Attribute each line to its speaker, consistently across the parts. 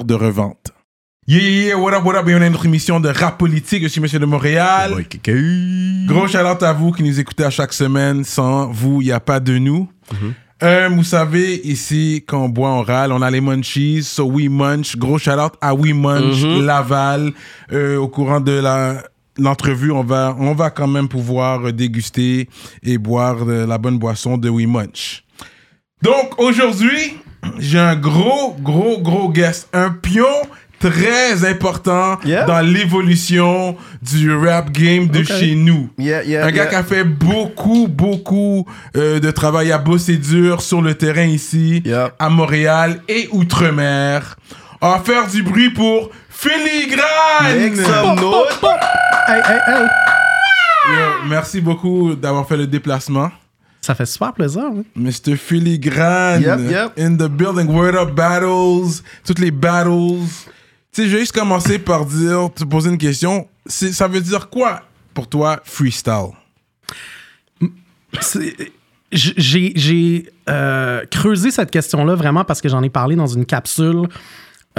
Speaker 1: de revente. Yeah, yeah, yeah, what up, what up, bienvenue à notre émission de rap politique. Je suis Monsieur de Montréal. Gros shout à vous qui nous écoutez à chaque semaine. Sans vous, il n'y a pas de nous. Euh, vous savez, ici, quand on boit, on râle. On a les munchies, so we munch. Gros out à We Munch, Laval. Euh, au courant de la l'entrevue, on va, on va quand même pouvoir euh, déguster et boire de la bonne boisson de We Munch. Donc, aujourd'hui, j'ai un gros, gros, gros guest. Un pion très important
Speaker 2: Yeah.
Speaker 1: dans l'évolution du rap game de chez nous.
Speaker 2: Yeah, yeah,
Speaker 1: un gars qui a fait beaucoup, beaucoup euh, de travail à bosser dur sur le terrain ici,
Speaker 2: Yeah.
Speaker 1: à Montréal et Outre-mer. On va faire du bruit pour Filigrane!
Speaker 3: Hey, hey, hey.
Speaker 1: Yo, merci beaucoup d'avoir fait le déplacement.
Speaker 3: Ça fait super plaisir. hein.
Speaker 1: Mr. Filigrane
Speaker 2: Yep, yep.
Speaker 1: in the building. Word up battles, toutes les battles. Tu sais, je vais juste commencer par dire, te poser une question. Ça veut dire quoi pour toi freestyle?
Speaker 3: J'ai j'ai, euh, creusé cette question-là vraiment parce que j'en ai parlé dans une capsule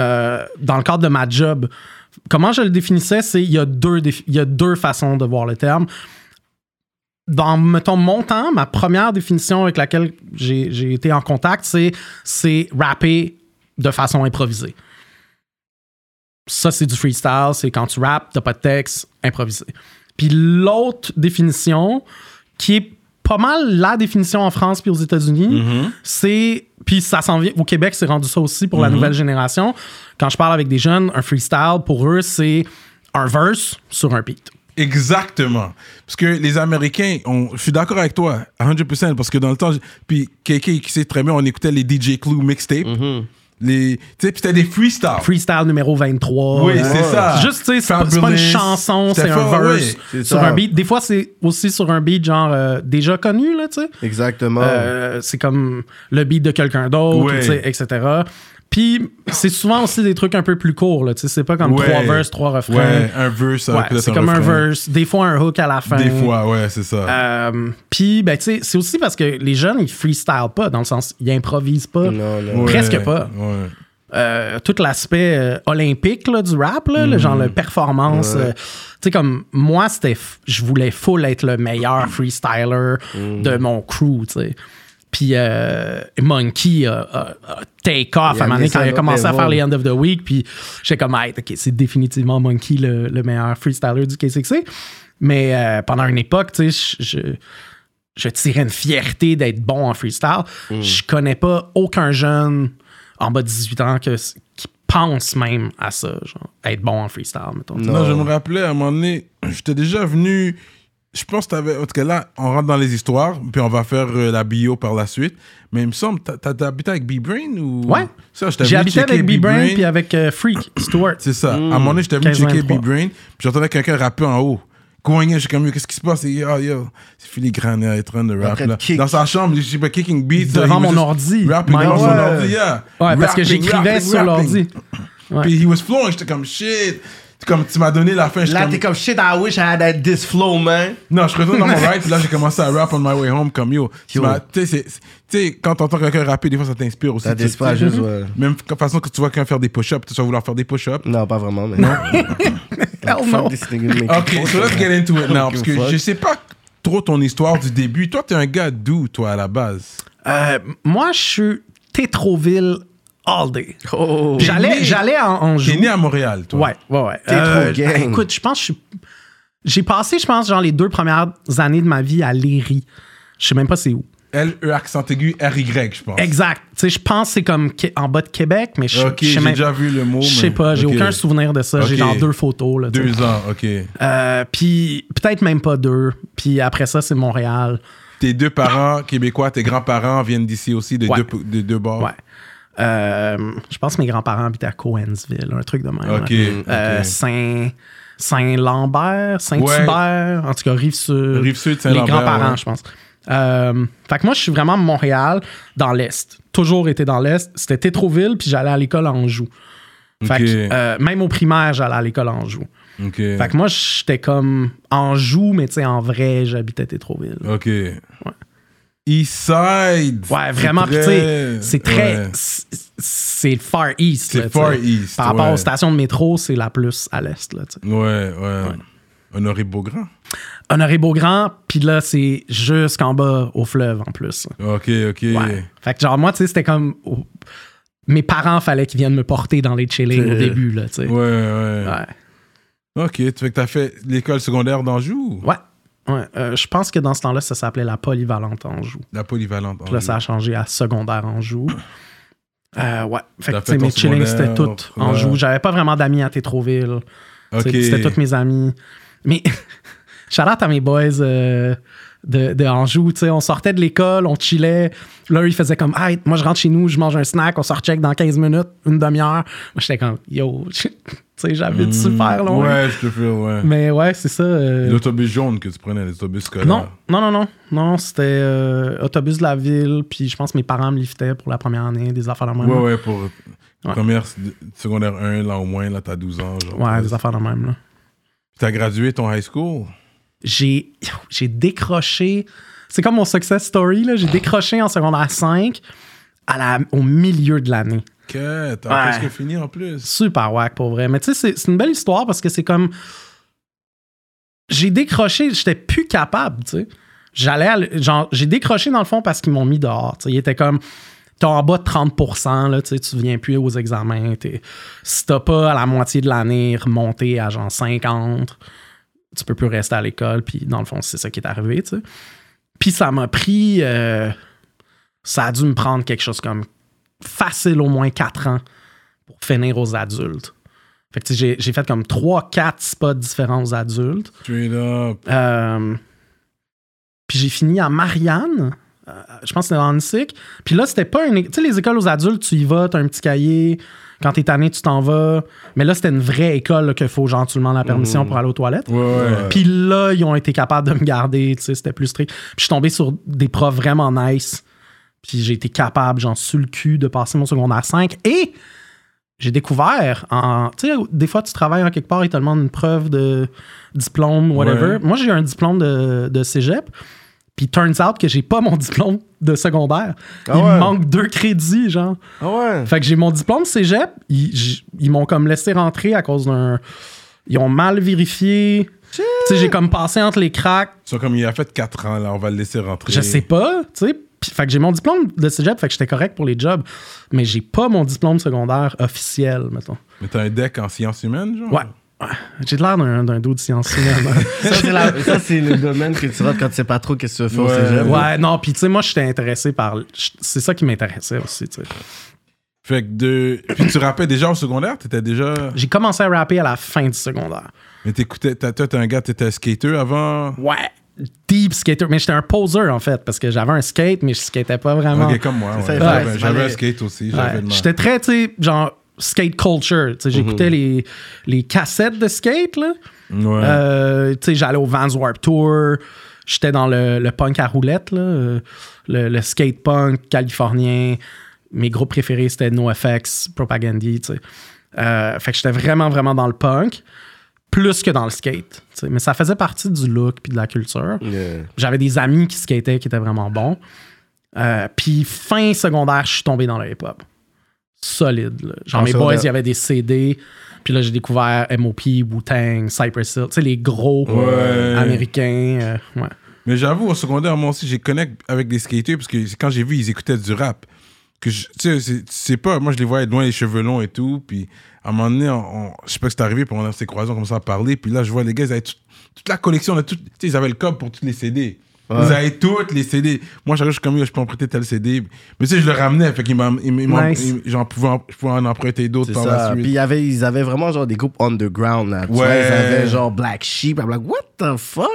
Speaker 3: euh, dans le cadre de ma job. Comment je le définissais, c'est il y, a deux défi- il y a deux façons de voir le terme. Dans, mettons, mon temps, ma première définition avec laquelle j'ai été en contact, c'est c'est rapper de façon improvisée. Ça, c'est du freestyle. C'est quand tu rappes, t'as pas de texte, improvisé. Puis l'autre définition, qui est pas mal la définition en France puis aux États-Unis, c'est. Puis ça s'en vient. Au Québec, c'est rendu ça aussi pour la nouvelle génération. Quand je parle avec des jeunes, un freestyle, pour eux, c'est un verse sur un beat.
Speaker 1: Exactement. Parce que les Américains, on- je suis d'accord avec toi, à 100%, parce que dans le temps, puis KK qui sait très bien, on écoutait les DJ Clue mixtapes. Les, tu sais, puis c'était des freestyles.
Speaker 3: Freestyle numéro 23.
Speaker 1: Oui, c'est ça.
Speaker 3: Juste, tu sais, c'est pas, une chanson, c'est un verse
Speaker 1: oui,
Speaker 2: c'est
Speaker 3: sur
Speaker 2: ça.
Speaker 3: un beat. Des fois, c'est aussi sur un beat genre euh, déjà connu, là, tu sais.
Speaker 2: Exactement.
Speaker 3: Euh, c'est comme le beat de quelqu'un d'autre, sais, etc. Puis c'est souvent aussi des trucs un peu plus courts, là, tu sais, c'est pas comme
Speaker 1: Ouais.
Speaker 3: trois verses, trois refrains.
Speaker 1: Ouais, un verse.
Speaker 3: Ouais, c'est comme un verse, des fois un hook à la fin.
Speaker 1: Des fois, ouais, c'est ça.
Speaker 3: Euh, Puis, ben, tu sais, c'est aussi parce que les jeunes, ils freestyle pas, dans le sens, ils improvisent pas.
Speaker 2: Non, non.
Speaker 1: Ouais,
Speaker 3: presque pas.
Speaker 1: Ouais.
Speaker 3: Euh, tout l'aspect euh, olympique là, du rap, là, le genre le performance. euh, tu sais, comme moi, c'était, je voulais full être le meilleur freestyler de mon crew, tu sais. Puis euh, Monkey a, a- a take off
Speaker 2: Il
Speaker 3: à un moment donné quand il a commencé à faire les. End of the Week. Puis j'étais comme, hey, ok, c'est définitivement Monkey le, le meilleur freestyler du KCC. Mais euh, pendant une époque, tu sais, je, je- je tirais une fierté d'être bon en freestyle.
Speaker 2: Mm.
Speaker 3: Je connais pas aucun jeune en bas de 18 ans que, qui pense même à ça, genre, être bon en freestyle, mettons.
Speaker 1: Non, je me rappelais à un moment donné, j'étais déjà venu. Je pense que t'avais. En tout cas, là, on rentre dans les histoires, puis on va faire euh, la bio par la suite. Mais il me semble, t'as- habité avec B-Brain ou?
Speaker 3: Ouais.
Speaker 1: Ça,
Speaker 3: J'ai habité avec B-Brain puis avec euh, Freak Stewart.
Speaker 1: C'est ça. À un moment donné, j'étais venu
Speaker 3: 15,
Speaker 1: checker
Speaker 3: 23.
Speaker 1: B-Brain, puis j'entendais quelqu'un rapper en haut. Je suis comme, yo, qu'est-ce qui se passe? Et yo, yo, c'est filigrane, il est en train de rap, là.
Speaker 2: kick.
Speaker 1: Dans sa chambre, je sais pas, kicking beats.
Speaker 3: Devant
Speaker 1: he was
Speaker 3: mon ordi.
Speaker 1: Rapping devant son ordi, yeah.
Speaker 3: Ouais, parce que j'écrivais sur l'ordi.
Speaker 1: Puis he was flowing, j'étais comme, shit. Comme tu m'as donné la fin,
Speaker 2: Là,
Speaker 1: comme,
Speaker 2: t'es comme shit, I wish I had that this flow, man.
Speaker 1: Non, je retourne dans mon ride, puis là, j'ai commencé à rap on my way home comme yo. Tu sais, quand t'entends quelqu'un rapper, des fois, ça t'inspire aussi.
Speaker 2: Ça t'inspire juste, ouais.
Speaker 1: Même de façon que tu vois quelqu'un faire des push-ups, tu vas vouloir faire des push-ups.
Speaker 2: Non, pas vraiment, mais. Non?
Speaker 3: No.
Speaker 1: Ok, so let's get into it now, parce que je sais pas trop ton histoire du début. Toi, t'es un gars d'où, toi, à la base?
Speaker 3: Euh, moi, je suis Tétroville all day.
Speaker 2: Oh.
Speaker 3: J'allais,
Speaker 1: né-
Speaker 3: j'allais en, en
Speaker 1: T'es né à Montréal, toi.
Speaker 3: Ouais, ouais, ouais.
Speaker 2: T'es trop gang.
Speaker 3: Écoute, je pense que je suis. J'ai passé, je pense, genre les deux premières années de ma vie à Léry. Je sais même pas c'est où.
Speaker 1: L-E accent aigu R-Y, je pense.
Speaker 3: Exact. Tu sais, je pense que c'est comme en bas de Québec, mais je
Speaker 1: Ok,
Speaker 3: je sais
Speaker 1: j'ai déjà vu le mot.
Speaker 3: Je sais pas, j'ai aucun souvenir de ça. J'ai genre deux photos. Là.
Speaker 1: Deux ans, ok.
Speaker 3: Euh, puis peut-être même pas deux. Puis après ça, c'est Montréal.
Speaker 1: Tes deux parents québécois, tes grands-parents viennent d'ici aussi, de,
Speaker 3: Ouais.
Speaker 1: deux, de deux bords.
Speaker 3: Ouais. Euh, je pense que mes grands-parents habitaient à Cohensville, un truc de même. Euh, Saint, Saint-Lambert, Saint-Hubert, en tout cas Rive-Sud.
Speaker 1: Rive-Sud,
Speaker 3: Les grands-parents,
Speaker 1: ouais.
Speaker 3: je pense. Euh, fait que moi, je suis vraiment Montréal, dans l'Est. Toujours été dans l'Est. C'était Tétroville, puis j'allais à l'école à Anjou. Fait que, euh, même au primaire, j'allais à l'école à Anjou.
Speaker 1: Ok.
Speaker 3: Fait que moi, j'étais comme Anjou, mais tu sais, en vrai, j'habitais Tétroville.
Speaker 1: Ok. Eastside.
Speaker 3: Ouais, vraiment. Tu sais, c'est très.
Speaker 1: ouais.
Speaker 3: c'est- Far East.
Speaker 1: C'est Far. East,
Speaker 3: Par rapport
Speaker 1: ouais.
Speaker 3: aux stations de métro, c'est la plus à l'Est. Là, tu sais.
Speaker 1: Ouais, ouais. Honoré Beaugrand.
Speaker 3: Honoré Beaugrand, puis là, c'est jusqu'en bas au fleuve en plus.
Speaker 1: Ok, ok.
Speaker 3: Ouais. Fait que, genre, moi, tu sais, c'était comme. oh, Mes parents, fallait qu'ils viennent me porter dans les chillings au début, là, tu sais.
Speaker 1: Ouais, ouais.
Speaker 3: Ouais.
Speaker 1: Ok, tu fais que t'as fait l'école secondaire d'Anjou?
Speaker 3: Ouais. Ouais. Euh, je pense que dans ce temps-là, ça s'appelait la polyvalente Anjou.
Speaker 1: La polyvalente.
Speaker 3: Puis là, ça a changé à secondaire Anjou. Euh, ouais. Fait que,
Speaker 1: fait
Speaker 3: mes chillings, c'était tout Anjou. J'avais pas vraiment d'amis à Tétroville. C'était tous mes amis. Mais, shout out à mes boys euh, de, de Anjou. tu sais, On sortait de l'école, on chillait. Là, ils faisaient comme, hey, moi, je rentre chez nous, je mange un snack, on se recheck dans 15 minutes, une demi-heure. Moi, j'étais comme, yo, tu sais, j'habite super loin.
Speaker 1: Ouais, je te fais, ouais.
Speaker 3: Mais ouais, c'est ça. euh,
Speaker 1: L'autobus jaune que tu prenais, l'autobus scolaire.
Speaker 3: non, non, non, non. Non, c'était euh, autobus de la ville, puis je pense que mes parents me liftaient pour la première année, des affaires de même.
Speaker 1: Ouais, ouais, pour première secondaire 1, là au moins, là t'as 12 ans. Genre,
Speaker 3: Ouais, des affaires de même, là.
Speaker 1: T'as gradué ton high school?
Speaker 3: j'ai j'ai décroché. C'est comme mon success story, là. J'ai décroché en secondaire 5 à la, au milieu de l'année.
Speaker 1: Que t'as
Speaker 3: Ouais.
Speaker 1: presque fini en plus.
Speaker 3: Super wack, pour vrai. Mais tu sais, c'est- une belle histoire parce que c'est comme. J'ai décroché, j'étais plus capable, tu sais. J'allais, genre, j'ai décroché dans le fond parce qu'ils m'ont mis dehors. tu sais. Ils étaient comme. T'es en bas de 30%, là, tu tu viens plus aux examens. Si t'as pas à la moitié de l'année remonté à genre 50, tu peux plus rester à l'école. Puis dans le fond, c'est ça qui est arrivé, tu sais. Puis ça m'a pris. euh, ça a dû me prendre quelque chose comme facile au moins 4 ans pour finir aux adultes. Fait que tu sais, j'ai, j'ai fait comme 3-4 spots différents aux adultes.
Speaker 1: Straight up.
Speaker 3: Euh, puis j'ai fini à Marianne. Euh, je pense que c'était dans Annecy. Puis là, c'était pas une. Tu sais, les écoles aux adultes, tu y vas, t'as un petit cahier. Quand t'es tanné, tu t'en vas. Mais là, c'était une vraie école qu'il faut, genre, tu demandes la permission pour aller aux toilettes. Puis là, ils ont été capables de me garder, tu sais, c'était plus strict. Puis je suis tombé sur des profs vraiment nice. Puis j'ai été capable, genre, sur le cul, de passer mon secondaire 5. Et j'ai découvert, en, tu sais, des fois, tu travailles en quelque part, ils te demandent une preuve de diplôme, whatever.
Speaker 1: Ouais.
Speaker 3: Moi, j'ai eu un diplôme de, de cégep. Puis turns out que j'ai pas mon diplôme de secondaire.
Speaker 2: Ah
Speaker 3: Il
Speaker 2: ouais?
Speaker 3: me manque deux crédits, genre.
Speaker 2: Ah ouais?
Speaker 3: Fait que j'ai mon diplôme cégep. Ils, ils m'ont comme laissé rentrer à cause d'un. Ils ont mal vérifié. Tu sais, j'ai comme passé entre les cracks.
Speaker 1: Sont comme il a fait 4 ans, là, on va le laisser rentrer.
Speaker 3: Je sais pas, tu sais. Puis, Fait que j'ai mon diplôme de cégep, fait que j'étais correct pour les jobs. Mais j'ai pas mon diplôme secondaire officiel, mettons.
Speaker 1: Mais t'as un deck en sciences humaines, genre?
Speaker 3: Ouais. J'ai de l'air d'un d'un dos de science humaine.
Speaker 2: Ça, c'est la- ça, c'est le domaine que tu rates quand tu sais pas trop qu'est-ce que tu veux faire au
Speaker 1: Ouais.
Speaker 2: cégep.
Speaker 3: ouais, non, puis tu sais, moi, j'étais intéressé par. C'est ça qui m'intéressait aussi, tu sais.
Speaker 1: Fait que de. Puis tu rappais déjà au secondaire, t'étais déjà.
Speaker 3: J'ai commencé à rapper à la fin du secondaire.
Speaker 1: Mais t'écoutais. t'as- Toi, t'es un gars, t'étais skater avant?
Speaker 3: Ouais. Deep skater. Mais j'étais un poser, en fait, parce que j'avais un skate, mais je skatais pas vraiment.
Speaker 1: Ok, comme moi.
Speaker 2: C'est
Speaker 1: ouais.
Speaker 2: ouais,
Speaker 1: j'avais un skate aussi.
Speaker 3: J'étais très, tu sais, genre, skate culture. J'écoutais les, les cassettes de skate, là.
Speaker 1: Ouais.
Speaker 3: Euh, j'allais au Vans Warp Tour. J'étais dans le, le punk à roulette, là. euh, Le, le skate punk californien. Mes groupes préférés, c'était NoFX, Propagandy, tu sais. Euh, fait que j'étais vraiment, vraiment dans le punk. Plus que dans le skate. Mais ça faisait partie du look puis de la culture.
Speaker 2: Yeah.
Speaker 3: J'avais des amis qui skataient qui étaient vraiment bons. Euh, puis fin secondaire, je suis tombé dans le hip-hop. Solide. là. Genre,
Speaker 2: En
Speaker 3: mes boys, il y avait des CD. Puis là, j'ai découvert MOP, Wu-Tang, Cypress Hill. Tu sais, les gros
Speaker 1: Ouais.
Speaker 3: américains. euh, ouais.
Speaker 1: Mais j'avoue, au secondaire, moi aussi, j'ai connecté avec des skaters parce que c'est quand j'ai vu, ils écoutaient du rap. Que tu sais, c'est- pas, moi, je les voyais loin, les cheveux longs et tout. Puis à un moment donné, on, on- je sais pas si c'est arrivé, on s'est croisés, on commençait à parler. Puis là, je vois les gars, ils avaient tout- toute la collection, tout, ils avaient le code pour tous les CD. Vous avez toutes les CD. Moi, j'arrive, je suis comme, yo, je peux emprunter tel CD. Mais tu sais, je le ramenais, fait qu'il m'a,
Speaker 3: Nice.
Speaker 1: j'en pouvais, en- je pouvais en emprunter d'autres par la suite.
Speaker 2: Puis il y avait, ils avaient vraiment genre des groupes underground là. Tu vois,
Speaker 1: Ouais.
Speaker 2: ils avaient genre Black Sheep. I'm like, what the fuck?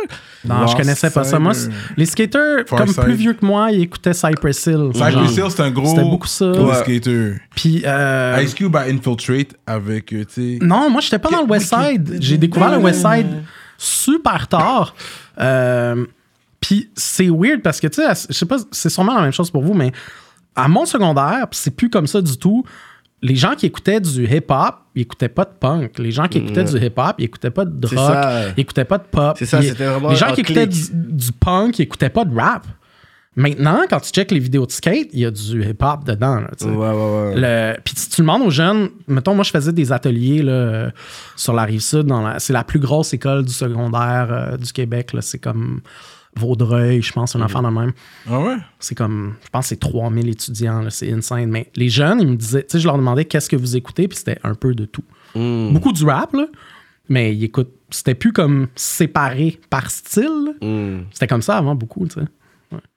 Speaker 3: Non, je connaissais pas ça. Moi, les skaters,
Speaker 1: Far
Speaker 3: comme
Speaker 1: Side.
Speaker 3: plus vieux que moi, ils écoutaient Cypress Hill.
Speaker 1: Cypress. Hill, c'est un gros.
Speaker 3: C'était beaucoup ça.
Speaker 1: gros
Speaker 3: Ouais.
Speaker 1: skater.
Speaker 3: Puis, euh,
Speaker 1: Ice Cube a Infiltrate avec, euh, tu sais.
Speaker 3: non, moi, j'étais pas dans le West Side. J'ai découvert le West Side super tard. Euh, Puis c'est weird parce que, tu sais, je sais pas, c'est sûrement la même chose pour vous, mais à mon secondaire, pis c'est plus comme ça du tout. Les gens qui écoutaient du hip-hop, ils écoutaient pas de punk. Les gens qui écoutaient du hip-hop, ils écoutaient pas de rock,
Speaker 2: ça.
Speaker 3: ils écoutaient pas de pop.
Speaker 2: C'est ça, c'était vraiment
Speaker 3: Les gens qui écoutaient du, punk, ils écoutaient pas de rap. Maintenant, quand tu checkes les vidéos de skate, il y a du hip-hop dedans. là.
Speaker 2: Ouais, ouais, ouais.
Speaker 3: Le- Puis si tu demandes aux jeunes, mettons, moi je faisais des ateliers là, sur la rive sud. la- C'est la plus grosse école du secondaire euh, du Québec. C'est comme Vaudreuil, je pense, un enfant de même.
Speaker 1: Ah ouais?
Speaker 3: C'est comme, je pense que c'est 3000 étudiants, là, c'est insane. Mais les jeunes, ils me disaient, tu sais, je leur demandais qu'est-ce que vous écoutez, puis c'était un peu de tout.
Speaker 2: Mm.
Speaker 3: Beaucoup du rap, là, mais ils écoutent, c'était plus comme séparé par style.
Speaker 2: Mm.
Speaker 3: C'était comme ça avant beaucoup, tu sais.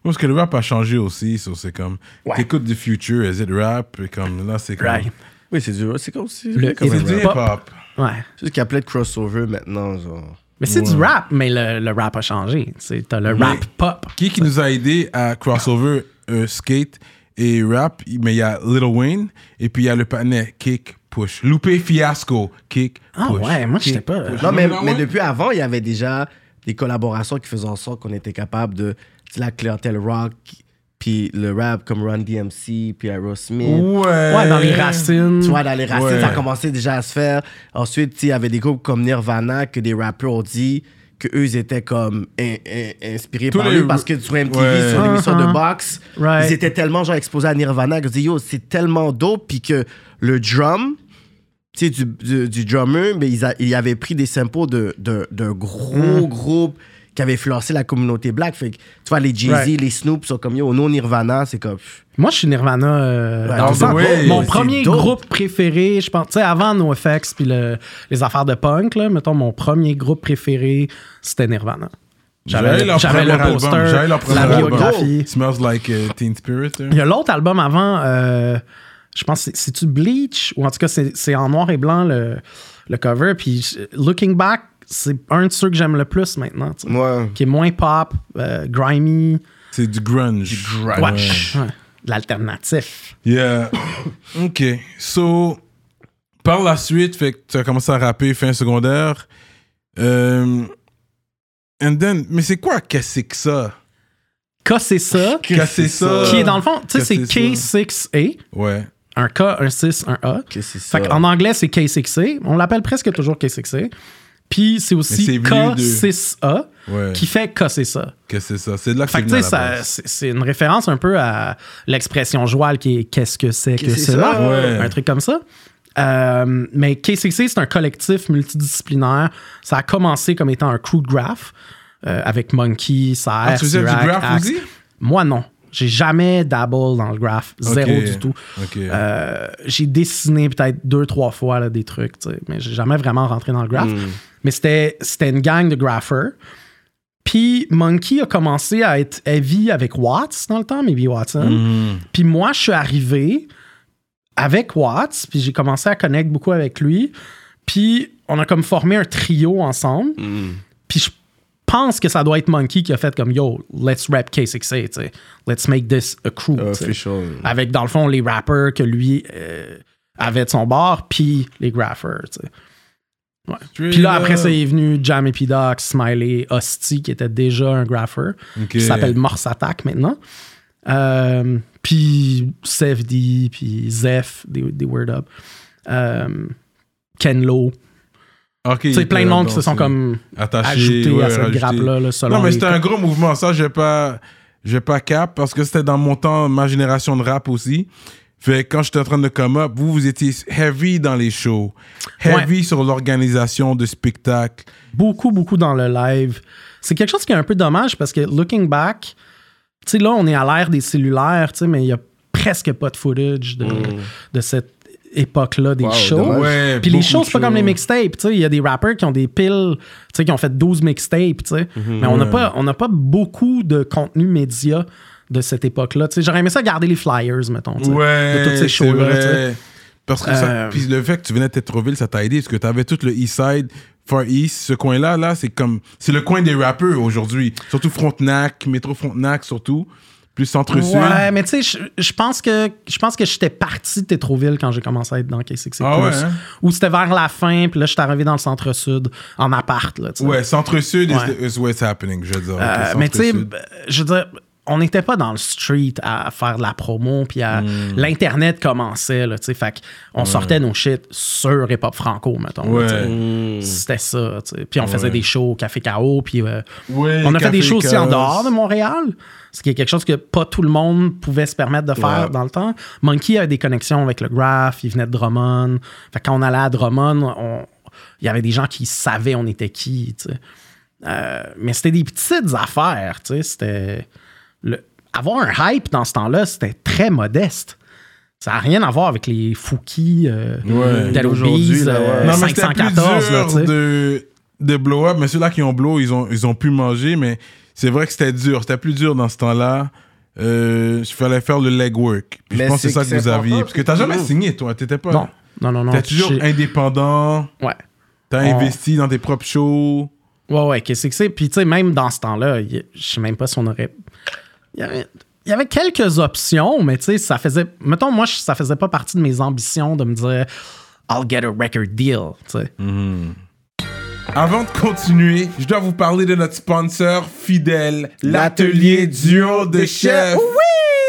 Speaker 1: Parce que le rap a changé aussi, so c'est comme.
Speaker 3: Ouais.
Speaker 1: T'écoutes du future, is it rap? Et comme là, c'est comme.
Speaker 3: Right.
Speaker 2: Oui, c'est du c'est comme si.
Speaker 3: Le
Speaker 2: comme
Speaker 1: C'est du
Speaker 2: rap.
Speaker 1: hip-hop.
Speaker 3: Ouais.
Speaker 2: C'est juste qu'il y a plein de crossover maintenant, genre.
Speaker 3: Mais c'est du rap, mais le, le rap a changé. C'est- T'as le
Speaker 1: Mais-
Speaker 3: rap pop.
Speaker 1: Qui qui nous a aidé à crossover euh, skate et rap? Mais il y a Lil Wayne et puis il y a le panel Kick, Push. Loupé Fiasco, Kick,
Speaker 3: Ah
Speaker 1: Push.
Speaker 3: ouais, moi,
Speaker 1: Kick,
Speaker 3: j'étais pas-
Speaker 1: push.
Speaker 2: Non, mais,
Speaker 1: Ah
Speaker 2: mais depuis avant, il y avait déjà des collaborations qui faisaient en sorte qu'on était capable de. sais, La clientèle rock, puis le rap comme Run DMC, puis Aerosmith.
Speaker 1: Ouais.
Speaker 3: Ouais, dans les racines.
Speaker 2: Tu vois, dans les racines,
Speaker 1: Ouais.
Speaker 2: ça a commencé déjà à se faire. Ensuite, il y avait des groupes comme Nirvana que des rappeurs ont dit que eux ils étaient comme in- in- inspirés
Speaker 1: Tous
Speaker 2: par
Speaker 1: les-
Speaker 2: eux parce que sur MTV,
Speaker 1: Ouais.
Speaker 2: sur l'émission
Speaker 3: Uh-huh.
Speaker 2: de boxe,
Speaker 3: Right.
Speaker 2: ils étaient tellement genre exposés à Nirvana qu'ils disaient yo, c'est tellement dope, puis que le drum, tu sais, du, du, du drummer, mais ils, a- ils avaient pris des samples de, de, d'un gros groupe qui avait influencé la communauté black. Fait que, tu vois, les Jay-Z,
Speaker 3: Right.
Speaker 2: les Snoop sont comme yo, non Nirvana, c'est comme.
Speaker 3: Moi, je suis Nirvana. euh,
Speaker 2: Ouais,
Speaker 3: dans
Speaker 1: way.
Speaker 3: Mon premier
Speaker 2: dope.
Speaker 3: groupe préféré, je pense, tu sais, avant NoFX puis le- les affaires de punk, là, mettons, mon premier groupe préféré, c'était Nirvana. J'avais
Speaker 1: leur
Speaker 3: j'avais
Speaker 1: premier
Speaker 3: le
Speaker 1: album.
Speaker 3: poster,
Speaker 1: J'avais leur premier
Speaker 3: la
Speaker 1: album.
Speaker 3: biographie.
Speaker 1: Smells like euh, Teen Spirit. hein.
Speaker 3: Il y a l'autre album avant, euh, je pense, c'est- c'est-tu Bleach? Ou en tout cas, c'est c'est en noir et blanc le, le cover. Puis Looking Back, c'est un de ceux que j'aime le plus maintenant.
Speaker 2: Ouais.
Speaker 3: Qui est moins pop, euh, grimy.
Speaker 1: C'est du grunge.
Speaker 2: grunge.
Speaker 3: Ouais. Ouais. De L'alternatif.
Speaker 1: Yeah. OK. So, par la suite, fait que tu as commencé à rapper fin secondaire. Euh, and then, mais c'est quoi casser que ça?
Speaker 3: C'est ça?
Speaker 1: Casser ça?
Speaker 3: Qui est dans le fond, tu sais, c'est
Speaker 1: Casser
Speaker 3: K6A.
Speaker 1: Ouais.
Speaker 3: Un K, un 6, un A. Fait qu'en anglais, c'est K6A. On l'appelle presque toujours K6A. Puis c'est aussi
Speaker 1: c'est venu de-
Speaker 3: K6A
Speaker 1: Ouais.
Speaker 3: qui fait K, c'est ça.
Speaker 1: Casser ça. C'est de là que
Speaker 3: Fait
Speaker 1: c'est
Speaker 3: que ça- c'est c'est une référence un peu à l'expression jouale qui est qu'est-ce que c'est que
Speaker 2: que c'est
Speaker 3: cela?
Speaker 2: ça?
Speaker 1: Ouais.
Speaker 3: Un truc comme ça. Euh, mais K6C, c'est un collectif multidisciplinaire. Ça a commencé comme étant un crew de graph euh, avec Monkey, Saer,
Speaker 1: Ah, tu faisais du graph aussi?
Speaker 3: Moi, non. J'ai jamais dabble dans le graph. Zéro du tout. Euh, j'ai dessiné peut-être deux, trois fois là, des trucs, mais j'ai jamais vraiment rentré dans le graph. Mais c'était, c'était une gang de graphers. Puis Monkey a commencé à être heavy avec Watts dans le temps, Maybe Watson.
Speaker 1: Mhm.
Speaker 3: Puis moi, je suis arrivé avec Watts, puis j'ai commencé à connecter beaucoup avec lui. Puis on a comme formé un trio ensemble. Puis je pense que ça doit être Monkey qui a fait comme Yo, let's rap K6A, tu sais. Let's make this a crew.
Speaker 2: Official.
Speaker 3: Avec, dans le fond, les rappers que lui euh, avait de son bord, puis les sais. Puis là, après ça, est venu Jam et P-Doc, Smiley, Hostie, qui était déjà un
Speaker 1: Ok.
Speaker 3: qui s'appelle Morse Attack maintenant. Euh, puis Sefdi, puis Zeph, des, des Word Up. Euh, Ken Lo.
Speaker 1: Ok,
Speaker 3: Tu sais, plein de monde qui se sont comme ajoutés
Speaker 1: ouais,
Speaker 3: à cette grappe-là, là, selon
Speaker 1: Non, mais c'était un gros mouvement. Ça, je vais pas, je vais pas cap parce que c'était dans mon temps, ma génération de rap aussi. Fait quand j'étais en train de come up, vous, vous étiez heavy dans les shows, heavy sur l'organisation de spectacles.
Speaker 3: beaucoup, beaucoup dans le live. C'est quelque chose qui est un peu dommage parce que looking back, tu sais, là, on est à l'ère des cellulaires, tu sais, mais il y a presque pas de footage de, de cette époque-là des
Speaker 2: Wow,
Speaker 3: shows.
Speaker 1: Ouais,
Speaker 3: Puis les shows, c'est pas comme les
Speaker 1: shows.
Speaker 3: mixtapes. tu sais. Il y a des rappers qui ont des piles, tu sais, qui ont fait 12 mixtapes. tu sais. Mais on n'a
Speaker 1: Ouais.
Speaker 3: pas, on n'a pas beaucoup de contenu média de cette époque-là. tu sais. J'aurais aimé ça garder les flyers, mettons.
Speaker 1: Ouais,
Speaker 3: de toutes ces shows-là.
Speaker 1: vrai. Parce que ça,
Speaker 3: Euh,
Speaker 1: puis le fait que tu venais de Tétroville, ça t'a aidé parce que tu avais tout le East Side, Far East, ce coin-là, là, c'est comme c'est le coin des rappeurs aujourd'hui, surtout Frontenac, métro Frontenac surtout, plus centre-sud.
Speaker 3: Ouais, mais tu sais, je- pense que je pense que j'étais parti de Tétroville quand j'ai commencé à être dans KCC+.
Speaker 1: Ah ouais, hein?
Speaker 3: Ou c'était vers la fin, puis là, j'étais arrivé dans le centre-sud, en appart, là.
Speaker 1: Ouais, centre-sud is, the- is what's happening, je veux dire.
Speaker 3: Euh, mais tu sais, je veux dire, on n'était pas dans le street à faire de la promo, puis à...
Speaker 1: Hmm.
Speaker 3: L'internet commençait, là, tu sais, fait qu'on sortait nos shit sur Hip Hop Franco, mettons.
Speaker 1: Ouais.
Speaker 3: C'était ça. Puis on faisait des shows au Café K.O., puis euh,
Speaker 1: Ouais,
Speaker 3: on a fait des shows aussi en dehors de Montréal, ce qui est quelque chose que pas tout le monde pouvait se permettre de faire dans le temps. Monkey avait des connexions avec le Graph, il venait de Drummond. Fait quand on allait à Drummond, on- il y avait des gens qui savaient on était qui, tu sais. Euh, mais c'était des petites affaires, tu sais. C'était. Avoir un hype dans ce temps-là, c'était très modeste. Ça n'a rien à voir avec les Fouki, euh,
Speaker 1: Ouais.
Speaker 3: Dead
Speaker 2: Aujourd'hui,
Speaker 3: Obies,
Speaker 2: là, ouais.
Speaker 3: euh,
Speaker 1: Non, mais c'était
Speaker 3: 514,
Speaker 1: plus
Speaker 3: là,
Speaker 1: dur
Speaker 3: tu sais.
Speaker 1: de, de blow up. Mais ceux-là qui ont blow, ils ont, ils ont pu manger, mais c'est vrai que c'était dur. C'était plus dur dans ce temps-là. Euh, Il fallait faire le legwork. Puis je pense que c'est ça
Speaker 2: que
Speaker 1: vous aviez. Parce que t'as jamais signé, toi. T'étais pas.
Speaker 3: Non, non, non, non.
Speaker 1: T'es toujours
Speaker 3: j'ai-
Speaker 1: indépendant.
Speaker 3: Ouais.
Speaker 1: T'as
Speaker 3: On-
Speaker 1: investi dans tes propres shows.
Speaker 3: Ouais, ouais, qu'est-ce que c'est? Puis, tu sais, même dans ce temps-là, je sais même pas si on aurait. Il y avait, il y avait quelques options, mais tu sais, ça faisait. Mettons, moi, ça faisait pas partie de mes ambitions de me dire I'll get a record deal, tu sais.
Speaker 1: Avant de continuer, je dois vous parler de notre sponsor fidèle, l'atelier duo de chef.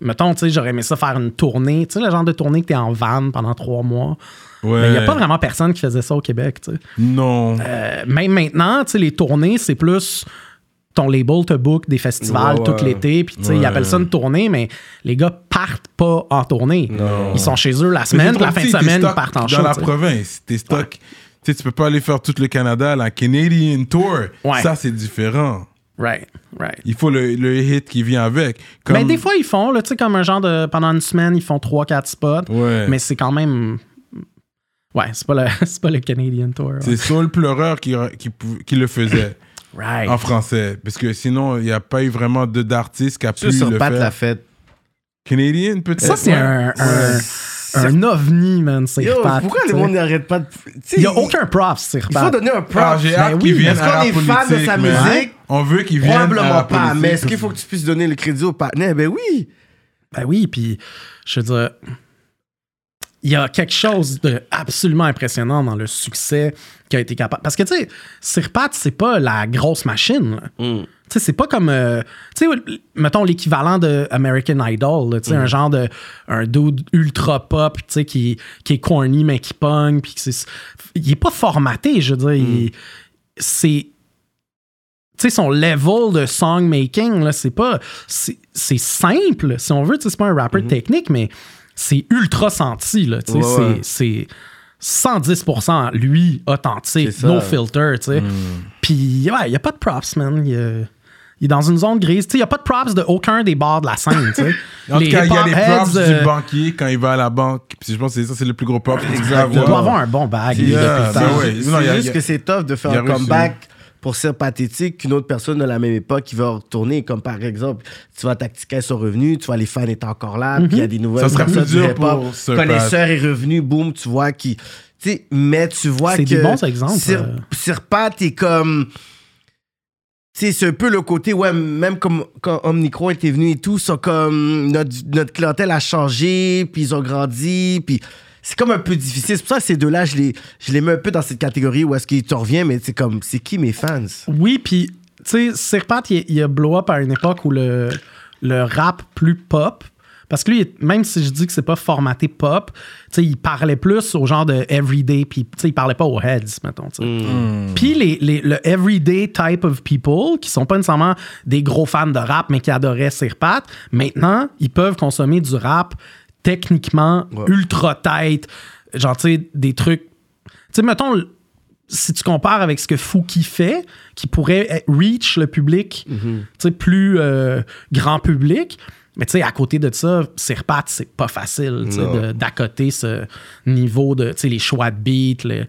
Speaker 3: Mettons, tu sais, j'aurais aimé ça faire une tournée. Tu sais, le genre de tournée que t'es en van pendant trois mois.
Speaker 1: Ouais.
Speaker 3: Mais il n'y a pas vraiment personne qui faisait ça au Québec, tu sais.
Speaker 1: Non.
Speaker 3: Euh, même maintenant, tu sais, les tournées, c'est plus ton label te book des festivals
Speaker 2: Ouais,
Speaker 3: tout l'été, puis tu sais, ils
Speaker 1: Ouais.
Speaker 3: appellent ça une tournée, mais les gars partent pas en tournée. Ils sont chez eux la semaine, puis la fin de semaine, ils partent en
Speaker 1: Dans
Speaker 3: show.
Speaker 1: la province, tes stocks. Tu sais, tu peux pas aller faire tout le Canada, la Canadian Tour. Ça, c'est différent.
Speaker 3: Right, right.
Speaker 1: Il faut le, le hit qui vient avec. Comme...
Speaker 3: Mais des fois, ils font, tu sais, comme un genre de. Pendant une semaine, ils font 3-4 spots.
Speaker 1: Ouais.
Speaker 3: Mais c'est quand même. Ouais, c'est pas, le, c'est pas le Canadian Tour. ouais.
Speaker 1: C'est Soul Pleureur qui, qui, qui le faisait
Speaker 3: Right.
Speaker 1: en français. Parce que sinon, il n'y a pas eu vraiment d'artiste qui a pu
Speaker 2: Ça, sur
Speaker 1: le
Speaker 2: Pat
Speaker 1: faire.
Speaker 2: l'a fait.
Speaker 1: Canadian, peut-être?
Speaker 3: Ça, c'est
Speaker 1: Ouais.
Speaker 3: un, un, un ovni, man. C'est Pat,
Speaker 2: pourquoi le monde n'arrête pas de.
Speaker 3: Il n'y a aucun props, c'est
Speaker 2: Il faut donner un prop.
Speaker 1: Ah, j'ai hâte
Speaker 3: Ben oui,
Speaker 2: est-ce qu'on est fan de sa
Speaker 1: mais-
Speaker 2: musique?
Speaker 1: On veut qu'il vienne
Speaker 2: Probablement pas,
Speaker 1: politique.
Speaker 2: mais est-ce qu'il faut que tu puisses donner le crédit au partenaire? Ben oui.
Speaker 3: Ben oui, puis je veux dire, il y a quelque chose de absolument impressionnant dans le succès qui a été capable. Parce que, tu sais, Sirpat, c'est pas la grosse machine. là.
Speaker 2: Mm.
Speaker 3: Tu sais, c'est pas comme. euh, tu sais, mettons l'équivalent de American Idol, tu sais, un genre de. Un dude ultra pop, tu sais, qui, qui est corny, mais qui pogne, puis c'est. Il est pas formaté, je veux dire. il- c'est. Tu sais, son level de songmaking, là, c'est pas. C'est simple, si on veut, tu sais, c'est pas un rapper technique, mais c'est ultra senti, là, tu sais,
Speaker 2: Ouais,
Speaker 3: c'est-
Speaker 2: ouais.
Speaker 3: c'est. 110% lui, authentique, no filter, tu sais. Puis, ouais, il n'y a pas de props, man. Il est dans une zone grise. Tu sais, il n'y a pas de props de aucun des bars de la scène, tu sais.
Speaker 1: En tout cas, il y a les props
Speaker 3: heads, euh,
Speaker 1: du banquier quand il va à la banque. Puis je pense que c'est ça, c'est le plus gros prop. que tu peux
Speaker 3: il doit avoir un bon bag.
Speaker 1: Yeah,
Speaker 3: depuis le
Speaker 1: ben ouais.
Speaker 2: C'est juste
Speaker 1: il y a-
Speaker 2: que c'est tough de faire un comeback pour ser pathétique qu'une autre personne de la même époque qui va retourner. Comme par exemple, tu vois Tactica sont revenus, tu vois les fans étaient encore là, puis il y a des nouvelles
Speaker 1: Ça
Speaker 2: personnes
Speaker 1: plus
Speaker 2: du
Speaker 1: dur
Speaker 2: hip-hop. Connaisseur est revenu, boum, tu vois qui. Tu sais, mais tu vois
Speaker 3: C'est
Speaker 2: que.
Speaker 3: des bons exemples,
Speaker 2: Sir,
Speaker 3: euh.
Speaker 2: Sir Pat est comme. C'est un peu le côté, ouais, même comme quand Omnicron était venu et tout, ça comme notre, notre clientèle a changé, puis ils ont grandi, puis c'est comme un peu difficile. C'est pour ça que ces deux-là, je les, je les mets un peu dans cette catégorie où est-ce qu'ils te reviennent, mais c'est comme, c'est qui mes fans?
Speaker 3: Oui, puis, tu sais, Sirpat, il, il a blow up à une époque où le, le rap plus pop, Parce que lui, même si je dis que c'est pas formaté pop, tu sais, il parlait plus au genre de everyday, puis tu sais, il parlait pas aux heads, mettons. sais.
Speaker 2: Mm.
Speaker 3: Puis les, les- le everyday type of people, qui sont pas nécessairement des gros fans de rap, mais qui adoraient Sirpat, maintenant, ils peuvent consommer du rap techniquement ultra tight, genre, tu sais, des trucs. Tu sais, mettons, si tu compares avec ce que Fouki fait, qui pourrait reach le public, tu sais, plus euh, grand public. Mais tu sais, à côté de ça, Sirpat, c'est pas facile, de- d'accoter ce niveau de, tu sais, les choix de beats, le-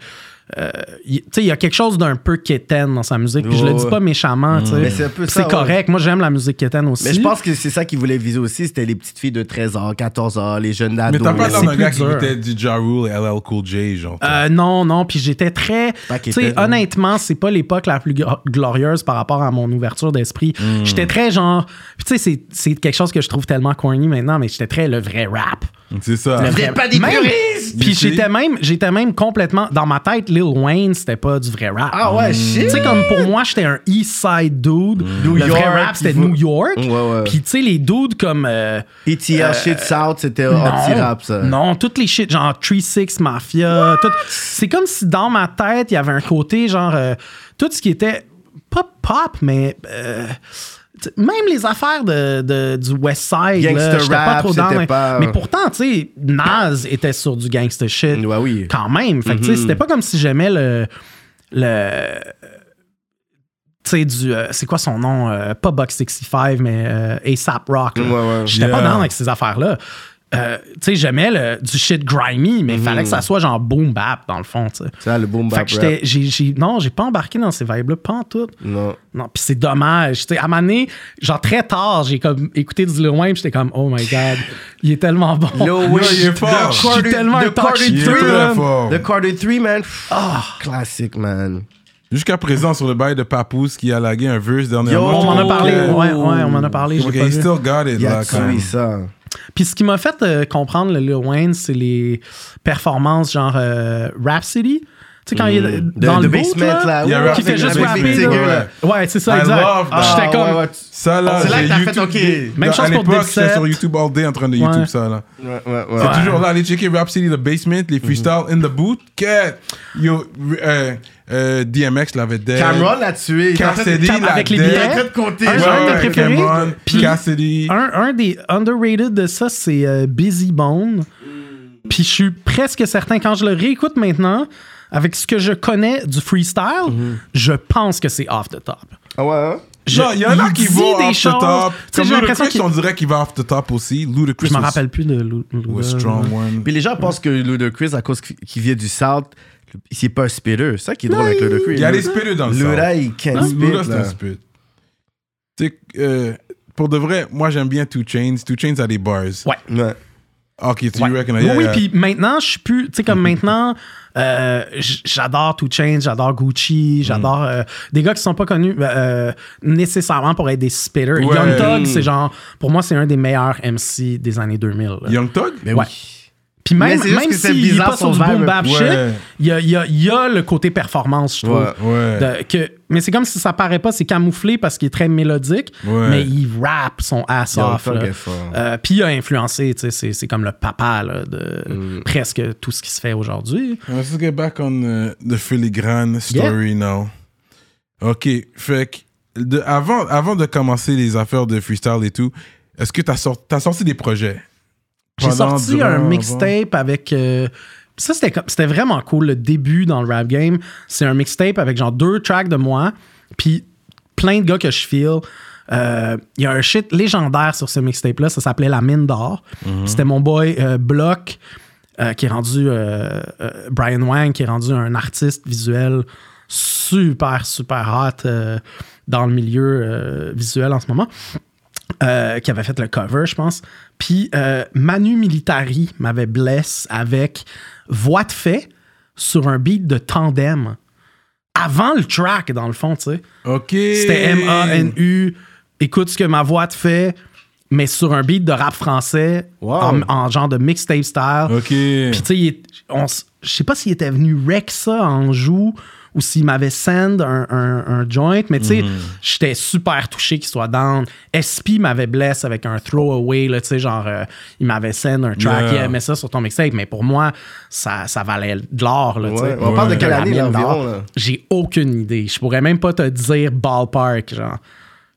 Speaker 3: euh, il- tu sais, il y a quelque chose d'un peu quétaine dans sa musique. Puis je le dis pas méchamment, tu sais.
Speaker 2: Mais c'est
Speaker 3: correct. Moi, j'aime la musique quétaine aussi.
Speaker 2: Mais je pense que c'est ça qu'ils voulaient viser aussi, c'était les petites filles de 13 ans, 14 ans, les jeunes
Speaker 1: Mais
Speaker 2: ados.
Speaker 1: t'as pas d'un gars qui écoutait du Ja Rule et LL Cool J, genre.
Speaker 3: Euh, non, non, puis j'étais très. Tu sais, honnêtement, c'est pas l'époque la plus gl- glorieuse par rapport à mon ouverture d'esprit.
Speaker 2: Hmm.
Speaker 3: J'étais très genre. puis Tu sais, c'est- c'est quelque chose que je trouve tellement corny maintenant, mais j'étais très le vrai rap.
Speaker 1: c'est ça.
Speaker 3: Le vrai-
Speaker 2: pas des
Speaker 3: Même-
Speaker 2: puristes!
Speaker 3: Puis j'étais même, j'étais même complètement. Dans ma tête, Lil Wayne, c'était pas du vrai rap.
Speaker 2: Ah ouais, shit!
Speaker 3: Tu sais, comme pour moi, j'étais un East Side dude.
Speaker 2: New
Speaker 3: le vrai
Speaker 2: York,
Speaker 3: rap, c'était New York.
Speaker 2: Ouais, ouais.
Speaker 3: Puis, tu sais, les dudes comme. euh,
Speaker 2: ETL, Shit South, c'était anti-rap, ça.
Speaker 3: non, toutes les shit, genre 3-6 Mafia, tout. C'est comme si dans ma tête, il y avait un côté, genre, euh, tout ce qui était pas pop, mais. euh, même les affaires de, de- du West Side, j'étais pas trop dans. mais-
Speaker 2: pas-
Speaker 3: Mais pourtant, tu sais, Nas était sur du gangster shit.
Speaker 2: Ouais, oui.
Speaker 3: Quand même. Fait sais, c'était pas comme si j'aimais le. le tu sais, du. euh, c'est quoi son nom? Euh, pas Buck 65, mais euh, ASAP Rock.
Speaker 2: Ouais, ouais.
Speaker 3: J'étais pas dans avec ces affaires-là. Euh, tu sais, j'aimais le- du shit grimy, mais il fallait que ça soit genre boom bap dans le fond, tu sais.
Speaker 2: Ça, le boom
Speaker 3: Fait
Speaker 2: bap
Speaker 3: que j'ai- j'ai- non, j'ai pas embarqué dans ces vibes-là, pas en tout.
Speaker 2: Non.
Speaker 3: Non, puis c'est dommage. Tu sais, à un moment donné, genre très tard, j'ai comme écouté du Lil Wayne, j'étais comme, oh my god, il est tellement bon.
Speaker 2: Lil
Speaker 1: Yo, il est fort.
Speaker 3: Je suis tellement
Speaker 2: The Carter
Speaker 3: touchy,
Speaker 1: Il est
Speaker 2: Three,
Speaker 1: très
Speaker 2: man.
Speaker 1: fort.
Speaker 2: The Carter 3, man. Classique, man.
Speaker 1: Jusqu'à présent, sur le bail de Papoose qui a lagué un verse dernièrement.
Speaker 2: Yo,
Speaker 3: On m'en a parlé,
Speaker 1: que-
Speaker 3: ouais, ouais, on m'en a parlé.
Speaker 1: Ok,
Speaker 3: j'ai pas
Speaker 1: he
Speaker 3: vu.
Speaker 1: still got it,
Speaker 2: Il a
Speaker 1: là, quand même.
Speaker 2: ça.
Speaker 3: Puis ce qui m'a fait euh, comprendre le Lil Wayne, c'est les performances genre euh, Rhapsody. Tu sais, quand il est
Speaker 2: De-
Speaker 3: dans
Speaker 2: de
Speaker 3: le boot,
Speaker 2: basement,
Speaker 3: là,
Speaker 2: là.
Speaker 1: Il y a
Speaker 2: ouais,
Speaker 3: qui fait juste rapper. Ouais, c'est ça, exact.
Speaker 1: that.
Speaker 3: J'étais
Speaker 2: Ah,
Speaker 3: comme...
Speaker 2: ouais, ouais.
Speaker 1: Ça, là,
Speaker 2: C'est là que t'as fait, OK.
Speaker 3: Même
Speaker 1: Dans-
Speaker 3: chose pour
Speaker 1: l'époque, j'étais
Speaker 3: Dipset.
Speaker 1: sur YouTube all day en train de
Speaker 3: Ouais.
Speaker 1: YouTube ça, là.
Speaker 2: Ouais, ouais,
Speaker 1: C'est
Speaker 2: ouais.
Speaker 1: toujours là, aller checker Rhapsody, The Basement, les freestyles in the booth. Que, yo, euh, euh, DMX l'avait dead.
Speaker 2: Cameron l'a tué. Il
Speaker 1: Cassidy l'a
Speaker 3: avec les.
Speaker 2: Il
Speaker 3: billets. Un
Speaker 2: Ouais,
Speaker 3: genre de préféré.
Speaker 1: Cameron,
Speaker 3: Puis-
Speaker 1: Cassidy.
Speaker 3: Un, un des underrated de ça, c'est euh, Busy Bone. Puis je suis presque certain, quand je le réécoute maintenant, avec ce que je connais du freestyle, je pense que c'est off the top.
Speaker 2: Ah ouais, hein?
Speaker 3: Je-
Speaker 1: Non, il y en a qui vont
Speaker 3: des
Speaker 1: off
Speaker 3: choses.
Speaker 1: the top.
Speaker 3: Tu sais,
Speaker 1: Comme
Speaker 3: j'ai l'impression
Speaker 1: Ludacris,
Speaker 3: qu'il-
Speaker 1: on dirait qu'il va off the top aussi. Ludacris
Speaker 3: Je me rappelle plus de
Speaker 1: was strong one.
Speaker 2: Puis les gens pensent que Ludacris, à cause qu'il vient du South, c'est pas un spitter. C'est ça qui est drôle avec Ludacris.
Speaker 1: Il y a des spitters dans le
Speaker 2: Luda,
Speaker 1: South.
Speaker 2: il can
Speaker 1: Luda,
Speaker 2: spit.
Speaker 1: c'est un spit. Tu sais, euh, pour de vrai, moi j'aime bien Two Chains. Two Chains a des bars.
Speaker 3: Ouais.
Speaker 2: Ouais.
Speaker 1: Ok, so
Speaker 3: Ouais. oui,
Speaker 1: yeah,
Speaker 3: oui,
Speaker 1: yeah.
Speaker 3: puis maintenant, je suis plus. Tu sais, comme maintenant, euh, j'adore Two Chainz, j'adore Gucci, j'adore euh, des gars qui sont pas connus euh, nécessairement pour être des spitters.
Speaker 1: Ouais.
Speaker 3: Young Thug, c'est genre, pour moi, c'est un des meilleurs MC des années 2000. là.
Speaker 1: Young Thug?
Speaker 2: Mais
Speaker 3: Ouais. Puis même, même s'il est
Speaker 2: bizarre
Speaker 3: pas sur du boom bap
Speaker 1: Ouais.
Speaker 3: shit, il y a, y a- y a le côté performance, je trouve.
Speaker 2: Ouais.
Speaker 1: Ouais.
Speaker 3: De- que, mais c'est comme si ça paraît pas, c'est camouflé parce qu'il est très mélodique,
Speaker 1: Ouais.
Speaker 3: mais il rappe son ass off. Euh, Puis il a influencé, tu sais, c'est, c'est comme le papa là, de
Speaker 2: Mm.
Speaker 3: presque tout ce qui se fait aujourd'hui.
Speaker 1: Let's get back on uh, the filigrane story now. Ok, fait que de, avant, avant de commencer les affaires de freestyle et tout, est-ce que t'as sorti, t'as sorti des projets?
Speaker 3: J'ai sorti un mixtape avec. euh, ça, c'était, vraiment cool. Le début dans le rap game, c'est un mixtape avec genre deux tracks de moi, puis plein de gars que je feel. Euh, Il y a un shit légendaire sur ce mixtape-là, ça s'appelait La Mine d'Or. C'était mon boy euh, Block, euh, qui est rendu. euh, euh, Brian Wang, qui est rendu un artiste visuel super, super hot euh, dans le milieu euh, visuel en ce moment euh, qui avait fait le cover, je pense. Puis euh, Manu Militari m'avait blessé avec Voix de fait sur un beat de tandem. Avant le track, dans le fond, tu sais.
Speaker 1: Ok.
Speaker 3: C'était M-A-N-U. Écoute ce que ma voix te fait, mais sur un beat de rap français,
Speaker 2: Wow.
Speaker 3: en, en genre de mixtape style.
Speaker 1: Ok.
Speaker 3: Puis, tu sais, je sais pas s'il était venu rec ça en joue ou s'il m'avait send un, un- un joint. Mais tu sais,
Speaker 1: Mhm.
Speaker 3: j'étais super touché qu'il soit down. SP m'avait blessé avec un throwaway, là, tu sais, genre, euh, il m'avait send un track,
Speaker 1: Yeah.
Speaker 3: il aimait ça sur ton mixtape. Mais pour moi, ça, ça valait de l'or, là, tu sais.
Speaker 2: Ouais. On parle de quelle année, là?
Speaker 3: J'ai aucune idée. Je pourrais même pas te dire ballpark, genre.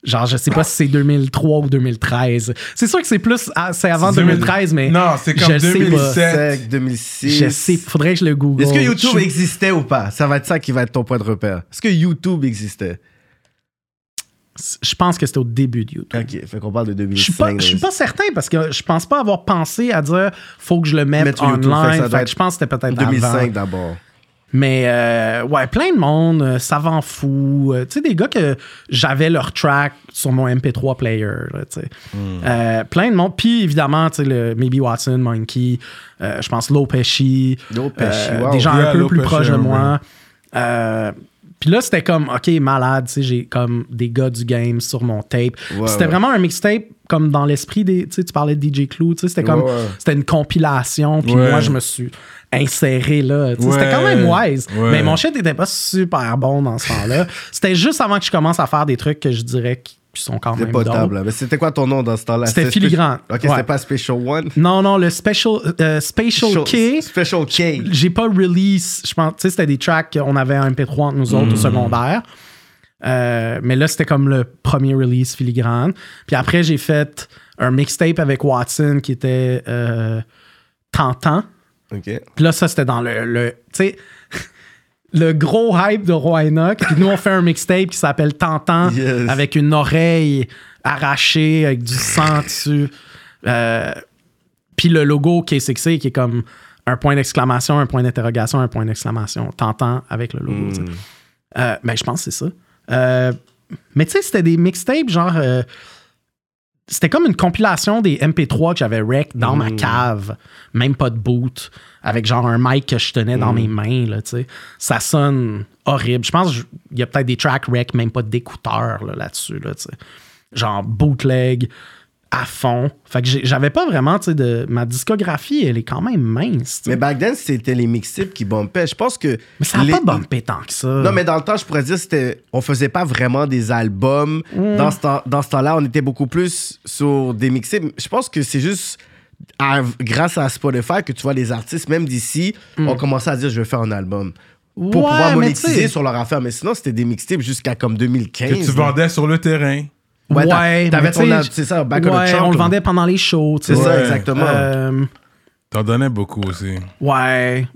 Speaker 3: Genre, je sais pas si c'est 2003 ou 2013. C'est sûr que c'est plus. C'est avant
Speaker 1: C'est 2000.
Speaker 3: 2013, mais.
Speaker 1: Non, c'est comme
Speaker 3: je sais pas.
Speaker 1: 2007.
Speaker 2: 2007, 2006.
Speaker 3: Je sais. Faudrait que je le google.
Speaker 2: Est-ce que YouTube
Speaker 3: Je-
Speaker 2: existait ou pas? Ça va être ça qui va être ton point de repère. Est-ce que YouTube existait?
Speaker 3: Je pense que c'était au début de YouTube.
Speaker 2: Ok, fait qu'on parle de 2005.
Speaker 3: Je suis pas, je suis pas certain parce que je pense pas avoir pensé à dire faut que je le mette
Speaker 2: Mettre sur YouTube, fait
Speaker 3: online. Fait je pense que c'était peut-être
Speaker 2: 2005
Speaker 3: avant.
Speaker 2: d'abord.
Speaker 3: Mais euh, ouais, plein de monde, euh, savant fou. euh, tu sais, des gars que j'avais leur track sur mon MP3 player. tu sais. Euh, plein de monde. Puis évidemment, tu sais, le Maybe Watson, Monkey, euh, je pense euh,
Speaker 2: wow.
Speaker 3: Des gens
Speaker 1: Yeah,
Speaker 3: un peu plus proches de moi. Puis là, c'était comme, OK, malade, tu sais, j'ai comme des gars du game sur mon tape.
Speaker 2: Ouais,
Speaker 3: c'était
Speaker 2: ouais.
Speaker 3: vraiment un mixtape comme dans l'esprit des. Tu sais, tu parlais de DJ Clue, tu sais, c'était comme.
Speaker 2: Ouais, ouais.
Speaker 3: C'était une compilation, puis
Speaker 1: Ouais.
Speaker 3: moi, je me suis inséré là. C'était quand même wise.
Speaker 1: Ouais.
Speaker 3: Mais mon shit était pas super bon dans ce temps-là. c'était juste avant que je commence à faire des trucs que je dirais qui sont quand même
Speaker 2: pas
Speaker 3: dope.
Speaker 2: table. là. Mais c'était quoi ton nom dans ce temps-là?
Speaker 3: C'était Filigrane.
Speaker 2: Ok,
Speaker 3: Ouais.
Speaker 2: c'était pas Special One?
Speaker 3: Non, non, le Special, euh, Spatial
Speaker 2: Show-
Speaker 3: K.
Speaker 2: Special K.
Speaker 3: J'ai pas release. Je pense, tu sais, c'était des tracks qu'on avait un MP3 entre nous autres au secondaire. Euh, mais là, c'était comme le premier release filigrane. Puis après, j'ai fait un mixtape avec Watson qui était euh, tentant. Puis là, ça, c'était dans le. le tu sais, le gros hype de Roy Enoch. Puis nous, on fait un mixtape qui s'appelle Tentant
Speaker 2: Yes.
Speaker 3: avec une oreille arrachée, avec du sang dessus. Euh, puis le logo K6C qui est comme un point d'exclamation, un point d'interrogation, un point d'exclamation. Tentant avec le logo. sais. Euh, ben, je pense que c'est ça. Euh, mais tu sais, c'était des mixtapes genre. C'était comme une compilation des MP3 que j'avais rec dans ma cave, même pas de boot, avec genre un mic que je tenais dans mes mains, là, tu sais. Ça sonne horrible. Je pense qu'il y a peut-être des tracks rec, même pas d'écouteurs là, là-dessus, là, tu sais. Genre bootleg à fond. Fait que j'avais pas vraiment, tu sais, de... Ma discographie, elle est quand même mince.
Speaker 2: Mais back then, c'était les mixtapes qui bumpaient. Je pense que.
Speaker 3: Mais ça n'a
Speaker 2: les-
Speaker 3: pas bumpé tant que ça.
Speaker 2: Non, mais dans le temps, je pourrais dire, c'était, on faisait pas vraiment des albums.
Speaker 3: Mm.
Speaker 2: Dans ce, temps, dans ce temps-là, on était beaucoup plus sur des mixtapes. Je pense que c'est juste à- grâce à Spotify que tu vois les artistes, même d'ici, ont commencé à dire je vais faire un album. Pour
Speaker 3: Mm. Ouais,
Speaker 2: pouvoir monétiser sur leur affaire. Mais sinon, c'était des mixtapes jusqu'à comme 2015.
Speaker 1: Que tu
Speaker 2: là.
Speaker 1: vendais sur le terrain.
Speaker 2: Ouais,
Speaker 3: Ouais,
Speaker 2: t'avais ton
Speaker 3: tu sais,
Speaker 2: al- c'est ça, Back the
Speaker 3: ouais, on le vendait pendant les shows, tu
Speaker 2: C'est
Speaker 3: sais.
Speaker 2: ça,
Speaker 1: Ouais.
Speaker 2: exactement.
Speaker 3: Euh,
Speaker 1: T'en donnais beaucoup aussi.
Speaker 3: ouais,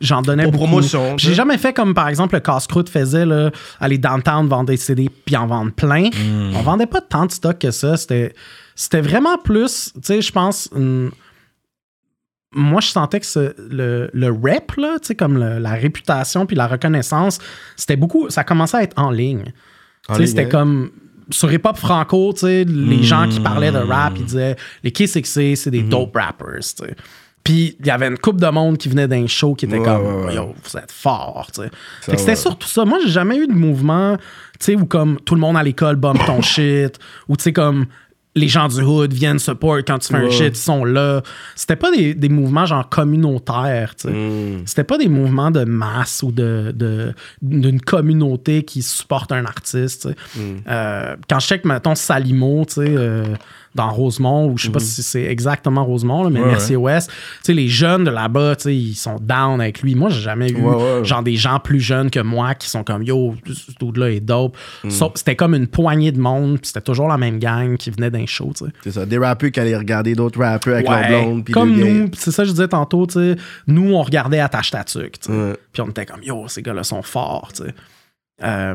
Speaker 3: j'en donnais
Speaker 2: Pour
Speaker 3: beaucoup.
Speaker 2: promotion,
Speaker 3: J'ai jamais fait comme par exemple le casse-croûte faisait là, aller downtown vendre des CD puis en vendre plein.
Speaker 2: Hmm.
Speaker 3: On vendait pas tant de stock que ça. C'était c'était vraiment plus, tu sais, je pense. une- moi, je sentais que ce- le, le rep, là, tu sais, comme le- la réputation puis la reconnaissance, c'était beaucoup. Ça commençait à être en ligne. Tu sais, c'était
Speaker 2: hein.
Speaker 3: comme sur Hip Hop Franco, tu sais, les gens qui parlaient de rap, ils disaient les K6C, c'est des
Speaker 2: Mhm.
Speaker 3: dope rappers, tu sais. Puis il y avait une coupe de monde qui venait d'un show qui était
Speaker 2: Ouais,
Speaker 3: comme
Speaker 2: ouais, ouais.
Speaker 3: Yo, vous êtes fort, tu sais. Fait que C'était surtout ça. Moi, j'ai jamais eu de mouvement, tu sais, où comme tout le monde à l'école bombe ton shit, ou tu sais, comme les gens du hood viennent support quand tu fais un shit, ils sont là. C'était pas des, des mouvements genre communautaires, tu sais.
Speaker 2: Mm.
Speaker 3: C'était pas des mouvements de masse ou de de- d'une communauté qui supporte un artiste. tu sais.
Speaker 2: Mm.
Speaker 3: Euh, quand je check, mettons, Salimo, tu sais, euh, dans Rosemont, ou je sais pas si c'est exactement Rosemont, là, mais
Speaker 1: Ouais,
Speaker 3: sais, les jeunes de là-bas, ils sont down avec lui. Moi, j'ai jamais eu
Speaker 2: Ouais,
Speaker 3: genre des gens plus jeunes que moi qui sont comme yo, ce dude-là est dope.
Speaker 2: Mm.
Speaker 3: So- c'était comme une poignée de monde, puis c'était toujours la même gang qui venait d'un show.
Speaker 2: C'est ça. Des rappeurs qui allaient regarder d'autres rappeurs avec leur blonde.
Speaker 3: comme nous, c'est ça que je disais tantôt, nous on regardait Attache Tatuc. Puis on était comme yo, ces gars-là sont forts. Euh,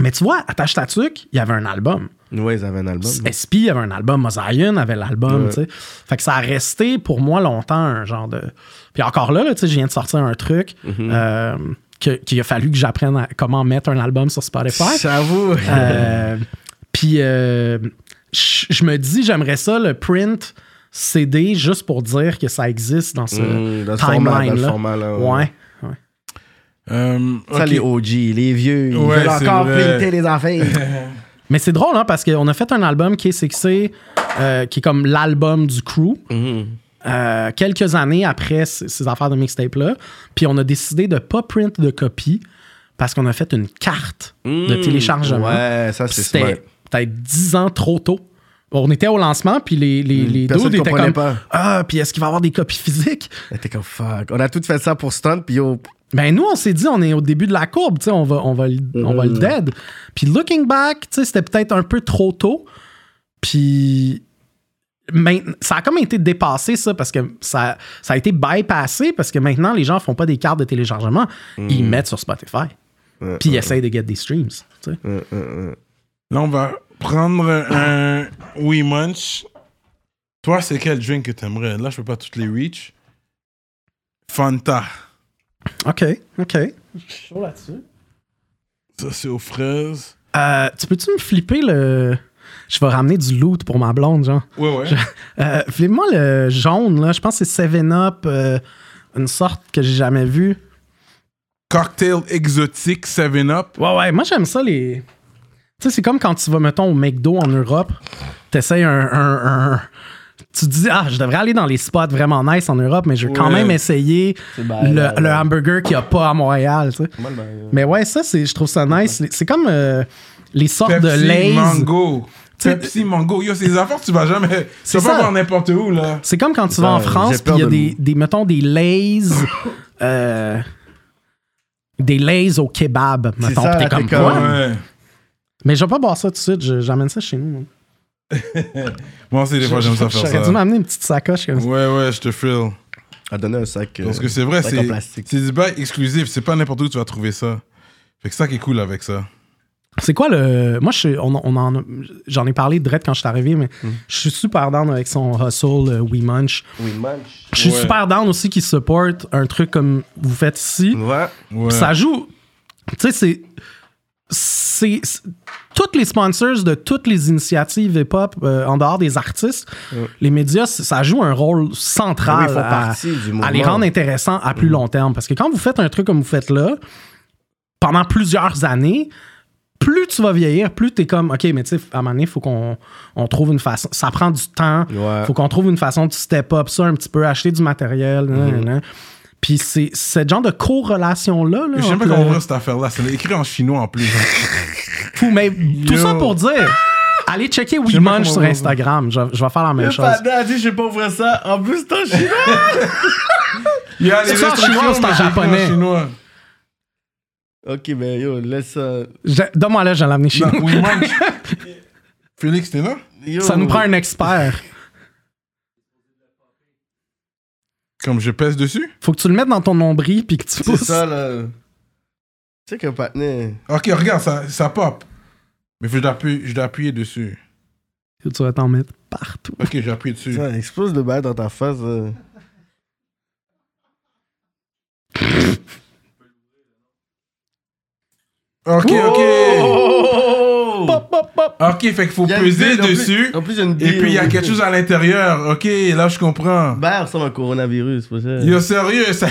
Speaker 3: mais tu vois, Attache Tatuc, il y avait un album.
Speaker 2: Ouais, ils avaient un album.
Speaker 3: SP avait un album, Mosaïen avait l'album,
Speaker 2: Ouais.
Speaker 3: tu sais. Fait que ça a resté pour moi longtemps un genre de. Puis encore là, là, tu sais, je viens de sortir un truc
Speaker 2: Mm-hmm.
Speaker 3: euh, qu'il a fallu que j'apprenne à- comment mettre un album sur Spotify.
Speaker 2: J'avoue.
Speaker 3: Euh, Puis euh, je me dis, j'aimerais ça, le print CD, juste pour dire que ça existe dans ce
Speaker 2: le
Speaker 3: timeline-là.
Speaker 2: format-là, ouais.
Speaker 3: Ouais.
Speaker 1: Euh,
Speaker 2: Ça, les OG, les vieux, ils
Speaker 1: Ouais,
Speaker 2: veulent encore printer les affaires.
Speaker 3: Mais c'est drôle, hein, parce qu'on a fait un album qui est sexy, euh, qui est comme l'album du crew.
Speaker 2: Mhm.
Speaker 3: euh, quelques années après ces, affaires de mixtape-là. Puis on a décidé de pas print de copie parce qu'on a fait une carte de
Speaker 2: Mm.
Speaker 3: téléchargement.
Speaker 2: Ouais, ça, c'est.
Speaker 3: C'était peut-être 10 ans trop tôt. On était au lancement, puis les, les, les dudes étaient comme
Speaker 2: pas.
Speaker 3: Ah, puis est-ce qu'il va y avoir des copies physiques?
Speaker 2: Était comme fuck. On a tout fait ça pour stunt, puis yo.
Speaker 3: Ben nous, on s'est dit, on est au début de la courbe, tu sais, on va, on va, le- on va le dead. Puis looking back, tu sais, c'était peut-être un peu trop tôt. Puis main- ça a comme été dépassé, ça, parce que ça, ça a été bypassé, parce que maintenant, les gens font pas des cartes de téléchargement, ils mettent sur Spotify. Puis ils essayent de get des streams. tu sais.
Speaker 1: Là, on va prendre un We Munch. Toi, c'est quel drink que t'aimerais? Là, je peux pas toutes les reach. Fanta.
Speaker 3: OK, OK. Je suis chaud là-dessus.
Speaker 1: Ça, c'est aux fraises.
Speaker 3: Euh, tu peux-tu me flipper le. Je vais ramener du loot pour ma blonde, genre.
Speaker 1: Ouais, ouais.
Speaker 3: Euh, Flippe-moi le jaune, là. Je pense que c'est 7-Up, euh, une sorte que j'ai jamais vue.
Speaker 1: Cocktail exotique 7-Up.
Speaker 3: Ouais, ouais, moi j'aime ça, les. Tu sais, c'est comme quand tu vas, mettons, au McDo en Europe, t'essayes un, un, un- Tu te dis, ah, je devrais aller dans les spots vraiment nice en Europe, mais je veux quand même essayer le, hamburger qu'il n'y a pas à Montréal, tu sais. Mais ouais, ça, c'est, je trouve ça nice. C'est comme euh, les sortes
Speaker 1: Pepsi,
Speaker 3: de Lays.
Speaker 1: mango.
Speaker 3: sais-
Speaker 1: Pepsi, mango. Yo, ces affaires, tu vas jamais. Tu
Speaker 3: C'est
Speaker 1: vas pas voir n'importe où, là.
Speaker 3: C'est comme quand tu vas en France, puis il y a
Speaker 2: de
Speaker 3: des, mettons, des Lays. euh, des Lays au kebab, mettons. t'es comme,
Speaker 2: comme-
Speaker 3: quoi?
Speaker 1: Ouais.
Speaker 3: Mais je vais pas boire ça tout de suite, j'amène ça chez nous. moi.
Speaker 1: Moi aussi, des fois, j'aime ça faire
Speaker 3: J'aurais dû
Speaker 1: ça.
Speaker 3: m'amener une petite sacoche comme ça.
Speaker 1: Ouais, ouais, je te feel.
Speaker 2: A donné un sac. euh,
Speaker 1: Parce que c'est vrai, c'est
Speaker 2: plastique.
Speaker 1: c'est du bail exclusif. C'est pas n'importe où que tu vas trouver ça. Fait que ça qui est cool avec ça.
Speaker 3: C'est quoi le. Moi, je suis- on, on en j'en ai parlé direct quand je suis arrivé, mais
Speaker 1: Hmm.
Speaker 3: je suis super down avec son hustle, euh, We Munch.
Speaker 2: Oui, manche.
Speaker 3: Je suis
Speaker 1: Ouais.
Speaker 3: super down aussi qu'il supporte un truc comme vous faites ici.
Speaker 2: Ouais.
Speaker 1: Ouais.
Speaker 3: Ça joue. Tu sais, c'est. C'est. Toutes les sponsors de toutes les initiatives hip-hop, euh, en dehors des artistes, les médias, ça joue un rôle central
Speaker 2: Oui, ils font
Speaker 3: à, les rendre intéressants à plus long terme. Parce que quand vous faites un truc comme vous faites là, pendant plusieurs années, plus tu vas vieillir, plus tu es comme, OK, mais tu sais, à un moment donné, il faut qu'on on trouve une façon. Ça prend du temps.
Speaker 2: Ouais.
Speaker 3: faut qu'on trouve une façon de step up ça un petit peu, acheter du matériel. nan,
Speaker 2: Mhm.
Speaker 3: nan, nan. Puis c'est ce genre de corrélation-là. Là,
Speaker 1: Je sais
Speaker 3: entre
Speaker 1: pas comment
Speaker 3: le-
Speaker 1: ouvrir cette affaire-là. C'est écrit en chinois en plus.
Speaker 3: Fou, mais tout
Speaker 1: Yo.
Speaker 3: ça pour dire, allez checker
Speaker 1: sais
Speaker 3: WeMunch sur. Instagram. Je, je vais faire la même
Speaker 2: Le
Speaker 3: chose.
Speaker 2: panneau a dit, je vais pas ouvrir ça. En plus, c'est en chinois.
Speaker 3: C'est en
Speaker 1: instructions,
Speaker 3: chinois ou c'est en japonais?
Speaker 1: chinois.
Speaker 2: ok, mais yo, laisse ça.
Speaker 3: Je- Donne-moi là, je vais l'amener chez nous.
Speaker 1: man. Félix, t'es là?
Speaker 2: Yo.
Speaker 3: Ça nous prend un expert.
Speaker 1: Comme je pèse dessus?
Speaker 3: Faut que tu le mettes dans ton nombril puis que tu
Speaker 2: C'est
Speaker 3: pousses.
Speaker 2: ça, là. Tu sais que Patnais.
Speaker 1: Ok, regarde, ça, ça pop. Mais faut que je dois appuyer, je dois appuyer dessus.
Speaker 3: Tu vas t'en mettre partout.
Speaker 1: Ok, j'ai appuyé dessus.
Speaker 2: Ça explose le bail dans ta face. euh.
Speaker 1: Ok, ok.
Speaker 3: Pop, pop, pop.
Speaker 1: Ok, fait qu'il faut
Speaker 2: Il y a une
Speaker 1: peser
Speaker 2: bille, en plus-
Speaker 1: dessus.
Speaker 2: En plus, il y a une
Speaker 1: Et puis il y a quelque chose à l'intérieur. Ok, là je comprends.
Speaker 2: Ben, ressemble à un coronavirus, pour ça.
Speaker 1: Yo, sérieux, ça.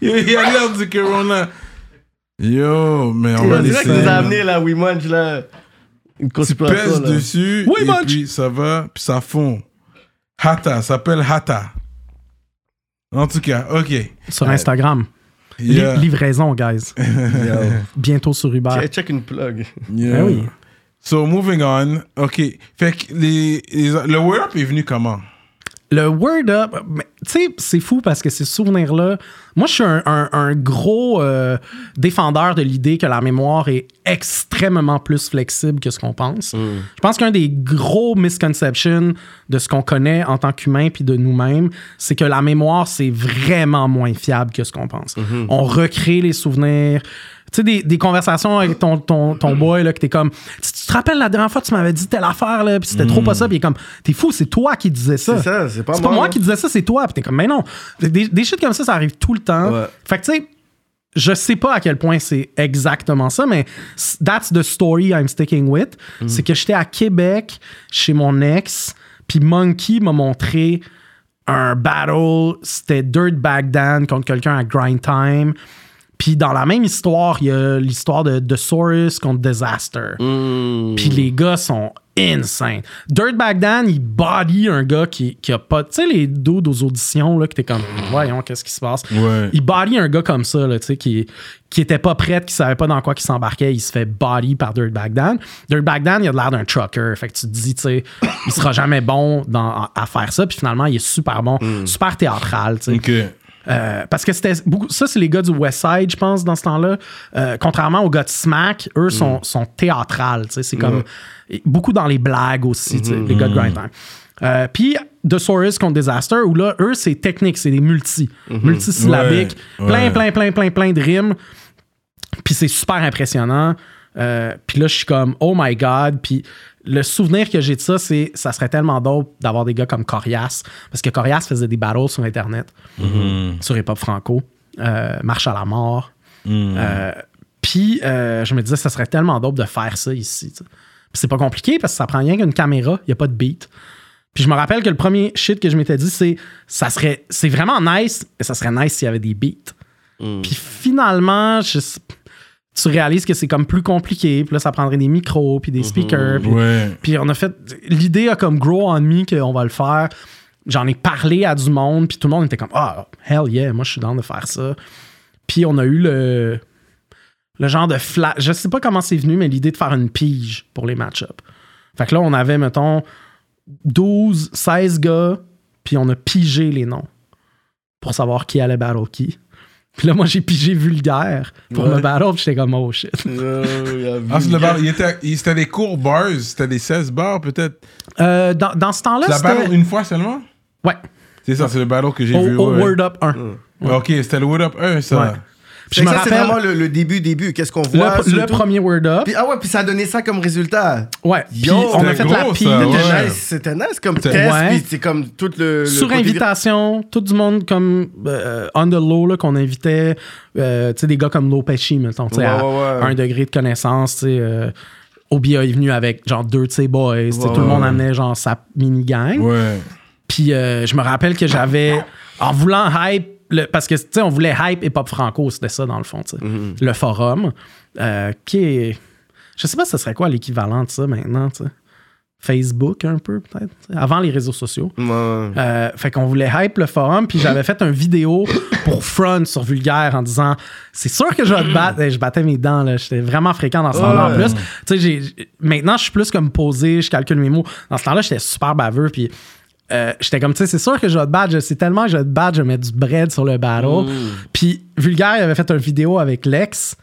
Speaker 1: Yo, il y a l'air du corona. Yo, mais on va
Speaker 2: On dirait
Speaker 1: laisser.
Speaker 2: que nous a amené là, We Munch, là. Une
Speaker 1: Tu
Speaker 2: conspiration.
Speaker 1: pèses
Speaker 2: là.
Speaker 1: dessus.
Speaker 3: Oui,
Speaker 1: et
Speaker 3: Munch.
Speaker 1: puis ça va, puis ça fond. Hata, ça s'appelle Hata. En tout cas, ok.
Speaker 3: Sur Instagram. Li- livraison, guys. Bientôt sur Uber.
Speaker 2: Check- Check une plug.
Speaker 1: Yeah.
Speaker 3: Ben oui.
Speaker 1: So, moving on. OK. Fait que les, les- le Word Up est venu comment?
Speaker 3: Le Word Up, tu sais, c'est fou parce que ces souvenirs-là. Moi, je suis un, un- un gros euh, défendeur de l'idée que la mémoire est extrêmement plus flexible que ce qu'on pense. Je pense qu'un des gros misconceptions de ce qu'on connaît en tant qu'humain puis de nous-mêmes, c'est que la mémoire, c'est vraiment moins fiable que ce qu'on pense. On recrée les souvenirs. Tu sais, des, des conversations avec ton, ton, ton boy, là, que t'es comme, tu, te rappelles la dernière fois, tu m'avais dit telle affaire, là, puis c'était trop pas ça, puis il est comme, t'es fou, c'est toi qui disais ça.
Speaker 2: C'est ça, c'est pas
Speaker 3: C'est
Speaker 2: moi.
Speaker 3: pas moi qui disais ça, c'est toi. Puis t'es comme, mais non. Des, des shit comme ça, ça arrive tout le temps.
Speaker 2: Ouais.
Speaker 3: Fait que tu sais, je sais pas à quel point c'est exactement ça, mais that's the story I'm sticking with.
Speaker 2: Mm.
Speaker 3: C'est que j'étais à Québec chez mon ex, puis Monkey m'a montré un battle. C'était Dirtbag Dan contre quelqu'un à Grind Time. Puis dans la même histoire, il y a l'histoire de, de Saurus contre Disaster.
Speaker 2: Mm.
Speaker 3: Puis les gars sont insane. Dirtbag Dan, il body un gars qui, qui a pas. Tu sais, les dudes aux auditions, là, que t'es comme, voyons, qu'est-ce qui se passe?
Speaker 1: Ouais.
Speaker 3: Il body un gars comme ça, là, tu sais, qui, qui était pas prêt, qui savait pas dans quoi il s'embarquait. Il se fait body par Dirtbag Dan. Dirtbag Dan, il a l'air d'un trucker. Fait que tu te dis, tu sais, il sera jamais bon dans, à faire ça. Puis finalement, il est super bon, super théâtral, tu sais.
Speaker 1: Ok.
Speaker 3: Euh, parce que c'était beaucoup. Ça, c'est les gars du West Side, je pense, dans ce temps-là. Euh, contrairement aux gars de Smack, eux sont, sont théâtrales. C'est comme. Beaucoup dans les blagues aussi, sais, les gars de Grind Time. Euh, Puis The Saurus contre Disaster, où là, eux, c'est technique, c'est des multi. Multisyllabiques.
Speaker 1: Ouais,
Speaker 3: Plein, plein, plein, plein, plein de rimes. Puis c'est super impressionnant. Euh, puis là, je suis comme, oh my god. Puis le souvenir que j'ai de ça, c'est ça serait tellement dope d'avoir des gars comme Corias. Parce que Corias faisait des battles sur Internet, sur Hip Hop Franco, euh, Marche à la mort. Euh, puis euh, je me disais, ça serait tellement dope de faire ça ici. Puis c'est pas compliqué parce que ça prend rien qu'une caméra, il n'y a pas de beat. Puis je me rappelle que le premier shit que je m'étais dit, c'est ça serait c'est vraiment nice, mais ça serait nice s'il y avait des beats. Puis finalement, je sais- tu réalises que c'est comme plus compliqué. Puis là, ça prendrait des micros, puis des speakers. Puis,
Speaker 1: Ouais.
Speaker 3: puis on a fait. L'idée a comme grow on me qu'on va le faire. J'en ai parlé à du monde, puis tout le monde était comme Ah, hell yeah, moi je suis dans de faire ça. Puis on a eu le, le genre de flash. Je sais pas comment c'est venu, mais l'idée de faire une pige pour les match-ups. Fait que là, on avait, mettons, 12, 16 gars, puis on a pigé les noms pour savoir qui allait battle qui. Puis là, moi, j'ai pigé vulgaire pour
Speaker 2: Ouais.
Speaker 3: me battle, puis j'étais comme, oh shit.
Speaker 1: Ah, c'est le bar, il était, il- c'était des courts bars, c'était des 16 bars peut-être.
Speaker 3: Euh, dans, dans ce temps-là,
Speaker 1: La battle
Speaker 3: c'était.
Speaker 1: une fois seulement?
Speaker 3: Ouais,
Speaker 1: C'est ça, c'est le battle que j'ai
Speaker 3: au,
Speaker 1: vu.
Speaker 3: au
Speaker 1: ouais.
Speaker 3: Word Up 1.
Speaker 1: Ok, c'était le Word Up 1, ça.
Speaker 3: Puis je
Speaker 2: ça, c'est
Speaker 3: rappelle
Speaker 2: vraiment le, le début, début. Qu'est-ce qu'on voit?
Speaker 3: le premier Word Up.
Speaker 2: Puis, ah ouais, puis ça a donné ça comme résultat.
Speaker 3: Ouais, puis on a fait la
Speaker 1: gros,
Speaker 3: pige.
Speaker 1: ça,
Speaker 2: C'était
Speaker 1: ouais.
Speaker 2: nice, c'était nice comme test,
Speaker 3: Ouais.
Speaker 2: puis c'est comme tout le... le
Speaker 3: Sur
Speaker 2: côté-
Speaker 3: invitation, tout du monde comme euh, on the low là, qu'on invitait, euh, tu sais, des gars comme Low Pesci, mettons, tu sais,
Speaker 2: Ouais,
Speaker 3: à
Speaker 2: ouais, ouais.
Speaker 3: un degré de connaissance, tu sais. Euh, Obia est venu avec genre deux de ses boys, tu sais,
Speaker 2: Ouais,
Speaker 3: tout le monde amenait genre sa mini-gang.
Speaker 1: Ouais.
Speaker 3: Puis euh, je me rappelle que j'avais, en voulant hype, le- parce que tu sais, on voulait hype hip-hop franco, c'était ça dans le fond, tu sais.
Speaker 2: Mhm.
Speaker 3: Le forum, euh, qui est. Je sais pas ce serait quoi l'équivalent de ça maintenant, tu sais. Facebook un peu, peut-être, avant les réseaux sociaux.
Speaker 2: Ouais.
Speaker 3: Euh, fait qu'on voulait hype le forum, puis j'avais fait une vidéo pour Front sur Vulgaire en disant c'est sûr que je vais te battre. Et je battais mes dents, là. J'étais vraiment fréquent dans ce temps-là. En plus, tu sais, maintenant, je suis plus comme posé, je calcule mes mots. Dans ce temps-là, j'étais super baveux, puis. Euh, j'étais comme, tu sais, c'est sûr que je vais te battre. Je sais tellement que je vais te battre, je vais mettre du bread sur le battle. Puis Vulgaire, il avait fait une vidéo avec Lex,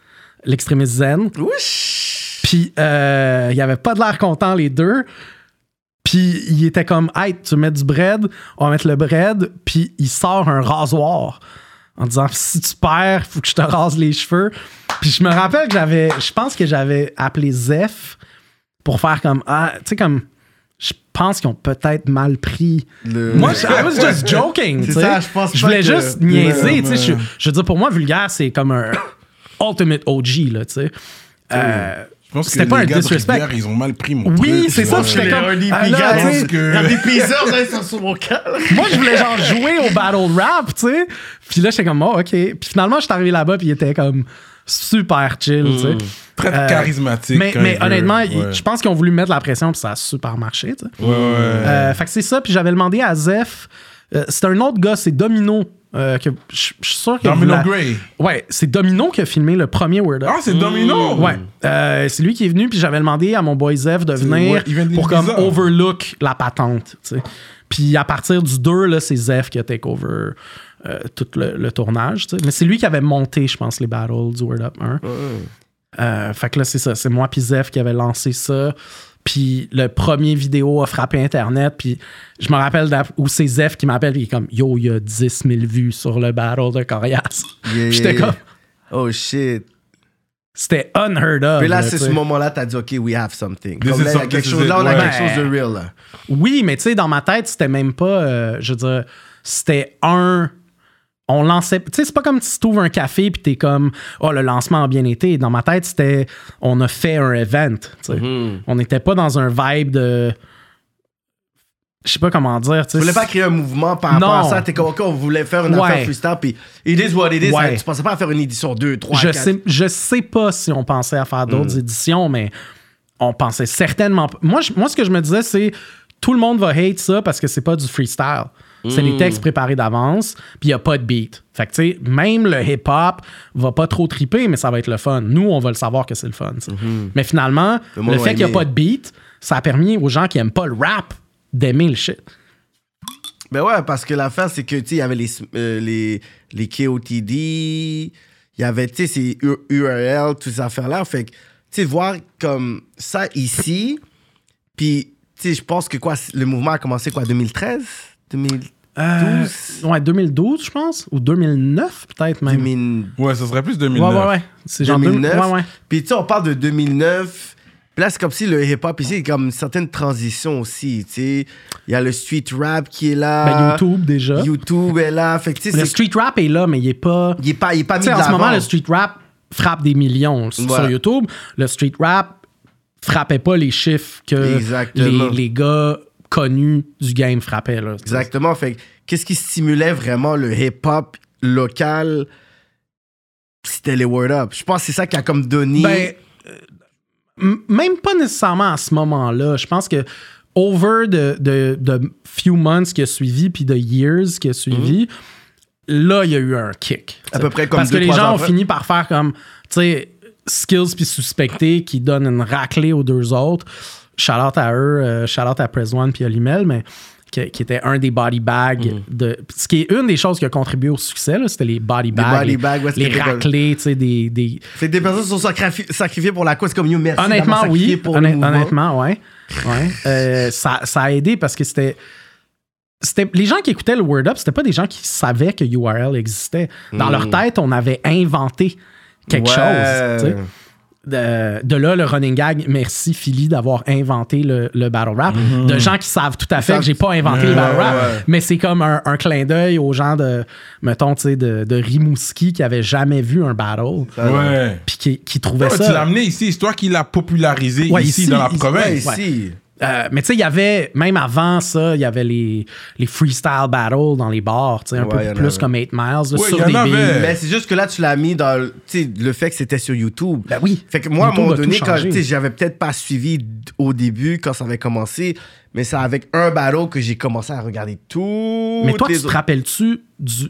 Speaker 3: l'extrémiste zen.
Speaker 2: Ouish!
Speaker 3: Puis euh, il avait pas de l'air content les deux. Puis il était comme, hey, tu mets du bread, on va mettre le bread, puis il sort un rasoir en disant, si tu perds, faut que je te rase les cheveux. Puis je me rappelle que j'avais, je pense que j'avais appelé Zef pour faire comme, ah, tu sais, comme, pense qu'ils ont peut-être mal pris.
Speaker 2: Le-
Speaker 3: Moi, je- I was just joking.
Speaker 2: Ça, je pense
Speaker 3: Je
Speaker 2: pas
Speaker 3: voulais
Speaker 2: que-
Speaker 3: juste niaiser. Sais. Je, je veux dire, pour moi, vulgaire, c'est comme un ultimate OG, là, tu sais. Euh,
Speaker 1: Je pense que
Speaker 3: C'était pas
Speaker 1: les
Speaker 3: un
Speaker 1: gars de
Speaker 3: disrespect.
Speaker 1: Rivière, ils ont mal pris mon
Speaker 3: Oui, c'est ça, j'étais comme, ah, tu sais,
Speaker 1: parce que-
Speaker 2: RDP heures, là, ils sont sur mon cœur.
Speaker 3: moi, je voulais genre jouer au battle rap, tu sais. Puis là, j'étais comme, oh, OK. Puis finalement, je suis arrivé là-bas, puis il était comme super chill, tu sais.
Speaker 1: Très
Speaker 3: Euh,
Speaker 1: charismatique.
Speaker 3: Mais, honnêtement,
Speaker 1: Ouais.
Speaker 3: je pense qu'ils ont voulu mettre la pression, puis ça a super marché, tu sais.
Speaker 1: Ouais, ouais.
Speaker 3: Euh, fait que c'est ça, puis j'avais demandé à Zef. euh, c'est un autre gars, c'est Domino. euh, que je suis sûr que.
Speaker 1: Domino
Speaker 3: la-
Speaker 1: Gray.
Speaker 3: Ouais, c'est Domino qui a filmé le premier Word Up.
Speaker 1: Ah, c'est Domino.
Speaker 3: Ouais, Euh, c'est lui qui est venu, puis j'avais demandé à mon boy Zef de venir
Speaker 1: ouais,
Speaker 3: pour comme overlook la patente. tu sais. Puis à partir du 2, là, c'est Zef qui a take over euh, tout le, le tournage. tu sais. Mais c'est lui qui avait monté, je pense, les battles du Word Up 1. Euh, fait que là, c'est ça. C'est moi puis Zef qui avait lancé ça. Puis le premier vidéo a frappé Internet. Puis je me rappelle où c'est Zef qui m'appelle. Il est comme Yo, il y a 10 000 vues sur le battle de Corias.
Speaker 2: Yeah,
Speaker 3: J'étais comme.
Speaker 2: Oh shit.
Speaker 3: C'était unheard of.
Speaker 2: Puis là, c'est ce moment-là, t'as dit, OK, we have something. Comme là, il y a
Speaker 1: some-
Speaker 2: quelque chose, là, on a quelque chose de real, là.
Speaker 3: Oui, mais tu sais, dans ma tête, c'était même pas. euh, je veux dire, c'était un. On lançait. Tu sais, c'est pas comme si tu ouvres un café puis t'es comme, oh, le lancement a bien été. Dans ma tête, c'était, on a fait un event. tu sais.
Speaker 2: Mm-hmm.
Speaker 3: On n'était pas dans un vibe de. Je sais pas comment dire. Tu
Speaker 2: voulais pas créer un mouvement par rapport
Speaker 3: Non.
Speaker 2: à ça. T'es comme, OK, on voulait faire une
Speaker 3: Ouais.
Speaker 2: affaire freestyle, puis it is what it is.
Speaker 3: Ouais.
Speaker 2: Tu pensais pas à faire une édition 2, 3,
Speaker 3: je
Speaker 2: 4.
Speaker 3: sais, je sais pas si on pensait à faire d'autres
Speaker 2: Mm.
Speaker 3: éditions, mais on pensait certainement pas. Moi, je- moi, ce que je me disais, c'est tout le monde va hate ça parce que c'est pas du freestyle. C'est des textes préparés d'avance, puis il n'y a pas de beat. Fait que, tu sais, même le hip-hop va pas trop triper, mais ça va être le fun. Nous, on va le savoir que c'est le fun. sais. Mais finalement,
Speaker 2: Le
Speaker 3: fait qu'il n'y a pas de beat, ça a permis aux gens qui aiment pas le rap d'aimer le shit.
Speaker 2: Ben ouais, parce que l'affaire, c'est que, tu sais, il y avait les, euh, les, les KOTD, il y avait, tu sais, ces URL, toutes ces affaires-là. Fait que, tu sais, voir comme ça ici, puis, tu sais, je pense que quoi, le mouvement a commencé quoi, 2013 2012
Speaker 3: Euh, ouais, 2012, je pense, ou 2009, peut-être même.
Speaker 2: 2000
Speaker 1: Ouais, ça serait plus
Speaker 3: Ouais,
Speaker 1: 2009.
Speaker 3: ouais, ouais. C'est genre
Speaker 2: 2009.
Speaker 3: 2009. Ouais, ouais.
Speaker 2: Puis, tu sais, on parle de 2009. Puis là, c'est comme si le hip-hop ici est comme une certaine transition aussi, tu sais. Il y a le street rap qui est là.
Speaker 3: Ben, YouTube déjà.
Speaker 2: YouTube est là. Fait que,
Speaker 3: Le street rap est là, mais il est pas.
Speaker 2: il est pas, il est pas mis
Speaker 3: en ce moment, le street rap frappe des millions sur. YouTube. Le street rap frappait pas les chiffres que
Speaker 2: Exactement.
Speaker 3: les, les gars connus du game frappaient. Là.
Speaker 2: Exactement. Fait que qu'est-ce qui stimulait vraiment le hip-hop local? C'était les Word Up. Je pense que c'est ça qui a comme donné.
Speaker 3: Ben, euh, même pas nécessairement à ce moment-là. Je pense que over de, de, de few months qui a suivi, puis de years qui a suivi, là, il y a eu un kick.
Speaker 2: À peu près comme
Speaker 3: Parce
Speaker 2: deux,
Speaker 3: que les gens ont fini par faire comme, tu sais, skills puis suspectés qui donnent une raclée aux deux autres. Shout out à eux, euh, shout out à Press One puis Olimel, mais qui, qui était un des body bags
Speaker 2: Mm.
Speaker 3: de. Ce qui est une des choses qui a contribué au succès, c'était les body bags.
Speaker 2: body
Speaker 3: les,
Speaker 2: bags, ouais,
Speaker 3: les raclées, tu sais, des, des,
Speaker 2: que des personnes se sont sacrifi- sacrifiées pour la cause comme you, merci.
Speaker 3: Honnêtement, oui.
Speaker 2: Pour
Speaker 3: Honn-
Speaker 2: le mouvement.
Speaker 3: honnêtement, ouais. ouais. Euh, ça, ça a aidé parce que c'était. C'était, les gens qui écoutaient le Word Up, c'était pas des gens qui savaient que URL existait. Dans leur tête, on avait inventé quelque.
Speaker 2: Ouais.
Speaker 3: chose. tu sais. De, de là, le running gag, merci Philly d'avoir inventé le, le battle rap. De gens qui savent tout à fait que j'ai pas inventé le
Speaker 1: Ouais,
Speaker 3: battle rap,
Speaker 2: ouais.
Speaker 3: mais c'est comme un, un clin d'œil aux gens de, mettons, tu sais, de, de Rimouski qui avaient jamais vu un battle,
Speaker 1: Ouais.
Speaker 3: puis qui, qui trouvaient
Speaker 1: Ouais,
Speaker 3: ça.
Speaker 1: tu l'as amené ici, c'est toi qui l'as popularisé
Speaker 3: Ouais,
Speaker 1: ici,
Speaker 3: ici,
Speaker 1: dans la
Speaker 3: ici,
Speaker 1: province.
Speaker 2: Ouais, ici.
Speaker 3: Euh, mais tu sais, il y avait, même avant ça, il y y les, les freestyle battles dans les bars, tu sais, un
Speaker 2: Ouais,
Speaker 3: peu plus
Speaker 2: avait.
Speaker 3: comme 8 Miles, là,
Speaker 1: Ouais,
Speaker 3: sur
Speaker 1: y en
Speaker 3: des
Speaker 1: avait.
Speaker 2: Mais c'est juste que là, tu l'as mis dans le, tu sais, le fait que c'était sur YouTube.
Speaker 3: Ben oui.
Speaker 2: Fait que moi, à un moment donné, quand
Speaker 3: changé.
Speaker 2: tu sais, j'avais peut-être pas suivi au début, quand ça avait commencé, mais c'est avec un battle que j'ai commencé à regarder tout.
Speaker 3: Mais toi, tu te
Speaker 2: autres.
Speaker 3: rappelles-tu du.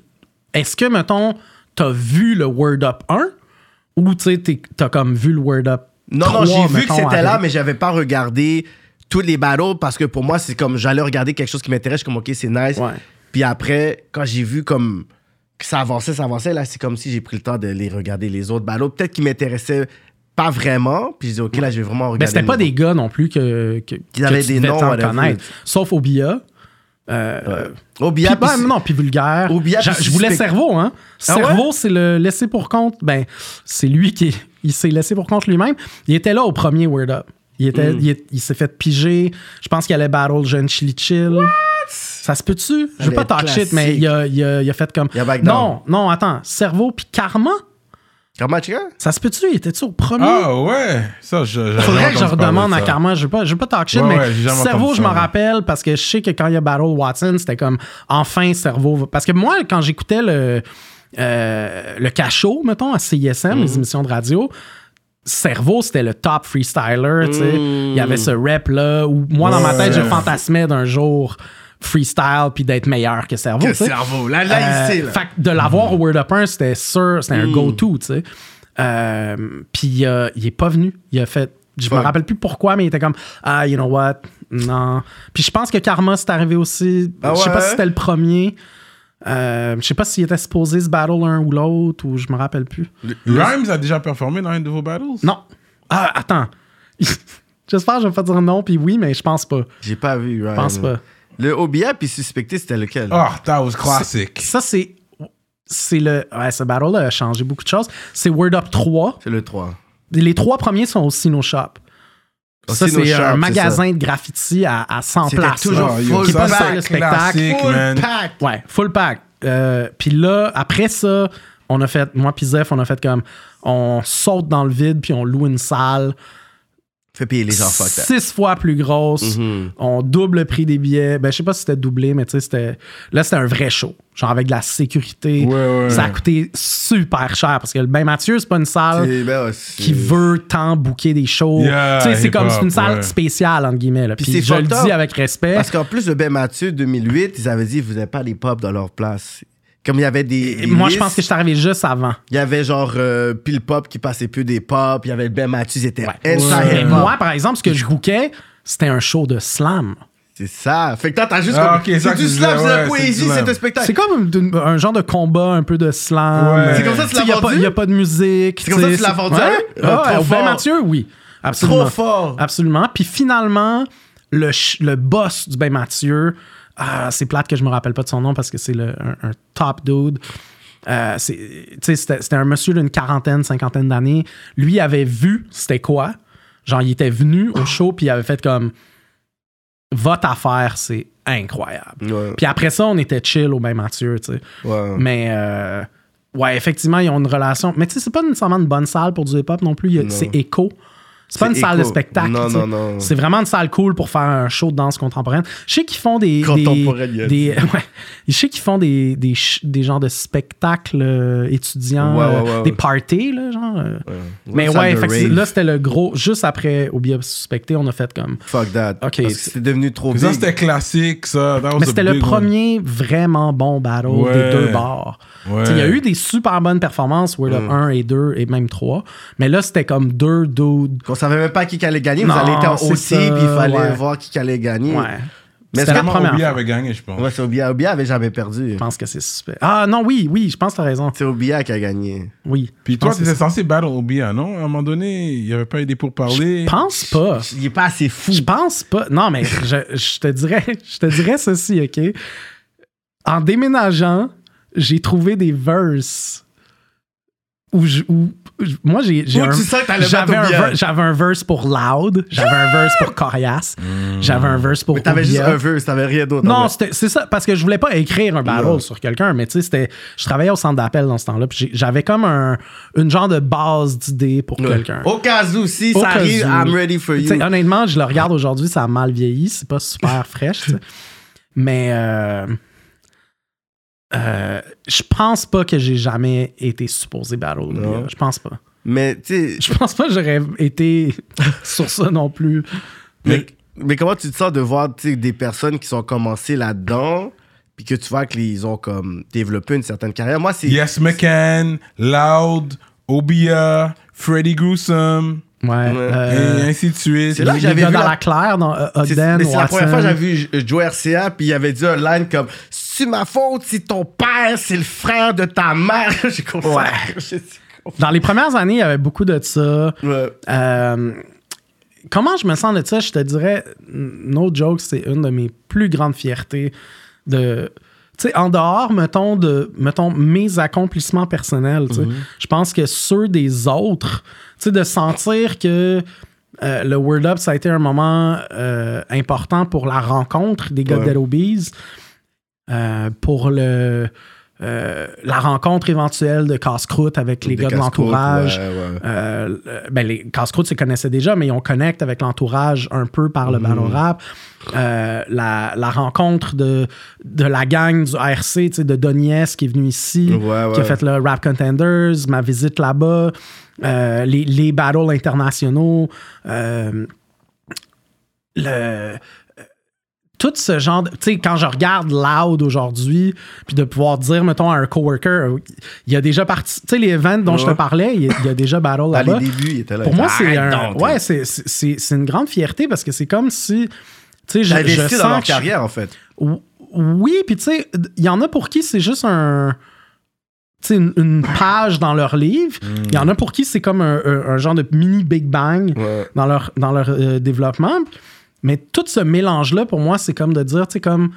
Speaker 3: Est-ce que, mettons, t'as vu le Word Up 1 ou tu sais, t'as comme vu le Word Up
Speaker 2: Non,
Speaker 3: 3,
Speaker 2: non, j'ai vu que c'était là, mais j'avais pas regardé tous les battles parce que pour moi, c'est comme j'allais regarder quelque chose qui m'intéresse, je suis comme, ok, c'est nice.
Speaker 3: Ouais.
Speaker 2: Puis après, quand j'ai vu comme que ça avançait, ça avançait, là, c'est comme si j'ai pris le temps de les regarder, les autres battles. Peut-être qu'ils m'intéressaient pas vraiment, puis je dis, ok, là, je vais vraiment regarder.
Speaker 3: Mais c'était pas des gars non plus que, que,
Speaker 2: Ils avaient
Speaker 3: que tu
Speaker 2: des noms, whatever.
Speaker 3: connaître. Sauf Obia. Euh,
Speaker 2: Obia,
Speaker 3: Puis, ben, non, puis vulgaire.
Speaker 2: Obia,
Speaker 3: je voulais cerveau, hein.
Speaker 2: Ah ouais?
Speaker 3: Cerveau, c'est le laissé pour compte. Ben, c'est lui qui il s'est laissé pour compte lui-même. Il était là au premier Word Up. Il, était,
Speaker 2: Mm.
Speaker 3: il, est- il s'est fait piger. Je pense qu'il allait battle Jeune Chili Chill. Ça se peut-tu? Je veux pas talk shit, mais il a, il a- il a fait comme.
Speaker 2: Il a back down.
Speaker 3: non, non, attends. Cerveau puis Karma?
Speaker 2: Tu vois?
Speaker 3: Ça se peut-tu? Il était-tu au premier?
Speaker 1: Ah ouais, ça, je.
Speaker 3: Faudrait que je redemande
Speaker 1: de
Speaker 3: à. Karma. Je veux pas, je veux pas talk shit,
Speaker 1: Ouais,
Speaker 3: mais
Speaker 1: ouais,
Speaker 3: cerveau, je m'en rappelle parce que je sais que quand il y a Battle Watson, c'était comme enfin cerveau. Parce que moi, quand j'écoutais le, euh, le cachot, mettons, à CISM, les émissions de radio, cerveau, c'était le top freestyler. tu sais. Il y avait ce rap-là où moi, dans ma tête, je fantasmais d'un jour freestyle puis d'être meilleur que cerveau.
Speaker 2: Que cerveau. Là, là,
Speaker 3: Euh,
Speaker 2: là.
Speaker 3: fait que de l'avoir au Word Up 1, c'était sûr, c'était un
Speaker 2: Mm.
Speaker 3: go-to, tu sais. Euh, Puis euh, il est pas venu. Il a fait. Je me rappelle plus pourquoi, mais il était comme Ah, you know what? Non. Puis je pense que Karma, c'est arrivé aussi.
Speaker 2: Ah
Speaker 3: Je sais pas si c'était le premier. Euh, je sais pas s'il était supposé se battle l'un ou l'autre, ou je me rappelle plus.
Speaker 1: Rhymes a déjà performé dans un de vos battles?
Speaker 3: Non. Ah, attends. J'espère que je vais pas dire non, puis oui, mais je pense pas.
Speaker 2: J'ai pas vu, Ryan.
Speaker 3: Je pense pas.
Speaker 2: Le Obia puis suspecté, c'était lequel?
Speaker 1: Oh, that was classic.
Speaker 3: Ça, c'est. C'est le. Ouais, ce battle a changé beaucoup de choses. C'est Word Up 3.
Speaker 2: C'est le 3.
Speaker 3: Les trois premiers sont au Sino Shop. Ça, c'est un magasin de graffiti à, à 100
Speaker 2: C'était
Speaker 3: places.
Speaker 2: toujours full
Speaker 3: Qui passe sur le spectacle.
Speaker 2: Full pack.
Speaker 3: Ouais, full pack. Euh, puis là, après ça, on a fait, moi puis Zeph, on a fait comme, on saute dans le vide puis on loue une salle.
Speaker 2: Fait payer les gens, fuck that.
Speaker 3: six fois plus grosse. On double le prix des billets. Ben, je sais pas si c'était doublé, mais tu sais, c'était. Là, c'était un vrai show. Genre avec de la sécurité.
Speaker 1: Ouais, ouais.
Speaker 3: Ça a coûté super cher parce que le Ben Mathieu, c'est pas une salle
Speaker 2: C'est- ben c'est-
Speaker 3: qui veut tant booker des shows.
Speaker 1: Yeah,
Speaker 3: tu sais, c'est comme c'est une salle
Speaker 1: ouais.
Speaker 3: spéciale, entre guillemets. Là.
Speaker 2: Puis
Speaker 3: Puis
Speaker 2: c'est
Speaker 3: je le dis avec respect.
Speaker 2: Parce qu'en plus, le Ben Mathieu 2008, ils avaient dit, vous n'avez pas les pop dans leur place. Comme il y avait des. des
Speaker 3: Moi, je pense que je suis arrivé juste avant.
Speaker 2: Il y avait genre euh, Pile Pop qui passait plus des pop. Il y avait le Ben Mathieu, c'était
Speaker 3: Ouais.
Speaker 2: hip-hop.
Speaker 3: moi, par exemple, ce que je bookais, c'était un show de slam.
Speaker 2: C'est ça. Fait que toi, t'as juste
Speaker 1: Ah,
Speaker 2: comme.
Speaker 1: ok, ça
Speaker 2: c'est du slam, c'est la
Speaker 1: ouais, c'est
Speaker 2: poésie, c'est un spectacle.
Speaker 3: C'est comme un genre de combat, un peu de slam.
Speaker 1: Ouais. C'est
Speaker 2: comme ça que tu
Speaker 3: Il
Speaker 2: l'as
Speaker 3: n'y a, pas-
Speaker 2: vendu?
Speaker 3: y a pas de musique.
Speaker 2: C'est comme ça que tu l'as vendu?
Speaker 3: Ouais.
Speaker 2: Ah,
Speaker 3: Ah,
Speaker 2: trop
Speaker 3: Ben. Mathieu, oui. Absolument.
Speaker 2: Trop fort.
Speaker 3: Absolument. Puis finalement, le, le boss du Ben Mathieu, ah, c'est plate que je me rappelle pas de son nom parce que c'est le- un, un top dude. Euh, c'était c'était un monsieur d'une quarantaine, cinquantaine d'années. Lui avait vu c'était quoi. Genre, il était venu au show puis il avait fait comme votre affaire, c'est incroyable.
Speaker 2: Ouais.
Speaker 3: Puis après ça, on était chill au Ben Mathieu, tu sais.
Speaker 2: Ouais.
Speaker 3: Mais euh, ouais, effectivement, ils ont une relation. Mais tu sais, c'est pas nécessairement une bonne salle pour du hip-hop non plus. C'est écho. C'est pas une salle de spectacle.
Speaker 2: Non, non, non.
Speaker 3: C'est vraiment une salle cool pour faire un show de danse contemporaine. Je sais qu'ils font des.
Speaker 2: Contemporaine,
Speaker 3: des, ouais. Je sais qu'ils font des, des, des genres de spectacles euh, étudiants,
Speaker 2: Ouais, ouais,
Speaker 3: euh,
Speaker 2: ouais, ouais.
Speaker 3: des parties, là, genre. euh. Mais ouais, fait que là, c'était le gros. Juste après, au biais suspecté, on a fait comme.
Speaker 2: Fuck that.
Speaker 3: Ok,
Speaker 2: Parce que
Speaker 3: c'est-
Speaker 2: c'était devenu trop
Speaker 1: Ça,
Speaker 2: big.
Speaker 1: c'était classique, ça.
Speaker 3: Mais c'était le premier vraiment bon battle
Speaker 1: Ouais.
Speaker 3: des deux bars. Il y a eu des super bonnes performances, Word Up 1 et 2 et même 3. Mais là, c'était comme deux dudes.
Speaker 2: Savait même pas qui allait gagner.
Speaker 3: Non,
Speaker 2: vous allez être
Speaker 3: c'est ça,
Speaker 2: puis il fallait
Speaker 3: ouais.
Speaker 2: voir qui allait gagner.
Speaker 3: Ouais.
Speaker 2: Mais est-ce
Speaker 3: la
Speaker 2: que
Speaker 3: première
Speaker 1: Obia avait gagné, je pense.
Speaker 2: Ouais, c'est Obia. Obia avait jamais perdu.
Speaker 3: Je pense que c'est suspect. Ah non, oui, oui, je pense que t'as raison.
Speaker 2: C'est Obia qui a gagné.
Speaker 3: Oui.
Speaker 1: Puis toi, t'étais
Speaker 3: c'est-
Speaker 1: censé battle Obia, non? À un moment donné, il n'y avait pas eu des pourparlers.
Speaker 3: Je pense pas.
Speaker 2: Il est pas assez fou.
Speaker 3: Je pense pas. Non, mais je, je te dirais, je te dirais ceci, OK? En déménageant, j'ai trouvé des verses où, je- où- moi, j'ai j'avais un, j'avais un verse pour Loud, j'avais un verse pour Corias, j'avais un verse pour
Speaker 2: Mais t'avais juste un verse, t'avais rien d'autre.
Speaker 3: Non, c'est ça, parce que je voulais pas écrire un battle sur quelqu'un, mais tu sais, c'était. Je travaillais au centre d'appel dans ce temps-là, puis j'avais comme un, une genre de base d'idées pour quelqu'un.
Speaker 2: Au cas où, si ça arrive,
Speaker 3: où.
Speaker 2: I'm ready for you.
Speaker 3: honnêtement, je le regarde aujourd'hui, ça a mal vieilli, c'est pas super fraîche, tu sais. Mais euh, je pense pas que j'ai jamais été supposé battle.
Speaker 2: Non.
Speaker 3: Je pense pas.
Speaker 2: Mais, tu sais,
Speaker 3: Je pense pas que j'aurais été sur ça non plus.
Speaker 2: mais, mais comment tu te sens de voir des personnes qui sont commencées là-dedans, puis que tu vois qu'ils ont comme développé une certaine carrière? Moi, c'est.
Speaker 1: Yes McCann, Loud, Obia, Freddy Gruesome,
Speaker 3: Ouais. euh,
Speaker 1: et ainsi de suite.
Speaker 2: C'est là que j'avais vu
Speaker 3: dans
Speaker 2: la-
Speaker 3: la claire, dans euh,
Speaker 2: C'est
Speaker 3: Ogden,
Speaker 2: mais c'est la première fois que j'avais vu Joe RCA, puis il avait dit un line comme C'est ma faute si ton père, c'est le frère de ta mère. J'ai compris.
Speaker 3: Ouais. Dans les premières années, il y avait beaucoup de ça.
Speaker 2: Ouais.
Speaker 3: Euh, comment je me sens de ça? Je te dirais, no joke, c'est une de mes plus grandes fiertés de. Tu sais, en dehors, mettons, de, mettons, mes accomplissements personnels, sais, je pense que ceux des autres, tu sais, de sentir que euh, le Word Up, ça a été un moment euh, important pour la rencontre des gars
Speaker 2: Ouais.
Speaker 3: Euh, pour le, euh, la rencontre éventuelle de Casse-Croûte avec les
Speaker 2: Des
Speaker 3: gars de l'entourage.
Speaker 2: ouais, ouais.
Speaker 3: Euh, ben, les Casse-Croûtes se connaissaient déjà, mais on connecte avec l'entourage un peu par le
Speaker 2: Mm.
Speaker 3: battle rap. Euh, la, la rencontre de, de la gang du ARC, de Donies qui est venu ici,
Speaker 2: Ouais,
Speaker 3: qui a fait le Rap Contenders, ma visite là-bas, les, les battles internationaux, le tout ce genre de. Tu sais, quand je regarde Loud aujourd'hui, puis de pouvoir dire, mettons, à un coworker, euh, il y a déjà parti. Tu sais, les events dont je te parlais, il y a, déjà Battle là-bas.
Speaker 2: les débuts, il était là.
Speaker 3: Pour moi, c'est un. Ouais, c'est- c'est une grande fierté parce que c'est comme si. Tu sais, je,
Speaker 2: J'ai
Speaker 3: je sens
Speaker 2: dans leur
Speaker 3: je-
Speaker 2: carrière, en fait.
Speaker 3: ou- Oui, puis tu sais, il y en a pour qui c'est juste un. Une, une page dans leur livre. Il y en a pour qui c'est comme un, un- un genre de mini Big Bang
Speaker 2: Ouais.
Speaker 3: dans leur, dans leur euh, développement. Mais tout ce mélange-là, pour moi, c'est comme de dire, tu sais, comme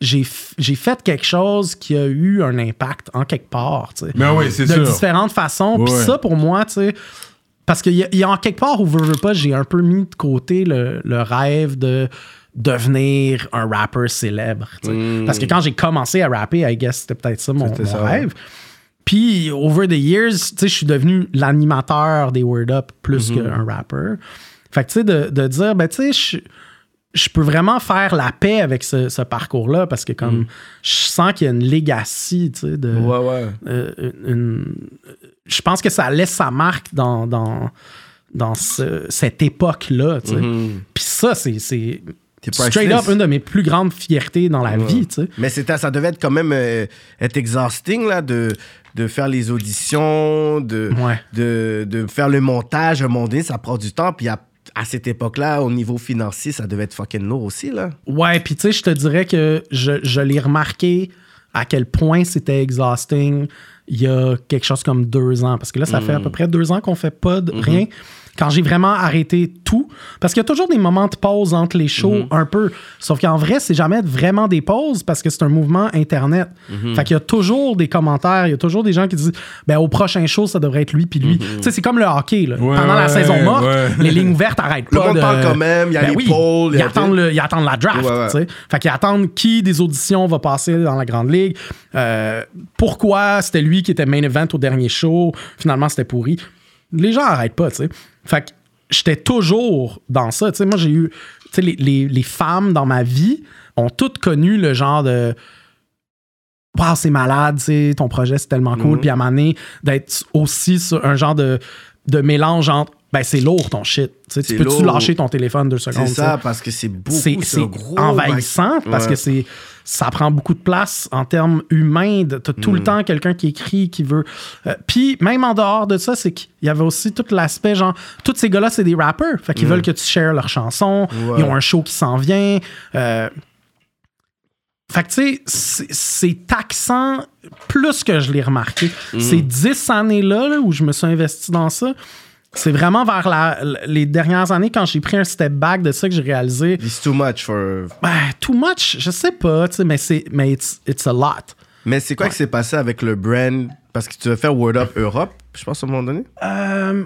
Speaker 3: j'ai fait quelque chose qui a eu un impact en quelque part, tu sais.
Speaker 1: Mais oui, c'est
Speaker 3: De différentes façons. Puis ça, pour moi, tu sais, parce qu'il y, a- il y a en quelque part où veux, veux pas, j'ai un peu mis de côté le, le rêve de devenir un rappeur célèbre. sais. Parce que quand j'ai commencé à rapper, I guess c'était peut-être ça mon.
Speaker 2: C'était
Speaker 3: mon
Speaker 2: ça,
Speaker 3: rêve. Puis, over the years, tu sais, je suis devenu l'animateur des Word Up plus
Speaker 2: Mm-hmm.
Speaker 3: qu'un rappeur. Fait que, tu sais, de, de dire, ben, tu sais, je, je peux vraiment faire la paix avec ce, ce parcours-là parce que, comme, je sens qu'il y a une legacy, tu sais, de.
Speaker 2: Ouais, ouais.
Speaker 3: euh, une- je pense que ça laisse sa marque dans, dans, dans ce- cette époque-là. tu sais. Puis ça, c'est, straight up une de mes plus grandes fiertés dans la vie. tu sais.
Speaker 2: Mais c'était, ça devait être quand même euh, être exhausting là, de, de faire les auditions, de,
Speaker 3: Ouais.
Speaker 2: de, de faire le montage. À un moment donné, ça prend du temps. Puis à cette époque-là, au niveau financier, ça devait être fucking lourd aussi. Là.
Speaker 3: Ouais, puis tu sais, je te dirais que je, je l'ai remarqué à quel point c'était exhausting il y a quelque chose comme deux ans. Parce que là, ça fait à peu près deux ans qu'on fait pas de rien. Quand j'ai vraiment arrêté tout, parce qu'il y a toujours des moments de pause entre les shows, un peu. Sauf qu'en vrai, c'est jamais vraiment des pauses parce que c'est un mouvement Internet. Fait qu'il y a toujours des commentaires, il y a toujours des gens qui disent ben, au prochain show, ça devrait être lui puis lui. Tu sais, c'est comme le hockey. Là.
Speaker 1: Ouais,
Speaker 3: Pendant la saison morte,
Speaker 1: ouais.
Speaker 3: les lignes vertes arrêtent
Speaker 2: Le
Speaker 3: pas.
Speaker 2: monde
Speaker 3: de-
Speaker 2: parle quand même, il y a
Speaker 3: Ben
Speaker 2: les
Speaker 3: oui,
Speaker 2: polls, il y
Speaker 3: Ils
Speaker 2: a-
Speaker 3: attendent, le- ils attendent la draft.
Speaker 2: Ouais, ouais.
Speaker 3: tu sais. Fait qu'ils attendent qui des auditions va passer dans la grande ligue. Euh, pourquoi c'était lui qui était main event au dernier show. Finalement, c'était pourri. Les gens arrêtent pas, tu sais. Fait que j'étais toujours dans ça. Tu sais, moi, j'ai eu. Tu sais, les, les- les femmes dans ma vie ont toutes connu le genre de. Wow, c'est malade, ton projet, c'est tellement cool. Puis à un moment d'être aussi sur un genre de, de mélange entre. Ben, c'est lourd ton shit. Tu
Speaker 2: C'est
Speaker 3: peux-tu lâcher ton téléphone deux
Speaker 2: C'est
Speaker 3: secondes? sais?
Speaker 2: ça, parce que c'est beaucoup.
Speaker 3: c'est
Speaker 2: C'est
Speaker 3: c'est envahissant parce que c'est ça prend beaucoup de place en termes humains. T'as
Speaker 2: Mm.
Speaker 3: tout le temps quelqu'un qui écrit, qui veut. euh, Puis même en dehors de ça, c'est qu'il y avait aussi tout l'aspect genre, tous ces gars-là, c'est des rappers. Fait qu'ils veulent que tu shares leurs chansons.
Speaker 2: Mm. Ouais.
Speaker 3: Ils ont un show qui s'en vient. euh, fait que, tu sais, c'est- c'est taxant plus que je l'ai remarqué.
Speaker 2: Mm.
Speaker 3: Ces dix années-là là, où je me suis investi dans ça, c'est vraiment vers la- les dernières années, quand j'ai pris un step back de ça, que j'ai réalisé,
Speaker 2: It's too much for.
Speaker 3: ben, too much, je sais pas, tu sais, mais c'est mais it's, it's a lot.
Speaker 2: Mais c'est quoi qui s'est passé avec le brand? Parce que tu veux faire Word Up Europe, je pense, à un moment donné?
Speaker 3: Euh,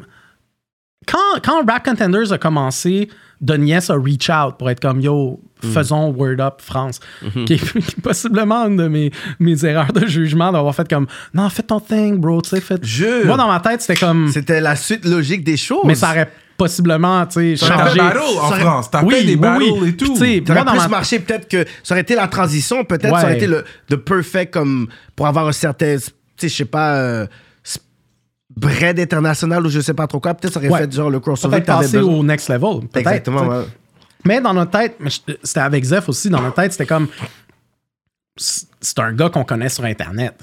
Speaker 3: quand, quand Rap Contenders a commencé, Donies a reach out pour être comme yo, faisons Word Up France. qui, est, qui est possiblement une de mes, mes erreurs de jugement d'avoir fait comme non, fais ton thing, bro, tu sais, fais.
Speaker 2: Jure.
Speaker 3: Moi, dans ma tête, c'était comme.
Speaker 2: C'était la suite logique des choses.
Speaker 3: Mais ça aurait possiblement, tu sais,
Speaker 1: T'as fait
Speaker 3: changé.
Speaker 1: battle en
Speaker 2: ça-
Speaker 1: France. T'as
Speaker 3: Oui,
Speaker 1: fait des
Speaker 3: oui,
Speaker 1: battles
Speaker 3: oui.
Speaker 1: et tout.
Speaker 3: Tu sais,
Speaker 2: Ça aurait
Speaker 3: moi, dans
Speaker 2: plus
Speaker 3: ma-
Speaker 2: marché, peut-être que ça aurait été la transition, peut-être ça
Speaker 3: Ouais.
Speaker 2: aurait été le the perfect comme pour avoir un certain, tu sais, je sais pas, euh, bread international ou je sais pas trop quoi. Peut-être ça aurait
Speaker 3: Ouais.
Speaker 2: fait genre le crossover
Speaker 3: Peut-être passer
Speaker 2: besoin.
Speaker 3: au next level. peut-être,
Speaker 2: Exactement, ouais.
Speaker 3: Mais dans notre tête, c'était avec Zeph aussi, dans notre tête, c'était comme. C'est un gars qu'on connaît sur Internet.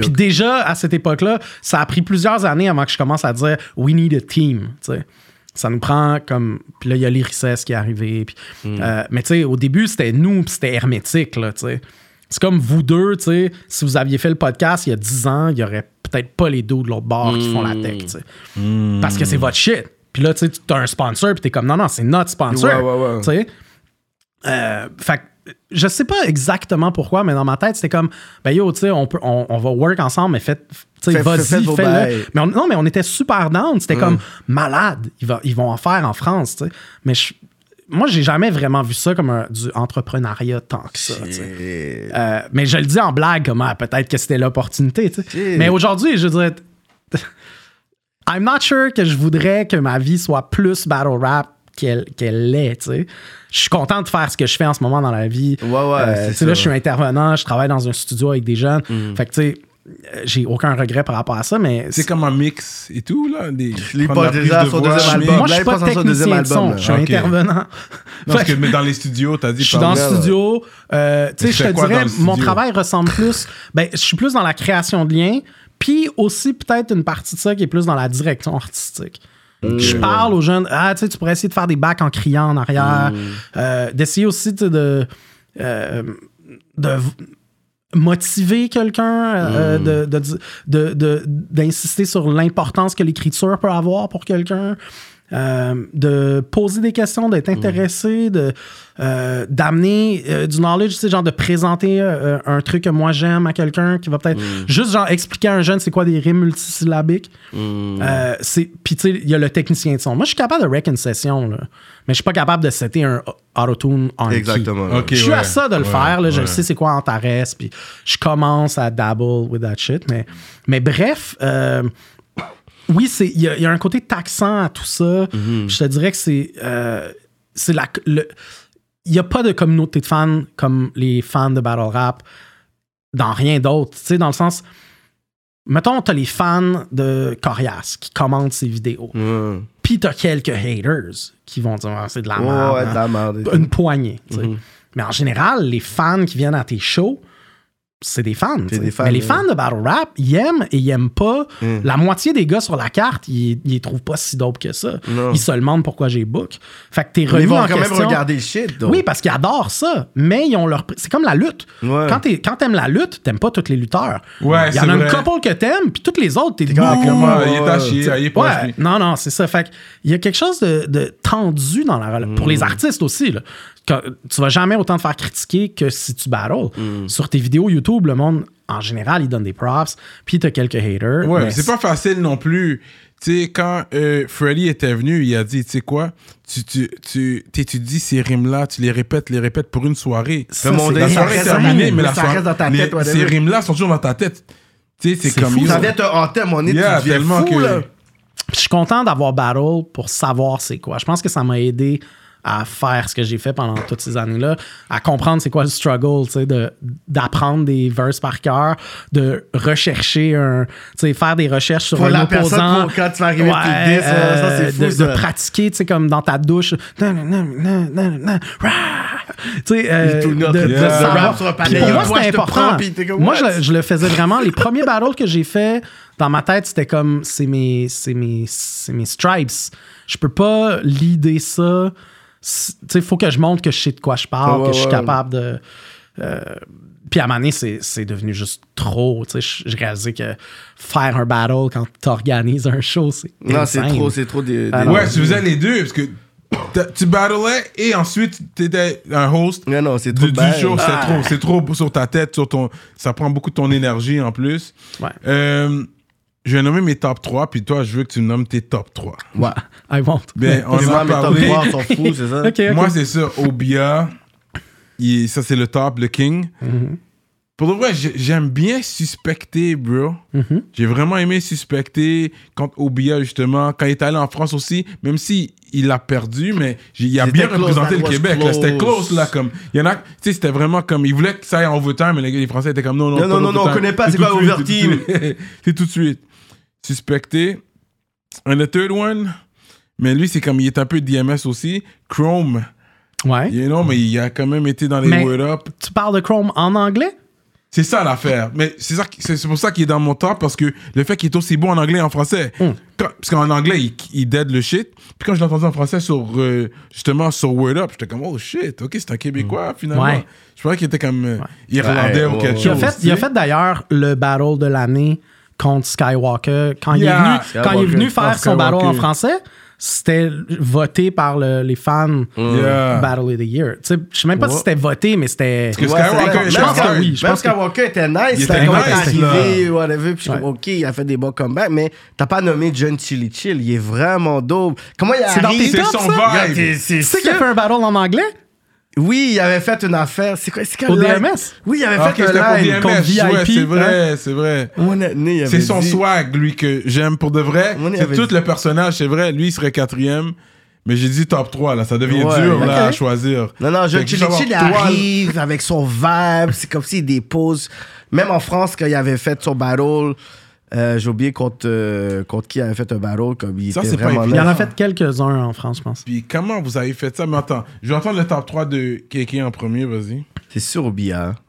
Speaker 3: Puis déjà, à cette époque-là, ça a pris plusieurs années avant que je commence à dire We need a team. tu sais. Ça nous prend comme. Puis là, il y a l'Irices qui est arrivé. puis, euh, mais tu sais, au début, c'était nous, puis c'était hermétique. Là, tu sais. C'est comme vous deux, tu sais, si vous aviez fait le podcast il y a 10 ans, il y aurait peut-être pas les dos de l'autre bord qui font la tech. tu sais. Parce que c'est votre shit. Puis là, tu sais, tu as un sponsor, puis t'es comme non, non, c'est notre sponsor.
Speaker 2: Ouais, ouais, ouais.
Speaker 3: Tu sais? Euh, fait que, je sais pas exactement pourquoi, mais dans ma tête, c'était comme, ben yo, tu sais, on, peut- on, on va work ensemble, mais faites, tu vas-y,
Speaker 2: vos
Speaker 3: fais-le.
Speaker 2: bails.
Speaker 3: Mais on- non, mais on était super down. C'était comme malade. Ils, va- ils vont en faire en France, tu sais. Mais je- moi, j'ai jamais vraiment vu ça comme un- du entrepreneuriat tant que ça, Euh, mais je le dis en blague, comme ah, peut-être que c'était l'opportunité. tu sais.
Speaker 2: Shit.
Speaker 3: Mais aujourd'hui, je dirais. I'm not sure que je voudrais que ma vie soit plus battle rap qu'elle qu'elle l'est. tu sais. Je suis content de faire ce que je fais en ce moment dans la vie.
Speaker 2: Ouais, ouais,
Speaker 3: Euh,
Speaker 2: c'est
Speaker 3: tu sais, là, je suis intervenant, je travaille dans un studio avec des jeunes. Fait que, tu sais, euh, j'ai aucun regret par rapport à ça, mais.
Speaker 1: C'est comme un mix et tout, là. Des,
Speaker 2: Les pas déjà
Speaker 1: de
Speaker 2: son
Speaker 1: voix,
Speaker 2: deuxième album.
Speaker 3: Moi, je suis pas technicien de son,
Speaker 2: album,
Speaker 3: je suis
Speaker 1: là. Ok.
Speaker 3: intervenant.
Speaker 1: Non, parce que, mais dans les studios, t'as dit.
Speaker 3: Je suis dans le studio. euh, tu sais, je te dirais, mon
Speaker 1: studio?
Speaker 3: travail ressemble plus. Ben, je suis plus dans la création de liens, puis aussi peut-être une partie de ça qui est plus dans la direction artistique. Je parle aux jeunes, ah, tu sais, tu pourrais essayer de faire des bacs en criant en arrière, euh, d'essayer aussi de, euh, de v- motiver quelqu'un, euh, de- de- de- de- d'insister sur l'importance que l'écriture peut avoir pour quelqu'un. Euh, de poser des questions, d'être intéressé, de euh, d'amener euh, du knowledge, tu sais, genre de présenter euh, un truc que moi j'aime à quelqu'un qui va peut-être juste genre expliquer à un jeune c'est quoi des rimes multisyllabiques. Euh, c'est puis tu sais il y a le technicien de son. Moi je suis capable de rec une session là, mais je suis pas capable de setter un auto-tune en.
Speaker 2: Exactement.
Speaker 1: Ok,
Speaker 3: Je suis
Speaker 1: ouais.
Speaker 3: à ça de le
Speaker 1: Ouais,
Speaker 3: faire, là, je
Speaker 1: ouais.
Speaker 3: sais c'est quoi Antares, puis je commence à dabble with that shit, mais, mais bref, euh, oui, c'est il y, a- il y a un côté taxant à tout ça.
Speaker 2: Mhm.
Speaker 3: Je te dirais que c'est euh, c'est la il y a pas de communauté de fans comme les fans de battle rap dans rien d'autre, tu sais dans le sens mettons t'as les fans de Corias qui commentent ses vidéos.
Speaker 2: Ouais,
Speaker 3: Puis t'as quelques haters qui vont dire Ah, c'est de la merde.
Speaker 2: ouais,
Speaker 3: hein. Une poignée.
Speaker 2: Mhm.
Speaker 3: Mais en général, les fans qui viennent à tes shows, c'est des fans.
Speaker 2: des
Speaker 3: Mais les fans de battle rap, ils aiment et ils aiment pas.
Speaker 2: Mm.
Speaker 3: La moitié des gars sur la carte, ils, ils les trouvent pas si dope que ça.
Speaker 2: Non.
Speaker 3: Ils se demandent pourquoi j'ai book. Fait que t'es
Speaker 2: Mais
Speaker 3: remis
Speaker 2: Ils vont
Speaker 3: en
Speaker 2: quand
Speaker 3: question.
Speaker 2: même regarder le shit. donc.
Speaker 3: Oui, parce qu'ils adorent ça. Mais ils ont leur. C'est comme la lutte.
Speaker 2: Ouais.
Speaker 3: Quand t'es- Quand t'aimes la lutte, t'aimes pas tous les lutteurs.
Speaker 1: Ouais,
Speaker 3: Il y en a une couple que t'aimes, puis toutes les autres, t'es
Speaker 2: comme, ah,
Speaker 1: il est chier, il est pas
Speaker 3: Ouais, non, non, c'est ça. Fait que il y a quelque chose de, de tendu dans la relation. Pour les artistes aussi, là. Tu vas jamais autant te faire critiquer que si tu battles. Sur tes vidéos YouTube, le monde, en général, il donne des props, puis t'as quelques haters.
Speaker 1: Ouais,
Speaker 3: mais
Speaker 1: c'est pas facile non plus. Tu sais, quand euh, Freddy était venu, il a dit, tu sais quoi, tu, tu, tu t'étudies ces rimes-là, tu les répètes, les répètes pour une soirée.
Speaker 3: Ça,
Speaker 1: La
Speaker 2: ça
Speaker 1: soirée est
Speaker 2: reste-
Speaker 1: terminée, mais la
Speaker 2: ça
Speaker 1: soirée,
Speaker 2: reste dans ta
Speaker 1: les-
Speaker 2: tête, whatever.
Speaker 1: ces rimes-là sont toujours dans ta tête. Tu sais, c'est
Speaker 3: C'est
Speaker 1: comme...
Speaker 3: fou,
Speaker 1: ils
Speaker 2: Ça
Speaker 1: ont-
Speaker 2: vient te hanter, mon nez,
Speaker 1: Yeah, tellement
Speaker 2: fou,
Speaker 1: que-
Speaker 2: là.
Speaker 3: Je suis content d'avoir battle pour savoir c'est quoi. Je pense que ça m'a aidé à faire ce que j'ai fait pendant toutes ces années-là, à comprendre c'est quoi le struggle, tu sais, de- d'apprendre des verses par cœur, de rechercher un, tu sais, faire des recherches sur
Speaker 2: Pour
Speaker 3: un
Speaker 2: la
Speaker 3: opposant.
Speaker 2: personne, pour quand tu vas arriver diss, ça, ça, c'est fou,
Speaker 3: de,
Speaker 2: ça.
Speaker 3: de pratiquer, tu sais, comme dans ta douche, tu sais, euh, de, savoir.
Speaker 2: sur
Speaker 3: Puis pour moi, c'était important.
Speaker 2: prends,
Speaker 3: Moi, je, je le faisais vraiment. Les premiers battles que j'ai fait dans ma tête, c'était comme c'est mes, c'est mes, c'est mes stripes. Je peux pas leader ça. Tu il faut que je montre que je sais de quoi je parle,
Speaker 2: Ouais,
Speaker 3: que je suis
Speaker 2: ouais.
Speaker 3: capable de. euh, puis à un moment donné, c'est, c'est devenu juste trop. Tu sais, j'ai réalisé que faire un battle quand tu un show, c'est.
Speaker 2: Non, c'est trop, c'est trop des.
Speaker 1: Ouais, tu faisais les deux, parce que tu battlais et ensuite t'étais un host
Speaker 2: Non, non, c'est trop
Speaker 1: du, show. C'est
Speaker 2: Ah.
Speaker 1: trop, c'est trop sur ta tête, sur ton, ça prend beaucoup de ton énergie en plus.
Speaker 3: Ouais.
Speaker 1: Euh, je vais nommer mes top 3, puis toi, je veux que tu nommes tes top 3.
Speaker 2: Ouais.
Speaker 3: I won't.
Speaker 1: Ben, on en a
Speaker 2: mes top
Speaker 1: parlé.
Speaker 2: 3 sont fous, c'est ça?
Speaker 1: Moi, c'est ça, Obia. Il- ça, c'est le top, le king.
Speaker 3: Mhm.
Speaker 1: Pour de vrai, j'ai- j'aime bien suspecter, bro.
Speaker 3: Mhm.
Speaker 1: J'ai vraiment aimé suspecter contre Obia, justement. Quand il est allé en France aussi, même si il a perdu, mais il a bien
Speaker 2: close,
Speaker 1: représenté le Québec. là. C'était
Speaker 2: close.
Speaker 1: là. Comme, il y en a, tu sais, c'était vraiment comme, il voulait que ça aille en overtime, mais les, Français étaient comme, non, non,
Speaker 2: Non,
Speaker 1: pas
Speaker 2: non, non, non, on connaît pas, c'est
Speaker 1: suite,
Speaker 2: overtime?
Speaker 1: c'est tout de suite. C'est tout de suite. Suspecté. And the third one, mais lui, c'est comme, il est un peu DMS aussi. Chrome.
Speaker 3: Ouais.
Speaker 1: You know, mais il a quand même été dans les
Speaker 3: Mais-
Speaker 1: Word Up.
Speaker 3: Tu parles de Chrome en anglais?
Speaker 1: C'est ça l'affaire. Mais c'est ça, pour ça qu'il est dans mon top parce que le fait qu'il est aussi bon en anglais et en français.
Speaker 3: Hmm.
Speaker 1: Quand- parce qu'en anglais, il, il dead le shit. Puis quand je l'ai entendu en français sur euh, justement sur Word Up, j'étais comme oh shit, ok, c'est un Québécois finalement.
Speaker 3: Hmm. Ouais.
Speaker 1: Je croyais qu'il était comme euh, irlandais
Speaker 2: Ouais,
Speaker 1: ou quelque
Speaker 2: ouais,
Speaker 3: Il a
Speaker 1: chose.
Speaker 3: fait, il a
Speaker 1: sais.
Speaker 3: fait d'ailleurs le battle de l'année contre Skywalker. Quand, il, est venu, quand il est venu
Speaker 2: Skywalker.
Speaker 3: faire son battle en français, c'était voté par le- les fans
Speaker 1: Yeah.
Speaker 3: Battle of the Year. Tu sais, Je sais même pas si c'était voté, mais c'était.
Speaker 1: que Skywalker
Speaker 3: je pense que oui. Je
Speaker 2: Même
Speaker 3: pense que
Speaker 2: Skywalker était nice.
Speaker 1: Il
Speaker 2: C'était
Speaker 1: était nice,
Speaker 2: arrivé, whatever. Puis je suis comme,
Speaker 3: Ouais.
Speaker 2: OK, il a fait des bons comebacks, mais t'as pas nommé John Chili Chill. Il est vraiment dope. Comment il
Speaker 3: C'est dans
Speaker 2: arrive?
Speaker 3: tes
Speaker 1: C'est son vibe.
Speaker 3: Tu sais qu'il a fait un battle en anglais?
Speaker 2: Oui, il avait fait une affaire. C'est quoi? C'est quel
Speaker 3: Au
Speaker 2: live?
Speaker 3: DMS?
Speaker 2: Oui, il avait
Speaker 1: Ah,
Speaker 2: fait
Speaker 1: c'était pour
Speaker 2: un live.
Speaker 1: DMS.
Speaker 3: contre
Speaker 1: Ouais,
Speaker 3: VIP,
Speaker 1: c'est
Speaker 3: hein?
Speaker 1: vrai, c'est vrai. C'est son
Speaker 2: dit-
Speaker 1: swag, lui, que j'aime pour de vrai. C'est tout
Speaker 2: dit.
Speaker 1: le personnage, c'est vrai. Lui, il serait quatrième. Mais j'ai dit top 3, là. Ça devient
Speaker 2: Ouais,
Speaker 1: dur, là, à choisir.
Speaker 2: Non, non,
Speaker 1: savoir
Speaker 2: Chill il arrive avec son vibe. C'est comme s'il dépose. Même en France, quand il avait fait son battle, euh, j'ai oublié contre, euh, contre qui avait fait un battle. Comme il
Speaker 1: Ça,
Speaker 2: était
Speaker 1: pas.
Speaker 3: Il en a fait quelques-uns en France, je pense.
Speaker 1: Puis comment vous avez fait ça? Mais attends, je vais entendre le top 3 de Kéké en premier, vas-y.
Speaker 2: C'est sûr au billard.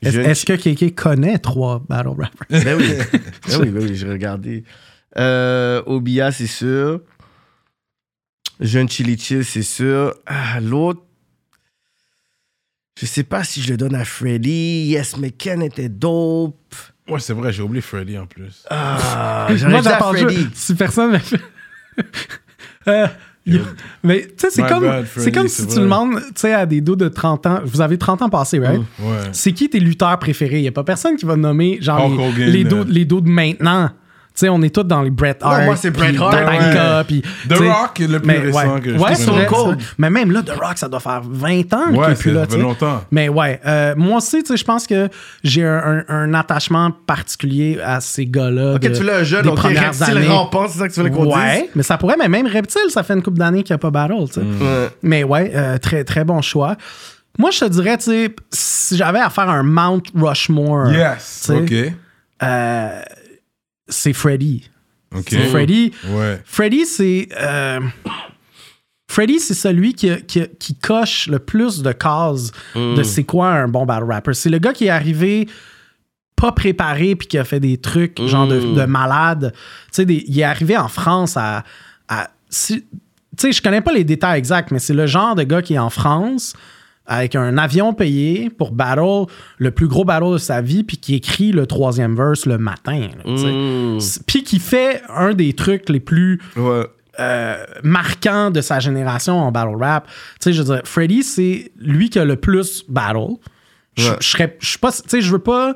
Speaker 3: Est-ce que Kéké connaît trois battle rappers?
Speaker 2: Ben oui. ben oui, ben oui, j'ai regardé. Euh, Obia, c'est sûr. Jeune Chili Chill, c'est sûr. Ah, L'autre, je sais pas si je le donne à Freddy. Yes, mais Ken était dope.
Speaker 1: Ouais, c'est vrai, j'ai oublié Freddy en plus.
Speaker 2: Ah, dit à Freddy.
Speaker 3: si personne m'a fait. Euh, mais tu sais, c'est comme,
Speaker 1: bad, Freddy,
Speaker 3: comme si tu
Speaker 1: vrai.
Speaker 3: demandes tu sais, à des dos de 30 ans. Vous avez 30 ans passés, right?
Speaker 1: Ouais.
Speaker 3: C'est qui tes lutteurs préférés? Il n'y a pas personne qui va nommer genre
Speaker 1: Hulk
Speaker 3: les,
Speaker 1: Hogan,
Speaker 3: les, dos, les dos de maintenant. Tu sais, on est tous dans les Bret Hart.
Speaker 2: moi, c'est Bret Hart,
Speaker 1: ouais. The Rock est le plus
Speaker 3: mais,
Speaker 1: récent
Speaker 3: ouais.
Speaker 1: que je
Speaker 3: Ouais, c'est. Mais même là, The Rock, ça doit faire 20 ans qu'il
Speaker 1: Ouais, ça fait longtemps.
Speaker 3: Mais ouais, euh, moi aussi, tu sais, je pense que j'ai un, un- un attachement particulier à ces gars-là.
Speaker 2: Ok,
Speaker 3: de-
Speaker 2: tu un jeune, ok, reptile rampant, c'est ça que tu voulais qu'on
Speaker 3: Ouais,
Speaker 2: dise?
Speaker 3: mais ça pourrait, mais même Reptile, ça fait une couple d'années qu'il n'y a pas battle, tu sais.
Speaker 2: Ouais.
Speaker 3: Mais ouais, euh, très, très bon choix. Moi, je te dirais, tu sais, si j'avais à faire un Mount Rushmore,
Speaker 1: Yes. Ok.
Speaker 3: euh, c'est Freddy. C'est Freddy.
Speaker 1: Ouais.
Speaker 3: Freddy, c'est. euh, Freddy, c'est celui qui, qui, qui coche le plus de cases de c'est quoi un bon battle rapper. C'est le gars qui est arrivé pas préparé puis qui a fait des trucs genre de, de malade. Tu sais, il est arrivé en France à. à- si- tu sais, je connais pas les détails exacts, mais c'est le genre de gars qui est en France avec un avion payé pour battle le plus gros battle de sa vie puis qui écrit le troisième verse le matin.
Speaker 2: Mm.
Speaker 3: Puis qui fait un des trucs les plus
Speaker 2: Ouais.
Speaker 3: euh, marquants de sa génération en battle rap. Tu sais, je veux dire, Freddy, c'est lui qui a le plus battle. Je
Speaker 2: Ouais.
Speaker 3: je serais, je suis pas, tu sais, je veux pas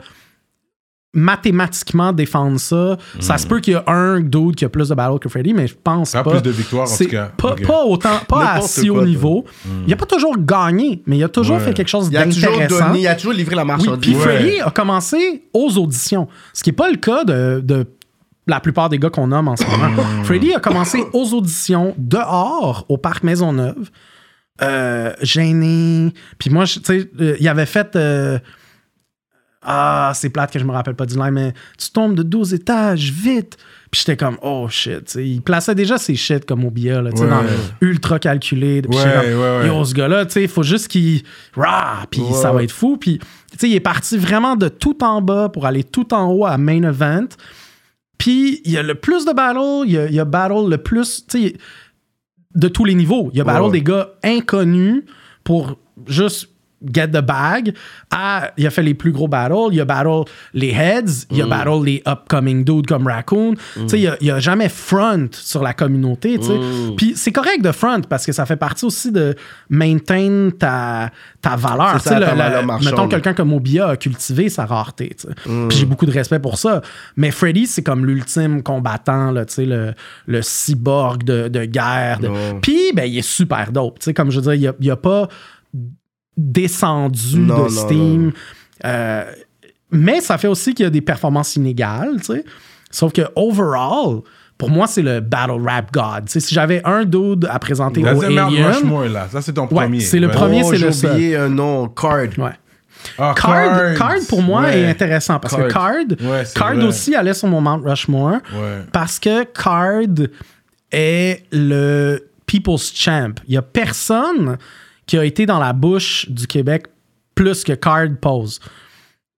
Speaker 3: mathématiquement défendre ça. Ça se peut qu'il y a un dude qui a plus de battle que Freddy, mais je pense
Speaker 1: Pas
Speaker 3: pas.
Speaker 1: plus de victoires, en tout cas.
Speaker 3: Pas, autant, pas à si haut niveau. Il a pas toujours gagné, mais il a toujours
Speaker 1: Ouais.
Speaker 3: fait quelque chose
Speaker 2: Il a toujours
Speaker 3: d'intéressant.
Speaker 2: donné, il a toujours livré la
Speaker 3: Oui,
Speaker 2: marchandise.
Speaker 3: puis
Speaker 1: Ouais.
Speaker 3: Freddy a commencé aux auditions, ce qui n'est pas le cas de, de la plupart des gars qu'on nomme en ce moment. Freddy a commencé aux auditions dehors au parc Maisonneuve, euh, gêné. Puis moi, tu sais, euh, il avait fait. euh, ah, c'est plate que je me rappelle pas du line, mais tu tombes de 12 étages, vite. Puis j'étais comme, oh shit. Il plaçait déjà ses shit comme là, tu sais,
Speaker 1: Ouais.
Speaker 3: dans ultra calculé. Puis
Speaker 1: Ouais,
Speaker 3: j'étais comme,
Speaker 1: ouais, ouais.
Speaker 3: Yo, ce gars-là, tu sais, il faut juste qu'il. Puis ça va être fou. Puis, tu sais, il est parti vraiment de tout en bas pour aller tout en haut à main event. Puis, il y a le plus de battle, il y a, il y a battle le plus, de tous les niveaux. Il y a battle des gars inconnus pour juste get the bag. À, il a fait les plus gros battles. Il a battle les heads. Il a battle les upcoming dudes comme Raccoon. Tu sais, il il a, jamais front sur la communauté. sais. Puis c'est correct de front parce que ça fait partie aussi de maintain ta, ta valeur.
Speaker 2: Ça,
Speaker 3: le- le-
Speaker 2: valeur
Speaker 3: mettons quelqu'un comme Obia a cultivé sa rareté. sais. Puis j'ai beaucoup de respect pour ça. Mais Freddy, c'est comme l'ultime combattant, là, tu sais, le, le cyborg de, de guerre. de-. Puis, ben, il est super dope. Tu sais, comme je veux dire, il n'y a, pas descendu
Speaker 2: Non,
Speaker 3: de
Speaker 2: non,
Speaker 3: Steam.
Speaker 2: non.
Speaker 3: Euh, mais ça fait aussi qu'il y a des performances inégales, tu sais. Sauf que, overall, pour moi, c'est le battle rap god. Si j'avais un dude à présenter
Speaker 1: That's
Speaker 3: au Alien...
Speaker 1: Rushmore, là. Ça, c'est ton
Speaker 3: Ouais,
Speaker 1: premier.
Speaker 3: c'est le
Speaker 1: Ouais.
Speaker 3: premier.
Speaker 2: Oh,
Speaker 3: c'est
Speaker 2: j'ai
Speaker 3: le seul.
Speaker 2: oublié un nom, Card.
Speaker 3: Ouais.
Speaker 1: Ah,
Speaker 3: Card, Card, pour moi,
Speaker 1: Ouais.
Speaker 3: est intéressant parce que Card,
Speaker 1: Ouais,
Speaker 3: Card
Speaker 1: vrai.
Speaker 3: aussi allait sur mon Mount Rushmore
Speaker 1: Ouais.
Speaker 3: parce que Card est le People's Champ. Il y a personne qui a été dans la bouche du Québec plus que Card pose.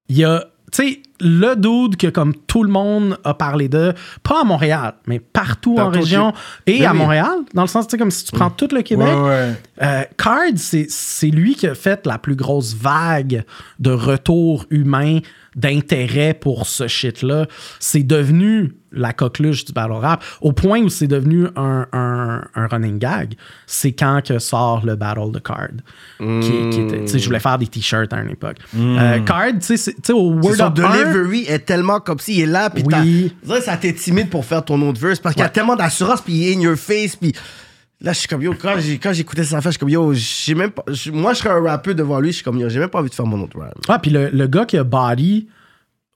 Speaker 3: Il y a, tu sais, le dude que comme tout le monde a parlé de, pas à Montréal, mais partout en région et
Speaker 2: Ben
Speaker 3: à. Montréal, dans le sens, tu sais, comme si tu prends tout le Québec.
Speaker 1: Ouais, ouais.
Speaker 3: Euh, Card, c'est c'est lui qui a fait la plus grosse vague de retour humain d'intérêt pour ce shit-là. C'est devenu la coqueluche du battle rap, au point où c'est devenu un, un- un running gag. C'est quand que sort le battle de Card. Qui, qui était- je voulais faire des t-shirts à une époque. Euh, Card, tu sais, c'est- tu sais, au Word
Speaker 2: Son
Speaker 3: Up 1,
Speaker 2: delivery est tellement comme s'il est là, puis
Speaker 3: Oui.
Speaker 2: ça t'est timide pour faire ton autre verse parce qu'il y a tellement d'assurance, puis il est in your face, puis là, je suis comme yo, quand j'ai- quand j'écoutais ça affaire, je suis comme yo, j'ai même pas, je- moi, je serais un rappeur devant lui, je suis comme yo, j'ai même pas envie de faire mon autre rap.
Speaker 3: Ah, puis le, le gars qui a body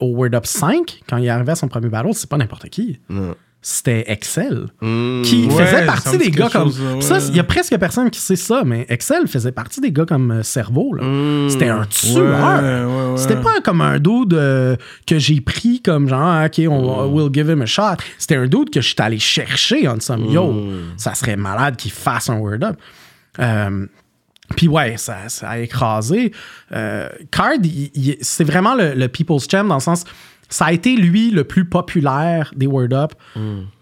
Speaker 3: au Word Up 5, quand il est arrivé à son premier battle, c'est pas n'importe qui.
Speaker 2: Non.
Speaker 3: C'était Excel.
Speaker 2: Mm.
Speaker 3: Qui
Speaker 1: Ouais,
Speaker 3: faisait partie des gars comme.
Speaker 1: chose, ouais.
Speaker 3: Ça, il y a presque personne qui sait ça, mais Excel faisait partie des gars comme euh, Cerveau. là.
Speaker 2: Mm.
Speaker 3: C'était un tueur.
Speaker 1: ouais, ouais.
Speaker 3: C'était pas comme un dude euh, que j'ai pris comme genre, ah, OK, on va- we'll give him a shot. C'était un dude que je suis allé chercher en somme. Yo, ça serait malade qu'il fasse un word up. Euh, puis ouais, ça, ça a écrasé. Euh, Card, c'est vraiment le, le People's Champ dans le sens, ça a été lui le plus populaire des Word Up.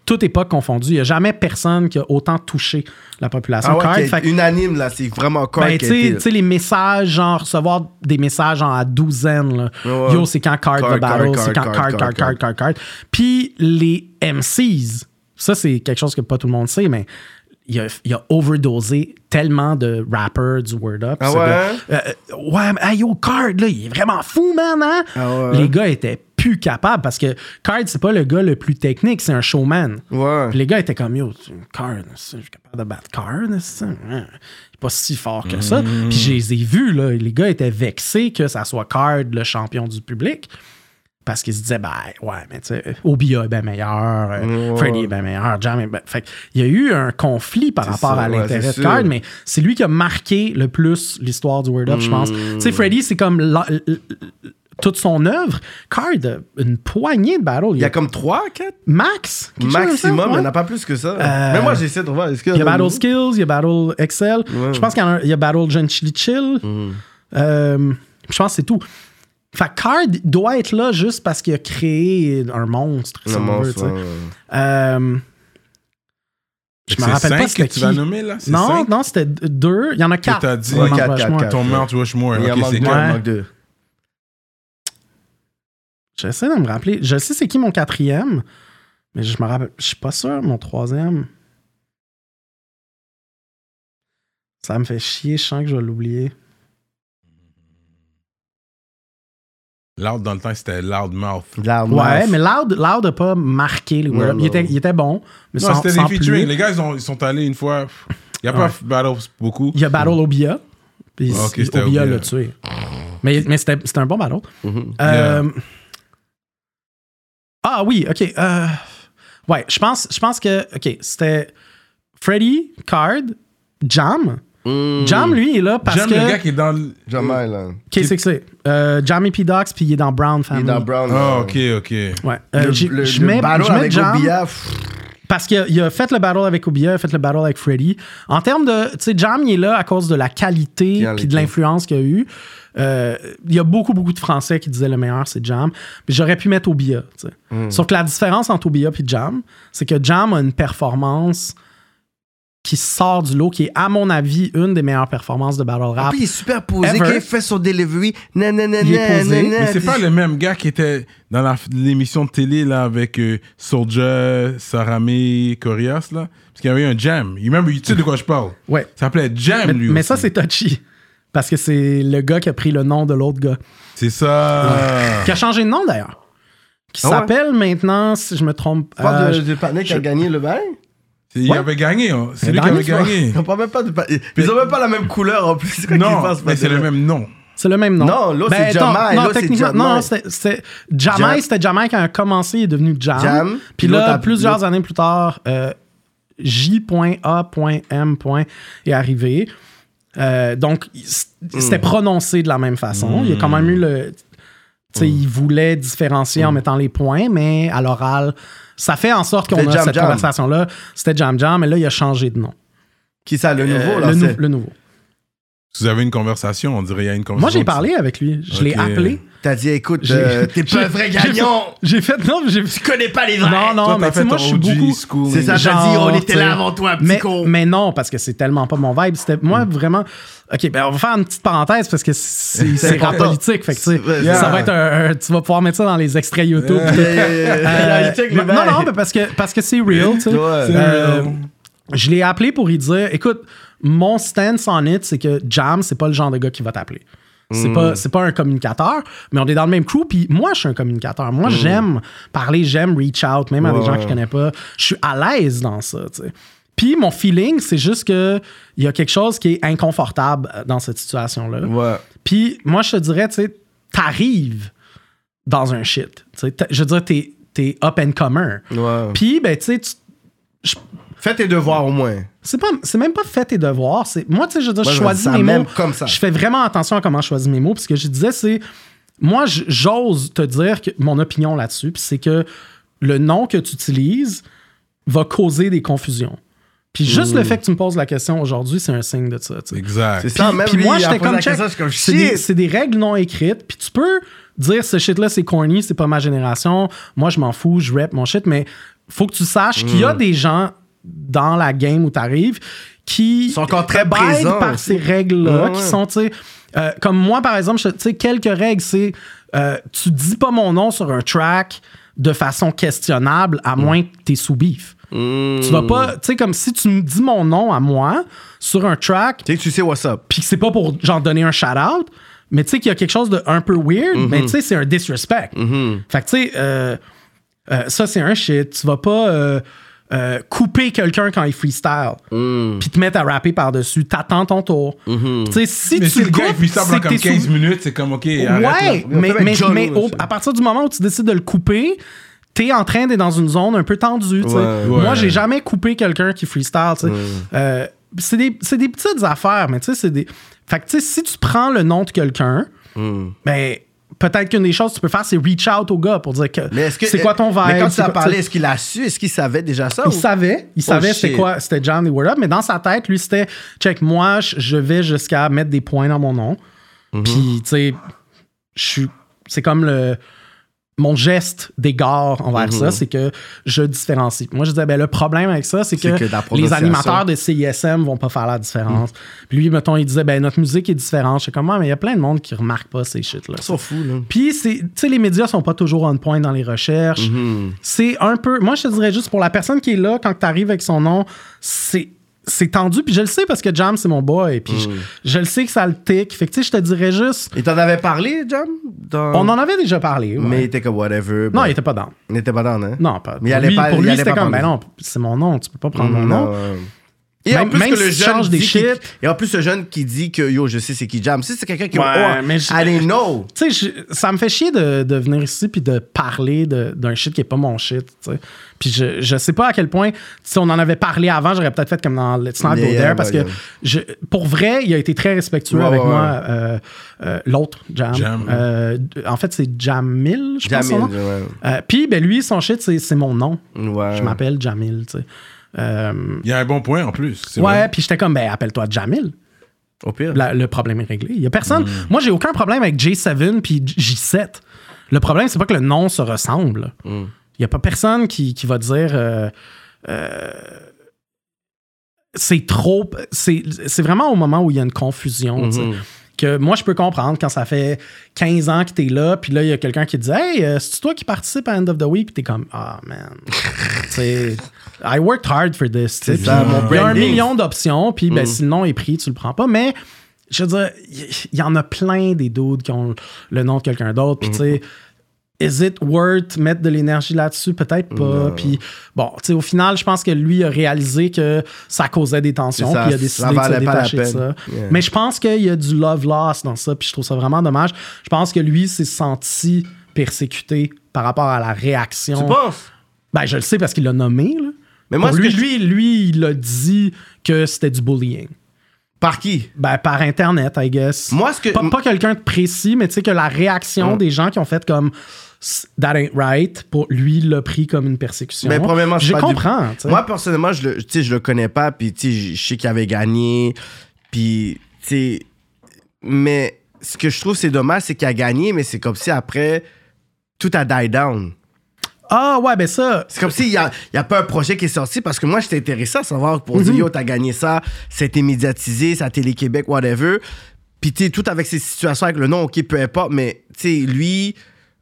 Speaker 3: Toute époque confondue. Il n'y a jamais personne qui a autant touché la population.
Speaker 2: Ah ouais,
Speaker 3: Card, fait
Speaker 2: unanime là, c'est vraiment Card
Speaker 3: ben, tu sais- les messages, genre, recevoir des messages genre à douzaine, là. Yo, c'est quand Card
Speaker 2: Card,
Speaker 3: the Battle, c'est quand
Speaker 2: card,
Speaker 3: Card,
Speaker 2: card,
Speaker 3: Card, Card, Card, Card. Puis les MCs, ça, c'est quelque chose que pas tout le monde sait, mais il a, il a overdosé tellement de rappers du Word Up.
Speaker 2: Ah ouais?
Speaker 3: Euh, euh, ouais, mais hey, yo, Card, là, il est vraiment fou, man, hein?
Speaker 2: Ah ouais?
Speaker 3: Les gars étaient plus capable parce que Card, c'est pas le gars le plus technique, c'est un showman.
Speaker 2: Ouais.
Speaker 3: Puis les gars étaient comme yo, Card, je suis capable de battre Card, c'est ça. Il est pas si fort que ça.
Speaker 2: Mm.
Speaker 3: Puis je les ai vus, là. Les gars étaient vexés que ça soit Card le champion du public. Parce qu'ils se disaient, ben ouais, mais tu sais, Obia est bien meilleur, euh,
Speaker 2: Ouais.
Speaker 3: Freddy est bien meilleur, Jam est bien. Fait il y a eu un conflit par rapport
Speaker 2: ça,
Speaker 3: à l'intérêt de Card, mais c'est lui qui a marqué le plus l'histoire du Word Up, je pense. Tu sais, Freddy, c'est comme la- toute son œuvre. Card, a une poignée de battles.
Speaker 2: Il y a comme 3, 4
Speaker 3: Max.
Speaker 2: maximum. Il n'y en a pas plus que ça.
Speaker 3: Euh,
Speaker 2: Mais moi, j'essaie de voir.
Speaker 3: Il y a Battle Skills, il y a Battle Excel.
Speaker 2: Ouais.
Speaker 3: Je pense qu'il y, a, il y a Battle Gen Chili Chill. Euh, je pense que c'est tout. Fait que Card doit être là juste parce qu'il a créé un monstre, si
Speaker 2: Le
Speaker 3: on veut,
Speaker 2: monstre,
Speaker 3: tu sais.
Speaker 2: ouais, ouais.
Speaker 3: Euh, je me rappelle pas c'était
Speaker 1: que tu vas
Speaker 3: qui.
Speaker 1: nommer, là?
Speaker 3: Non,
Speaker 1: cinq?
Speaker 3: non, c'était deux. Il y en a quatre.
Speaker 1: t'as dit?
Speaker 2: Ouais, quatre,
Speaker 3: Rushmore.
Speaker 2: quatre,
Speaker 1: Ton Mount Rushmore.
Speaker 2: Il y en
Speaker 1: Ok,
Speaker 2: manque
Speaker 1: c'est
Speaker 2: deux, deux.
Speaker 3: J'essaie de me rappeler. Je sais c'est qui mon quatrième, mais je me rappelle. Je suis pas sûr, mon troisième. Ça me fait chier, je sens que je vais l'oublier.
Speaker 1: Loud dans le temps, c'était Loudmouth.
Speaker 2: Loud
Speaker 3: Ouais,
Speaker 2: Mouth.
Speaker 3: mais Loud, Loud a pas marqué les World Up. Il était, il était bon, mais
Speaker 1: Non, c'était des featuring.
Speaker 3: plus.
Speaker 1: Les gars, ils, ont- ils sont allés une fois. Il n'y a
Speaker 3: Ouais.
Speaker 1: pas Battle beaucoup.
Speaker 3: Il y a Battle Obia. Puis
Speaker 1: Ah, ok, c'était
Speaker 3: Obia l'a tué. Mais, mais c'était c'était un bon battle.
Speaker 2: Mhm.
Speaker 3: Euh, Ah oui, ok. euh, Ouais, je pense, je pense que. Ok, c'était Freddy, Card, Jam.
Speaker 2: Mm.
Speaker 3: Jam, lui, est là parce que.
Speaker 1: le gars qui est dans le.
Speaker 3: C'est que c'est. Euh, Jamie P. Dox, puis il est dans Brown
Speaker 2: Il est
Speaker 3: Family.
Speaker 2: dans Brown.
Speaker 1: Ah, ok, ok.
Speaker 3: Ouais. Euh, je mets,
Speaker 2: battle
Speaker 3: je mets
Speaker 2: avec
Speaker 3: Jam. Parce qu'il a, il a fait le battle avec Obia, il a fait le battle avec Freddy. En termes de. Tu sais, Jam, il est là à cause de la qualité puis de l'influence qu'il a eu. Euh, il y a beaucoup, beaucoup de Français qui disaient le meilleur, c'est Jam. Mais j'aurais pu mettre Obia. tu sais.
Speaker 2: Hmm.
Speaker 3: Sauf que la différence entre Obia et Jam, c'est que Jam a une performance qui sort du lot, qui est, à mon avis, une des meilleures performances de battle
Speaker 2: Ah,
Speaker 3: rap.
Speaker 2: puis il est super posé. Il fait son delivery, nanana,
Speaker 3: Il est posé,
Speaker 2: nanana,
Speaker 1: Mais c'est pas le même gars qui était dans l'émission de télé là avec euh, Soulja, Saramé, Corias là. Parce qu'il y avait eu un jam. Il même, tu sais de quoi je parle?
Speaker 3: Ouais.
Speaker 1: Ça s'appelait Jam
Speaker 3: Mais,
Speaker 1: lui
Speaker 3: mais
Speaker 1: aussi.
Speaker 3: ça, c'est touchy. Parce que c'est le gars qui a pris le nom de l'autre gars.
Speaker 1: C'est ça.
Speaker 3: Qui a changé de nom d'ailleurs. Qui
Speaker 2: Ah ouais?
Speaker 3: s'appelle maintenant, si je me trompe. Euh,
Speaker 2: de, de Panek qui a gagné le bail?
Speaker 1: C'est- Il
Speaker 3: Ouais.
Speaker 1: avait gagné. hein. C'est lui qui avait
Speaker 3: gagné,
Speaker 1: gagné.
Speaker 2: On parle même pas de Ils ont même pas la même couleur en plus. C'est
Speaker 1: Non,
Speaker 2: pensent,
Speaker 1: mais c'est le même nom.
Speaker 3: C'est le même nom.
Speaker 2: Non, l'autre, c'est
Speaker 3: non,
Speaker 2: Jamai,
Speaker 3: Non,
Speaker 2: c'est
Speaker 3: techniquement, non, c'était- c'était. Jamai,
Speaker 2: Jam-
Speaker 3: c'était Jamai quand il a commencé, il est devenu Jam.
Speaker 2: Jam,
Speaker 3: Puis là,
Speaker 2: a-
Speaker 3: plusieurs années plus tard, euh, J.A.M. est arrivé. Euh, donc, il-
Speaker 2: Hmm.
Speaker 3: c'était prononcé de la même façon. Il y a quand même eu le. Tu sais, il voulait différencier en mettant les points, mais à l'oral, ça fait en sorte qu'on a
Speaker 2: Jam
Speaker 3: cette
Speaker 2: Jam.
Speaker 3: conversation-là. C'était Jam Jam, mais là, il a changé de nom.
Speaker 2: Qui ça, le nouveau,
Speaker 3: Euh,
Speaker 2: là?
Speaker 3: le, nou-
Speaker 2: c'est-
Speaker 3: le nouveau.
Speaker 1: Si vous avez une conversation, on dirait il y a une
Speaker 3: Moi,
Speaker 1: conversation.
Speaker 3: j'ai parlé avec lui. Je l'ai appelé.
Speaker 2: T'as dit, écoute,
Speaker 3: J'ai-
Speaker 2: euh, t'es
Speaker 3: j'ai-
Speaker 2: pas un vrai
Speaker 3: j'ai
Speaker 2: gagnant.
Speaker 3: fait- J'ai fait. Non, j'ai.
Speaker 2: Tu connais pas les vrais.
Speaker 3: Non, non,
Speaker 1: Toi,
Speaker 3: mais
Speaker 1: t'as
Speaker 3: tu sais,
Speaker 1: fait
Speaker 3: moi, je suis beaucoup.
Speaker 2: C'est ça, t'as
Speaker 3: Genre,
Speaker 2: dit, on était là avant toi, petit
Speaker 3: Mais,
Speaker 2: con.
Speaker 3: mais non, parce que c'est tellement pas mon vibe. C'était moi
Speaker 2: Mm.
Speaker 3: vraiment. Ok, ben on va faire une petite parenthèse parce que c'est c'est rap politique. Fait que
Speaker 1: yeah.
Speaker 3: ça va être un, un- Tu vas pouvoir mettre ça dans les extraits YouTube.
Speaker 2: Yeah.
Speaker 3: Euh, non, non, mais parce que parce que c'est real, tu sais.
Speaker 1: C'est
Speaker 3: Euh,
Speaker 1: real.
Speaker 3: je l'ai appelé pour lui dire écoute, mon stance on it, c'est que Jam, c'est pas le genre de gars qui va t'appeler. C'est pas, c'est pas un communicateur, mais on est dans le même crew. Puis moi, je suis un communicateur. Moi, j'aime parler, j'aime reach out, même à des gens que je connais pas. Je suis à l'aise dans ça, tu sais. Puis mon feeling, c'est juste que il y a quelque chose qui est inconfortable euh, dans cette situation-là.
Speaker 2: Ouais.
Speaker 3: Puis moi, je te dirais, tu sais, t'arrives dans un shit. Je veux dire, t'es, up and comer. Puis, ben, tu sais, tu-
Speaker 2: Fais tes devoirs au moins.
Speaker 3: c'est pas c'est même pas fait tes devoirs c'est moi tu sais je veux dire
Speaker 2: Moi,
Speaker 3: je choisis mes mots
Speaker 2: comme ça.
Speaker 3: je fais vraiment attention à comment je choisis mes mots puis ce que je disais c'est moi j'ose te dire que mon opinion là-dessus puis c'est que le nom que tu utilises va causer des confusions puis juste
Speaker 2: Hmm.
Speaker 3: le fait que tu me poses la question aujourd'hui c'est un signe de ça.
Speaker 1: Exact.
Speaker 2: C'est ça, même
Speaker 3: Puis moi, j'étais comme
Speaker 2: comme,
Speaker 3: C'est des,
Speaker 2: shit.
Speaker 3: c'est des règles non écrites. Puis tu peux dire ce shit-là, c'est corny, c'est pas ma génération. Moi, je m'en fous, je rap mon shit. Mais faut que tu saches qu'il y
Speaker 2: Hmm.
Speaker 3: a des gens dans la game où t'arrives qui
Speaker 2: Sont encore très présents
Speaker 3: par ces règles-là,
Speaker 2: Ouais,
Speaker 3: qui sont, tu sais, euh, comme moi, par exemple, tu sais, quelques règles, c'est euh, tu dis pas mon nom sur un track de façon questionnable, à moins que t'es sous beef. Tu vas pas, tu sais, comme si tu me dis mon nom à moi sur un track,
Speaker 2: Tu sais tu sais what's up.
Speaker 3: puis que c'est pas pour genre donner un shout-out, mais tu sais qu'il y a quelque chose de un peu weird, mais tu sais, c'est un disrespect. Fait que tu sais, euh, euh, ça, c'est un shit. Tu vas pas euh, couper quelqu'un quand il freestyle, puis te mettre à rapper par-dessus. T'attends ton tour. Tu sais, si
Speaker 1: Mais
Speaker 3: tu
Speaker 1: si le gars il
Speaker 3: coupes,
Speaker 1: freestyle
Speaker 3: c'est
Speaker 1: pendant
Speaker 3: que
Speaker 1: comme
Speaker 3: t'es
Speaker 1: 15
Speaker 3: sous-
Speaker 1: minutes, c'est comme, ok.
Speaker 3: Ouais, mais, mais,
Speaker 2: John
Speaker 3: mais au- à partir du moment où tu décides de le couper, t'es en train d'être dans une zone un peu tendue.
Speaker 2: Ouais.
Speaker 3: Moi, j'ai jamais coupé quelqu'un qui freestyle. Euh, c'est des, c'est des petites affaires, mais tu sais, c'est des. Fait que, tu sais, si tu prends le nom de quelqu'un, ben, peut-être qu'une des choses que tu peux faire, c'est reach out au gars pour dire que c'est quoi ton vibe.
Speaker 2: Mais quand tu as parlé, est-ce qu'il a su? Est-ce qu'il savait déjà ça?
Speaker 3: Il
Speaker 2: ou-
Speaker 3: savait, il savait c'était quoi, c'était John the Word Up, mais dans sa tête, lui, c'était check, moi, je vais jusqu'à mettre des points dans mon nom.
Speaker 2: Mhm.
Speaker 3: Puis, tu sais, je suis. C'est comme le. Mon geste d'égard envers
Speaker 2: Mhm.
Speaker 3: ça, c'est que je différencie. Moi, je disais, ben, le problème avec ça, c'est que, les animateurs de CISM vont pas faire la différence. Puis lui, mettons, il disait, ben, notre musique est différente. Je suis comme, Ah, mais il y a plein de monde qui remarque pas ces shit-là.
Speaker 2: Ils fous, là.
Speaker 3: Puis, c'est- tu sais, les médias sont pas toujours on point dans les recherches.
Speaker 2: Mhm.
Speaker 3: C'est un peu. Moi, je te dirais juste pour la personne qui est là, quand tu arrives avec son nom, c'est. C'est tendu, puis je le sais parce que Jam, c'est mon boy, puis je, je le sais que ça le tic. Fait que, tu sais, je te dirais juste.
Speaker 2: Il t'en avait parlé, Jam? Dans-
Speaker 3: On en avait déjà parlé. ouais.
Speaker 2: Mais il était comme whatever.
Speaker 3: Non, il était pas dans.
Speaker 2: il n'était pas dans, hein?
Speaker 3: Non, pas.
Speaker 2: Mais il allait
Speaker 3: lui,
Speaker 2: pas-
Speaker 3: pour
Speaker 2: il
Speaker 3: lui c'était comme, ben non, c'est mon nom, tu peux pas prendre mon
Speaker 2: Non,
Speaker 3: nom.
Speaker 2: ouais. Et en plus
Speaker 3: même
Speaker 2: que
Speaker 3: si
Speaker 2: le jeune
Speaker 3: des
Speaker 2: dit
Speaker 3: shit.
Speaker 2: Et en plus ce jeune qui dit que yo je sais c'est qui Jam. Si c'est quelqu'un qui
Speaker 3: Ouais,
Speaker 2: oh,
Speaker 3: mais je-
Speaker 2: I didn't know.
Speaker 3: Tu sais, ça me fait chier de, de venir ici puis de parler de- d'un shit qui est pas mon shit. Puis je, je sais pas à quel point, si on en avait parlé avant, j'aurais peut-être fait comme dans Let's Not Go There, parce que je, pour vrai, il a été très respectueux
Speaker 2: Ouais,
Speaker 3: avec
Speaker 2: ouais,
Speaker 3: moi. euh, euh, L'autre, Jam.
Speaker 1: Jam.
Speaker 3: Euh, en fait, c'est Jamil, je pense son
Speaker 2: Jamil.
Speaker 3: Euh, puis, ben lui, son shit, c'est c'est mon nom.
Speaker 2: Ouais.
Speaker 3: Je m'appelle Jamil, tu sais. Euh,
Speaker 1: Il y a un bon point en plus. c'est
Speaker 3: ouais, puis j'étais comme, ben appelle-toi Jamil.
Speaker 2: Au pire.
Speaker 3: La- le problème est réglé. Il y a personne.
Speaker 2: Mm.
Speaker 3: Moi, j'ai aucun problème avec J7 puis J7. Le problème, c'est pas que le nom se ressemble.
Speaker 2: Mm.
Speaker 3: Il y a pas personne qui, qui va dire. euh, euh, c'est trop. C'est c'est vraiment au moment où il y a une confusion.
Speaker 2: Mhm.
Speaker 3: Que moi, je peux comprendre quand ça fait 15 ans que t'es là, puis là, il y a quelqu'un qui te dit Hey, c'est toi qui participe à End of the Week, puis t'es comme Ah, man. I worked hard for this.
Speaker 2: C'est ça,
Speaker 3: Il y a un million d'options, puis
Speaker 2: Mm.
Speaker 3: ben, si le nom est pris, tu le prends pas. Mais je veux dire, il y, en a plein des dudes qui ont le nom de quelqu'un d'autre. Puis, tu sais, is it worth mettre de l'énergie là-dessus? Peut-être pas. Puis, bon, tu sais, au final, je pense que lui a réalisé que ça causait des tensions. Puis, il a
Speaker 2: ça
Speaker 3: décidé de se
Speaker 2: valait pas la
Speaker 3: détacher de ça.
Speaker 2: Yeah.
Speaker 3: Mais je pense qu'il y a du love loss dans ça. Puis, je trouve ça vraiment dommage. Je pense que lui s'est senti persécuté par rapport à la réaction.
Speaker 2: Tu penses?
Speaker 3: Ben, je le sais parce qu'il l'a nommé. Là.
Speaker 2: Mais moi,
Speaker 3: lui,
Speaker 2: que je-
Speaker 3: lui, lui, il a dit que c'était du bullying.
Speaker 2: Par qui?
Speaker 3: Ben, par Internet, I guess.
Speaker 2: Moi, ce que-
Speaker 3: Pas, pas quelqu'un de précis, mais tu sais que la réaction des gens qui ont fait comme That ain't right, pour lui, il l'a pris comme une persécution.
Speaker 2: Mais premièrement,
Speaker 3: je
Speaker 2: du-
Speaker 3: comprends.
Speaker 2: Moi, personnellement, je le, je le connais pas, puis tu sais, je je sais qu'il avait gagné, puis tu sais, mais ce que je trouve c'est dommage, c'est qu'il a gagné, mais c'est comme si après, tout a die down.
Speaker 3: Ah, ouais, ben ça.
Speaker 2: C'est comme s'il n'y a, il y a pas un projet qui est sorti, parce que moi, j'étais intéressé à savoir pour dire, yo, t'as gagné ça, c'était médiatisé, ça Télé-Québec, whatever. Puis tu sais, tout avec ces situations avec le nom, ok, peu importe, mais tu sais, lui,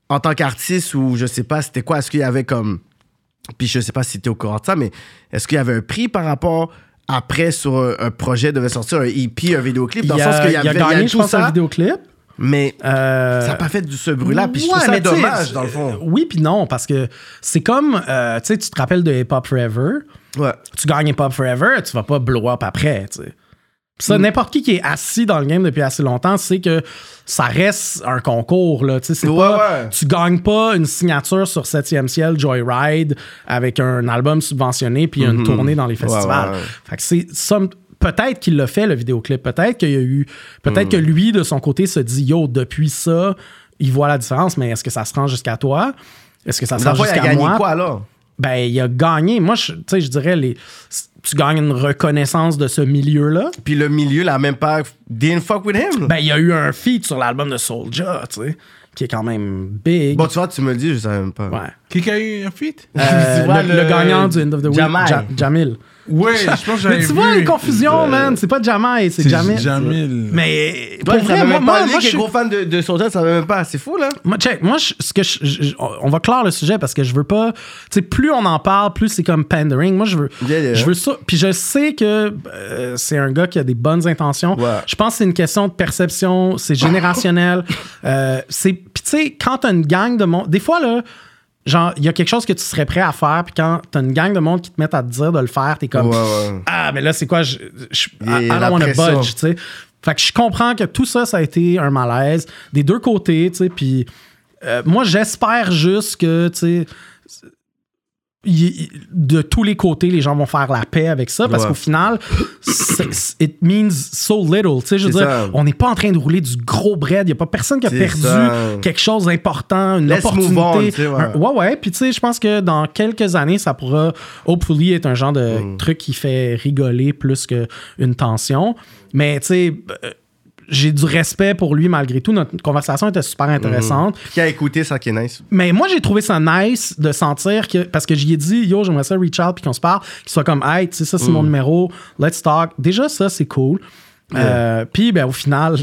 Speaker 2: en tant qu'artiste, ou je sais pas, c'était quoi, est-ce qu'il y avait comme puis je sais pas si tu es au courant de ça, mais est-ce qu'il y avait un prix par rapport après sur un, un projet devait sortir un EP, un vidéoclip, dans
Speaker 3: Il
Speaker 2: le sens qu'il y
Speaker 3: il a
Speaker 2: avait il y
Speaker 3: gagné,
Speaker 2: a
Speaker 3: je
Speaker 2: tout
Speaker 3: pense, un
Speaker 2: ça,
Speaker 3: vidéoclip.
Speaker 2: Mais
Speaker 3: Euh,
Speaker 2: ça n'a pas fait du ce bruit-là. Puis je
Speaker 3: ouais,
Speaker 2: trouve ça dommage, dans le fond.
Speaker 3: Oui, puis non, parce que c'est comme, euh, tu sais, tu te rappelles de Hip Hop Forever?
Speaker 2: Ouais.
Speaker 3: tu gagnes Hip Hop Forever, tu vas pas blow up après, tu sais. Puis
Speaker 2: Mm.
Speaker 3: Ça, n'importe qui qui est assis dans le game depuis assez longtemps sait que ça reste un concours, là. C'est
Speaker 2: Ouais,
Speaker 3: pas...
Speaker 2: ouais.
Speaker 3: Tu gagnes pas une signature sur 7e ciel Joyride avec un album subventionné puis une tournée dans les festivals.
Speaker 2: Ouais.
Speaker 3: Fait que c'est... Peut-être qu'il l'a fait, le vidéoclip. Peut-être qu'il y a eu... Peut-être
Speaker 2: Mm.
Speaker 3: que lui, de son côté, se dit « Yo, depuis ça, il voit la différence, mais est-ce que ça se rend jusqu'à toi? Est-ce que ça se rend
Speaker 2: le fond, il a
Speaker 3: jusqu'à
Speaker 2: gagné
Speaker 3: moi?
Speaker 2: quoi alors?
Speaker 3: ben il a gagné. Moi, je- tu sais, je dirais les, tu gagnes une reconnaissance de ce milieu-là.
Speaker 2: Puis le milieu, là, même pas. Didn't fuck with him.
Speaker 3: Ben il y a eu un feat sur l'album de Soulja, tu sais. qui est quand même big.
Speaker 2: Bon, tu vois, tu me le dis, je savais même pas.
Speaker 3: ouais.
Speaker 1: Qui a eu un feat?
Speaker 3: Euh, le, le gagnant du End of the Week,
Speaker 2: Jamal.
Speaker 3: Ja- Jamil.
Speaker 1: Ouais, je pense que j'avais
Speaker 3: Mais
Speaker 1: vu.
Speaker 3: tu vois les confusions, man. C'est pas Jamai, c'est
Speaker 1: C'est
Speaker 3: Jamil.
Speaker 1: Jamil.
Speaker 3: Mais pour vrai, moi, moi, moi, je suis-
Speaker 2: gros fan de, de Soulja, ça savait même pas. C'est fou, là.
Speaker 3: Moi, check, moi, je- ce que je, je- je- on va clore le sujet parce que je veux pas. Tu sais, plus on en parle, plus c'est comme pandering. Moi, je veux,
Speaker 2: Yeah, yeah.
Speaker 3: je veux ça. Puis je sais que euh, c'est un gars qui a des bonnes intentions.
Speaker 2: Ouais.
Speaker 3: Je pense que c'est une question de perception, c'est générationnel. euh, c'est, puis tu sais, quand t'as une gang de monde, des fois là. Genre, il y a quelque chose que tu serais prêt à faire, puis quand t'as une gang de monde qui te met à te dire de le faire, t'es comme
Speaker 2: Ouais, ouais.
Speaker 3: Ah, mais là, c'est quoi? Je, je, I, I don't wanna budge, tu sais. Fait que je comprends que tout ça, ça a été un malaise des deux côtés, tu sais. Puis euh, moi, j'espère juste que, tu sais, de tous les côtés, les gens vont faire la paix avec ça parce
Speaker 2: Ouais.
Speaker 3: qu'au final, it means so little. Tu sais, je veux dire,
Speaker 2: ça.
Speaker 3: on n'est pas en train de rouler du gros bread. Il n'y a pas personne qui a perdu
Speaker 2: ça.
Speaker 3: quelque chose d'important, une
Speaker 2: Let's move on,
Speaker 3: opportunité.
Speaker 2: tu sais, ouais.
Speaker 3: Un- ouais, ouais. Puis tu sais, je pense que dans quelques années, ça pourra, hopefully, être un genre de
Speaker 2: Mm.
Speaker 3: truc qui fait rigoler plus qu'une tension. Mais tu sais, euh, j'ai du respect pour lui malgré tout. Notre conversation était super intéressante.
Speaker 2: Qui a écouté ça qui est nice?
Speaker 3: Mais moi, j'ai trouvé ça nice de sentir que. Parce que j'y ai dit, yo, j'aimerais ça reach out puis qu'on se parle, qu'il soit comme, hey, tu sais, ça, c'est mon numéro, let's talk. Déjà, ça, c'est cool. Euh, puis, ben, au final,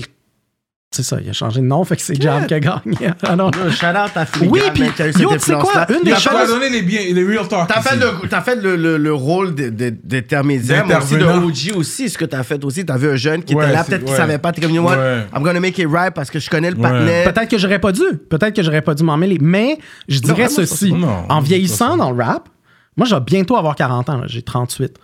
Speaker 3: c'est ça, il a changé de nom, fait que c'est Jam qui a gagné. Ah non.
Speaker 2: Shout out à Filigrane,
Speaker 3: Oui, puis,
Speaker 2: mec, qui a eu
Speaker 3: yo,
Speaker 2: cette
Speaker 3: tu sais quoi,
Speaker 2: influence-là.
Speaker 3: une des
Speaker 2: Il a
Speaker 1: vas
Speaker 2: le-
Speaker 1: donner les biens, les real talk.
Speaker 2: T'as fait,
Speaker 1: ici.
Speaker 2: le, t'as fait le, le, le rôle de- de- d'intermédiaire, mais aussi de
Speaker 1: D'intervenant.
Speaker 2: OG aussi, ce que t'as fait aussi. T'as vu un jeune qui
Speaker 1: Ouais,
Speaker 2: était là,
Speaker 1: c'est-
Speaker 2: peut-être qu'il
Speaker 1: ouais.
Speaker 2: savait pas, t'es comme, you know what,
Speaker 1: Ouais.
Speaker 2: I'm gonna make it right parce que je connais le
Speaker 1: Ouais.
Speaker 2: patinet.
Speaker 3: Peut-être que j'aurais pas dû. Peut-être que j'aurais pas dû m'en mêler. Mais je dirais
Speaker 2: vraiment,
Speaker 3: ceci.
Speaker 1: non,
Speaker 3: en
Speaker 1: c'est
Speaker 3: vieillissant
Speaker 1: pas
Speaker 3: dans le rap, moi, je vais bientôt avoir 40 ans. là. J'ai 38.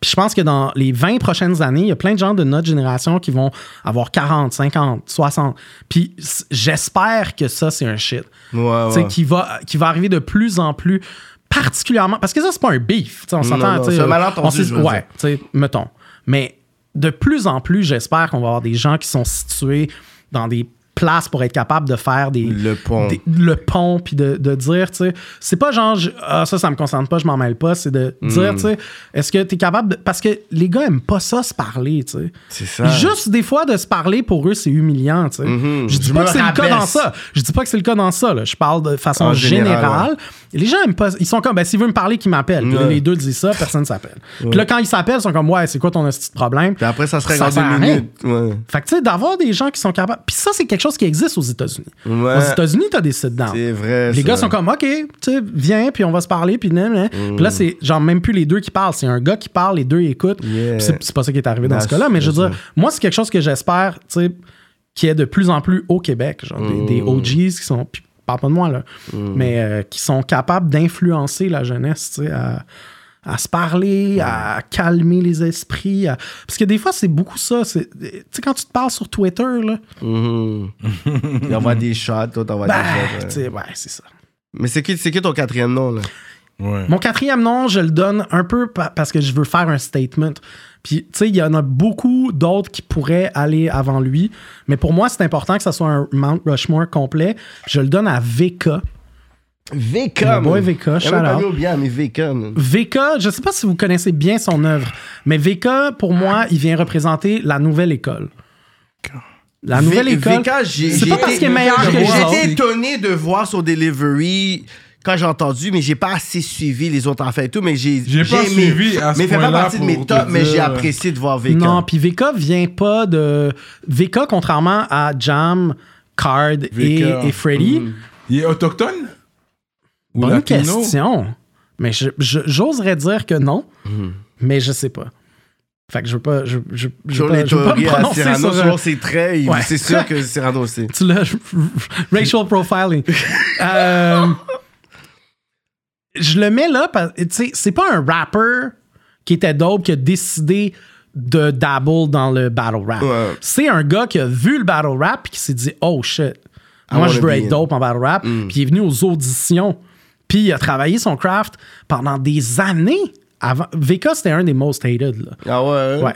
Speaker 3: Puis je pense que dans les 20 prochaines années, il y a plein de gens de notre génération qui vont avoir 40, 50, 60. Puis j'espère que ça, c'est un shit.
Speaker 2: Ouais,
Speaker 3: Tu sais,
Speaker 2: ouais.
Speaker 3: Qui, va, qui va arriver de plus en plus, particulièrement. Parce que ça, c'est pas un beef. Tu sais, on s'entend.
Speaker 2: c'est un malentendu,
Speaker 3: on ouais, tu sais, mettons. Mais de plus en plus, j'espère qu'on va avoir des gens qui sont situés dans des places pour être capables de faire des.
Speaker 2: Le pont.
Speaker 3: des- le pont, puis de, de dire, tu sais, c'est pas genre, je- ah, ça, ça me concerne pas, je m'en mêle pas, c'est de
Speaker 2: Hmm.
Speaker 3: dire, tu sais, est-ce que t'es capable de. Parce que les gars aiment pas ça, se parler, tu sais.
Speaker 2: C'est ça.
Speaker 3: Juste des fois de se parler pour eux, c'est humiliant. tu sais.
Speaker 2: Mhm.
Speaker 3: Je dis
Speaker 2: Je
Speaker 3: pas que c'est le cas dans ça. Je dis pas que c'est le cas dans ça. là. Je parle de façon
Speaker 2: En
Speaker 3: générale. Les gens aiment pas. Ils sont comme, ben, s'il veut me parler, qu'il m'appelle.
Speaker 2: Ouais.
Speaker 3: les deux disent ça, personne s'appelle. Puis là, quand ils s'appellent, ils sont comme, ouais, c'est quoi ton petit problème?
Speaker 2: Puis après, ça serait
Speaker 3: Ça
Speaker 2: dans deux minutes.
Speaker 3: Fait que, tu sais, d'avoir des gens qui sont capables. Puis ça, c'est quelque chose qui existe aux États-Unis.
Speaker 2: Ouais.
Speaker 3: Aux États-Unis, t'as des sit-down.
Speaker 2: C'est vrai.
Speaker 3: Les
Speaker 2: ça.
Speaker 3: gars sont comme, OK, tu viens, puis on va se parler, puis nan, nan. Puis là, c'est genre même plus les deux qui parlent. C'est un gars qui parle, les deux écoutent.
Speaker 2: Yeah.
Speaker 3: C'est pas ça qui est arrivé dans ce cas-là, mais je veux dire, moi, c'est quelque chose que j'espère, tu sais, qui est de plus en plus au Québec. Genre des, des OGs qui sont. Puis parle pas de moi, là. Mais euh, qui sont capables d'influencer la jeunesse, tu sais, à à se parler, à calmer les esprits. à- Parce que des fois, c'est beaucoup ça. c'est- Tu sais, quand tu te parles sur Twitter, là.
Speaker 2: Il envoie des shots, toi, t'envoies
Speaker 3: bah,
Speaker 2: des shots.
Speaker 3: tu
Speaker 2: ouais.
Speaker 3: ouais, c'est ça.
Speaker 2: Mais c'est qui, c'est qui ton quatrième nom, là?
Speaker 1: Ouais.
Speaker 3: Mon quatrième nom, je le donne un peu pa- parce que je veux faire un statement. Puis, tu sais, il y en a beaucoup d'autres qui pourraient aller avant lui. Mais pour moi, c'est important que ça soit un Mount Rushmore complet. Je le donne à VK.
Speaker 2: VK,
Speaker 3: Mon boy
Speaker 2: au bien, mais VK, man.
Speaker 3: VK, je sais pas si vous connaissez bien son œuvre, mais VK, pour moi, il vient représenter la nouvelle école. La nouvelle
Speaker 2: V-
Speaker 3: école. C'est pas parce
Speaker 2: été-
Speaker 3: qu'il est meilleur que
Speaker 1: été
Speaker 2: étonné de voir son delivery quand j'ai entendu, mais j'ai pas assez suivi les autres affaires et tout, mais j'ai
Speaker 1: J'ai pas
Speaker 2: aimé.
Speaker 1: suivi à ce
Speaker 2: Mais il fait pas partie de mes tops, mais j'ai apprécié de voir VK.
Speaker 3: Non, puis VK vient pas de. VK, contrairement à Jam, Card et, Freddy,
Speaker 1: Il est autochtone?
Speaker 3: Bonne question. Mais j'oserais dire que non, mais je sais pas. Fait que je veux pas. Je, je, je veux pas, je veux pas me prononcer
Speaker 2: Cyrano,
Speaker 3: sur,
Speaker 2: ses traits,
Speaker 3: Ouais.
Speaker 2: c'est sûr que Cyrano aussi.
Speaker 3: Tu l'as. Racial profiling. Euh, je le mets là parce sais, c'est pas un rapper qui était dope qui a décidé de dabble dans le battle rap.
Speaker 2: Ouais.
Speaker 3: C'est un gars qui a vu le battle rap et qui s'est dit Oh shit, moi je veux être dope en battle rap. Puis il est venu aux auditions. Puis il a travaillé son craft pendant des années. Avant. VK, c'était un des most hated. Là.
Speaker 2: Ah ouais?
Speaker 3: Ouais.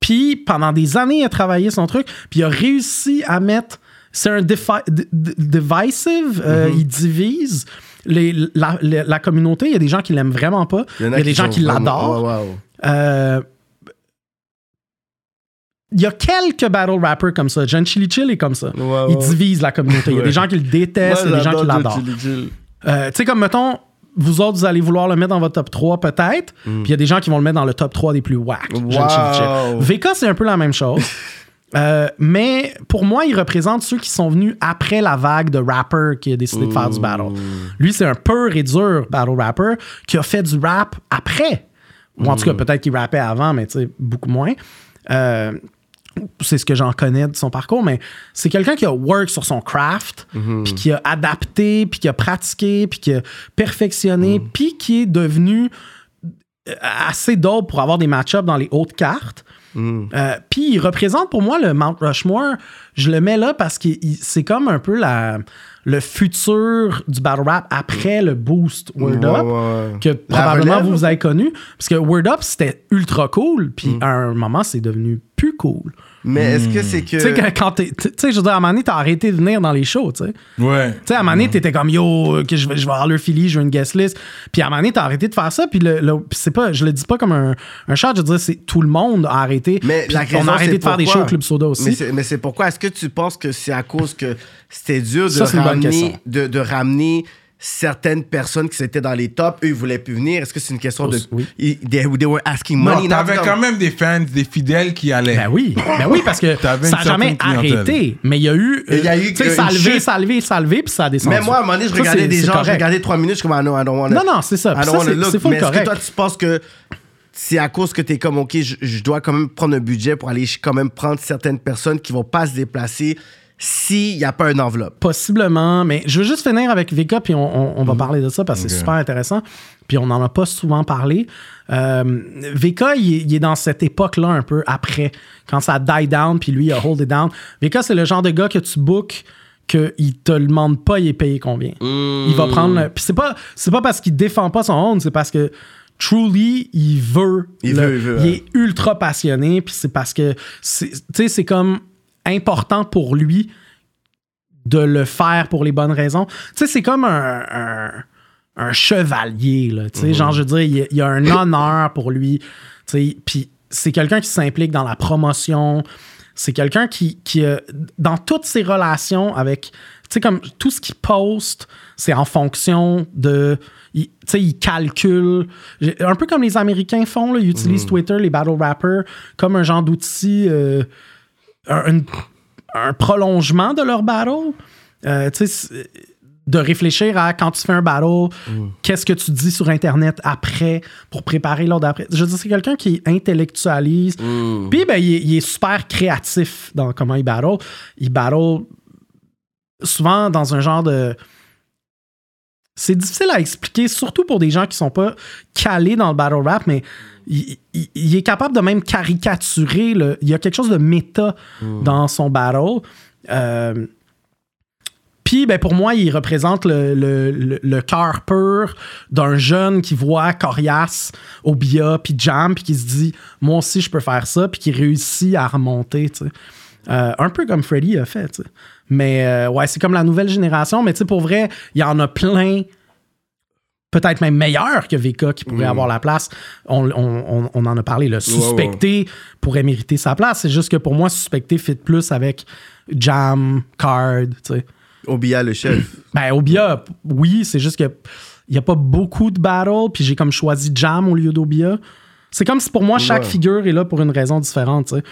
Speaker 3: Puis pendant des années, il a travaillé son truc, puis il a réussi à mettre. C'est un divisive, euh,
Speaker 2: Mm-hmm.
Speaker 3: il divise les- la, la- la communauté. Il y a des gens qui l'aiment vraiment pas. Il y a, des gens qui l'adorent. Euh, il y a quelques battle rappers comme ça. John Chili Chill est comme ça. Il divise la communauté. Il y a des gens qui le détestent, il y a des gens qui l'adorent. Euh, tu sais, comme mettons, vous autres, vous allez vouloir le mettre dans votre top 3 peut-être, puis il y a des gens qui vont le mettre dans le top 3 des plus whack.
Speaker 2: Wow.
Speaker 3: VK, c'est un peu la même chose. Euh, mais pour moi, il représente ceux qui sont venus après la vague de rappers qui a décidé de faire du battle. Lui, c'est un pur et dur battle rapper qui a fait du rap après. Ou en tout cas, peut-être qu'il rappait avant, mais tu sais, beaucoup moins. Euh, c'est ce que j'en connais de son parcours, mais c'est quelqu'un qui a work sur son craft, puis qui a adapté, puis qui a pratiqué, puis qui a perfectionné, puis qui est devenu euh, assez dope pour avoir des match-ups dans les hautes cartes. Euh, puis il représente pour moi le Mount Rushmore. Je le mets là parce que c'est comme un peu la, le futur du battle rap après le boost Word
Speaker 2: Ouais,
Speaker 3: Up
Speaker 2: ouais.
Speaker 3: que probablement
Speaker 2: relève,
Speaker 3: vous, avez connu. Parce que Word Up, c'était ultra cool. Puis à un moment, c'est devenu plus cool.
Speaker 2: Mais est-ce que c'est que.
Speaker 3: Tu sais, quand- quand t'es. Tu sais, je veux dire, à un moment donné, t'as arrêté de venir dans les shows, tu sais.
Speaker 1: Ouais.
Speaker 3: Tu sais, à un moment donné, t'étais comme yo, que je vais, je vais avoir le Philly, je veux une guest list. Puis à un moment donné, t'as arrêté de faire ça. Puis le, le- c'est pas, je le dis pas comme un, un chat, je veux dire, c'est tout le monde a arrêté.
Speaker 2: Mais la
Speaker 3: on
Speaker 2: raison,
Speaker 3: a arrêté de faire des shows au Club Soda aussi.
Speaker 2: Mais c'est, mais c'est pourquoi? Est-ce que tu penses que c'est à cause que c'était dur de,
Speaker 3: Ça,
Speaker 2: ramener, de, de ramener certaines personnes qui étaient dans les tops, eux, ils voulaient plus venir. Est-ce que c'est une question de.
Speaker 3: Oui.
Speaker 2: Ils- They, they were asking
Speaker 1: Non,
Speaker 2: money.
Speaker 1: t'avais
Speaker 2: not-
Speaker 1: quand même des fans, des fidèles qui allaient.
Speaker 3: Ben oui, ben oui, parce que
Speaker 1: T'avais
Speaker 3: ça n'a jamais
Speaker 1: clientèle.
Speaker 3: arrêté. Mais il y a eu.
Speaker 2: Il y a eu
Speaker 3: Tu sais, ça a levé, ça a levé, ça a levé, puis ça a descendu.
Speaker 2: Mais moi, à un moment donné, je
Speaker 3: Ça,
Speaker 2: regardais des gens, je regardais trois minutes, je suis comme, ah non, I don't wanna-
Speaker 3: Non, non, c'est ça.
Speaker 2: I don't
Speaker 3: ça,
Speaker 2: look. Mais est-ce que toi, tu penses que c'est à cause que tu es comme, OK, je, je dois quand même prendre un budget pour aller quand même prendre certaines personnes qui vont pas se déplacer s'il n'y a pas une enveloppe?
Speaker 3: Possiblement, mais je veux juste finir avec Vika, puis on, on-
Speaker 2: Mhm.
Speaker 3: on va parler de ça parce que c'est super intéressant. Puis on n'en a pas souvent parlé. Euh, Vika, il, est- il est dans cette époque-là un peu après, quand ça die down, puis lui, il a hold it down. Vika, c'est le genre de gars que tu bookes qu'il te le demande pas, il est payé combien. Il va prendre. le- Puis c'est pas, c'est pas parce qu'il défend pas son own, c'est parce que. Truly, il veut.
Speaker 2: Il
Speaker 3: le-
Speaker 2: veut, il veut,
Speaker 3: il est ultra passionné, puis c'est parce que, tu sais, c'est comme important pour lui de le faire pour les bonnes raisons. Tu sais, c'est comme un, un, un chevalier, là. Tu sais, genre, je veux dire, il y a, il a un honneur pour lui. Tu sais, puis c'est quelqu'un qui s'implique dans la promotion. C'est quelqu'un qui, qui euh, dans toutes ses relations avec, tu sais, comme tout ce qu'il poste, c'est en fonction de, tu sais, il calcule, un peu comme les Américains font, là, ils utilisent Twitter, les battle rappers, comme un genre d'outil, euh, un, une- un prolongement de leur battle. Euh, tu sais, c'est- de réfléchir à quand tu fais un battle, qu'est-ce que tu dis sur Internet après pour préparer l'autre d'après. Je veux dire, c'est quelqu'un qui intellectualise. Puis, ben, il, est- il est super créatif dans comment il battle. Il battle souvent dans un genre de. C'est difficile à expliquer, surtout pour des gens qui sont pas calés dans le battle rap, mais il, il- il est capable de même caricaturer. le- il y a quelque chose de méta dans son battle. Euh, puis, ben, pour moi, il représente le, le, le- le cœur pur d'un jeune qui voit Corias, Obia, puis Jam, puis qui se dit Moi aussi, je peux faire ça, puis qui réussit à remonter. Euh, un peu comme Freddy a fait. Mais euh, ouais, c'est comme la nouvelle génération. Mais tu sais, pour vrai, il y en a plein peut-être même meilleur que VK qui pourrait avoir la place. On, on- on- on en a parlé. Le suspecté pourrait mériter sa place. C'est juste que pour moi, suspecté fit plus avec Jam, Card. tu sais.
Speaker 2: Obia, le chef.
Speaker 3: Ben, Obia, oui, c'est juste que il n'y a pas beaucoup de battles, puis j'ai comme choisi Jam au lieu d'Obia. C'est comme si pour moi, chaque
Speaker 2: Ouais.
Speaker 3: figure est là pour une raison différente. tu sais.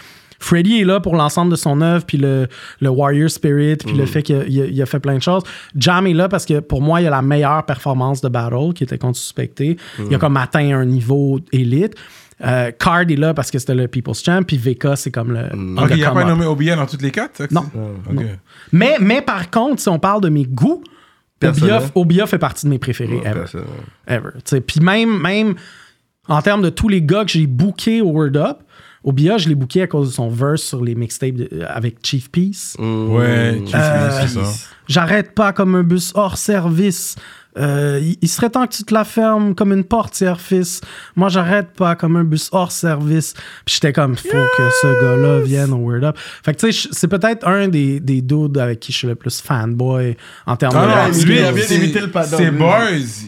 Speaker 3: Freddy est là pour l'ensemble de son œuvre, puis le, le Warrior Spirit, puis le fait qu'il a, il fait plein de choses. Jam est là parce que pour moi, il a la meilleure performance de battle qui était contre suspecté. Il a comme atteint un niveau élite. Euh, Card est là parce que c'était le People's Champ, puis VK, c'est comme le. the
Speaker 1: il n'y a pas nommé Obia dans toutes les quatre?
Speaker 3: Non.
Speaker 1: c'est? Ok.
Speaker 3: Mais, mais par contre, si on parle de mes goûts. Obia, Obia fait partie de mes préférés ever.
Speaker 2: Personne.
Speaker 3: ever. Puis même, même en termes de tous les gars que j'ai bookés au Word Up, Obia, je l'ai booké à cause de son verse sur les mixtapes de- avec Chief Peace.
Speaker 1: Ouais, tu
Speaker 3: Euh,
Speaker 1: c'est ça.
Speaker 3: J'arrête pas comme un bus hors service. Euh, il, serait temps que tu te la fermes comme une portière, fils. Moi, j'arrête pas comme un bus hors service. Puis j'étais comme, faut que ce gars-là vienne au Word Up. Fait que tu sais, c'est peut-être un des, des dudes avec qui je suis le plus fanboy en termes
Speaker 1: Ah
Speaker 3: de
Speaker 1: non, lui,
Speaker 2: il a bien imité le padon,
Speaker 1: C'est bars,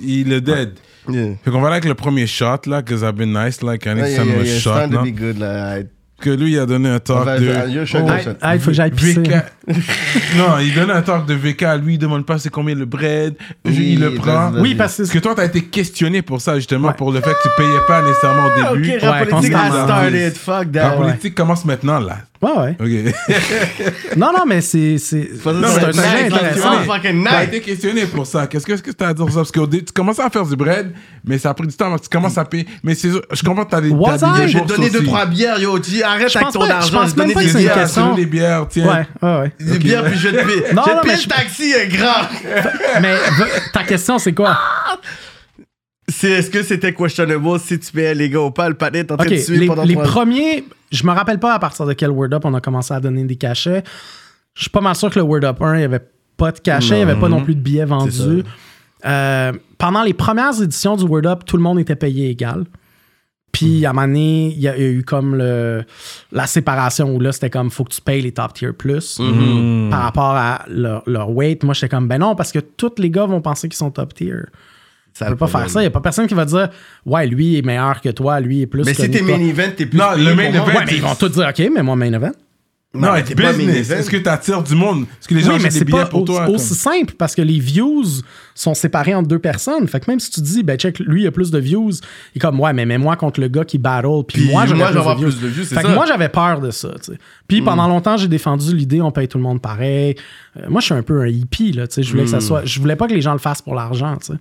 Speaker 1: il est dead.
Speaker 2: Yeah.
Speaker 1: Fait qu'on va aller avec le premier shot, là, cause I've been nice, like, I need
Speaker 2: Yeah,
Speaker 1: some
Speaker 2: yeah, yeah. It's
Speaker 1: shot,
Speaker 2: time to
Speaker 1: non?
Speaker 2: be good, là.
Speaker 1: que lui, il a donné un talk de.
Speaker 2: suis
Speaker 1: Oh,
Speaker 3: il faut que j'aille pisser.
Speaker 1: Non, il donne un talk de VK. Lui, il demande pas c'est combien le bread.
Speaker 2: Oui,
Speaker 1: il le prend.
Speaker 3: Oui, parce que
Speaker 1: Parce que toi, t'as été questionné pour ça, justement,
Speaker 3: Ouais.
Speaker 1: pour le fait que tu payais pas nécessairement au
Speaker 2: Ok,
Speaker 1: début.
Speaker 3: Ouais,
Speaker 2: politique has
Speaker 3: constamment.
Speaker 2: started. Fuck
Speaker 1: La
Speaker 2: that.
Speaker 1: politique commence maintenant, là.
Speaker 3: Ouais, ouais.
Speaker 1: Ok.
Speaker 3: Non, non, mais c'est. C'est un
Speaker 2: mais
Speaker 3: sujet intéressant.
Speaker 1: T'as été questionné pour ça. Qu'est-ce que, t'as à dire ça? Parce que tu commences à faire du bread, mais ça a pris du temps. Tu commences à payer. Mais je comprends que t'as des?
Speaker 2: J'ai donné deux,
Speaker 1: aussi.
Speaker 2: trois bières, yo. Tu arrête
Speaker 3: Je
Speaker 2: avec ton
Speaker 3: pas- je
Speaker 2: argent.
Speaker 3: pense même pas
Speaker 2: des
Speaker 3: que c'est une question.
Speaker 1: Donne des bières, tiens.
Speaker 3: Ouais, ouais, ouais.
Speaker 2: Bières, puis je te.
Speaker 3: Non,
Speaker 2: Je vais
Speaker 3: non,
Speaker 2: te
Speaker 3: mais
Speaker 2: payer
Speaker 3: je-
Speaker 2: le taxi, est grand.
Speaker 3: Mais ta question, c'est quoi?
Speaker 2: C'est est-ce que c'était questionable si tu payais les gars ou pas? Le patin est en train
Speaker 3: OK,
Speaker 2: de suivre
Speaker 3: les,
Speaker 2: pendant
Speaker 3: les
Speaker 2: trois
Speaker 3: premiers, je me rappelle pas à partir de quel Word Up on a commencé à donner des cachets. Je suis pas mal sûr que le Word Up 1, il y avait pas de cachet, il y avait pas non plus de billets vendus. Euh, pendant les premières éditions du Word Up, tout le monde était payé égal. Puis à un moment donné, il y, a il y a eu comme le, la séparation où là, c'était comme faut que tu payes les top tier plus
Speaker 2: Mm-hmm.
Speaker 3: par rapport à leur, leur weight. Moi, j'étais comme ben non, parce que tous les gars vont penser qu'ils sont top tier.
Speaker 2: Ça
Speaker 3: Tu peux pas faire ça. Il n'y a pas personne qui va dire Ouais, lui est meilleur que toi, lui est plus
Speaker 2: Mais
Speaker 3: que
Speaker 2: si t'es main event, t'es plus
Speaker 1: Non, le main event,
Speaker 3: Ouais, mais ils vont tous dire OK, mais moi, main event.
Speaker 1: Non,
Speaker 2: mais
Speaker 1: it's
Speaker 2: t'es pas main event.
Speaker 1: Est-ce que t'attires du monde? Est-ce que les gens
Speaker 3: oui, mais
Speaker 1: achètent des
Speaker 3: c'est
Speaker 1: billets
Speaker 3: pas
Speaker 1: pour toi?
Speaker 3: aussi simple parce que les views sont séparés entre deux personnes. Fait que même si tu dis, ben check, lui il a plus de views, il est comme, ouais, mais mets-moi contre le gars qui battle. Puis, moi, j'aurais
Speaker 2: moi,
Speaker 3: plus, de views.
Speaker 2: plus de views, c'est
Speaker 3: Fait que
Speaker 2: ça. Mm.
Speaker 3: moi, j'avais peur de ça. tu sais. Puis pendant longtemps, j'ai défendu l'idée, on paye tout le monde pareil. Euh, moi, je suis un peu un hippie. Là, tu sais. je voulais que ça
Speaker 2: Mm.
Speaker 3: soit. Je voulais pas que les gens le fassent pour l'argent. tu sais.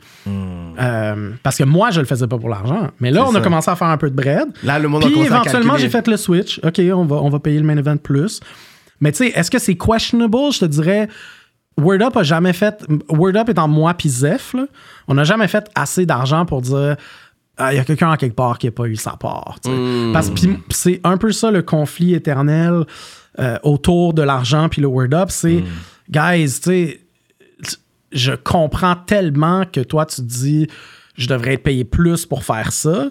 Speaker 3: Euh, parce que moi, je le faisais pas pour l'argent. Mais là, on a commencé à faire un peu de bread.
Speaker 2: Là, le monde
Speaker 3: Puis éventuellement, j'ai fait le switch. OK, on va, on va payer le main event plus. Mais tu sais, est-ce que c'est questionable? Je te dirais, Word Up a jamais fait. Word Up étant moi puis là, on n'a jamais fait assez d'argent pour dire. Ah, Il y a quelqu'un en quelque part qui n'a pas eu sa part.
Speaker 2: Hmm.
Speaker 3: Parce que c'est un peu ça le conflit éternel euh, autour de l'argent puis le Word Up. C'est,
Speaker 2: Hmm.
Speaker 3: guys, tu sais, je comprends tellement que toi, tu te dis, je devrais être payé plus pour faire ça.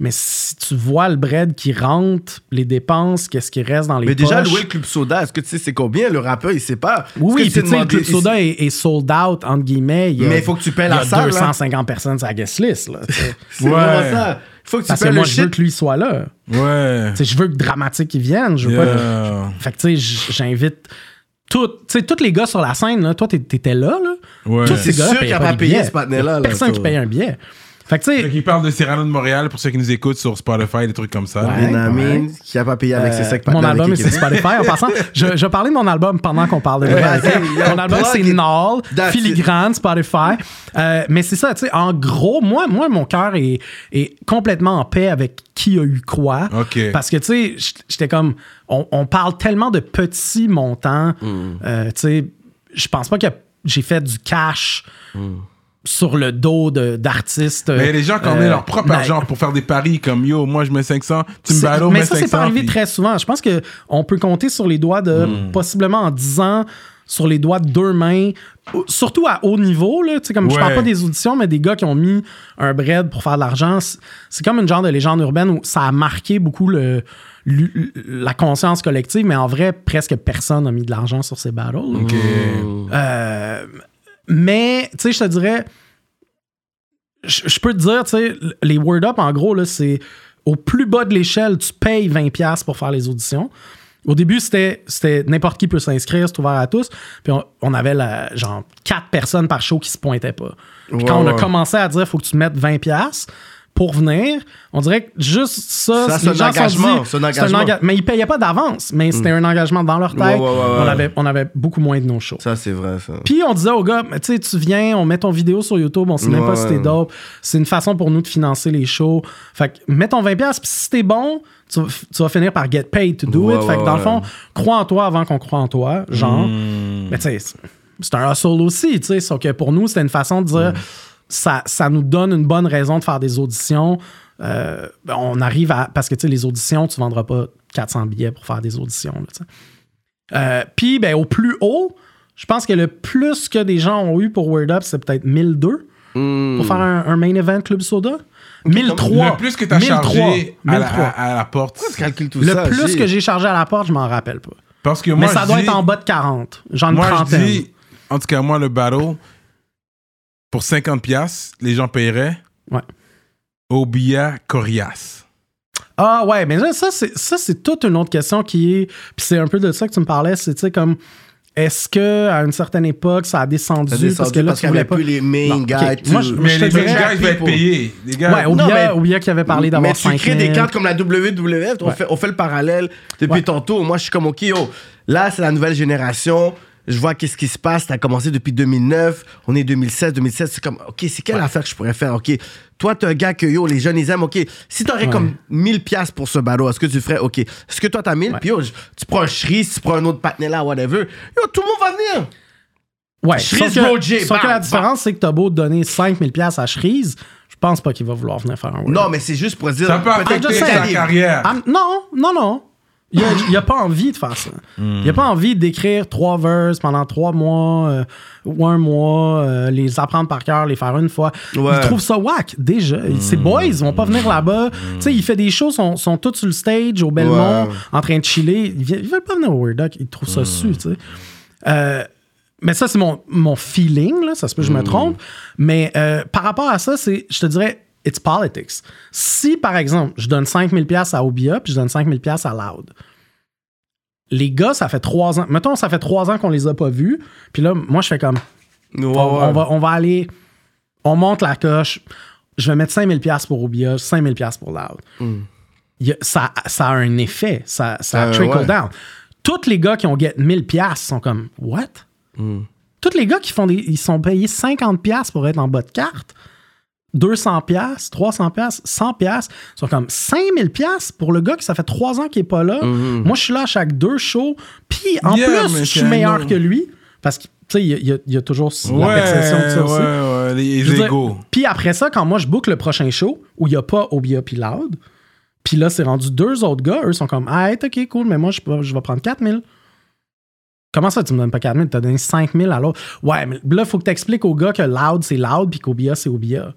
Speaker 3: Mais si tu vois le bread qui rentre, les dépenses, qu'est-ce qui reste dans les
Speaker 2: Mais déjà,
Speaker 3: poches?
Speaker 2: louer le Club Soda, est-ce que tu sais c'est combien? Le rappeur, il sait pas.
Speaker 3: Oui, tu sais, le Club Soda est, est sold out, entre guillemets. Il y a-
Speaker 2: Mais il faut que tu payes
Speaker 3: il y
Speaker 2: la
Speaker 3: a
Speaker 2: salle, là.
Speaker 3: 250 personnes sur la guest list.
Speaker 2: C'est vraiment ça. Il faut que tu
Speaker 3: Parce que
Speaker 2: payes
Speaker 3: moi,
Speaker 2: le
Speaker 3: je veux que lui soit là.
Speaker 1: Ouais.
Speaker 3: Tu sais, je veux que Dramatique il vienne. Je veux pas. Fait que, tu sais, j'invite tout- tu sais, tous les gars sur la scène. Là, toi, t'é- t'étais là. là.
Speaker 1: Ouais.
Speaker 3: Tous ces
Speaker 2: C'est
Speaker 3: gars-là
Speaker 2: sûr
Speaker 3: payaient pas a
Speaker 2: là,
Speaker 3: Personne qui paye un billet. Fait que, tu sais,
Speaker 1: qu'il parle de Cyrano de Montréal pour ceux qui nous écoutent sur Spotify, des trucs comme ça.
Speaker 3: Ouais.
Speaker 2: Benjamin, qui a pas payé avec ses
Speaker 3: Euh,
Speaker 2: cinq
Speaker 3: mon album est
Speaker 2: avec
Speaker 3: sur Spotify. En passant, je, je parlais de mon album pendant qu'on parle de Mon album, c'est
Speaker 2: That's
Speaker 3: Filigrane, Spotify. Euh, mais c'est ça, tu sais, en gros, moi, moi mon cœur est, est complètement en paix avec qui a eu quoi.
Speaker 1: Ok.
Speaker 3: Parce que, tu sais, j'étais comme. On, on parle tellement de petits montants.
Speaker 2: Mm.
Speaker 3: Euh, tu sais, je pense pas que j'ai fait du cash. Sur le dos d'artistes.
Speaker 1: Mais des gens qui ont mis
Speaker 3: euh,
Speaker 1: leur propre
Speaker 3: na-
Speaker 1: argent pour faire des paris comme yo, moi je mets 500, tu me battles,
Speaker 3: mais
Speaker 1: mets
Speaker 3: ça,
Speaker 1: 500.
Speaker 3: c'est pas arrivé
Speaker 1: puis-
Speaker 3: très souvent. Je pense qu'on peut compter sur les doigts de,
Speaker 1: Hmm.
Speaker 3: possiblement en 10 ans, sur les doigts de deux mains, surtout à haut niveau. Là, Tu sais, comme je parle pas des auditions, mais des gars qui ont mis un bread pour faire de l'argent. C'est- comme une genre de légende urbaine où ça a marqué beaucoup le, la conscience collective, mais en vrai, presque personne n'a mis de l'argent sur ces battles. Euh, mais, tu sais, je te dirais, je peux te dire, tu sais, les Word Up, en gros, là, c'est au plus bas de l'échelle, tu payes 20$ pour faire les auditions. Au début, c'était c'était n'importe qui peut s'inscrire, c'est ouvert à tous. Puis on, on avait la, genre quatre personnes par show qui se pointaient pas. Puis quand on a commencé à dire faut que tu mettes 20$ pour venir, on dirait que juste ça,
Speaker 2: Ça, c'est un engagement,
Speaker 3: dit,
Speaker 2: un
Speaker 3: enga- Mais ils payaient pas d'avance, mais c'était un engagement dans leur tête.
Speaker 2: Ouais, ouais, ouais, ouais.
Speaker 3: On, avait, on avait beaucoup moins de nos shows.
Speaker 2: Ça, c'est vrai, ça.
Speaker 3: Puis on disait aux gars, mais tu sais, tu viens, on met ton vidéo sur YouTube, on sait même pas si t'es dope. C'est une façon pour nous de financer les shows. Fait que mets ton 20$, puis si t'es bon, tu, vas- tu vas finir par get paid to do it. Fait que dans le fond, crois en toi avant qu'on croit en toi, genre.
Speaker 2: Hmm.
Speaker 3: Mais tu sais, c'est- c'est un hustle aussi, tu sais. Sauf que pour nous, c'était une façon de dire, ça, ça nous donne une bonne raison de faire des auditions. Euh, ben, on arrive à. Parce que, tu sais, les auditions, tu vendras pas 400 billets pour faire des auditions, tu. Euh, Puis, ben, au plus haut, je pense que le plus que des gens ont eu pour Word Up, c'est peut-être 1002
Speaker 2: Hmm.
Speaker 3: pour faire un, un main event Club Soda. 1003.
Speaker 1: Le plus que t'as
Speaker 3: 1003.
Speaker 1: chargé à la,
Speaker 3: 1003.
Speaker 1: à- à la porte.
Speaker 2: Tu calcules tout
Speaker 3: Le
Speaker 2: ça.
Speaker 3: plus que j'ai chargé à la porte, je m'en rappelle pas.
Speaker 1: Parce que
Speaker 3: Mais
Speaker 1: moi,
Speaker 3: ça
Speaker 1: je
Speaker 3: doit
Speaker 1: dis-
Speaker 3: être en bas de 40. Genre une
Speaker 1: Moi, je
Speaker 3: trentaine.
Speaker 1: dis, en tout cas, moi, le battle, pour 50$, les gens paieraient
Speaker 3: Ouais.
Speaker 1: billet Corias.
Speaker 3: Ah ouais, mais là, ça, c'est, ça, c'est toute une autre question qui est. Puis c'est un peu de ça que tu me parlais, c'est, tu sais, comme. Est-ce que à une certaine époque, ça a descendu,
Speaker 2: Ça a descendu
Speaker 3: parce que là,
Speaker 2: parce
Speaker 3: tu voulais
Speaker 2: avait
Speaker 3: pas.
Speaker 2: plus les main
Speaker 3: Non,
Speaker 2: guys,
Speaker 3: ok.
Speaker 2: tout.
Speaker 3: Moi, je,
Speaker 1: Mais
Speaker 3: je
Speaker 1: les gars, ils vont être payés. Les gars,
Speaker 3: Ouais, Obia,
Speaker 2: mais-
Speaker 3: Obia qui avait parlé
Speaker 2: Mais
Speaker 3: d'avoir
Speaker 2: tu
Speaker 3: 5
Speaker 2: crées des
Speaker 3: 000.
Speaker 2: cartes comme la WWF, on, fait, on fait le parallèle depuis
Speaker 3: Ouais.
Speaker 2: tantôt. Moi, je suis comme, OK, yo, là, c'est la nouvelle génération. Je vois qu'est-ce qui se passe. T'as commencé depuis 2009. On est 2016, 2017. C'est comme, OK, c'est quelle affaire que je pourrais faire? OK, toi, t'es un gars que, yo, les jeunes, ils aiment. OK, si t'aurais
Speaker 3: Ouais.
Speaker 2: comme 1000 piastres pour ce ballot, est-ce que tu ferais? OK. Est-ce que toi, t'as 1000?
Speaker 3: Ouais.
Speaker 2: Puis, yo, tu prends un Shreeze, tu prends un autre patinet là, whatever. Yo, tout le monde va venir.
Speaker 3: Ouais,
Speaker 2: Shreeze
Speaker 3: sauf que,
Speaker 2: Roger,
Speaker 3: sauf que la différence, c'est que t'as beau donner 5000 pièces à Shreeze, je pense pas qu'il va vouloir venir faire un Word.
Speaker 2: Non, mais c'est juste pour dire.
Speaker 1: ça peut
Speaker 2: peut-être
Speaker 1: affecter sa carrière.
Speaker 3: Ah, non, non, non. Il a, il a pas envie de faire ça. Il a pas envie d'écrire trois verses pendant trois mois euh, ou un mois, euh, les apprendre par cœur, les faire une fois.
Speaker 2: Ouais.
Speaker 3: Il trouve ça whack, déjà. Ses boys, ils vont pas venir là-bas. Tu sais, il fait des shows, sont, sont tous sur le stage au Belmont,
Speaker 2: Ouais.
Speaker 3: en train de chiller. Ils, ils veulent pas venir au Word Doc. Ils trouvent ça su, tu sais. Euh, mais ça, c'est mon, mon feeling, là. Ça se peut que je me trompe. Mais euh, par rapport à ça, c'est, je te dirais, it's politics. Si, par exemple, je donne 5000 pièces à Obia, puis je donne 5000 pièces à Loud, les gars, ça fait trois ans. Mettons, ça fait trois ans qu'on les a pas vus. Puis là, moi, je fais comme,
Speaker 2: Ouais,
Speaker 3: on,
Speaker 2: ouais.
Speaker 3: on va, on va aller, on monte la coche. Je vais mettre 5000 pièces pour Obia, 5000 pièces pour Loud. A- ça, ça a un effet. Ça, ça
Speaker 2: Euh,
Speaker 3: trickle
Speaker 2: ouais.
Speaker 3: down. Tous les gars qui ont get 1000 pièces sont comme, what? Tous les gars qui font des, ils sont payés 50 pièces pour être en bas de carte. 200 pièces, 300 pièces, 100 pièces, sont comme 5000 pièces pour le gars qui ça fait trois ans qu'il est pas là. Moi je suis là à chaque deux shows, puis en
Speaker 1: Yeah,
Speaker 3: plus je suis meilleur que lui parce que tu sais il y, a- y y toujours la
Speaker 1: Ouais,
Speaker 3: perception de ça aussi.
Speaker 1: ouais, ouais, les égaux.
Speaker 3: Puis après ça, quand moi je book le prochain show où il n'y a pas Obia puis Loud, puis là c'est rendu deux autres gars, eux sont comme Ah, ok, cool, mais moi je, je vais prendre 4000. Comment ça, tu me donnes pas 4000? Tu as donné 5000 à l'autre? Ouais, mais là, faut que tu expliques aux gars que Loud, c'est Loud, puis qu'Obia, c'est Obia.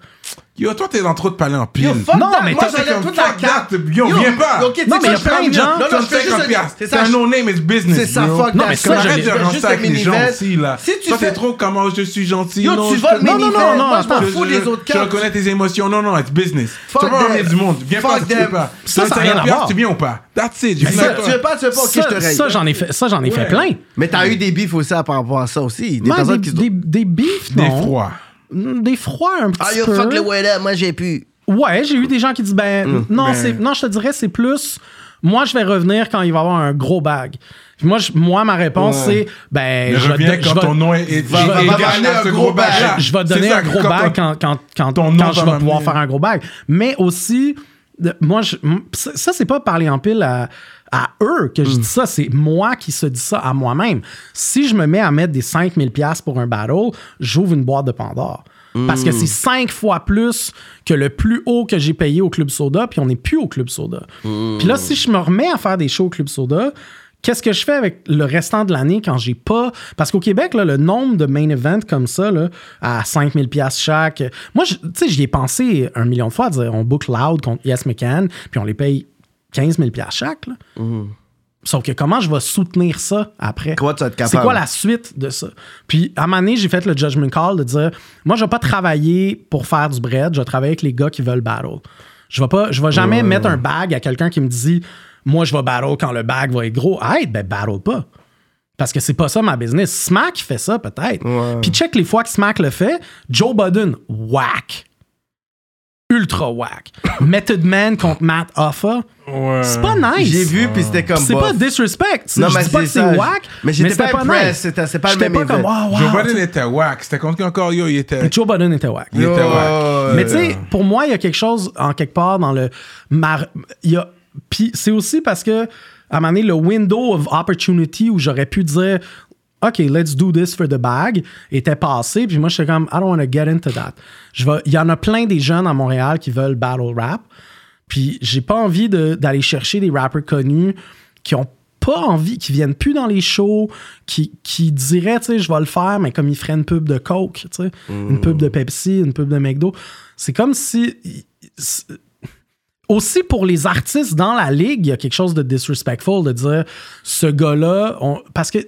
Speaker 1: Yo, toi, t'es dans trop de palais en pile.
Speaker 2: Yo, fuck
Speaker 3: Non,
Speaker 2: that.
Speaker 3: mais
Speaker 2: moi,
Speaker 3: t'as-
Speaker 2: j'enlève
Speaker 1: comme
Speaker 2: toute la carte.
Speaker 1: Yo, viens pas.
Speaker 3: Non, mais il y a plein de gens-
Speaker 2: Non, non, je fais juste
Speaker 1: piastres.
Speaker 2: C'est
Speaker 1: C'est
Speaker 2: ça,
Speaker 1: un no-name, it's business.
Speaker 2: C'est ça, fuck
Speaker 3: Non, mais ça,
Speaker 2: fais
Speaker 3: je
Speaker 2: juste-
Speaker 1: Arrête de ça avec
Speaker 2: le
Speaker 1: les gens
Speaker 2: minivan.
Speaker 1: aussi, là.
Speaker 2: Si tu
Speaker 1: Toi, t'es trop comment je suis gentil.
Speaker 2: Yo,
Speaker 1: non,
Speaker 2: tu voles mes
Speaker 3: Non, non, non, non,
Speaker 2: je m'en fous des autres
Speaker 1: je reconnais tes émotions. Non, non, it's business.
Speaker 2: Fuck
Speaker 1: tu vas ramener du monde. Viens
Speaker 2: Fuck
Speaker 1: pas si tu veux pas.
Speaker 3: Ça, rien à
Speaker 1: 50 piastres,
Speaker 3: voir.
Speaker 1: Tu viens ou pas? That's it.
Speaker 2: Ça,
Speaker 1: avec
Speaker 2: tu
Speaker 1: toi.
Speaker 2: veux pas, tu veux pas, ok,
Speaker 3: ça,
Speaker 2: je te règle.
Speaker 3: ça, j'en ai fait, ça, j'en ai fait
Speaker 1: Ouais.
Speaker 3: plein.
Speaker 2: Mais t'as eu des bifs aussi par rapport à ça aussi. Des personnes
Speaker 3: des,
Speaker 2: qui se
Speaker 3: des, des beefs,
Speaker 1: Des
Speaker 3: non.
Speaker 1: froids.
Speaker 3: Mm, Des froids un petit
Speaker 2: Ah, yo,
Speaker 3: peu.
Speaker 2: fuck le weather, moi j'ai pu.
Speaker 3: Ouais, j'ai eu des gens qui disent ben non,
Speaker 1: ben-
Speaker 3: c'est non, je te dirais c'est plus moi je vais revenir quand il va y avoir un gros bag. Puis moi je- moi ma réponse
Speaker 1: Ouais.
Speaker 3: c'est ben
Speaker 1: Mais
Speaker 3: je vais je
Speaker 1: quand
Speaker 3: vais-
Speaker 1: ton nom est est-
Speaker 2: Va-
Speaker 1: est
Speaker 2: va- va donner un
Speaker 1: ce
Speaker 2: gros bag.
Speaker 1: bag-là.
Speaker 3: je vais donner
Speaker 1: ça,
Speaker 3: un gros
Speaker 1: quand
Speaker 3: bag
Speaker 1: ton-
Speaker 3: quand, quand, quand,
Speaker 1: ton nom
Speaker 3: quand je
Speaker 1: va
Speaker 3: vais pouvoir faire un gros bag. Mais aussi, de- moi, je, ça, c'est pas parler en pile à, à eux que je
Speaker 1: Mm.
Speaker 3: dis ça, c'est moi qui se dis ça à moi-même. Si je me mets à mettre des 5000$ piastres pour un battle, j'ouvre une boîte de Pandore. Parce que c'est cinq fois plus que le plus haut que j'ai payé au Club Soda, puis on n'est plus au Club Soda. Puis là, si je me remets à faire des shows au Club Soda, qu'est-ce que je fais avec le restant de l'année quand j'ai pas? Parce qu'au Québec, là, le nombre de main events comme ça, là, à 5000$ piastres chaque. Moi, tu sais, j'y ai pensé un million de fois à dire on book Loud contre Yes McCann, puis on les paye 15 000$ piastres chaque. là. Sauf que comment je vais soutenir ça après?
Speaker 2: Comment tu vas être capable?
Speaker 3: C'est quoi la suite de ça? Puis, à un moment donné, j'ai fait le judgment call de dire moi, je vais pas travailler pour faire du bread, je vais travailler avec les gars qui veulent battle. Je vais pas, je vais jamais mettre un bag à quelqu'un qui me dit moi, je vais battle quand le bag va être gros. Hey, ben, battle pas. Parce que c'est pas ça ma business. Smack fait ça peut-être. Puis check les fois que Smack le fait. Joe Budden, whack. Ultra whack. Method Man contre Matt Hoffa,
Speaker 1: Ouais.
Speaker 3: c'est pas nice.
Speaker 2: J'ai vu, puis c'était comme
Speaker 3: C'est pas disrespect.
Speaker 2: Non,
Speaker 3: je
Speaker 2: mais
Speaker 3: dis pas
Speaker 2: c'est
Speaker 3: que c'est
Speaker 2: ça.
Speaker 3: whack.
Speaker 2: Mais j'étais pas
Speaker 3: nice.
Speaker 2: C'était- c'est pas le même
Speaker 3: pas comme, oh, wow.
Speaker 1: Joe Budden était wack. C'était contre qui encore? Yo, il était.
Speaker 3: Joe Budden était whack.
Speaker 1: Il était
Speaker 2: Yo,
Speaker 1: wack.
Speaker 3: Mais tu sais, pour moi, il y a quelque chose en quelque part dans le. mar- il y a- Puis c'est aussi parce que, à un moment donné, le window of opportunity où j'aurais pu dire. OK, let's do this for the bag était passé. Puis moi, j'étais comme, I don't want to get into that. Je vais- Il y en a plein des jeunes à Montréal qui veulent battle rap. Puis j'ai pas envie de- d'aller chercher des rappers connus qui ont pas envie, qui viennent plus dans les shows, qui, qui diraient, tu sais, je vais le faire, mais comme ils feraient une pub de Coke, tu sais, une pub de Pepsi, une pub de McDo. C'est comme si. Aussi pour les artistes dans la ligue, il y a quelque chose de disrespectful de dire ce gars-là. on- Parce que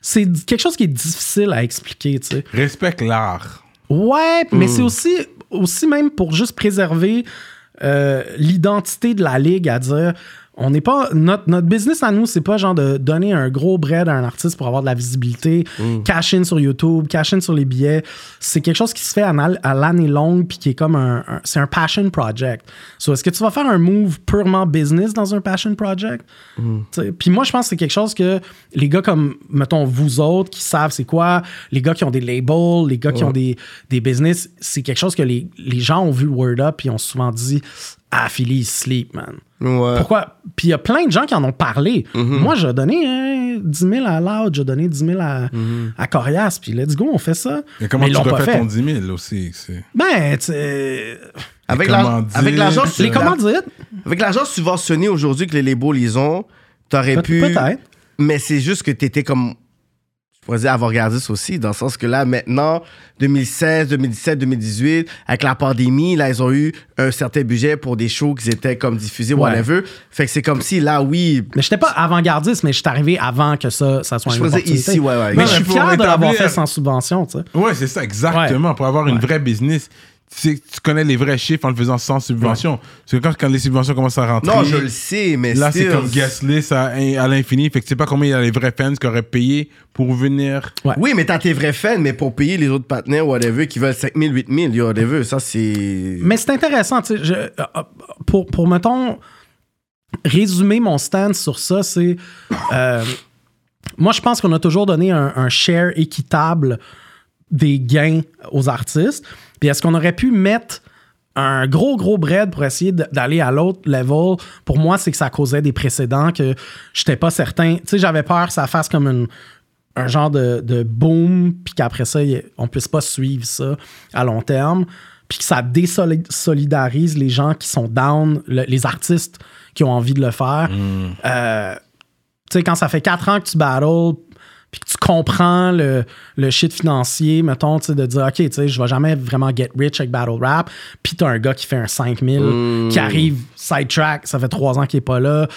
Speaker 3: c'est- quelque chose qui est difficile à expliquer, tu sais.
Speaker 1: Respecte l'art.
Speaker 3: Ouais, mais c'est aussi, aussi même pour juste préserver euh, l'identité de la ligue à dire on n'est pas notre, notre business à nous c'est pas genre de donner un gros bread à un artiste pour avoir de la visibilité cash in sur YouTube cash in sur les billets. C'est quelque chose qui se fait à, l'année longue puis qui est comme un, un- c'est un passion project. So, est-ce que tu vas faire un move purement business dans un passion project? T'sais, Puis moi, je pense que c'est quelque chose que les gars comme, mettons, vous autres qui savent c'est quoi, les gars qui ont des labels, les gars qui ont des, des business, c'est quelque chose que les, les gens ont vu Word Up et ont souvent dit Ah, Philly, il sleep, man.
Speaker 2: Ouais.
Speaker 3: Pourquoi? Puis il y a plein de gens qui en ont parlé. Moi, j'ai donné hein, 10 000 à Loud, j'ai donné 10 000 à, à Corias, puis let's go, on fait ça.
Speaker 1: Et comment
Speaker 3: Mais
Speaker 1: tu refais
Speaker 3: fait.
Speaker 1: ton 10 000 aussi? c'est-
Speaker 3: Ben, tu sais,
Speaker 2: Avec
Speaker 1: Les
Speaker 2: la- avec l'argent
Speaker 3: les commandites,
Speaker 2: avec l'argent subventionné aujourd'hui que les labels ils ont, t'aurais pu.
Speaker 3: peut-être.
Speaker 2: Mais c'est juste que t'étais comme. Je pourrais dire avant-gardiste aussi, dans le sens que là, maintenant, 2016, 2017, 2018, avec la pandémie, là, ils ont eu un certain budget pour des shows qui étaient comme diffusés,
Speaker 3: Ouais.
Speaker 2: whatever. Fait que c'est comme si, là, oui.
Speaker 3: Mais j'étais pas avant-gardiste, mais je suis arrivé avant que ça, ça soit
Speaker 2: Je
Speaker 3: une opportunité.
Speaker 2: ici, ouais, ouais.
Speaker 3: Mais je suis fier de l'avoir fait sans subvention, tu sais.
Speaker 1: Ouais, c'est ça, exactement. Pour avoir une vraie business, tu, sais, tu connais les vrais chiffres en le faisant sans subvention. Parce que quand, quand les subventions commencent à rentrer.
Speaker 2: Non, je le sais, mais
Speaker 1: Là, c'est comme guest list à, à l'infini. Fait que tu sais pas combien il y a les vrais fans qui auraient payé pour venir.
Speaker 2: Oui, mais t'as tes vrais fans, mais pour payer les autres partenaires, whatever, qui veulent 5000, 8000, yo, whatever, ça, c'est.
Speaker 3: Mais c'est intéressant, tu sais. je- euh, euh, Pour, pour, mettons, résumer mon stand sur ça, c'est. euh, moi, je pense qu'on a toujours donné un, un share équitable des gains aux artistes. Puis est-ce qu'on aurait pu mettre un gros, gros bread pour essayer d'aller à l'autre level? Pour moi, c'est que ça causait des précédents que j'étais pas certain. Tu sais, j'avais peur que ça fasse comme une un genre de, de boom, puis qu'après ça, on puisse pas suivre ça à long terme, puis que ça désolidarise les gens qui sont down, le- les artistes qui ont envie de le faire. Euh, tu sais, quand ça fait quatre ans que tu battles, puis que tu comprends le, le shit financier, mettons, de dire, OK, tu sais, je vais jamais vraiment get rich avec battle rap, puis t'as un gars qui fait un 5000, qui arrive sidetrack, ça fait trois ans qu'il est pas là,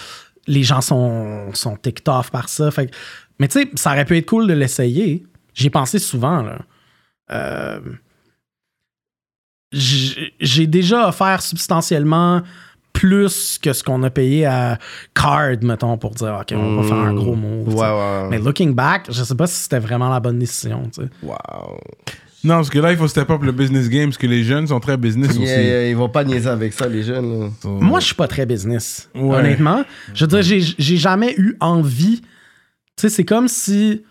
Speaker 3: les gens sont, sont ticked off par ça. Fait que- mais tu sais, ça aurait pu être cool de l'essayer. J'y ai pensé souvent, là. Euh, j'ai j'ai déjà offert substantiellement plus que ce qu'on a payé à Card, mettons, pour dire, OK, on va faire un gros
Speaker 2: Ouais,
Speaker 3: sais.
Speaker 2: ouais.
Speaker 3: Mais looking back, je sais pas si c'était vraiment la bonne décision. tu sais.
Speaker 2: Wow.
Speaker 1: Non, parce que là, il faut step up le business game, parce que les jeunes sont très business aussi.
Speaker 2: Yeah, ils vont pas niaiser avec ça, les jeunes.
Speaker 1: So-
Speaker 3: Moi, je suis pas très business,
Speaker 1: Ouais.
Speaker 3: honnêtement. Je veux dire, j'ai- j'ai jamais eu envie. Tu sais, c'est comme si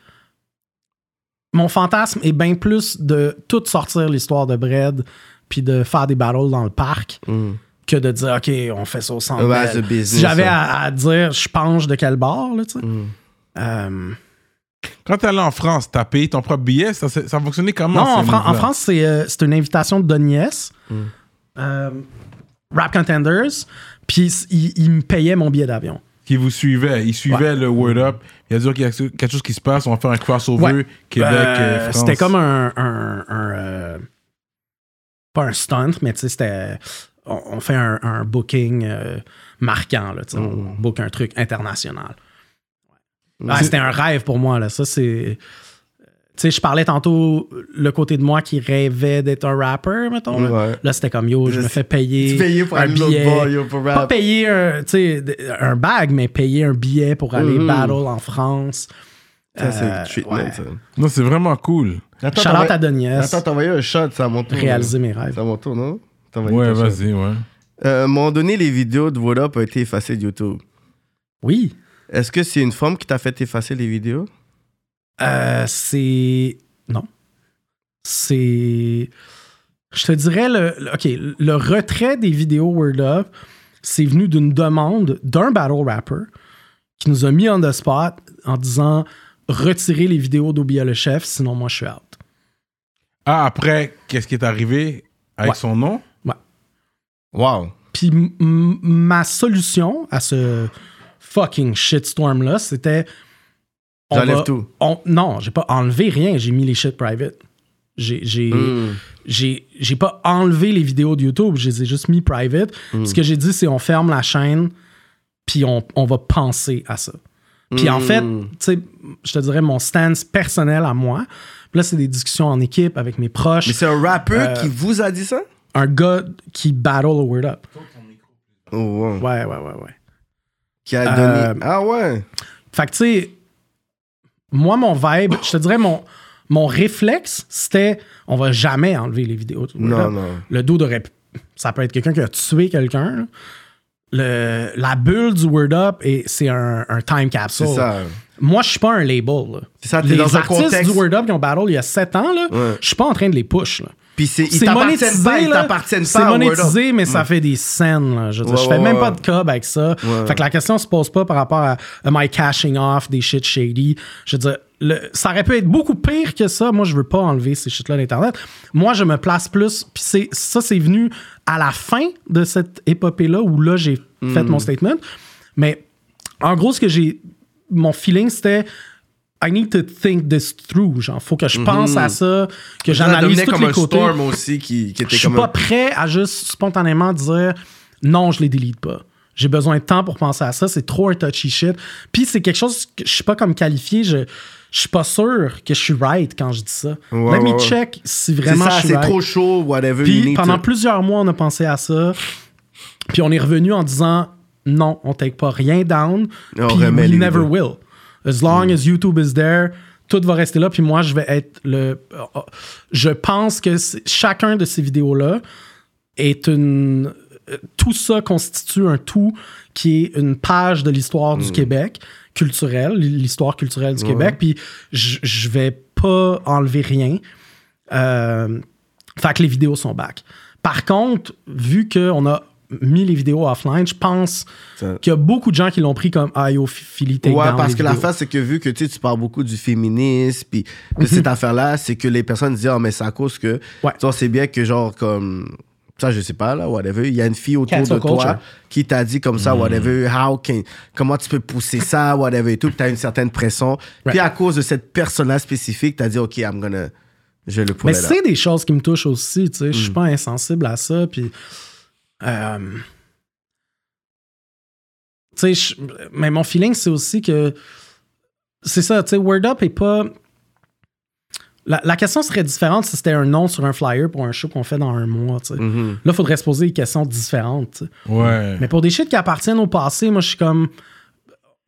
Speaker 3: mon fantasme est bien plus de tout sortir l'histoire de Bread puis de faire des battles dans le parc que de dire, OK, on fait ça au centre.
Speaker 2: Ouais,
Speaker 3: Bell.
Speaker 2: c'est business,
Speaker 3: si j'avais à, à dire, je penche de quel bord, là, tu sais. Euh,
Speaker 1: Quand t'es allé en France, t'as payé ton propre billet, ça, ça fonctionnait comment
Speaker 3: Non, en, Fran-? France, c'est euh, c'est une invitation de Donny S.
Speaker 2: Mm.
Speaker 3: Euh, Rap Contenders. Puis il, il me payait mon billet d'avion.
Speaker 1: Qui vous suivait, ils suivaient le word up. Il a dit qu'il y a quelque chose qui se passe, on va faire un crossover
Speaker 3: Ouais.
Speaker 1: Québec,
Speaker 3: Euh,
Speaker 1: euh, France.
Speaker 3: C'était comme un. un- un, euh, pas un stunt, mais tu sais, c'était. On, on fait un, un booking euh, marquant, là, On book un truc international. Ouais. Ah, c'était un rêve pour moi, là. Ça, c'est. Tu sais, je parlais tantôt le côté de moi qui rêvait d'être un rapper, mettons. Là,
Speaker 2: Ouais.
Speaker 3: Là, c'était comme yo, je me fais payer.
Speaker 2: Tu payais pour
Speaker 3: un billet.
Speaker 2: yo, pour
Speaker 3: Pas payer un, un bag, mais payer un billet pour aller
Speaker 2: Mhm.
Speaker 3: battle en France.
Speaker 2: Ça, c'est
Speaker 3: Euh,
Speaker 2: le treatment,
Speaker 3: ouais.
Speaker 2: ça.
Speaker 1: Non, c'est vraiment cool.
Speaker 2: Attends, t'as
Speaker 3: à Donny S.
Speaker 2: Attends, t'as envoyé un shot, c'est à mon tour.
Speaker 3: réaliser mes rêves.
Speaker 2: C'est à mon tour, non?
Speaker 1: Ouais, vas-y, ouais.
Speaker 2: Euh, à un moment donné, les vidéos de What Up ont été effacées de YouTube.
Speaker 3: Oui.
Speaker 2: Est-ce que c'est une femme qui t'a fait effacer les vidéos?
Speaker 3: Euh, c'est. Non. C'est. Je te dirais, le, le- OK, le retrait des vidéos Word Up, c'est venu d'une demande d'un battle rapper qui nous a mis on the spot en disant retirez les vidéos d'Obia le chef, sinon moi je suis out.
Speaker 1: Ah, après, qu'est-ce qui est arrivé avec
Speaker 3: Ouais.
Speaker 1: son nom?
Speaker 2: Wow.
Speaker 3: Puis ma solution à ce fucking shitstorm-là, c'était. on
Speaker 2: J'enlève tout.
Speaker 3: on- non, j'ai pas enlevé rien, j'ai mis les shit private. J'ai, j'ai,
Speaker 2: Mm.
Speaker 3: j'ai, j'ai pas enlevé les vidéos de YouTube, je les ai juste mis private. Ce que j'ai dit, c'est on ferme la chaîne, puis on, on va penser à ça. Puis en
Speaker 2: Mm.
Speaker 3: fait, tu sais, je te dirais mon stance personnel à moi. Puis là, c'est des discussions en équipe avec mes proches.
Speaker 2: Mais c'est un rappeur
Speaker 3: Euh,
Speaker 2: qui vous a dit ça?
Speaker 3: Un gars qui battle au Word Up.
Speaker 2: Oh, wow.
Speaker 3: Ouais, ouais, ouais, ouais.
Speaker 2: Qui a donné.
Speaker 3: Euh,
Speaker 2: Ah ouais.
Speaker 3: Fait que, tu sais, moi, mon vibe, je te dirais, mon, mon réflexe, c'était on va jamais enlever les vidéos.
Speaker 2: Non,
Speaker 3: Up.
Speaker 2: non.
Speaker 3: Le dos aurait. Ça peut être quelqu'un qui a tué quelqu'un. Le, la bulle du Word Up, et c'est un, un time capsule.
Speaker 2: C'est ça.
Speaker 3: Moi, je suis pas un label.
Speaker 2: C'est ça, t'es
Speaker 3: les
Speaker 2: dans un
Speaker 3: artistes
Speaker 2: contexte-
Speaker 3: du Word Up qui ont battle il y a 7 ans, là,
Speaker 2: Ouais.
Speaker 3: je suis pas en train de les push. Là.
Speaker 2: Puis c'est, ils
Speaker 3: C'est
Speaker 2: t'appartiennent
Speaker 3: monétisé,
Speaker 2: pas, ils t'appartiennent pas.
Speaker 3: mais ça fait des scènes. Là. Je,
Speaker 2: Ouais,
Speaker 3: fais
Speaker 2: ouais,
Speaker 3: même
Speaker 2: ouais.
Speaker 3: pas de cob avec ça. Fait que la question se pose pas par rapport à am I cashing off des shit shady? Je veux dire, le- ça aurait pu être beaucoup pire que ça. Moi, je veux pas enlever ces shit-là d'Internet. Moi, je me place plus. Puis c'est, ça, c'est venu à la fin de cette épopée-là où là, j'ai fait
Speaker 2: Mm.
Speaker 3: mon statement. Mais en gros, ce que j'ai. Mon feeling, c'était. I need to think this through. Genre, faut que je pense à ça, que j'analyse tous
Speaker 2: comme
Speaker 3: les
Speaker 2: un
Speaker 3: côtés.
Speaker 2: storm aussi qui, qui était
Speaker 3: Je suis
Speaker 2: comme
Speaker 3: pas
Speaker 2: un-
Speaker 3: prêt à juste spontanément dire non, je les délite pas. J'ai besoin de temps pour penser à ça. C'est trop un touchy shit. Puis c'est quelque chose que je suis pas comme qualifié. Je, je suis pas sûr que je suis right quand je dis ça.
Speaker 2: Ouais,
Speaker 3: Let me check si vraiment
Speaker 2: ça,
Speaker 3: je suis
Speaker 2: c'est
Speaker 3: right.
Speaker 2: trop chaud, whatever.
Speaker 3: Puis pendant
Speaker 2: to-
Speaker 3: plusieurs mois, on a pensé à ça. Puis on est revenu en disant non, on take pas rien down.
Speaker 2: On
Speaker 3: Puis we never will. As long as YouTube is there, tout va rester là. Puis moi, je vais être le. euh, Je pense que chacun de ces vidéos-là est une. euh, Tout ça constitue un tout qui est une page de l'histoire du Québec culturelle, l'histoire culturelle du Québec. Puis je je vais pas enlever rien. Euh, fait que les vidéos sont back. Par contre, vu qu'on a mis les vidéos offline, je pense
Speaker 2: Ça-
Speaker 3: qu'il y a beaucoup de gens qui l'ont pris comme Ah yo, Philly, take
Speaker 2: Ouais,
Speaker 3: down
Speaker 2: parce
Speaker 3: les
Speaker 2: que la
Speaker 3: vidéos.
Speaker 2: face, c'est que vu que tu sais, tu parles beaucoup du féminisme, puis de
Speaker 3: Mhm.
Speaker 2: cette affaire-là, c'est que les personnes disent, ah, mais c'est à cause que.
Speaker 3: Ouais.
Speaker 2: Tu vois, c'est bien que, genre, comme. Ça, je sais pas, là, whatever. Il y a une fille autour
Speaker 3: Cancel
Speaker 2: de toi qui t'a dit comme ça, whatever, how can, comment tu peux pousser ça, whatever et tout. Tu as une certaine pression. Puis à cause de cette personne-là spécifique, tu as dit, OK, I'm gonna. Je vais le
Speaker 3: Mais
Speaker 2: là.
Speaker 3: c'est des choses qui me touchent aussi, tu sais. Je suis pas insensible à ça, puis... euh, tu sais, je- mais mon feeling, c'est aussi que... C'est ça, tu sais, Word Up est pas... La, la question serait différente si c'était un nom sur un flyer pour un show qu'on fait dans un mois.
Speaker 2: Mhm.
Speaker 3: Là, il faudrait se poser des questions différentes.
Speaker 1: Ouais.
Speaker 3: Mais pour des shit qui appartiennent au passé, moi, je suis comme.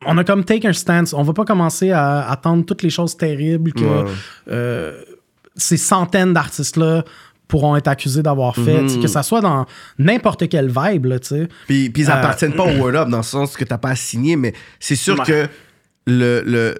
Speaker 3: On a comme take un stance. On va pas commencer à attendre toutes les choses terribles que
Speaker 2: Ouais.
Speaker 3: euh, ces centaines d'artistes-là pourront être accusés d'avoir fait.
Speaker 2: Mhm.
Speaker 3: Que ça soit dans n'importe quelle vibe, là, tu sais.
Speaker 2: Puis, puis ils
Speaker 3: Euh,
Speaker 2: appartiennent pas au Word Up dans le sens que t'as pas à signer, mais c'est sûr
Speaker 3: Ouais.
Speaker 2: que le, le,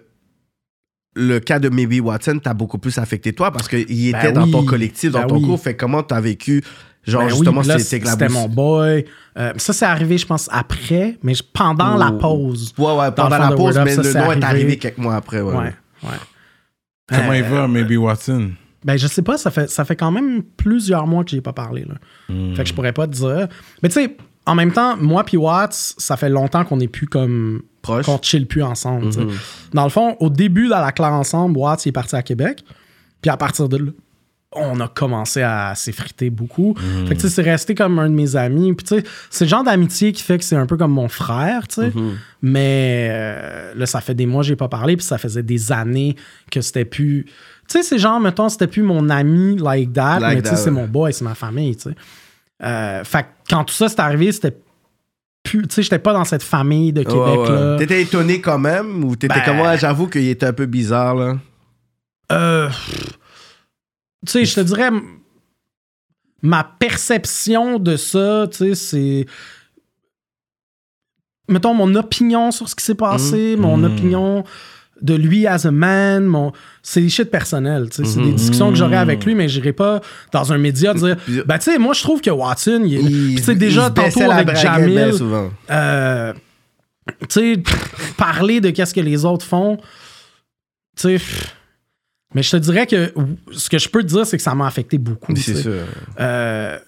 Speaker 2: le cas de Maybe Watson t'a beaucoup plus affecté toi parce qu'il était
Speaker 3: Ben
Speaker 2: dans ton
Speaker 3: oui.
Speaker 2: collectif, dans
Speaker 3: Ben
Speaker 2: ton
Speaker 3: oui.
Speaker 2: cours. Fait comment t'as vécu, genre
Speaker 3: Ben oui,
Speaker 2: justement, ces
Speaker 3: c'était mon boy. Euh, ça, c'est arrivé, je pense, après, mais pendant la pause.
Speaker 2: Ouais, ouais, pendant la pause, mais
Speaker 3: ça,
Speaker 2: le nom est
Speaker 3: arrivé.
Speaker 2: arrivé quelques mois après. Ouais,
Speaker 3: Ouais, ouais.
Speaker 1: Comment
Speaker 3: Euh,
Speaker 1: il va, Maybe Watson?
Speaker 3: Ben, je sais pas, ça fait, ça fait quand même plusieurs mois que j'ai pas parlé. Là. Fait que je pourrais pas te dire. Mais tu sais, en même temps, moi puis Watts, ça fait longtemps qu'on est plus comme.
Speaker 2: Proche.
Speaker 3: Qu'on chill plus ensemble. sais. Dans le fond, au début de la claire ensemble, Watts il est parti à Québec. Puis à partir de là, on a commencé à s'effriter beaucoup. Fait que tu sais, c'est resté comme un de mes amis. Puis tu sais, c'est le genre d'amitié qui fait que c'est un peu comme mon frère, tu sais. Mais euh, là, ça fait des mois que j'ai pas parlé, puis ça faisait des années que c'était plus. Tu sais, c'est genre, mettons, c'était plus mon ami like that,
Speaker 2: Like
Speaker 3: mais tu sais, c'est
Speaker 2: ouais.
Speaker 3: mon boy, c'est ma famille, tu sais. Euh, fait que quand tout ça s'est arrivé, c'était plus. Tu sais, j'étais pas dans cette famille de
Speaker 2: Ouais,
Speaker 3: Québec,
Speaker 2: ouais.
Speaker 3: là.
Speaker 2: T'étais étonné quand même ou t'étais
Speaker 3: Ben-
Speaker 2: comme moi, j'avoue qu'il était un peu bizarre là?
Speaker 3: Euh, tu sais, je te dirais, ma perception de ça, tu sais, c'est. Mettons, mon opinion sur ce qui s'est passé, mon
Speaker 1: Mhm.
Speaker 3: opinion de lui as a man, mon... c'est des shit personnels. C'est des
Speaker 2: Mhm.
Speaker 3: discussions que j'aurais avec lui, mais j'irai pas dans un média dire Ben, tu sais, moi, je trouve que Watson, il, tu sais, déjà, tantôt avec Jamil,
Speaker 2: souvent.
Speaker 3: euh, tu sais, parler de qu'est-ce que les autres font, tu sais. Mais je te dirais que ce que je peux te dire, c'est que ça m'a affecté beaucoup.
Speaker 2: C'est sûr.
Speaker 3: Euh,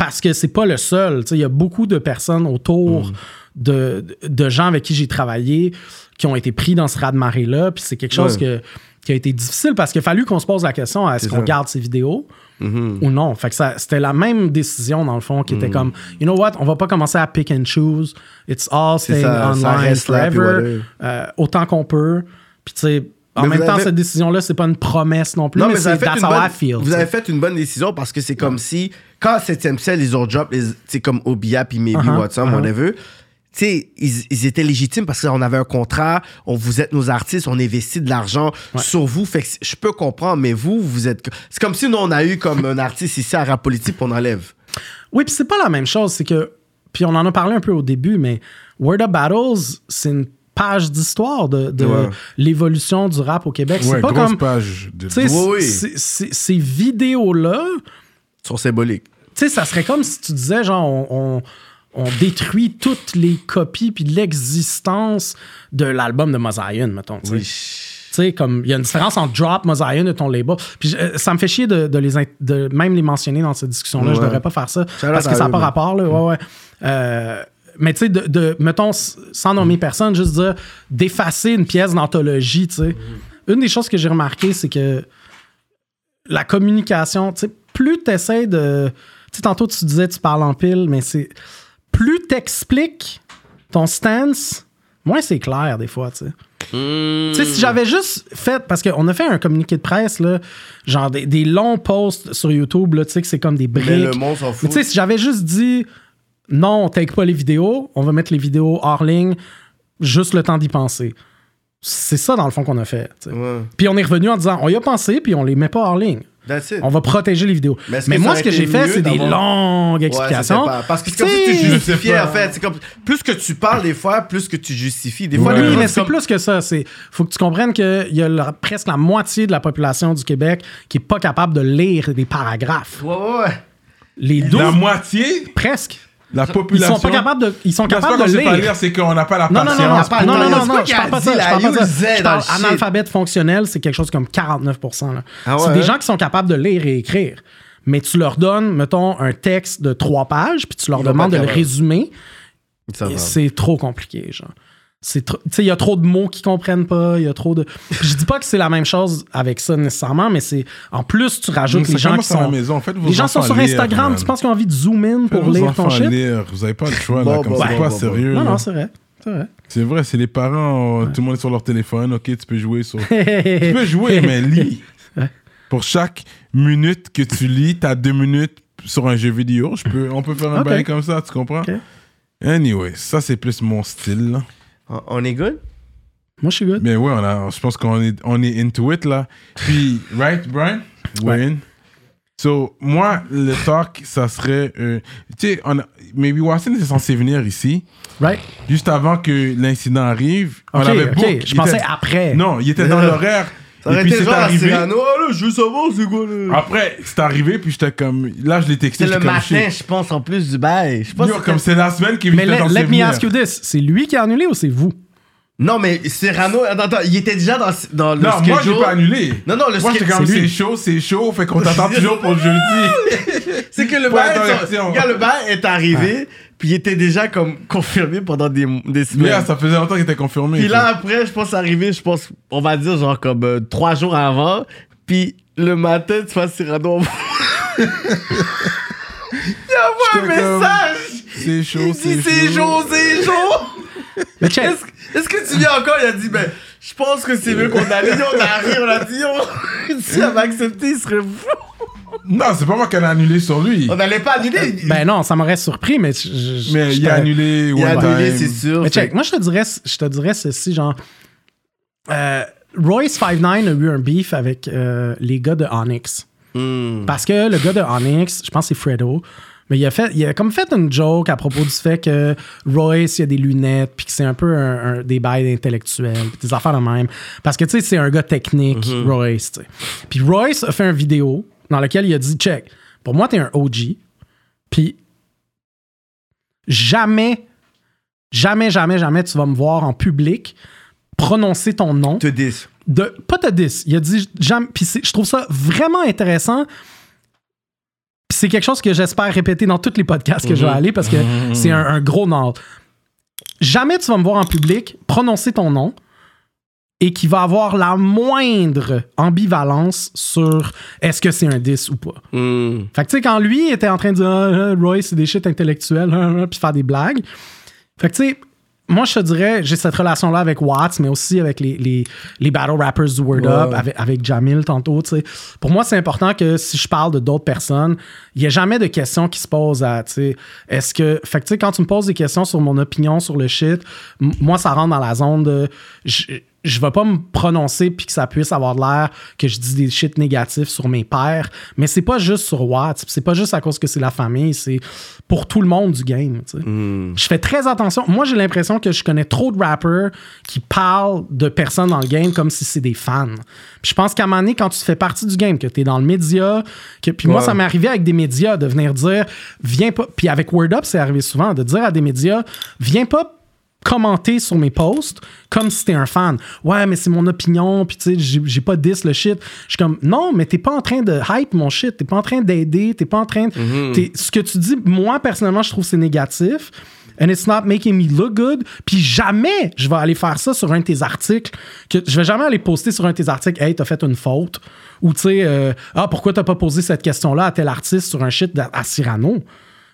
Speaker 3: parce que c'est pas le seul. Il y a beaucoup de personnes autour
Speaker 2: Mm.
Speaker 3: de, de gens avec qui j'ai travaillé qui ont été pris dans ce raz-de-marée-là. Puis c'est quelque chose
Speaker 2: Ouais.
Speaker 3: que- qui a été difficile parce qu'il a fallu qu'on se pose la question est-ce qu'on
Speaker 2: ça.
Speaker 3: garde ces vidéos
Speaker 2: Mhm.
Speaker 3: ou non? Fait que ça, c'était la même décision, dans le fond, qui
Speaker 2: Mm.
Speaker 3: était comme, you know what, on va pas commencer à pick and choose. It's all staying
Speaker 2: ça, ça
Speaker 3: online
Speaker 2: puis
Speaker 3: forever. euh, autant qu'on peut. Puis tu sais, en
Speaker 2: Mais
Speaker 3: même temps,
Speaker 2: avez-
Speaker 3: cette décision-là, c'est pas une promesse non plus,
Speaker 2: Non,
Speaker 3: mais,
Speaker 2: mais
Speaker 3: c'est that's
Speaker 2: une
Speaker 3: how
Speaker 2: bonne,
Speaker 3: I feel.
Speaker 2: vous avez fait une bonne décision parce que c'est comme si, quand 7ème ciel, ils ont drop, c'est comme Obia puis Maybe
Speaker 3: Uh-huh,
Speaker 2: Watson,
Speaker 3: uh-huh.
Speaker 2: whatever. Tu sais, ils, ils étaient légitimes parce qu'on avait un contrat, on vous êtes nos artistes, on investit de l'argent sur vous. Fait que je peux comprendre, mais vous, vous êtes. C'est comme si nous, on a eu comme un artiste ici à Rap Politique, on enlève.
Speaker 3: Oui, puis c'est pas la même chose. C'est que. Puis on en a parlé un peu au début, mais Word of Battles, c'est une page d'histoire de, de
Speaker 2: Ouais.
Speaker 3: l'évolution du rap au Québec.
Speaker 1: Ouais,
Speaker 3: c'est pas
Speaker 1: grosse
Speaker 3: comme.
Speaker 1: page. De...
Speaker 2: Oui, oui.
Speaker 3: ces vidéos-là,
Speaker 2: Ils sont symboliques.
Speaker 3: tu sais, ça serait comme si tu disais, genre, on, on- on détruit toutes les copies puis l'existence de l'album de Mosaïen, mettons. tu sais.
Speaker 2: Oui.
Speaker 3: Tu sais, comme il y a une différence entre Drop, Mosaïen et ton label. Puis euh, ça me fait chier de, de les de même les mentionner dans cette discussion-là. Je
Speaker 2: Ouais.
Speaker 3: devrais pas faire ça parce que ça n'a pas rapport. Là. Ouais, ouais. Euh, mais tu sais, de, de- mettons, sans nommer personne, juste dire d'effacer une pièce d'anthologie, tu sais. Une des choses que j'ai remarqué, c'est que la communication, tu sais, plus tu essaies de. Tu sais, tantôt tu disais tu parles en pile, mais c'est. Plus t'expliques ton stance, moins c'est clair des fois, tu sais. Tu sais, si j'avais juste fait, parce qu'on a fait un communiqué de presse, là, genre des, des longs posts sur YouTube, là, tu sais, que c'est comme des briques.
Speaker 2: Mais le monde s'en
Speaker 3: Mais
Speaker 2: fout.
Speaker 3: tu sais, si j'avais juste dit non, on take pas les vidéos, on va mettre les vidéos hors ligne, juste le temps d'y penser. C'est ça, dans le fond, qu'on a fait. Puis on est revenu en disant on y a pensé, puis on les met pas hors ligne.
Speaker 2: That's it.
Speaker 3: On va protéger les vidéos.
Speaker 2: Mais
Speaker 3: moi, ce que j'ai fait, c'est des longues explications.
Speaker 2: Parce que c'est comme si tu justifiais, en fait. Comme, plus que tu parles des fois, plus que tu justifies. Des fois,
Speaker 3: Oui, mais c'est
Speaker 2: comme-
Speaker 3: plus que ça. Il faut que tu comprennes qu'il y a la- presque la moitié de la population du Québec qui est pas capable de lire des paragraphes.
Speaker 2: Ouais, ouais, ouais.
Speaker 3: Les 12,
Speaker 1: La moitié,
Speaker 3: presque.
Speaker 1: La
Speaker 3: Ils
Speaker 1: population.
Speaker 3: sont pas capables de, ils sont
Speaker 1: Non, c'est pas
Speaker 3: capables
Speaker 1: qu'on
Speaker 3: de
Speaker 1: pas
Speaker 3: lire.
Speaker 1: lire, c'est qu'on n'a pas la
Speaker 3: Non, non, non, non,
Speaker 1: patience.
Speaker 2: pas
Speaker 3: non, non, non, non, je parle pas de ça. Je parle pas ça. Je parle analphabète fonctionnel, c'est quelque chose comme 49 là.
Speaker 2: Ah ouais,
Speaker 3: c'est des gens qui sont capables de lire et écrire. Mais tu leur donnes, mettons, un texte de trois pages, puis tu leur
Speaker 2: Ils
Speaker 3: demandes de le résumer. C'est trop compliqué, genre. C'est trop- Tu sais, il y a trop de mots qu'ils comprennent pas, il y a trop de... Je dis pas que c'est la même chose avec ça nécessairement, mais c'est... En plus, tu rajoutes
Speaker 1: Donc,
Speaker 3: les gens qui
Speaker 1: à la
Speaker 3: sont...
Speaker 1: maison. Faites vos
Speaker 3: Les gens sont sur Instagram, tu penses qu'ils ont envie de zoom in
Speaker 1: Faites
Speaker 3: pour
Speaker 1: vos
Speaker 3: lire ton shit?
Speaker 1: lire. Vous avez pas le choix, là.
Speaker 2: Bon,
Speaker 1: Comme
Speaker 2: bon,
Speaker 1: c'est
Speaker 2: bon,
Speaker 1: pas
Speaker 2: bon,
Speaker 1: sérieux.
Speaker 3: Non,
Speaker 1: là.
Speaker 3: non, c'est vrai. C'est vrai.
Speaker 1: C'est les parents. Tout le monde est sur leur téléphone. OK, tu peux jouer sur. tu peux jouer, mais lis. Pour chaque minute que tu lis, t'as deux minutes sur un jeu vidéo. Je peux, on peut faire un bail comme ça, tu comprends? Anyway, ça, c'est plus mon style. Là.
Speaker 2: On- On est good?
Speaker 3: Moi, je suis good.
Speaker 1: Mais ouais, on a, je pense qu'on est, on est into it, là. Puis, right, Brian?
Speaker 3: Ouais.
Speaker 1: Win. So, moi, le talk, ça serait... euh, tu sais, on Maybe Watson était censé venir ici.
Speaker 3: Right?
Speaker 1: Juste avant que l'incident arrive, on
Speaker 3: Ok,
Speaker 1: avait
Speaker 3: ok.
Speaker 1: book.
Speaker 3: Je
Speaker 1: Il
Speaker 3: pensais
Speaker 1: était-
Speaker 3: après.
Speaker 1: Non, il était dans l'horaire.
Speaker 2: Ça aurait été
Speaker 1: c'est
Speaker 2: genre à
Speaker 1: arrivé.
Speaker 2: Cyrano. Ah là, je veux savoir c'est quoi le.
Speaker 1: Après, c'est arrivé, puis j'étais comme. Là, je l'ai texté.
Speaker 2: C'est le
Speaker 1: comme,
Speaker 2: matin, je pense, en plus du bail. Je pense
Speaker 1: comme c'est la semaine qui
Speaker 3: Mais
Speaker 1: était
Speaker 3: let, let me ask you this. C'est lui qui a annulé ou c'est vous?
Speaker 2: Non, mais Cyrano, attends, attends, il était déjà dans, dans le
Speaker 1: Non,
Speaker 2: schedule.
Speaker 1: moi, j'ai pas annulé.
Speaker 2: Non, non, le
Speaker 1: Moi, j'étais
Speaker 2: schedule.
Speaker 1: comme,
Speaker 3: c'est
Speaker 1: chaud, c'est chaud, fait qu'on t'attend toujours pour le jeudi.
Speaker 2: C'est que le bail, regarde, le bail est arrivé, puis il était déjà comme confirmé pendant des, des
Speaker 1: Mais
Speaker 2: semaines.
Speaker 1: là, ça faisait longtemps qu'il était confirmé.
Speaker 2: Puis là, après, je pense arrivé, je pense, on va dire genre comme euh, trois jours avant. Puis le matin, tu vois Cyrano. il envoie un message.
Speaker 1: c'est chaud,
Speaker 2: Il
Speaker 1: c'est
Speaker 2: dit c'est chaud, c'est chaud.
Speaker 3: Mais check.
Speaker 2: Est-ce est-ce que tu viens encore? Il a dit, ben, je pense que c'est mieux qu'on allait. On a ri, on a dit, si elle avait accepté, il serait fou.
Speaker 1: Non, c'est pas moi qui ai annulé sur lui.
Speaker 2: On n'allait pas annuler.
Speaker 3: Ben non, ça m'aurait surpris, mais... je- je-
Speaker 1: Mais il a annulé
Speaker 2: il a annulé, c'est sûr.
Speaker 3: Mais check, moi je te dirais, je te dirais ceci, genre. euh, Royce 59 a eu un beef avec euh, les gars de Onyx.
Speaker 2: Hmm.
Speaker 3: Parce que le gars de Onyx, je pense que c'est Fredo, mais il a, fait, il a comme fait une joke à propos du fait que Royce, il a des lunettes, puis que c'est un peu un, un- des bails intellectuels, puis des affaires de même. Parce que, tu sais, c'est un gars technique, Royce, tu sais. Puis Royce a fait une vidéo dans laquelle il a dit, check, pour moi, t'es un OG, puis jamais, jamais, jamais, jamais tu vas me voir en public prononcer ton nom.
Speaker 2: Te dis.
Speaker 3: de pas te dis il a dit jamais puis je trouve ça vraiment intéressant. Puis c'est quelque chose que j'espère répéter dans tous les podcasts que je vais aller parce que c'est un, un gros nord. Jamais tu vas me voir en public prononcer ton nom et qui va avoir la moindre ambivalence sur est-ce que c'est un 10 ou pas. Fait que tu sais, quand lui était en train de dire Ah, ah, Roy, c'est des shit intellectuels, ah, ah, puis faire des blagues. Fait que tu sais, moi, je te dirais, j'ai cette relation-là avec Watts, mais aussi avec les, les, les battle rappers du Word Up, avec, avec Jamil tantôt. Pour moi, c'est important que si je parle de d'autres personnes, il n'y a jamais de questions qui se posent à, est-ce que. Fait que, tu sais, quand tu me poses des questions sur mon opinion sur le shit, moi, ça rentre dans la zone de. Je, vais pas me prononcer puis que ça puisse avoir l'air que je dis des shit négatifs sur mes pères, mais c'est pas juste sur Watts, c'est pas juste à cause que c'est la famille, c'est pour tout le monde du game. sais. Je fais très attention. Moi, j'ai l'impression que je connais trop de rappers qui parlent de personnes dans le game comme si c'est des fans. Je pense qu'à un moment donné, quand tu fais partie du game, que tu es dans le média, que, puis moi, ça m'est arrivé avec des médias de venir dire, viens pas. Puis avec Word Up, c'est arrivé souvent, de dire à des médias, viens pas commenter sur mes posts comme si t'es un fan. Ouais, mais c'est mon opinion, puis tu sais, j'ai- pas 10 le shit. Je suis comme, non, mais t'es pas en train de hype mon shit, t'es pas en train d'aider, t'es pas en train de. t'es- Ce que tu dis, moi, personnellement, je trouve que c'est négatif. And it's not making me look good. Puis jamais je vais aller faire ça sur un de tes articles. Que je vais jamais aller poster sur un de tes articles, hey, t'as fait une faute. Ou tu sais, euh, ah, pourquoi t'as pas posé cette question-là à tel artiste sur un shit à- à Cyrano?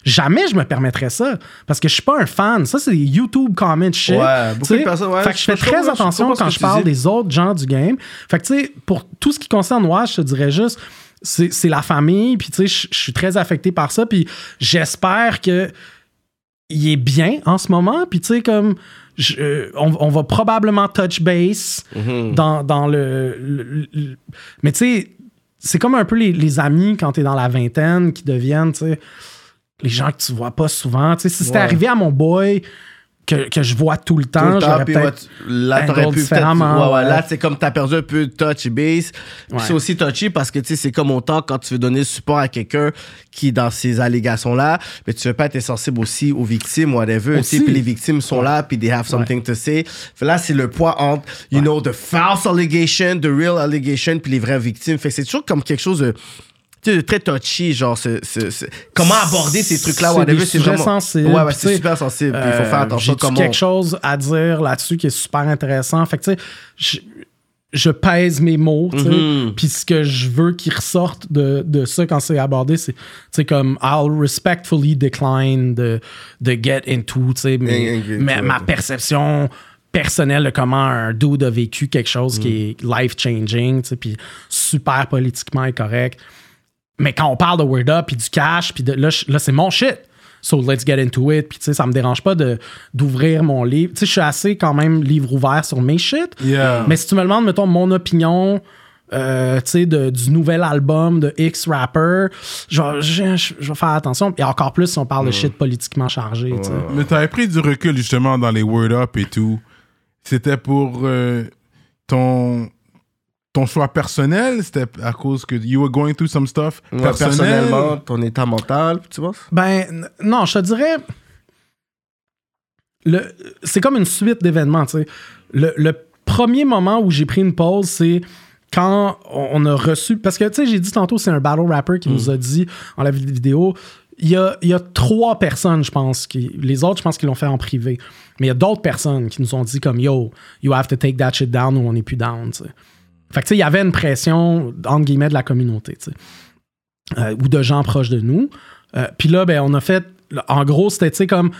Speaker 3: Jamais je me permettrais ça. Parce que je suis pas un fan. Ça, c'est des YouTube comment shit.
Speaker 2: Ouais, beaucoup de personnes, ouais,
Speaker 3: fait que je fais très attention quand je parle
Speaker 2: dis.
Speaker 3: des autres gens du game. Fait que, tu sais, pour tout ce qui concerne Watch, je te dirais juste, c'est c'est la famille, puis tu sais, je suis très affecté par ça, puis j'espère que il est bien en ce moment, puis tu sais, comme. je- euh, on, on va probablement touch base
Speaker 2: Mhm.
Speaker 3: dans, dans le, le- le- Mais tu sais, c'est comme un peu les, les amis quand t'es dans la vingtaine qui deviennent, tu sais, les gens que tu vois pas souvent. Tu sais, si c'était
Speaker 2: Ouais.
Speaker 3: arrivé à mon boy que, que je vois tout le
Speaker 2: Tout
Speaker 3: temps,
Speaker 2: le
Speaker 3: peut-être.
Speaker 2: ouais, tu- là, t'aurais pu peut-être. Ouais, ouais, là, c'est comme t'as perdu un peu de touch base. Puis. C'est aussi touchy parce que, tu sais, c'est comme autant quand tu veux donner le support à quelqu'un qui dans ces allégations-là, mais tu veux pas être sensible aussi aux victimes, whatever. tu sais,
Speaker 3: Aussi.
Speaker 2: Puis les victimes sont là, puis they have something to say. Fait là, c'est le poids entre, you know, the false allegation, the real allegation, puis les vraies victimes. Fait que c'est toujours comme quelque chose de. Très touchy, genre, ce- ce- ce- comment aborder ces trucs-là,
Speaker 3: C'est
Speaker 2: whatever, vraiment. Ouais, c'est super sensible. il faut faire
Speaker 3: Euh,
Speaker 2: attention comment.
Speaker 3: quelque chose à dire là-dessus qui est super intéressant? Fait que, tu sais, je, pèse mes mots, tu sais.
Speaker 2: Mhm.
Speaker 3: Puis ce que je veux qu'il ressorte de, de ça quand c'est abordé, c'est, tu sais, comme I'll respectfully decline de, de get into, tu sais, mais, ma perception personnelle de comment un dude a vécu quelque chose qui est life-changing, tu sais, puis super politiquement incorrect. Mais quand on parle de Word Up, puis du cash, puis de, là, là c'est mon shit. So let's get into it. Puis tu sais, ça me dérange pas de, d'ouvrir mon livre. Tu sais, je suis assez quand même livre ouvert sur mes shit.
Speaker 1: Yeah.
Speaker 3: Mais si tu me demandes, mettons, mon opinion, euh, tu sais, de- du nouvel album de X rapper, je, vais- faire attention. Et encore plus si on parle de shit politiquement chargé. tu sais.
Speaker 1: Mais t'avais pris du recul justement dans les Word Up et tout. C'était pour euh, ton ton choix personnel. C'était à cause que you were going through some stuff
Speaker 2: Ouais,
Speaker 1: personnel.
Speaker 2: personnellement, ton état mental, tu vois?
Speaker 3: Ben, non, je te dirais. Le, c'est comme une suite d'événements, tu sais. Le, le premier moment où j'ai pris une pause, c'est quand on a reçu. Parce que, tu sais, j'ai dit tantôt, c'est un battle rapper qui nous a dit en la vid- vidéo. Il y a, il y a trois personnes, je pense, qui. Les autres, je pense qu'ils l'ont fait en privé. Mais il y a d'autres personnes qui nous ont dit comme Yo, you have to take that shit down ou on n'est plus down, tu sais. Fait que, tu sais, il y avait une pression, entre guillemets, de la communauté, tu sais. Euh, ou de gens proches de nous. Euh, Puis là, ben, on a fait. En gros, c'était, tu sais, comme.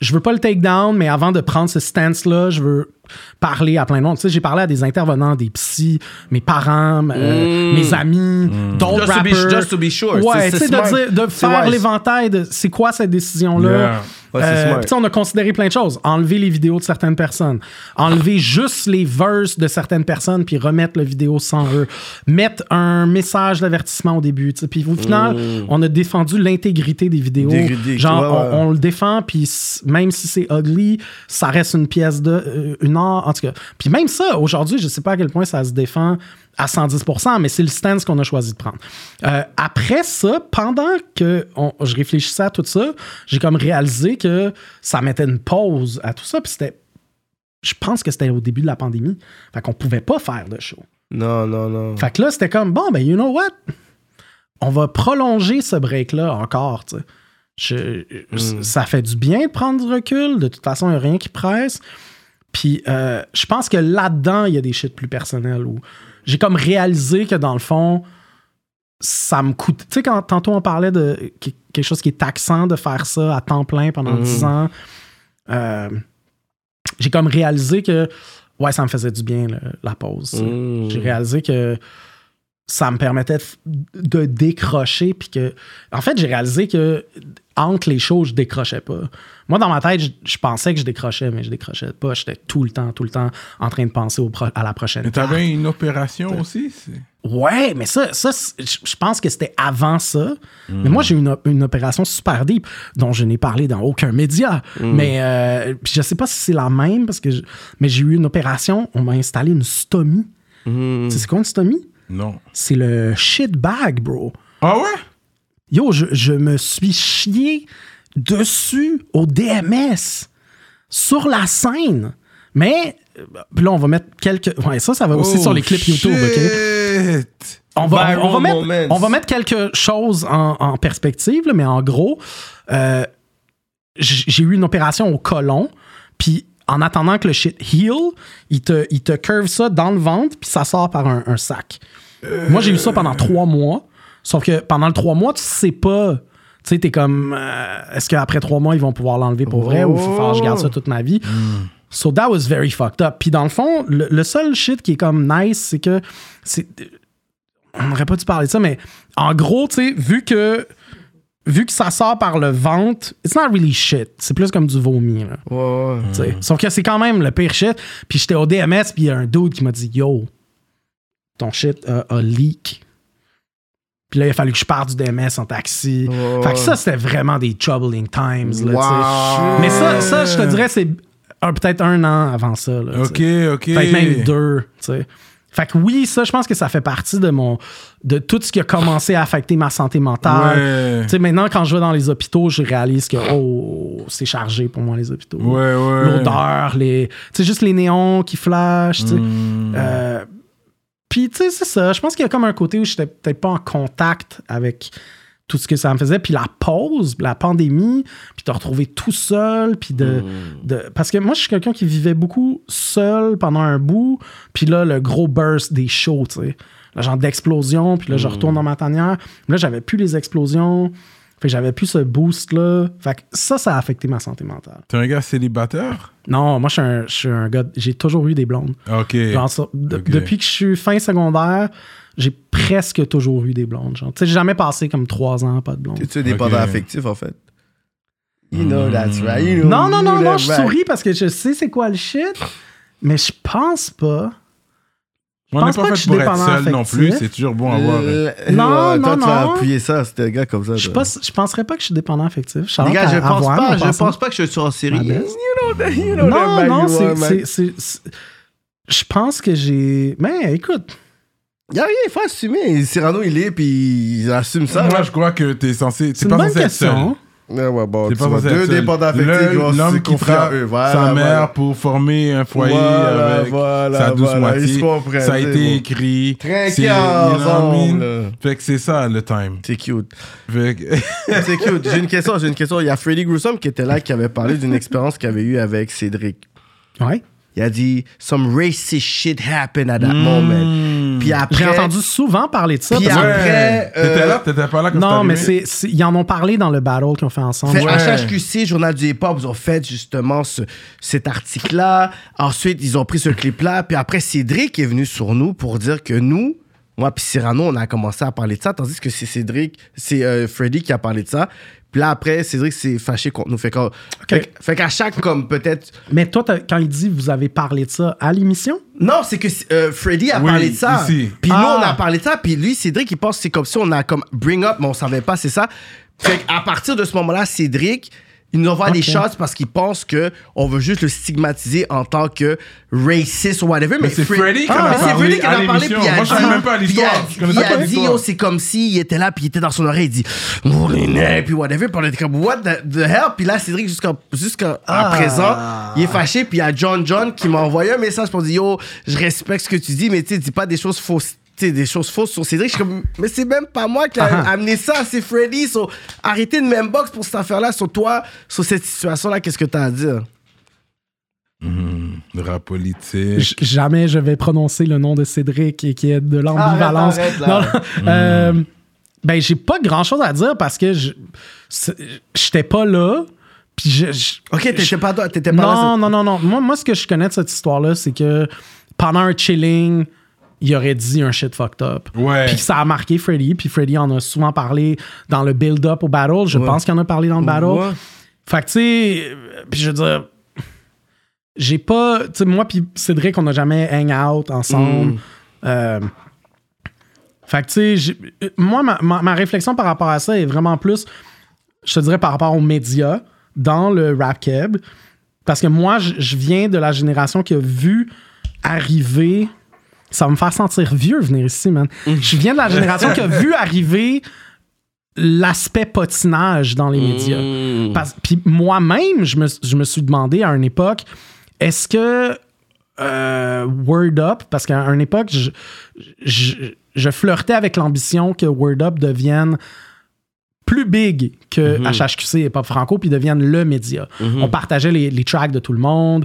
Speaker 3: Je veux pas le take down, mais avant de prendre ce stance-là, je veux parler à plein de monde. Tu sais, j'ai parlé à des intervenants, des psys, mes parents, euh, mes amis, d'autres
Speaker 2: to be-
Speaker 3: rappers.
Speaker 2: just to be sure.
Speaker 3: Ouais, tu sais, de, faire l'éventail de c'est quoi cette décision-là?
Speaker 1: Yeah.
Speaker 2: Ouais,
Speaker 3: Euh, on a considéré plein de choses. Enlever les vidéos de certaines personnes. Enlever juste les verses de certaines personnes puis remettre la vidéo sans eux. Mettre un message d'avertissement au début. Puis au final, on a défendu l'intégrité des vidéos. Genre. On, on le défend puis même si c'est ugly, ça reste une pièce de... euh, une en tout cas. Puis même ça, aujourd'hui, je sais pas à quel point ça se défend à 110%, mais c'est le stance qu'on a choisi de prendre. Euh, après ça, pendant que on- je réfléchissais à tout ça, j'ai comme réalisé que ça mettait une pause à tout ça. Puis c'était. Je pense que c'était au début de la pandémie. Fait qu'on pouvait pas faire de show.
Speaker 2: Non, non, non.
Speaker 3: Fait que là, c'était comme, bon, ben, you know what? On va prolonger ce break-là encore, tu sais. Je- Ça fait du bien de prendre du recul. De toute façon, il n'y a rien qui presse. Puis euh, je pense que là-dedans, il y a des shit plus personnels où j'ai comme réalisé que dans le fond, ça me coûte. Tu sais, quand tantôt on parlait de que- quelque chose qui est taxant de faire ça à temps plein pendant 10 ans, euh, j'ai comme réalisé que, ouais, ça me faisait du bien, le- la pause.
Speaker 2: Mm.
Speaker 3: J'ai réalisé que ça me permettait de, de décrocher. Puis que, en fait, j'ai réalisé que entre les shows, je décrochais pas. Moi, dans ma tête, je, je pensais que je décrochais, mais je décrochais pas. J'étais tout le temps, tout le temps en train de penser au pro- à la prochaine.
Speaker 1: Mais t'avais une opération aussi? c'est-
Speaker 3: Ouais, mais ça, ça je pense que c'était avant ça. Mais moi, j'ai eu une, op- une opération super deep dont je n'ai parlé dans aucun média. Mais euh, je sais pas si c'est la même, parce que je- mais j'ai eu une opération, on m'a installé une stomie. Tu sais, c'est quoi une stomie?
Speaker 1: Non.
Speaker 3: C'est le shit bag, bro.
Speaker 1: Ah ouais?
Speaker 3: Yo, je, je me suis chié dessus au DMS, sur la scène. Mais, euh, puis là, on va mettre quelques. Ouais, ça, ça va aussi
Speaker 1: Oh,
Speaker 3: sur les clips YouTube, OK? On va, on, va mettre,
Speaker 2: moments.
Speaker 3: on va mettre quelque chose en, en perspective, là, mais en gros, euh, j'ai eu une opération au colon, puis en attendant que le shit heal, il te, il te curve ça dans le ventre, puis ça sort par un, un sac. Moi, j'ai eu ça pendant trois mois, sauf que pendant le trois mois, tu sais pas. Tu sais, t'es comme, euh, est-ce qu'après trois mois, ils vont pouvoir l'enlever pour vrai ou faut faire je garde ça toute ma vie? So that was very fucked up. Puis dans le fond, le, le seul shit qui est comme nice, c'est que c'est on n'aurait pas dû parler de ça, mais en gros, tu sais, vu que vu que ça sort par le ventre, it's not really shit. C'est plus comme du vomi. Là, tu sais. Sauf que c'est quand même le pire shit. Puis j'étais au DMS, puis il y a un dude qui m'a dit Yo, ton shit a, a leak. Puis là, il a fallu que je parte du DMS en taxi. Fait que ça, c'était vraiment des troubling times. Là.
Speaker 2: Wow.
Speaker 3: Mais ça, ça, je te dirais, c'est peut-être un an avant ça. Là,
Speaker 1: Ok, ok.
Speaker 3: Peut-être même deux, tu sais. Fait que oui, ça, je pense que ça fait partie de mon de tout ce qui a commencé à affecter ma santé mentale.
Speaker 1: Ouais.
Speaker 3: Tu sais, maintenant, quand je vais dans les hôpitaux, je réalise que, oh, c'est chargé pour moi, les hôpitaux.
Speaker 1: Ouais, ouais.
Speaker 3: L'odeur, les. Tu sais, juste les néons qui flashent, tu sais.
Speaker 1: Mm.
Speaker 3: Euh, Puis, tu sais, c'est ça. Je pense qu'il y a comme un côté où j'étais peut-être pas en contact avec tout ce que ça me faisait. Puis la pause, la pandémie, puis de retrouver tout seul, puis de, de... Parce que moi, je suis quelqu'un qui vivait beaucoup seul pendant un bout, puis là, le gros burst des shows, tu sais. Le genre d'explosion, puis là, je retourne dans ma tanière. Là, j'avais plus les explosions. Fait que j'avais plus ce boost-là. Fait que ça, ça a affecté ma santé mentale.
Speaker 1: T'es un gars célibataire?
Speaker 3: Non, moi, je suis un, je suis un gars... J'ai toujours eu des blondes.
Speaker 1: Ok.
Speaker 3: Genre ça, de-
Speaker 1: Ok.
Speaker 3: Depuis que je suis fin secondaire, j'ai presque toujours eu des blondes. Genre. Tu sais, j'ai jamais passé comme trois ans pas de blonde.
Speaker 2: T'es-tu dépendant
Speaker 1: Ok.
Speaker 2: affectif, en fait? You know that's right? You know,
Speaker 3: Non, non,
Speaker 2: you
Speaker 3: non,
Speaker 2: know
Speaker 3: non, je
Speaker 2: right?
Speaker 3: souris parce que je sais c'est quoi le shit, mais je pense pas.
Speaker 1: On n'est
Speaker 3: pense
Speaker 1: pas
Speaker 3: pas que
Speaker 1: fait
Speaker 3: je suis
Speaker 1: pour être
Speaker 3: dépendant
Speaker 1: seul non
Speaker 3: affectif.
Speaker 1: plus. C'est toujours bon à voir.
Speaker 2: Euh,
Speaker 3: Non,
Speaker 2: ouais,
Speaker 3: non,
Speaker 2: toi, tu vas
Speaker 3: non.
Speaker 2: appuyer ça, c'était un gars comme ça.
Speaker 3: Je, pas, je penserais pas que je suis dépendant affectif.
Speaker 2: Les gars, je pense pas, je
Speaker 3: pense
Speaker 2: pense pas que je suis en série.
Speaker 3: Ma
Speaker 2: You
Speaker 3: best.
Speaker 2: know that, you know
Speaker 3: Non, non,
Speaker 2: you
Speaker 3: c'est- Je pense que j'ai. Mais écoute,
Speaker 2: Y a rien, il faut assumer. Cyrano, il est, puis il assume ça.
Speaker 1: Moi,
Speaker 2: là.
Speaker 1: je crois que t'es censé.
Speaker 3: c'est
Speaker 1: T'es
Speaker 3: une
Speaker 1: pas
Speaker 3: bonne
Speaker 1: censé être seul.
Speaker 2: Ouais, ouais, bon,
Speaker 1: T'es
Speaker 2: tu
Speaker 1: pas
Speaker 2: vois, deux dépendants affectifs
Speaker 1: Le-
Speaker 2: qui vont
Speaker 1: L'homme qui frappe.
Speaker 2: Voilà,
Speaker 1: sa
Speaker 2: voilà.
Speaker 1: mère pour former un foyer
Speaker 2: Voilà,
Speaker 1: avec
Speaker 2: voilà,
Speaker 1: sa douce moitié. Ça a
Speaker 2: c'est
Speaker 1: été
Speaker 2: bon.
Speaker 1: écrit. C'est- mean?
Speaker 2: ensemble.
Speaker 1: Fait que c'est ça le time.
Speaker 2: C'est cute.
Speaker 1: Que-
Speaker 2: C'est cute. J'ai une question, j'ai une question. Il y a Freddy Grusom qui était là, qui avait parlé d'une expérience qu'il avait eue avec Cédric.
Speaker 3: Ouais.
Speaker 2: Il a dit Some racist shit happened at that moment. Puis après.
Speaker 3: J'ai entendu souvent parler de ça.
Speaker 2: Puis après,
Speaker 1: T'étais
Speaker 2: euh,
Speaker 1: là? T'étais pas là quand
Speaker 3: Non, mais c'est, c'est- ils en ont parlé dans le battle qu'ils ont fait ensemble.
Speaker 2: Fait,
Speaker 1: Ouais.
Speaker 2: HHQC, Journal du Hip-Hop, ils ont fait justement ce- cet article-là. Ensuite, ils ont pris ce clip-là. Puis après, Cédric est venu sur nous pour dire que nous, moi puis Cyrano, on a commencé à parler de ça, tandis que c'est Cédric, c'est euh, Freddy qui a parlé de ça. Puis là, après, Cédric s'est fâché contre nous. Fait qu'à fait, fait qu'à chaque, comme peut-être...
Speaker 3: Mais toi, quand il dit vous avez parlé de ça à l'émission,
Speaker 2: Non, c'est que euh, Freddy a
Speaker 1: Oui,
Speaker 2: parlé de ça.
Speaker 1: ici.
Speaker 2: Puis nous,
Speaker 3: Ah.
Speaker 2: on a parlé de ça. Puis lui, Cédric, il pense que c'est comme si on a comme bring up, mais on savait pas, c'est ça. Fait qu'à partir de ce moment-là, Cédric, il nous envoie des
Speaker 3: Ok.
Speaker 2: shots parce qu'il pense que on veut juste le stigmatiser en tant que raciste ou whatever. Mais,
Speaker 1: c'est
Speaker 2: Fre-
Speaker 1: Freddy qui
Speaker 2: Ah,
Speaker 1: en a
Speaker 2: mais c'est
Speaker 1: parlé
Speaker 2: Freddy qui en a parlé. Puis il a
Speaker 1: Moi, je savais
Speaker 2: dit-
Speaker 1: même pas l'histoire.
Speaker 2: il a-
Speaker 1: Je connaissais
Speaker 2: il
Speaker 1: pas
Speaker 2: a dit,
Speaker 1: l'histoire.
Speaker 2: yo, c'est comme s'il était là, puis il était dans son oreille, il dit, oh les puis whatever. Puis on était comme, what the, the hell? Puis là, Cédric, jusqu'à jusqu'à à
Speaker 3: Ah.
Speaker 2: présent, il est fâché. Puis il y a John John qui m'a envoyé un message pour dire, yo, je respecte ce que tu dis, mais tu sais, dis pas des choses fausses. Tu des choses fausses sur Cédric. Je suis comme, mais c'est même pas moi qui a
Speaker 3: Ah.
Speaker 2: amené ça, c'est Freddy. So, arrêtez de même box pour cette affaire-là. Sur toi, sur cette situation-là, qu'est-ce que t'as à dire?
Speaker 1: Hmm, rap politique.
Speaker 3: j- jamais je vais prononcer le nom de Cédric et qui est de l'ambivalence. Non, non. Euh, ben, j'ai pas grand chose à dire parce que je j'étais pas là. Puis je- je-
Speaker 2: Ok, t'étais pas, t'étais pas là.
Speaker 3: non, non, non, non. Moi, moi, ce que je connais de cette histoire-là, c'est que pendant un chilling, il aurait dit un shit fucked up.
Speaker 1: Ouais.
Speaker 3: Puis ça a marqué Freddy. Puis Freddy en a souvent parlé dans le build-up au battle. Je
Speaker 2: Ouais.
Speaker 3: pense qu'il en a parlé dans le battle.
Speaker 2: Ouais.
Speaker 3: Fait que, tu sais, puis je veux dire, j'ai pas. Tu sais, moi, puis Cédric, on n'a jamais hang out ensemble.
Speaker 2: Mm.
Speaker 3: Euh, fait que, tu sais, moi, ma, ma- ma réflexion par rapport à ça est vraiment plus, je te dirais, par rapport aux médias dans le rap keb. Parce que moi, je viens de la génération qui a vu arriver. Ça va me faire sentir vieux venir ici, man. Je viens de la génération qui a vu arriver l'aspect potinage dans les médias.
Speaker 2: Mm.
Speaker 3: Parce- Puis moi-même, je me, je me suis demandé à une époque, est-ce que euh, Word Up, parce qu'à une époque, je, je, je flirtais avec l'ambition que Word Up devienne plus big que HHQC et Pop Franco, puis devienne le média. On partageait les, les tracks de tout le monde,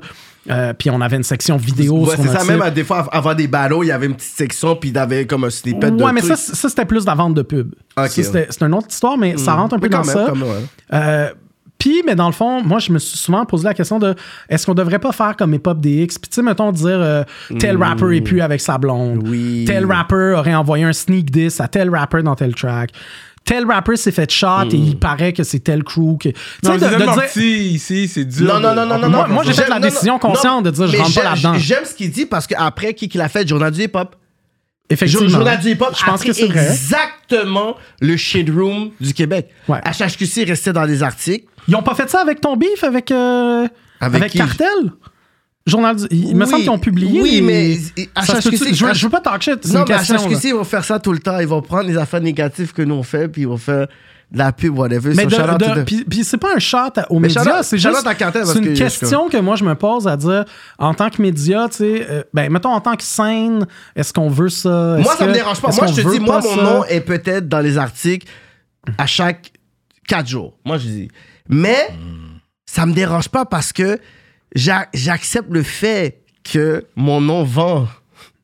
Speaker 3: euh, puis on avait une section vidéo
Speaker 2: Ouais, c'est ça, même des fois, avant des battles, il y avait une petite section, puis il y avait comme un snippet de.
Speaker 3: Ouais, mais ça,
Speaker 2: trucs.
Speaker 3: c- ça c'était plus de la vente de pub.
Speaker 2: Ok,
Speaker 3: Ça, c'était- c'est une autre histoire, mais ça rentre un peu
Speaker 2: Mais
Speaker 3: dans
Speaker 2: même,
Speaker 3: ça.
Speaker 2: ouais.
Speaker 3: Euh, puis, mais dans le fond, moi, je me suis souvent posé la question de est-ce qu'on devrait pas faire comme Hip-Hop DX? Puis, tu sais, mettons, dire euh, tel rapper est plus avec sa blonde.
Speaker 2: Oui.
Speaker 3: Tel rapper aurait envoyé un sneak diss à tel rapper dans tel track. Tel rapper s'est fait shot et il paraît que c'est tel crew. Que... Tu
Speaker 1: Non,
Speaker 3: de- dire-
Speaker 1: petit ici, c'est dur.
Speaker 2: Non, non,
Speaker 1: de-
Speaker 2: non, non,
Speaker 1: on
Speaker 2: non,
Speaker 1: pas
Speaker 3: moi, j'ai fait la décision consciente de dire, je rentre pas
Speaker 2: j'aime-
Speaker 3: là-dedans.
Speaker 2: J'aime ce qu'il dit parce qu'après, qui qui l'a fait? Journal du hip-hop.
Speaker 3: Effectivement.
Speaker 2: Journal du hip-hop
Speaker 3: Je pense que c'est
Speaker 2: exactement le shit room du Québec.
Speaker 3: Ouais.
Speaker 2: HHQC restait dans les articles.
Speaker 3: Ils ont pas fait ça avec ton beef, avec, euh,
Speaker 2: Avec
Speaker 3: avec? Cartel? Journal du- Il me
Speaker 2: Oui,
Speaker 3: semble qu'ils ont publié.
Speaker 2: oui, mais HHQC
Speaker 3: je, veux- je veux pas talk shit.
Speaker 2: Non,
Speaker 3: une
Speaker 2: mais
Speaker 3: question.
Speaker 2: HHQC, ils vont faire ça tout le temps. Ils vont prendre les affaires négatives que nous on fait, puis ils vont faire de la pub, whatever.
Speaker 3: Mais de- de- puis, puis c'est pas un à- aux
Speaker 2: Mais
Speaker 3: médias, c'est juste une
Speaker 2: que
Speaker 3: question que moi je me pose à dire en tant que média, tu sais, euh, ben mettons en tant que scène, est-ce qu'on veut ça?
Speaker 2: Moi, ça me dérange pas. Moi, je te dis, moi, mon
Speaker 3: ça?
Speaker 2: nom est peut-être dans les articles à chaque quatre jours. Moi, je dis. Mais ça me dérange pas parce que j'accepte le fait que mon nom vend.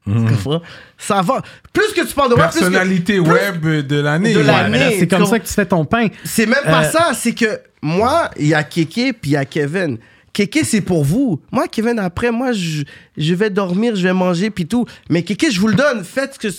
Speaker 2: Tu comprends? Ça vend. Plus que tu parles de moi, plus que-
Speaker 1: Personnalité
Speaker 2: plus-
Speaker 1: web de l'année. Ouais,
Speaker 3: c'est comme ça que tu fais ton pain.
Speaker 2: C'est même pas
Speaker 3: Euh,
Speaker 2: ça, c'est que moi, il y a Kéké puis il y a Kevin. Kéké, c'est pour vous. Moi, Kevin, après, moi, je, je vais dormir, je vais manger puis tout. Mais Kéké, je vous le donne. Faites ce que.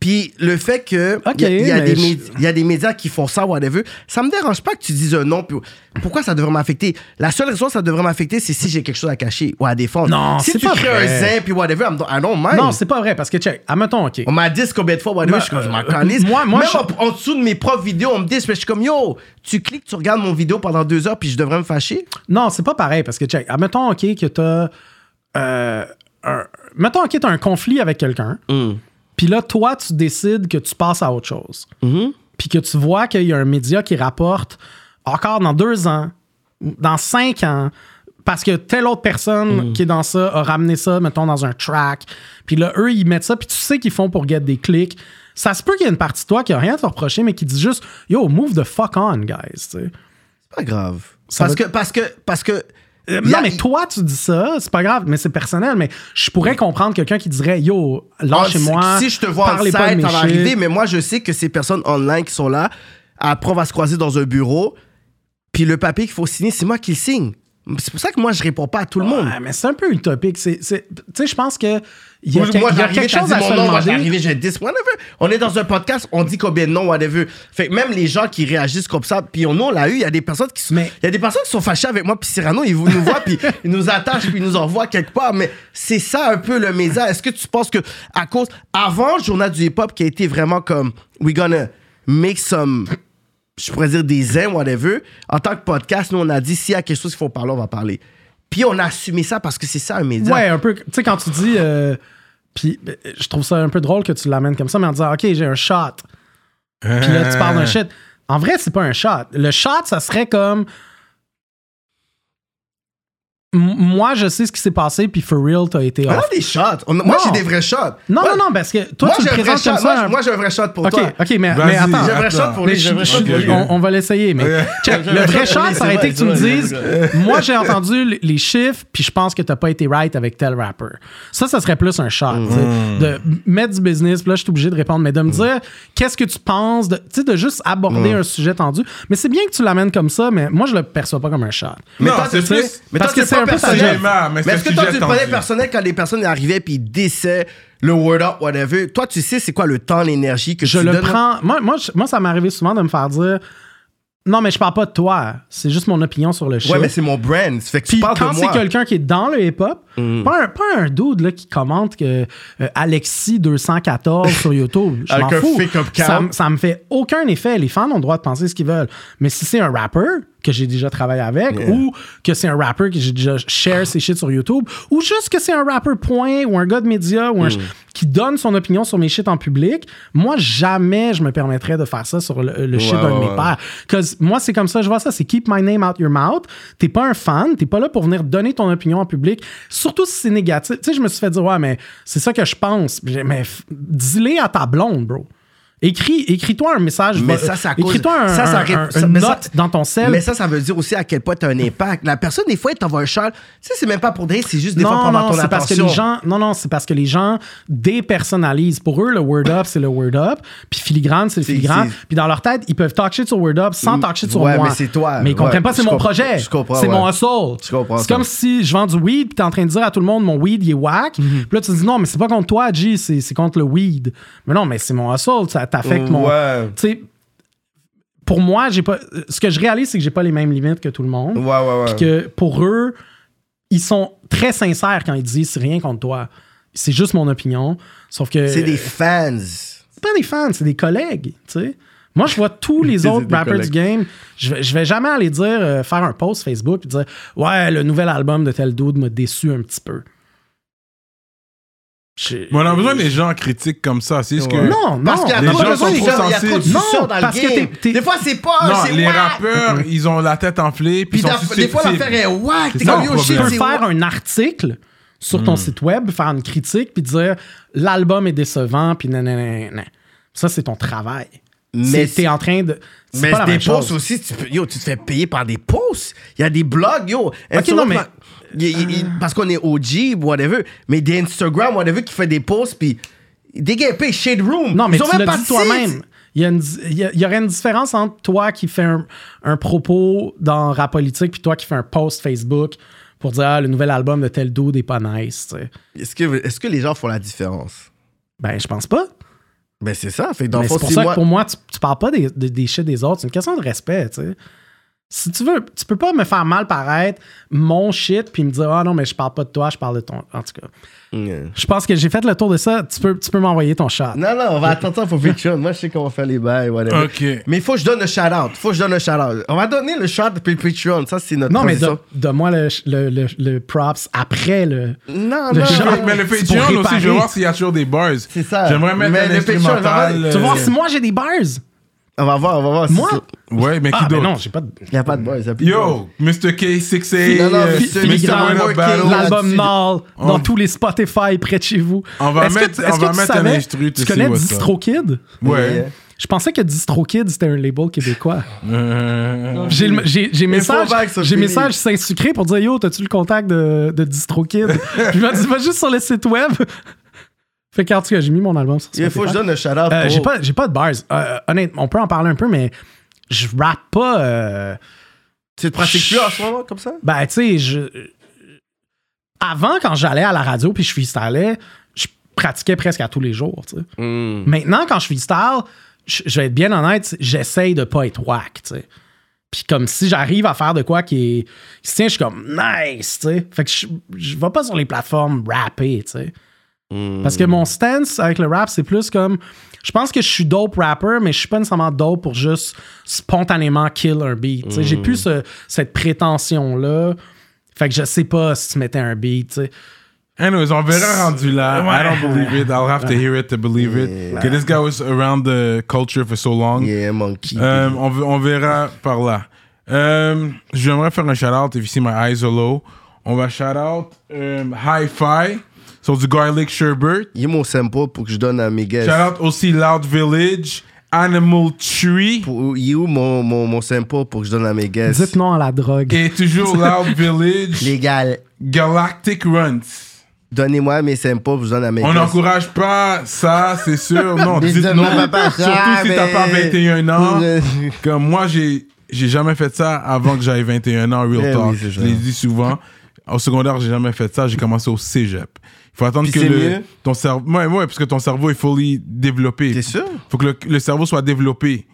Speaker 2: Puis le fait que y a- y, des y a médias qui font ça, whatever, ça me dérange pas que tu dises un non. puis pourquoi ça devrait m'affecter? La seule raison que ça devrait m'affecter, c'est si j'ai quelque chose à cacher ou à défendre.
Speaker 3: Non,
Speaker 2: si
Speaker 3: c'est
Speaker 2: tu
Speaker 3: pas
Speaker 2: crées
Speaker 3: vrai.
Speaker 2: un zin puis whatever, I'm- I don't mind.
Speaker 3: Non, c'est pas vrai parce que check, admettons, OK.
Speaker 2: On m'a dit combien de fois, whatever,
Speaker 3: Bah,
Speaker 2: je suis comme, je m'en
Speaker 3: euh, moi- moi,
Speaker 2: Même
Speaker 3: je-
Speaker 2: en, en dessous de mes propres vidéos, on me dit, mais je suis comme, yo, tu cliques, tu regardes mon vidéo pendant deux heures, puis je devrais me fâcher?
Speaker 3: Non, c'est pas pareil parce que check, admettons, OK, que t'as. Euh, un, mettons, OK, t'as un conflit avec quelqu'un. Puis là, toi, tu décides que tu passes à autre chose. Puis que tu vois qu'il y a un média qui rapporte encore dans deux ans, dans cinq ans, parce que telle autre personne qui est dans ça a ramené ça, mettons, dans un track. Puis là, eux, ils mettent ça, puis tu sais qu'ils font pour get des clics. Ça se peut qu'il y ait une partie de toi qui a rien à te reprocher, mais qui dit juste Yo, move the fuck on, guys.
Speaker 2: C'est pas grave.
Speaker 3: Ça
Speaker 2: parce,
Speaker 3: va-
Speaker 2: que, parce que, parce que.
Speaker 3: Euh,
Speaker 2: a-
Speaker 3: non, mais toi, tu dis ça, c'est pas grave, mais c'est personnel. Mais je pourrais comprendre quelqu'un qui dirait Yo, lâchez-moi.
Speaker 2: Ah, Si je te vois en site,
Speaker 3: pas
Speaker 2: ça va arriver, mais moi, je sais que ces personnes online qui sont là, après, on va se croiser dans un bureau, puis le papier qu'il faut signer, c'est moi qui le signe. C'est pour ça que moi, je réponds pas à tout le monde.
Speaker 3: Mais c'est un peu utopique. Tu sais, je pense que il y a,
Speaker 2: Moi,
Speaker 3: quelque
Speaker 2: t'as
Speaker 3: chose à
Speaker 2: mon
Speaker 3: se
Speaker 2: nom, moi, j'arrivais, j'ai 10, whatever. On est dans un podcast, on dit combien de noms, whatever. Fait que même les gens qui réagissent comme ça, puis on, on l'a eu, il y a des personnes qui sont,
Speaker 3: Mais-
Speaker 2: il y a des personnes qui sont fâchées avec moi, puis Cyrano, ils nous voient, puis ils nous attachent, puis ils nous envoient quelque part. Mais c'est ça un peu le média. Est-ce que tu penses que, à cause, avant le journal du hip-hop qui a été vraiment comme, we gonna make some, je pourrais dire des aims, whatever, en tant que podcast, nous, on a dit, s'il y a quelque chose qu'il faut parler, on va parler. Puis on a assumé ça parce que c'est ça un média.
Speaker 3: Ouais, un peu. Tu sais, quand tu dis. euh, puis euh, je trouve ça un peu drôle que tu l'amènes comme ça, mais en disant OK, j'ai un shot. Puis là, tu parles d'un shit. En vrai, c'est pas un shot. Le shot, ça serait comme. Moi, je sais ce qui s'est passé, puis for real, t'as été
Speaker 2: On a
Speaker 3: off.
Speaker 2: des shots. On- moi, j'ai des vrais shots.
Speaker 3: Non,
Speaker 2: Moi-
Speaker 3: non, non, parce que toi,
Speaker 2: moi,
Speaker 3: tu
Speaker 2: vrai
Speaker 3: présentes
Speaker 2: shot.
Speaker 3: comme ça.
Speaker 2: Moi,
Speaker 3: un-
Speaker 2: moi, j'ai un vrai shot pour
Speaker 3: Ok,
Speaker 2: toi.
Speaker 3: ok, mais, mais attends.
Speaker 2: J'ai un vrai shot pour
Speaker 3: Mais
Speaker 2: lui.
Speaker 3: je- je- on, on va l'essayer, mais check, le vrai shot, ça aurait été que tu me dises, moi j'ai entendu les- chiffres, puis je pense que t'as pas été right avec tel rapper. Ça, ça serait plus un shot.
Speaker 2: Mm.
Speaker 3: De mettre du business, puis là, je suis obligé de répondre, mais de me dire, qu'est-ce que tu penses, de, tu sais, de juste
Speaker 2: Mm.
Speaker 3: aborder un sujet tendu. Mais c'est bien que tu l'amènes comme ça, mais moi, je le perçois pas comme un shot.
Speaker 2: Mais
Speaker 3: parce
Speaker 2: toi,
Speaker 3: que
Speaker 2: c'est
Speaker 3: un peu
Speaker 2: personnel.
Speaker 1: mais
Speaker 2: est-ce que toi, tu le prenais personnel quand les personnes arrivaient puis ils disaient le word up, whatever? Toi, tu sais c'est quoi le temps, l'énergie que
Speaker 3: je
Speaker 2: tu
Speaker 3: le
Speaker 2: donnes?
Speaker 3: prends. Moi, moi, je- moi, ça m'est arrivé souvent de me faire dire Non, mais je parle pas de toi. C'est juste mon opinion sur le shit.
Speaker 2: Ouais, mais c'est mon brand. Ça fait que tu
Speaker 3: Puis
Speaker 2: parles
Speaker 3: quand
Speaker 2: de
Speaker 3: c'est
Speaker 2: moi.
Speaker 3: quelqu'un qui est dans le hip-hop, pas, un, pas un dude là, qui commente que euh, Alexis214 sur YouTube. Je m'en
Speaker 2: Avec un
Speaker 3: fous.
Speaker 2: fake up
Speaker 3: Ça, ça me fait aucun effet. Les fans ont le droit de penser ce qu'ils veulent. Mais si c'est un rapper que j'ai déjà travaillé avec, ou que c'est un rapper que j'ai déjà share ses shit sur YouTube, ou juste que c'est un rapper point, ou un gars de médias, ou un
Speaker 2: Mm.
Speaker 3: ch- qui donne son opinion sur mes shit en public, moi, jamais je me permettrais de faire ça sur le, le shit d'un de mes pères. Cause moi, c'est comme ça, je vois ça, c'est keep my name out your mouth. T'es pas un fan, t'es pas là pour venir donner ton opinion en public, surtout si c'est négatif. Tu sais, je me suis fait dire, ouais, mais c'est ça que je pense. Mais dis-le à ta blonde, bro. Écris, écris-toi un message.
Speaker 2: Mais ça, ça
Speaker 3: Écris-toi un,
Speaker 2: ça, ça
Speaker 3: un- un- une note dans ton sel.
Speaker 2: Mais ça, ça veut dire aussi à quel point tu as un impact. La personne, des fois, elle t'envoie un shot. Tu sais, c'est même pas pour dire, c'est juste des fois pour
Speaker 3: non,
Speaker 2: avoir
Speaker 3: non,
Speaker 2: ton
Speaker 3: c'est parce que
Speaker 2: attention.
Speaker 3: les gens, non, non, c'est parce que les gens dépersonnalisent. Pour eux, le word up, c'est le word up, puis filigrane, c'est le filigrane. Puis dans leur tête, ils peuvent talk shit sur word up sans talk shit sur
Speaker 2: Ouais,
Speaker 3: moi.
Speaker 2: mais c'est toi.
Speaker 3: Mais ils comprennent
Speaker 2: Ouais,
Speaker 3: pas, c'est mon projet.
Speaker 2: je comprends,
Speaker 3: C'est
Speaker 2: ouais.
Speaker 3: mon hustle.
Speaker 2: Je comprends
Speaker 3: C'est comme si je vends du weed, puis t'es en train de dire à tout le monde, mon weed, il est whack.
Speaker 2: Mhm.
Speaker 3: Puis là, tu te dis, non, mais c'est pas contre toi, G, c'est c'est contre le weed. Mais non, mais c'est mon hustle, ça t'affecte mon.
Speaker 2: Ouais.
Speaker 3: Tu sais, pour moi, j'ai pas. Ce que je réalise, c'est que j'ai pas les mêmes limites que tout le monde.
Speaker 2: Ouais, ouais, ouais.
Speaker 3: Puis que pour eux, ils sont très sincères quand ils disent c'est rien contre toi. C'est juste mon opinion. Sauf que.
Speaker 2: C'est des fans.
Speaker 3: C'est pas des fans, c'est des collègues, tu sais. Moi, je vois tous les autres rappers
Speaker 2: collègues.
Speaker 3: du game. Je vais, je vais jamais aller dire, euh, faire un post Facebook et dire Ouais, le nouvel album de tel dude m'a déçu un petit peu. Je-
Speaker 1: Mais on a besoin des gens critiques comme ça. C'est juste que.
Speaker 3: Non, non.
Speaker 2: Parce qu'il y a
Speaker 1: Les gens sont
Speaker 2: gens,
Speaker 1: trop
Speaker 2: il y a trop de
Speaker 1: sensibles.
Speaker 3: Non, parce que
Speaker 2: Des fois, c'est pas.
Speaker 1: Non, les rappeurs, ils ont la tête enflée. Puis
Speaker 2: des fois, l'affaire est whack. T'es comme yo, shit,
Speaker 3: tu peux
Speaker 2: c'est
Speaker 3: faire un article sur
Speaker 2: Hmm.
Speaker 3: ton site web, faire une critique, puis dire l'album est décevant, puis nan, nan, nan, nan. Ça, c'est ton travail.
Speaker 2: Mais
Speaker 3: t'es en train de.
Speaker 2: Mais des posts aussi, tu, peux- yo, tu te fais payer par des posts. Il y a des blogs, yo.
Speaker 3: non, mais-
Speaker 2: il- il- il- parce qu'on est OG, whatever. Mais des Instagram, whatever, qui fait des posts, puis des gars payent Shade Room.
Speaker 3: Non, mais
Speaker 2: Ils ont
Speaker 3: tu
Speaker 2: même
Speaker 3: l'as
Speaker 2: pas
Speaker 3: dit
Speaker 2: de
Speaker 3: toi-même. Il y, a une- il y a- il y aurait une différence entre toi qui fais un, un propos dans rap politique puis toi qui fais un post Facebook pour dire ah, le nouvel album de tel dude est pas nice. tu sais.
Speaker 2: Est-ce que, est-ce que les gens font la différence?
Speaker 3: Ben, je pense pas.
Speaker 2: Ben, c'est ça. Fait que dans le
Speaker 3: Mais
Speaker 2: fond,
Speaker 3: c'est pour
Speaker 2: si
Speaker 3: ça
Speaker 2: moi-
Speaker 3: que pour moi, tu, tu parles pas des, des, des shit des autres. C'est une question de respect, tu sais. Si tu veux, tu peux pas me faire mal paraître mon shit puis me dire ah non mais je parle pas de toi, je parle de ton. En tout cas,
Speaker 2: Yeah.
Speaker 3: je pense que j'ai fait le tour de ça. Tu peux, tu peux m'envoyer ton shot.
Speaker 2: Non, non, on va attendre ça pour Patreon. Moi, je sais comment faire les bails, whatever.
Speaker 1: Ok.
Speaker 2: Mais il faut que je donne le shout-out. faut que je donne le shout-out. On va donner le shout puis le Patreon. Ça, c'est notre
Speaker 3: Non mais
Speaker 2: transition.
Speaker 3: donne-moi le, le, le, le props après le.
Speaker 2: Non,
Speaker 3: le
Speaker 2: non.
Speaker 3: shout.
Speaker 1: Mais le Patreon aussi, je veux voir s'il y a toujours des bars.
Speaker 2: C'est ça.
Speaker 1: J'aimerais mettre
Speaker 2: Mais
Speaker 1: un
Speaker 2: le Patreon,
Speaker 1: instrumental.
Speaker 2: va-
Speaker 3: Tu
Speaker 1: euh,
Speaker 3: si moi j'ai des bars?
Speaker 2: On va voir, on va voir. si
Speaker 3: Moi?
Speaker 2: c'est-
Speaker 1: Ouais, mais qui
Speaker 3: Ah
Speaker 1: d'autre?
Speaker 3: non, j'ai pas de.
Speaker 2: Il n'y a pas de boys. il y a plus de boys.
Speaker 1: Yo, Mr. K6A,
Speaker 2: Non, non,
Speaker 1: euh,
Speaker 2: Mr.
Speaker 1: Mr.
Speaker 2: Filigrane,
Speaker 1: Win Up
Speaker 2: Working,
Speaker 1: Battle.
Speaker 3: L'album
Speaker 2: là-dessus.
Speaker 3: Nall dans tous les Spotify près de chez vous.
Speaker 1: On va
Speaker 3: Est-ce que-
Speaker 1: mettre-
Speaker 3: est-ce
Speaker 1: on
Speaker 3: que
Speaker 1: va
Speaker 3: tu
Speaker 1: mettre un
Speaker 3: savais-
Speaker 1: instru,
Speaker 3: Tu
Speaker 1: tu
Speaker 3: connais
Speaker 1: sais what's up?
Speaker 3: DistroKid?
Speaker 1: Ouais.
Speaker 3: Je pensais que DistroKid c'était un label québécois.
Speaker 1: Euh,
Speaker 3: J'ai le- J'ai j'ai message,
Speaker 2: faut
Speaker 3: j'ai message Saint-Sucré pour dire Yo, t'as-tu le contact de, de DistroKid? Puis il m'a dit Va juste sur le site web. Fait qu'en tout cas, j'ai mis mon album sur
Speaker 2: Il faut que je
Speaker 3: Spotify.
Speaker 2: donne le shout-out.
Speaker 3: Euh,
Speaker 2: pour-
Speaker 3: j'ai pas, j'ai pas de bars. Euh, honnêtement, on peut en parler un peu, mais je rappe pas. euh,
Speaker 2: Tu te pratiques plus en ce moment comme ça?
Speaker 3: Ben, tu sais, je. Avant, quand j'allais à la radio puis je freestylais, je pratiquais presque à tous les jours, tu sais.
Speaker 2: Hmm.
Speaker 3: Maintenant, quand je freestyle, je je vais être bien honnête, j'essaye de pas être whack, tu sais. Puis comme si j'arrive à faire de quoi qui est. tient, je suis comme nice, tu sais. Fait que je, je vais pas sur les plateformes rapper, tu sais. Parce que mon stance avec le rap, c'est plus comme. Je pense que je suis dope rapper, mais je suis pas nécessairement dope pour juste spontanément kill un beat. sais. J'ai plus ce- cette prétention-là. Fait que je sais pas si tu mettais un beat, tu sais.
Speaker 1: Anyways, on verra rendu là. I don't believe it. I'll have to hear it to believe it.
Speaker 2: Yeah.
Speaker 1: This guy was around the culture for so long.
Speaker 2: Yeah, monkey.
Speaker 1: Euh, on, on verra par là. Euh, J'aimerais faire un shout-out, if you see my eyes are low. On va shout out euh, Hi-Fi sur du garlic sherbet.
Speaker 2: Il est mon sample pour que je donne à mes guests.
Speaker 1: Shout out aussi Loud Village, Animal Tree.
Speaker 2: Pour- Il est où mon, mon, mon sample pour que je donne à mes guests?
Speaker 3: Dites non à la drogue.
Speaker 1: Et toujours Loud Village,
Speaker 2: Légal.
Speaker 1: Galactic Runs.
Speaker 2: Donnez-moi mes samples pour que je donne à mes
Speaker 1: On n'encourage pas ça, c'est sûr. Non, dites non.
Speaker 2: pas ça,
Speaker 1: Surtout si t'as pas 21 ans. Comme moi, j'ai j'ai jamais fait ça avant que j'aie 21 ans, Real
Speaker 2: Eh
Speaker 1: Talk.
Speaker 2: oui,
Speaker 1: je l'ai dit souvent. Au secondaire, j'ai jamais fait ça. J'ai commencé au cégep. Faut attendre
Speaker 2: Puis
Speaker 1: que
Speaker 2: c'est
Speaker 1: le,
Speaker 2: mieux?
Speaker 1: ton cerveau. Ouais, ouais, parce que ton cerveau est fully développé.
Speaker 2: T'es sûr?
Speaker 1: faut que le, le cerveau soit développé.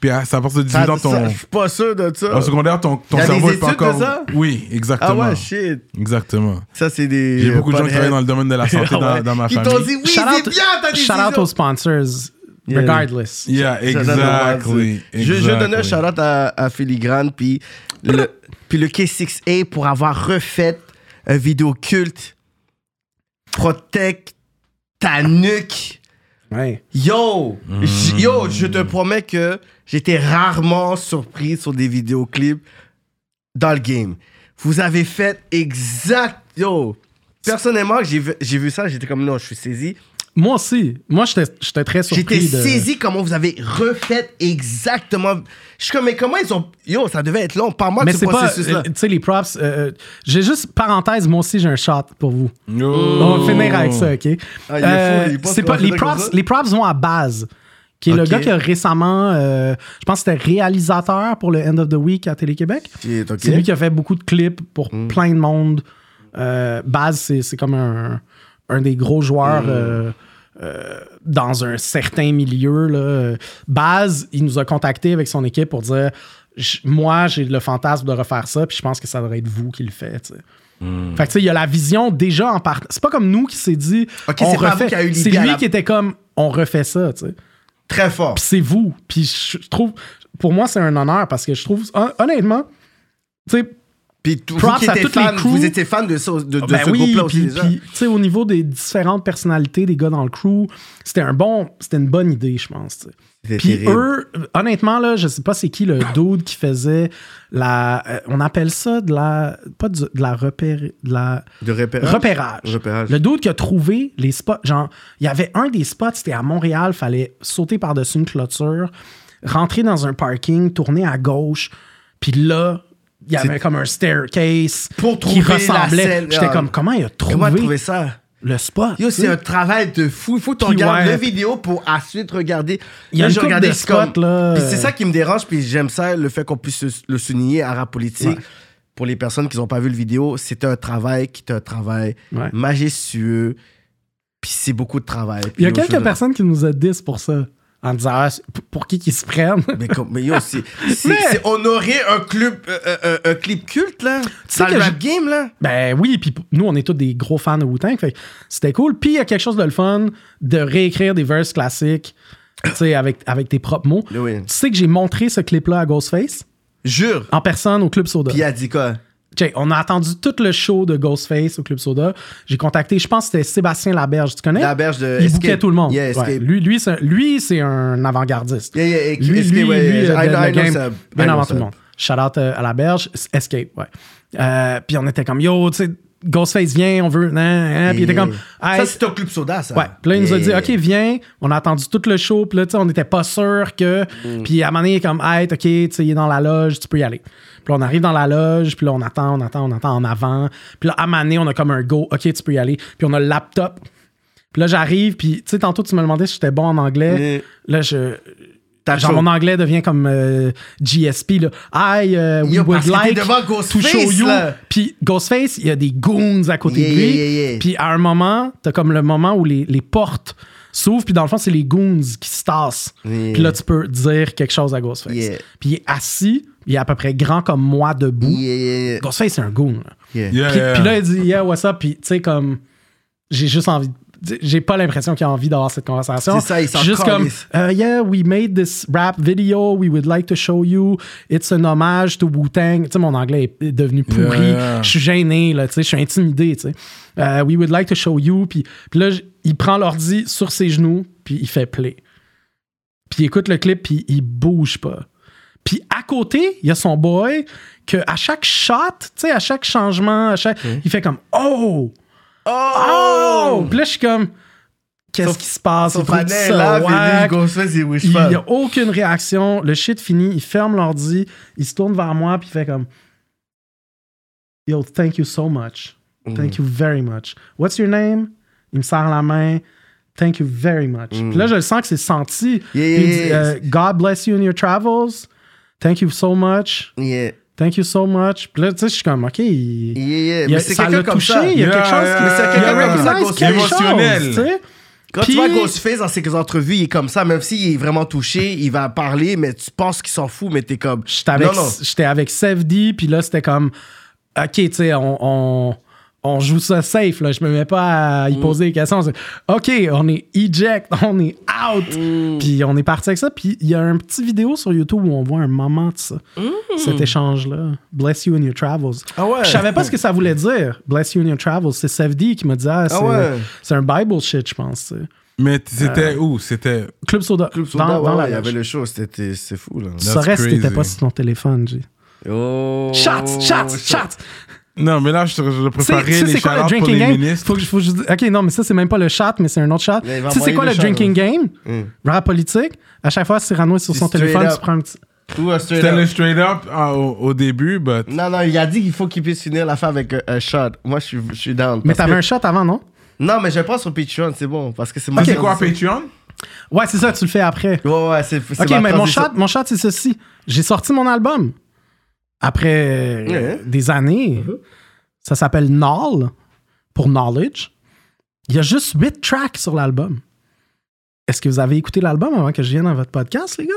Speaker 1: Puis à, c'est à partir de 18
Speaker 2: ça-
Speaker 1: ans, ton,
Speaker 2: Je suis pas sûr de ça.
Speaker 1: au secondaire, ton, ton
Speaker 2: Y a
Speaker 1: cerveau
Speaker 2: des
Speaker 1: est pas
Speaker 2: études de
Speaker 1: encore.
Speaker 2: ça?
Speaker 1: Oui,
Speaker 2: Ah
Speaker 1: exactement.
Speaker 2: ouais, shit.
Speaker 1: Exactement.
Speaker 2: Ça, c'est des.
Speaker 1: J'ai beaucoup de gens qui travaillent dans le domaine de la santé
Speaker 2: Ah
Speaker 1: dans,
Speaker 2: ouais.
Speaker 1: dans ma famille.
Speaker 2: t'ont dit oui,
Speaker 3: Shout
Speaker 2: c'est
Speaker 3: out-
Speaker 2: bien
Speaker 3: Shout out aux sponsors,
Speaker 2: Yeah.
Speaker 3: regardless.
Speaker 1: Yeah,
Speaker 2: donne
Speaker 1: exactly.
Speaker 2: Je, je donnais un
Speaker 1: exactly.
Speaker 2: shout-out à, à Filigrane, puis le, puis le K6A pour avoir refait un vidéo culte. Protect ta nuque.
Speaker 3: Ouais.
Speaker 2: Yo! Yo, je te promets que j'étais rarement surpris sur des vidéoclips dans le game. Vous avez fait exact. Yo! Personnellement, j'ai vu, j'ai vu ça, j'étais comme non, je suis saisi.
Speaker 3: Moi aussi. Moi, j'étais très surpris.
Speaker 2: J'étais
Speaker 3: de...
Speaker 2: saisi comment vous avez refait exactement. Je suis comme, mais comment ils ont. Yo, ça devait être long. Parle-moi de
Speaker 3: Mais
Speaker 2: ce
Speaker 3: c'est pas. euh, Tu sais, les props. euh, j'ai juste, parenthèse, moi aussi, j'ai un shot pour vous. On va finir avec ça, OK?
Speaker 2: Ah, il est fou,
Speaker 3: Euh,
Speaker 2: il pense
Speaker 3: c'est pas, les, props, les props vont à base, qui est le gars qui a récemment, euh, je pense que c'était réalisateur pour le End of the Week à Télé-Québec. C'est lui qui a fait beaucoup de clips pour
Speaker 2: Mm.
Speaker 3: plein de monde. Euh, Baz, c'est c'est comme un, un des gros joueurs
Speaker 2: Mm.
Speaker 3: euh, euh, dans un certain milieu. Là. Baz, il nous a contacté avec son équipe pour dire Moi, j'ai le fantasme de refaire ça, puis je pense que ça devrait être vous qui le faites. tu sais.
Speaker 2: Mm.
Speaker 3: Fait que tu sais, il y a la vision déjà en part. C'est pas comme nous qui s'est dit
Speaker 2: Ok,
Speaker 3: on refait.
Speaker 2: vous qui a eu
Speaker 3: C'est lui
Speaker 2: la-
Speaker 3: qui était comme on refait ça, tu sais.
Speaker 2: Très fort.
Speaker 3: Puis c'est vous. Puis je trouve, pour moi, c'est un honneur parce que je trouve, hon- honnêtement, tu sais,
Speaker 2: Puis tout- vous qui étiez fan, vous étiez fan de, ça- de, de
Speaker 3: ben
Speaker 2: ce
Speaker 3: oui,
Speaker 2: groupe-là aussi
Speaker 3: puis, tu sais, au niveau des différentes personnalités des gars dans le crew, c'était un bon, c'était une bonne idée, je pense. Puis eux, honnêtement là, je sais pas c'est qui le dude qui faisait la, euh, on appelle ça de la, pas de, de la repère, de la
Speaker 2: De repérage?
Speaker 3: repérage.
Speaker 2: Repérage.
Speaker 3: Le dude qui a trouvé les spots, genre, il y avait un des spots, c'était à Montréal, fallait sauter par-dessus une clôture, rentrer dans un parking, tourner à gauche, puis là, il y avait comme un staircase
Speaker 2: Pour
Speaker 3: qui ressemblait. J'étais comme, comment il a trouvé,
Speaker 2: Comment trouver ça?
Speaker 3: le spot?
Speaker 2: Yo, c'est un travail de fou. Il faut que tu regardes la vidéo pour ensuite regarder.
Speaker 3: Il y a
Speaker 2: Là,
Speaker 3: une de
Speaker 2: comme-
Speaker 3: spots, là.
Speaker 2: Puis c'est ça qui me dérange, puis j'aime ça, le fait qu'on puisse se- le souligner à rap politique.
Speaker 3: Ouais.
Speaker 2: Pour les personnes qui n'ont pas vu le vidéo, c'est un travail qui est un travail
Speaker 3: Ouais.
Speaker 2: majestueux. Puis c'est beaucoup de travail.
Speaker 3: Il y a quelques personnes qui nous a dit pour ça. En disant, ah, pour- qui qu'ils se prennent?
Speaker 2: Mais, comme, mais yo, c'est, c'est,
Speaker 3: Mais-
Speaker 2: c'est honorer un, club, euh, euh, euh, un clip culte, là.
Speaker 3: sais
Speaker 2: Dans
Speaker 3: que
Speaker 2: le rap game, là.
Speaker 3: Ben oui, puis nous, on est tous des gros fans de Wu-Tang, fait c'était cool. Puis il y a quelque chose de le fun de réécrire des verses classiques, tu sais, avec, avec tes propres mots.
Speaker 2: Oui.
Speaker 3: Tu sais que j'ai montré ce clip-là à Ghostface,
Speaker 2: Jure.
Speaker 3: en personne, au Club Soda.
Speaker 2: Puis il a dit quoi?
Speaker 3: Check, on a attendu tout le show de Ghostface au Club Soda. J'ai contacté, je pense que c'était Sébastien Laberge, tu connais?
Speaker 2: La berge de
Speaker 3: Il bouquait tout le monde.
Speaker 2: Yeah,
Speaker 3: Ouais. Lui, lui, c'est un, un avant-gardiste.
Speaker 2: Yeah, yeah,
Speaker 3: Lui,
Speaker 2: Escape,
Speaker 3: lui,
Speaker 2: ouais,
Speaker 3: lui,
Speaker 2: I
Speaker 3: de- game, avant
Speaker 2: ça.
Speaker 3: tout le monde. Shout out euh, à la berge, Escape, ouais. Euh, puis on était comme, yo, tu sais, Ghostface vient, on veut, nan, nan. puis il était comme,
Speaker 2: Ça, c'est un club soda, ça.
Speaker 3: Ouais. Puis là, il nous a dit. OK, viens. On a attendu tout le show. Puis là, tu sais, on n'était pas sûr que.
Speaker 2: Mm.
Speaker 3: Puis à un moment donné, il est comme, hey, OK, tu sais, il est dans la loge, tu peux y aller. Puis là, on arrive dans la loge, puis là, on attend, on attend, on attend en avant. Puis là, à un moment donné, on a comme un go, OK, tu peux y aller. Puis on a le laptop. Puis là, j'arrive, puis tu sais, tantôt, tu me demandais si j'étais bon en anglais. Là, je.
Speaker 2: T'as
Speaker 3: Genre, mon anglais devient comme euh, GSP, là. I, uh, we
Speaker 2: Yo,
Speaker 3: would like
Speaker 2: devant
Speaker 3: to show you.
Speaker 2: là.
Speaker 3: Puis Ghostface, il y a des goons à côté
Speaker 2: Yeah,
Speaker 3: de lui.
Speaker 2: yeah, yeah, yeah.
Speaker 3: Puis à un moment, t'as comme le moment où les, les portes s'ouvrent, puis dans le fond, c'est les goons qui se tassent.
Speaker 2: Yeah.
Speaker 3: Puis là, tu peux dire quelque chose à Ghostface.
Speaker 2: Yeah.
Speaker 3: Puis il est assis, il est à peu près grand comme moi debout.
Speaker 2: Yeah, yeah, yeah.
Speaker 3: Ghostface, c'est un goon. là.
Speaker 2: Yeah.
Speaker 1: Yeah,
Speaker 3: Puis,
Speaker 1: yeah.
Speaker 3: puis là, il dit, yeah, what's up? Puis tu sais, comme, j'ai juste envie. J'ai pas l'impression qu'il a envie d'avoir cette conversation.
Speaker 2: C'est ça, il s'en
Speaker 3: Juste comme, uh, yeah, we made this rap video. We would like to show you. It's an hommage to Wu-Tang. Tu sais, mon anglais est devenu pourri.
Speaker 1: Yeah.
Speaker 3: Je suis gêné, là, tu sais, je suis intimidé, tu sais. Uh, we would like to show you. Puis, puis là, il prend l'ordi sur ses genoux, puis il fait play. Puis il écoute le clip, puis il bouge pas. Puis à côté, il y a son boy que à chaque shot, tu sais, à chaque changement, à chaque, il fait comme oh, oh, Puis là, je suis comme qu'est-ce qui se passe?
Speaker 2: Son
Speaker 3: Il
Speaker 2: panel là, puis Ghostface, wish
Speaker 3: Il n'y a aucune réaction. Le shit finit, il ferme l'ordi, il se tourne vers moi, puis il fait comme Yo, thank you so much.
Speaker 2: Mm.
Speaker 3: Thank you very much. What's your name? Il me serre la main. Thank you very much. Puis là, je le sens que c'est senti.
Speaker 2: Mm. Yeah,
Speaker 3: Puis dit, euh, God bless you in your travels. Thank you so much.
Speaker 2: Yeah,
Speaker 3: Thank you so much. Puis là, tu sais, je suis comme, OK. Il,
Speaker 2: yeah, yeah. c'est quelqu'un comme
Speaker 3: touché.
Speaker 2: ça.
Speaker 3: Il y a quelque chose qui
Speaker 2: Mais c'est quelqu'un comme ça,
Speaker 3: chose,
Speaker 1: Émotionnel.
Speaker 3: sais.
Speaker 2: Quand tu vois Ghostface dans ses entrevues, il est comme ça, même s'il est vraiment touché, il va parler, mais tu penses qu'il s'en fout, mais t'es comme.
Speaker 3: J'étais avec,
Speaker 2: Non, non.
Speaker 3: avec Sevdi, puis là, c'était comme, OK, tu sais, on, on, on joue ça safe, là. Je me mets pas à
Speaker 2: Mm.
Speaker 3: y poser des questions. OK, on est eject, on est out.
Speaker 2: Mm.
Speaker 3: Puis on est parti avec ça. Puis il y a un petit vidéo sur YouTube où on voit un moment de ça. Cet échange-là. Bless you in your travels.
Speaker 2: Mm. Ah ouais.
Speaker 3: Je savais pas ce que ça voulait dire. Bless you in your travels. C'est Sevdi qui m'a dit, ah, c'est,
Speaker 2: ouais.
Speaker 3: c'est un Bible shit, je pense.
Speaker 1: Mais c'était où? C'était.
Speaker 3: Club Soda.
Speaker 2: Club Soda,
Speaker 3: dans,
Speaker 2: ouais,
Speaker 3: dans
Speaker 2: ouais,
Speaker 3: la
Speaker 2: il y avait le show, c'était c'est fou, là.
Speaker 3: Tu saurais si t'étais pas sur ton téléphone, G.
Speaker 2: Oh.
Speaker 3: Shots, shots, shots.
Speaker 1: Non, mais là, je, je préparais
Speaker 3: tu sais,
Speaker 1: les
Speaker 3: c'est quoi le
Speaker 1: pour
Speaker 3: drinking
Speaker 1: les
Speaker 3: game?
Speaker 1: ministres.
Speaker 3: Faut que, je- faut que ok, non, mais ça, c'est même pas le chat, mais c'est un autre chat. Tu sais, c'est quoi
Speaker 2: le
Speaker 3: le
Speaker 2: chat,
Speaker 3: drinking game?
Speaker 2: Mm.
Speaker 3: Rap politique. À chaque fois, Cyrano est sur son téléphone,
Speaker 2: up.
Speaker 3: tu prends un petit.
Speaker 2: Ou un straight
Speaker 1: C'était le straight up ah, au, au début, but.
Speaker 2: Non, non, il a dit qu'il faut qu'il puisse finir l'affaire avec un, un shot. Moi, je suis, je suis down.
Speaker 3: Mais t'avais
Speaker 2: que-
Speaker 3: un shot avant, non?
Speaker 2: Non, mais je prends sur Patreon, c'est bon. Parce que c'est
Speaker 1: Ça,
Speaker 2: ma
Speaker 1: c'est quoi. Patreon?
Speaker 3: Ouais, c'est ça, tu le fais après.
Speaker 2: Ouais, ouais, c'est
Speaker 3: Ok,
Speaker 2: ma
Speaker 3: mais mon shot, mon shot, c'est ceci. J'ai sorti mon album. Après
Speaker 2: Ouais.
Speaker 3: des années.
Speaker 2: Uh-huh.
Speaker 3: Ça s'appelle Null, pour Knowledge. Il y a juste 8 tracks sur l'album. Est-ce que vous avez écouté l'album avant que je vienne dans votre podcast, les gars?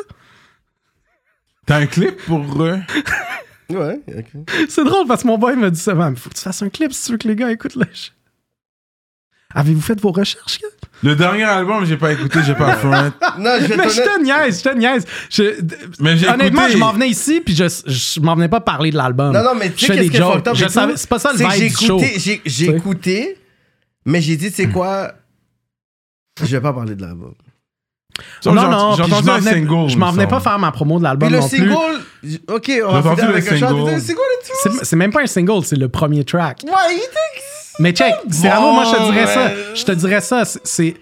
Speaker 1: T'as un clip pour. euh,
Speaker 2: Ouais, ok.
Speaker 3: C'est drôle parce que mon boy m'a dit ça. Il faut que tu fasses un clip si tu veux que les gars écoutent le. Avez-vous fait vos recherches, gars?
Speaker 1: Le dernier album, j'ai pas écouté, j'ai pas front.
Speaker 2: Non, je vais
Speaker 3: Mais je
Speaker 2: te
Speaker 3: niaise, je te niaise. Je-
Speaker 1: Mais j'ai
Speaker 3: honnêtement,
Speaker 1: écouté.
Speaker 3: je m'en venais ici, puis je, je m'en venais pas parler de l'album.
Speaker 2: Non, non, mais tu sais
Speaker 3: fais
Speaker 2: qu'est-ce qui est
Speaker 3: savais-? C'est pas ça le vibe
Speaker 2: j'ai
Speaker 3: du show.
Speaker 2: écouté, j'ai- écouté, mais j'ai dit, tu sais quoi, je vais pas parler de l'album.
Speaker 3: Non,
Speaker 1: j'ai-
Speaker 3: non,
Speaker 1: j'ai entendu
Speaker 3: m'en
Speaker 1: un
Speaker 3: venais,
Speaker 1: single.
Speaker 3: je m'en venais pas faire ma promo de l'album
Speaker 2: Puis le
Speaker 3: non plus.
Speaker 2: single, j- ok, on va
Speaker 1: le
Speaker 2: avec un
Speaker 1: single.
Speaker 2: Le single et tout.
Speaker 3: C'est c'est même pas un single, c'est le premier track.
Speaker 2: Ouais, il était...
Speaker 3: Mais check, Cyrano, moi, je te dirais ça. Je te dirais ça. c'est- C'est.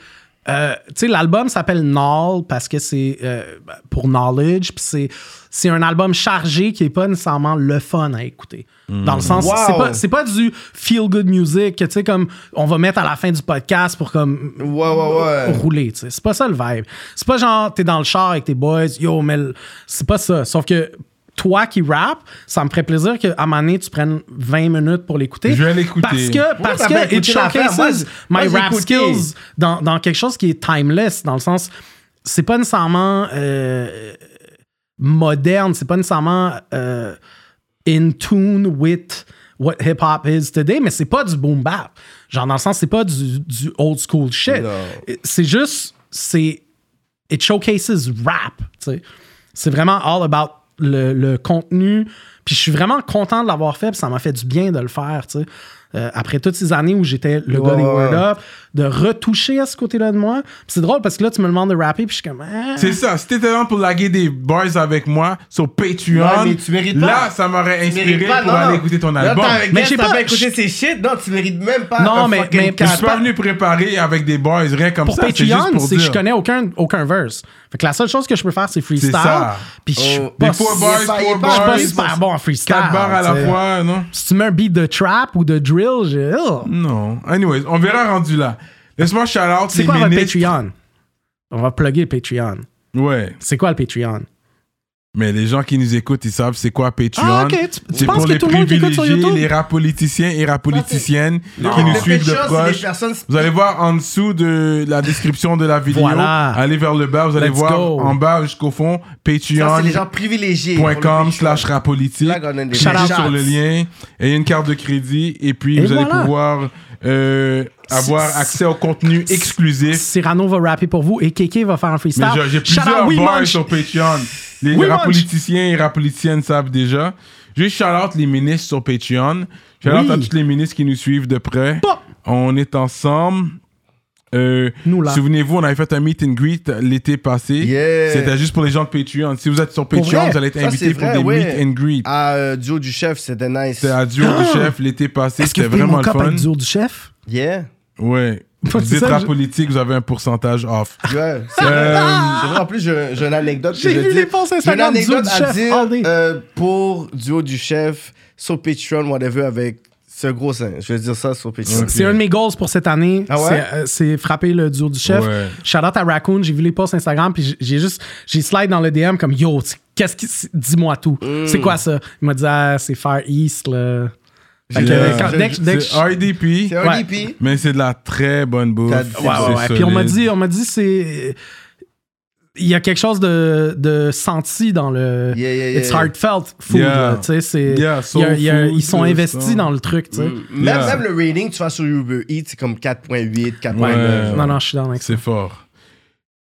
Speaker 3: euh, tu sais, l'album s'appelle Null parce que c'est euh, pour knowledge, puis c'est, c'est un album chargé qui est pas nécessairement le fun à écouter. Dans le sens,
Speaker 2: Wow.
Speaker 3: c'est, pas, c'est pas du feel good music que tu sais, comme on va mettre à la fin du podcast pour comme
Speaker 2: Ouais, ouais, ouais.
Speaker 3: rouler. C'est pas ça le vibe. C'est pas genre, t'es dans le char avec tes boys, yo, mais c'est pas ça. Sauf que toi qui rap, ça me ferait plaisir qu'à un moment donné, tu prennes 20 minutes pour l'écouter.
Speaker 1: Je vais l'écouter.
Speaker 3: Parce que, parce que it showcases my rap
Speaker 2: écouté.
Speaker 3: skills dans, dans quelque chose qui est timeless, dans le sens, c'est pas nécessairement euh, moderne, c'est pas nécessairement euh, in tune with what hip hop is today, mais c'est pas du boom bap. Genre, dans le sens, c'est pas du, du old school shit. C'est juste, c'est. It showcases rap, tu sais. C'est vraiment all about le, le contenu. Puis je suis vraiment content de l'avoir fait, puis ça m'a fait du bien de le faire, tu sais. Euh, après toutes ces années où j'étais le
Speaker 2: Ouais,
Speaker 3: gars des Word. Up, de retoucher à ce côté-là de moi. Puis c'est drôle parce que là, tu me demandes de rapper, puis je suis comme. ah.
Speaker 1: C'est ça. Si t'étais là pour laguer des boys avec moi sur Patreon,
Speaker 2: Ouais, mais tu mérites pas.
Speaker 1: là, ça m'aurait inspiré
Speaker 2: pas,
Speaker 1: pour
Speaker 2: non,
Speaker 1: aller
Speaker 2: non.
Speaker 1: écouter ton
Speaker 2: Là,
Speaker 1: album.
Speaker 3: Mais j'ai pas-
Speaker 2: pas écouté ces shit. Non, tu mérites même pas
Speaker 3: Non, mais- mais-
Speaker 1: Je suis pas venu préparer avec des boys, rien comme
Speaker 3: pour
Speaker 1: ça. c'est juste
Speaker 3: Patreon,
Speaker 1: pour
Speaker 3: c'est que je connais aucun, aucun verse. Fait que la seule chose que je peux faire, c'est freestyle. Puis je suis
Speaker 2: Oh.
Speaker 3: pas,
Speaker 1: four boys,
Speaker 2: pas-
Speaker 1: four
Speaker 3: super bon en freestyle.
Speaker 1: quatre bars à la fois, non?
Speaker 3: Si tu mets un beat de trap ou de drill, j'ai. oh.
Speaker 1: Non. Anyways, on verra rendu là. Laisse-moi shout out
Speaker 3: C'est quoi votre
Speaker 1: ministres.
Speaker 3: Patreon? On va plugger le Patreon.
Speaker 1: Ouais.
Speaker 3: C'est quoi le Patreon?
Speaker 1: Mais les gens qui nous écoutent, ils savent c'est quoi Patreon.
Speaker 3: Ah, ok. Tu- tu
Speaker 1: C'est pour
Speaker 3: que
Speaker 1: les
Speaker 3: le
Speaker 1: privilégiés, les rap politiciens et rap politiciennes qui nous
Speaker 2: le
Speaker 1: suivent de
Speaker 2: Patreon, des
Speaker 1: proche.
Speaker 2: personnes-
Speaker 1: Vous allez voir en dessous de la description de la vidéo.
Speaker 3: Voilà.
Speaker 1: Allez vers le bas, vous allez
Speaker 3: Let's
Speaker 1: voir
Speaker 3: go.
Speaker 1: en bas jusqu'au fond
Speaker 2: Ça, c'est les
Speaker 1: patreon.com
Speaker 2: gens privilégiés. pour le Patreon.
Speaker 1: slash rap politique.
Speaker 2: Là, on a des
Speaker 3: Shout out
Speaker 1: Cliquez
Speaker 2: shots.
Speaker 1: sur le lien et il y a une carte de crédit et puis
Speaker 3: Et
Speaker 1: vous allez pouvoir euh, avoir accès au contenu exclusif.
Speaker 3: Cyrano va rapper pour vous et Kéké va faire un freestyle.
Speaker 1: j'ai- plusieurs
Speaker 3: Munch.
Speaker 1: sur Patreon. Les
Speaker 3: We
Speaker 1: rap politiciens et rap politiciennes savent déjà. Juste shout out les ministres sur Patreon. Shout out
Speaker 3: Oui.
Speaker 1: à tous les ministres qui nous suivent de près. On est ensemble. Euh. Souvenez-vous, on avait fait un meet and greet l'été passé.
Speaker 2: Yeah.
Speaker 1: C'était juste pour les gens de Patreon. Si vous êtes sur Patreon,
Speaker 3: vrai?
Speaker 1: vous allez être invité pour
Speaker 2: vrai,
Speaker 1: des
Speaker 2: ouais.
Speaker 1: meet and greet.
Speaker 2: À euh, Duo du chef, c'était nice.
Speaker 1: C'était à Duo du Chef l'été passé.
Speaker 3: Est-ce que
Speaker 1: C'était vraiment le fun.
Speaker 3: du haut du chef?
Speaker 2: Yeah.
Speaker 1: Ouais. Rap
Speaker 3: je-
Speaker 1: politique, vous avez un pourcentage off.
Speaker 2: Ouais, c'est vrai. C'est vrai. En plus, j'ai j'ai une anecdote que
Speaker 3: J'ai
Speaker 2: je
Speaker 3: vu
Speaker 2: dis.
Speaker 3: les posts
Speaker 2: J'ai une
Speaker 3: Instagram du
Speaker 2: anecdote
Speaker 3: Duo du
Speaker 2: à
Speaker 3: Chef all day.
Speaker 2: dire euh, pour Duo du chef sur Patreon, whatever, avec ce gros sein. Je vais dire ça sur Patreon.
Speaker 3: C'est un de mes goals pour cette année.
Speaker 2: Ah ouais?
Speaker 3: C'est, euh, C'est frapper le duo du chef.
Speaker 1: Ouais.
Speaker 3: Shout out à Raccoon. J'ai vu les posts Instagram. Puis j'ai- j'ai juste. J'ai slide dans le DM comme Yo, qu'est-ce qui. Dis-moi tout.
Speaker 2: Mm.
Speaker 3: C'est quoi ça? Il m'a dit Ah, c'est Far East, là. Fait que,
Speaker 1: Yeah.
Speaker 3: quand- dès que- dès que
Speaker 1: C'est RDP,
Speaker 2: C'est un
Speaker 3: Ouais.
Speaker 2: DP.
Speaker 1: mais c'est de la très bonne bouffe.
Speaker 2: T'as-
Speaker 1: C'est
Speaker 2: Ouais,
Speaker 3: Ouais, ouais, ouais. Puis on m'a dit, on m'a dit, c'est. Il y a quelque chose de, de senti dans le.
Speaker 2: Yeah, yeah, yeah,
Speaker 3: It's
Speaker 2: yeah.
Speaker 3: heartfelt food.
Speaker 1: Yeah.
Speaker 3: là, Tu sais, c'est.
Speaker 1: Yeah,
Speaker 3: il y a- il y a-
Speaker 1: soul food,
Speaker 3: ils sont investis
Speaker 1: ça.
Speaker 3: dans le truc, tu sais.
Speaker 2: Même,
Speaker 1: Yeah.
Speaker 2: même le rating, tu vas sur Uber Eats, c'est comme 4.8, 4.9.
Speaker 1: Ouais.
Speaker 2: genre.
Speaker 3: Non, non, je suis dans avec ça.
Speaker 1: C'est fort.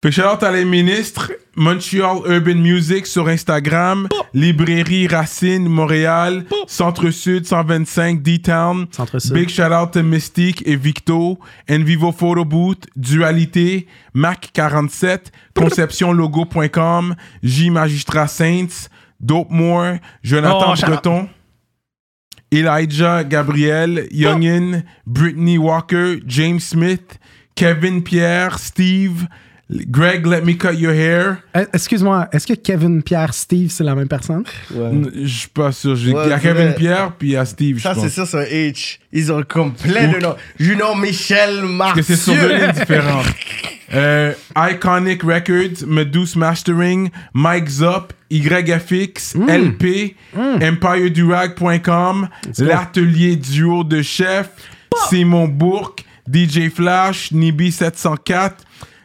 Speaker 1: Fait shout out à les ministres, Montreal Urban Music sur Instagram, Librairie Racine Montréal, Centre-Sud 125 D-Town. Big shout out to Mystique et Victo, Envivo Photo Booth, Dualité, Mac47, ConceptionLogo.com, J Magistrat Saints, Dope More, Jonathan
Speaker 3: Oh.
Speaker 1: Breton. Elijah Gabriel, Youngin, Brittany Walker, James Smith, Kevin Pierre, Steve, Greg Let Me Cut Your Hair.
Speaker 3: Euh, Excuse-moi, est-ce que Kevin, Pierre, Steve, c'est la même personne?
Speaker 1: Je suis pas sûr.
Speaker 2: Ouais,
Speaker 1: Il y a Kevin
Speaker 2: vrai.
Speaker 1: Pierre puis il y a Steve, je
Speaker 2: Ça, c'est c'est un H. Ils ont comme plein de noms. Junior Michel
Speaker 1: Parce que c'est sur deux lignes différentes. Euh, Iconic Records, Meduse Mastering, Mike Zop, YFX,
Speaker 2: Hmm.
Speaker 1: LP, EmpireDurag.com, l'atelier duo de chef, Simon Bourque, DJ Flash, Nibi704,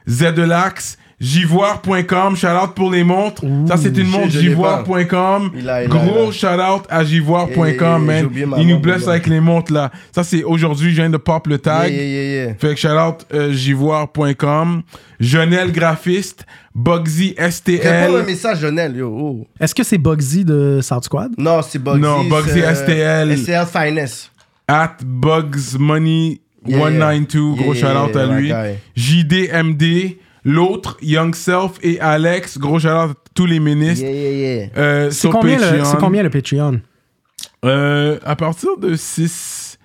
Speaker 1: Zedelax, Jivoire.com, shout out pour les montres. Ça, c'est une montre Jivoire.com. Gros shout out à Jivoire.com,
Speaker 2: j'ai
Speaker 1: man. Il nous blesse avec les montres là. Ça, c'est aujourd'hui, je viens de pop le tag.
Speaker 2: yeah, yeah, yeah.
Speaker 1: Fait que shout out euh, jivoire.com, Jonel Graphiste, Bugsy
Speaker 2: Réponds un
Speaker 1: STL.
Speaker 2: message, Jonel, yo. oh.
Speaker 3: Est-ce que c'est Bugsy de South Squad?
Speaker 2: Non, c'est Bugsy.
Speaker 1: Non, Bugsy
Speaker 2: c'est, euh,
Speaker 1: STL.
Speaker 2: STL Finest.
Speaker 1: At Bugs Money
Speaker 2: Yeah,
Speaker 1: 192,
Speaker 2: yeah.
Speaker 1: gros
Speaker 2: Yeah,
Speaker 1: shout out
Speaker 2: yeah,
Speaker 1: à lui. JDMD, l'autre, Young Self et Alex, gros shout out à tous les ministres.
Speaker 2: Yeah, yeah, yeah.
Speaker 1: Euh,
Speaker 3: C'est combien, le-
Speaker 1: Patreon.
Speaker 3: c'est combien le Patreon?
Speaker 1: Euh, à partir de 6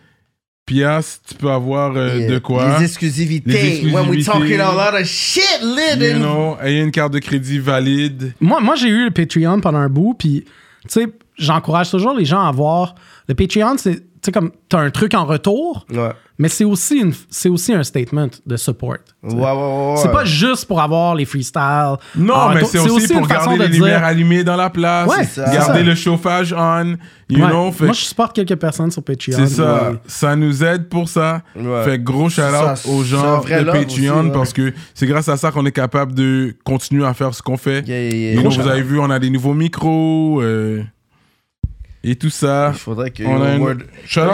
Speaker 1: piastres, tu peux avoir euh,
Speaker 2: Yeah.
Speaker 1: de quoi?
Speaker 2: Les exclusivités.
Speaker 1: Les
Speaker 2: When we talking a lot of shit, lit.
Speaker 1: You know, ayez une carte de crédit valide.
Speaker 3: Moi, moi j'ai eu le Patreon pendant un bout, puis, tu sais, j'encourage toujours les gens à voir. Le Patreon, c'est, sais, comme, t'as un truc en retour,
Speaker 2: Ouais.
Speaker 3: mais c'est aussi, une, c'est aussi un statement de support.
Speaker 2: Ouais, ouais, ouais, ouais.
Speaker 3: C'est pas juste pour avoir les freestyles.
Speaker 1: Non,
Speaker 3: en
Speaker 1: mais c'est aussi, pour garder les
Speaker 3: de
Speaker 1: lumières
Speaker 3: dire-
Speaker 1: allumées dans la place,
Speaker 3: Ouais,
Speaker 2: c'est ça.
Speaker 1: garder
Speaker 3: c'est ça.
Speaker 1: le chauffage on, you
Speaker 3: Ouais.
Speaker 1: know. Fait,
Speaker 3: Moi, je supporte quelques personnes sur Patreon.
Speaker 1: c'est ça,
Speaker 3: Ouais.
Speaker 1: ça nous aide pour ça.
Speaker 2: Ouais.
Speaker 1: Fait gros shout
Speaker 2: Ça,
Speaker 1: out aux gens de Patreon
Speaker 2: aussi, ouais.
Speaker 1: parce que c'est grâce à ça qu'on est capable de continuer à faire ce qu'on fait.
Speaker 2: Yeah, yeah, yeah.
Speaker 1: You know, vous avez vu, on a des nouveaux micros euh, et tout ça.
Speaker 2: Il faudrait que.
Speaker 1: On a une...
Speaker 2: Word-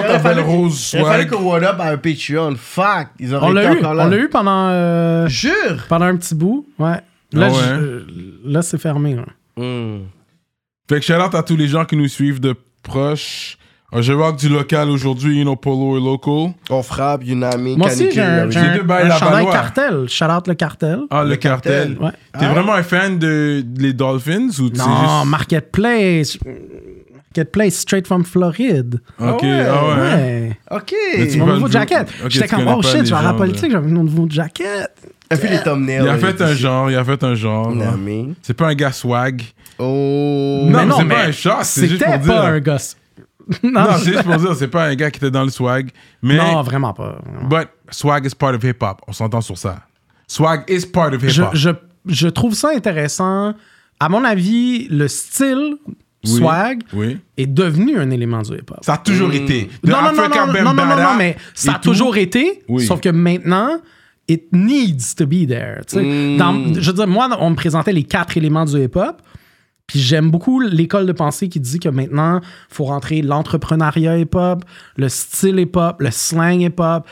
Speaker 1: à Belle Rose
Speaker 2: Il fallait que Word Up a un Patreon. Fuck. Ils auraient
Speaker 3: On l'a eu,
Speaker 2: encore là.
Speaker 3: on l'a eu pendant, euh,
Speaker 2: Jure?
Speaker 3: pendant un petit bout. Ouais. Là,
Speaker 1: Ah ouais?
Speaker 3: je- euh, là c'est fermé. là.
Speaker 2: Hmm.
Speaker 1: Fait que shout out à tous les gens qui nous suivent de proche. Euh, Je rock du local aujourd'hui, you know, Polo et Local.
Speaker 2: On frappe, Unami,
Speaker 3: Moi aussi, j'ai un, un, un chandail cartel. Shout out le cartel.
Speaker 1: Ah, le,
Speaker 2: Le
Speaker 1: cartel.
Speaker 2: cartel.
Speaker 3: Ouais.
Speaker 1: T'es vraiment un fan de, de les Dolphins ou tu sais
Speaker 3: Non,
Speaker 1: juste...
Speaker 3: Marketplace. Marketplace, straight from Floride.
Speaker 1: Ok,
Speaker 2: Ah ouais,
Speaker 1: ah ouais.
Speaker 3: Ouais.
Speaker 2: Ok.
Speaker 1: Mais tu
Speaker 3: Mon nouveau jacket.
Speaker 1: Ok,
Speaker 3: J'étais
Speaker 1: tu
Speaker 3: comme,
Speaker 1: connais
Speaker 3: oh
Speaker 1: pas
Speaker 3: shit,
Speaker 1: les
Speaker 3: je vais à la politique, j'avais mon nouveau jacket.
Speaker 2: T'as fait les thumbnails.
Speaker 1: Il a fait un genre, il a fait un genre. ouais.
Speaker 2: Unami.
Speaker 1: C'est pas un gars swag.
Speaker 2: Oh.
Speaker 1: Non,
Speaker 3: Mais
Speaker 1: mais c'est pas un shot, c'est juste
Speaker 3: C'était
Speaker 1: pour dire.
Speaker 3: pas un gosse. non,
Speaker 1: Non, c'est juste pour dire, c'est pas un gars qui était dans le swag. Mais,
Speaker 3: non, vraiment pas.
Speaker 1: but swag is part of hip-hop. On s'entend sur ça. Swag is part of
Speaker 3: Je,
Speaker 1: hip-hop.
Speaker 3: je, je trouve ça intéressant. À mon avis, le style
Speaker 1: Oui.
Speaker 3: swag
Speaker 1: Oui.
Speaker 3: est devenu un élément du hip-hop.
Speaker 1: Ça a toujours été. De
Speaker 3: Non, non, non, non, non, non, non, mais ça a
Speaker 1: tout.
Speaker 3: toujours été,
Speaker 1: Oui.
Speaker 3: sauf que maintenant, it needs to be there. tu sais.
Speaker 2: Mm.
Speaker 3: Dans- je veux dire, moi, on me présentait les quatre éléments du hip-hop, puis j'aime beaucoup l'école de pensée qui dit que maintenant, il faut rentrer l'entrepreneuriat hip-hop, le style hip-hop, le slang hip-hop.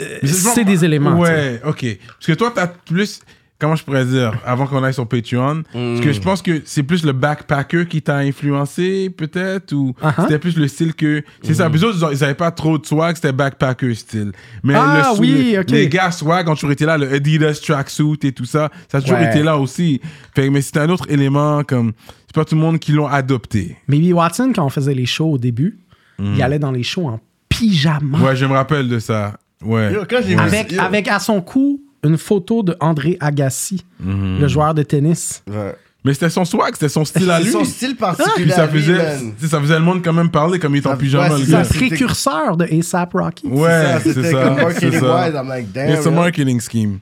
Speaker 3: Euh, c'est des éléments.
Speaker 1: Ouais, ok. Parce que toi, t'as plus. Comment je pourrais dire, avant qu'on aille sur Patreon, parce que je pense que c'est plus le backpacker qui t'a influencé, peut-être, ou
Speaker 3: Uh-huh.
Speaker 1: c'était plus le style que. C'est ça, les autres, ils avaient pas trop de swag, c'était backpacker style. Mais
Speaker 3: Ah,
Speaker 1: le,
Speaker 3: oui,
Speaker 1: le- les gars swag ont toujours été là, le Adidas tracksuit et tout ça, ça a toujours
Speaker 3: Ouais.
Speaker 1: été là aussi. Fait, mais c'était un autre élément, comme. C'est pas tout le monde qui l'ont adopté.
Speaker 3: Maybe Watson, quand on faisait les shows au début, il allait dans les shows en pyjama.
Speaker 1: Ouais, je me rappelle de ça. Ouais.
Speaker 2: Yo, quand j'ai vu
Speaker 3: Avec, avec à son cou une photo de André Agassi, le joueur de tennis.
Speaker 2: Ouais.
Speaker 1: Mais c'était son swag, c'était son style à lui.
Speaker 2: son style
Speaker 1: Puis
Speaker 2: particulier.
Speaker 1: ça faisait, ça faisait le monde quand même parler comme il est en
Speaker 2: Ça-
Speaker 1: pyjama,
Speaker 2: ouais,
Speaker 1: le
Speaker 2: c'est.
Speaker 3: Le précurseur de ASAP Rocky.
Speaker 1: Ouais,
Speaker 2: Ça,
Speaker 1: c'est
Speaker 2: C'était
Speaker 1: ça.
Speaker 2: comme
Speaker 1: c'est
Speaker 2: marketing
Speaker 1: ça.
Speaker 2: wise. I'm like, damn.
Speaker 1: It's a
Speaker 2: yo.
Speaker 1: marketing scheme.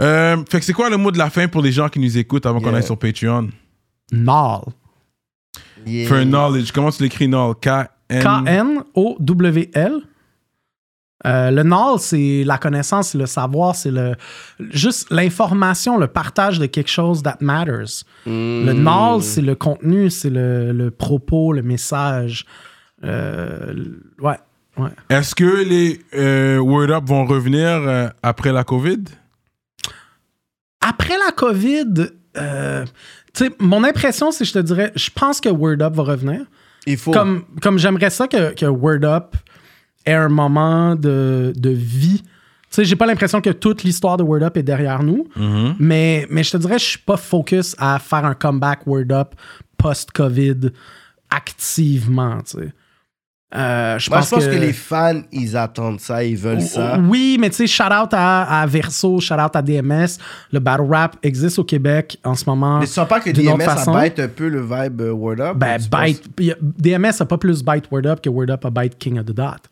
Speaker 1: Euh, fait que c'est quoi le mot de la fin pour les gens qui nous écoutent avant qu'on aille sur Patreon?
Speaker 3: Nall.
Speaker 2: Yeah.
Speaker 1: For knowledge, comment tu l'écris Null? K-N...
Speaker 3: K-N-O-W-L. Euh, le Nall, c'est la connaissance, c'est le savoir, c'est le juste l'information, le partage de quelque chose that matters.
Speaker 2: Mm.
Speaker 3: Le Nall, c'est le contenu, c'est le, le propos, le message. Euh, ouais, ouais.
Speaker 1: Est-ce que les euh, Word Up vont revenir euh, après la COVID?
Speaker 3: Après la COVID, euh, tu sais, mon impression, c'est, je te dirais, je pense que Word Up va revenir.
Speaker 2: Il faut.
Speaker 3: Comme, comme j'aimerais ça que, que Word Up ait un moment de, de vie. Tu sais, j'ai pas l'impression que toute l'histoire de Word Up est derrière nous, mais, mais je te dirais, je suis pas focus à faire un comeback Word Up post-COVID activement, tu sais. Euh, je
Speaker 2: Moi,
Speaker 3: pense,
Speaker 2: je pense que... les fans, ils attendent ça, ils veulent ça.
Speaker 3: oui, mais tu sais, shout out à, à Verso, shout out à DMS. Le battle rap existe au Québec en ce moment.
Speaker 2: Mais tu sens pas que DMS, ça
Speaker 3: façon.
Speaker 2: bite un peu le vibe euh, Word Up?
Speaker 3: Ben, bite. DMS a pas plus bite Word Up que Word Up a bite King of the Dot.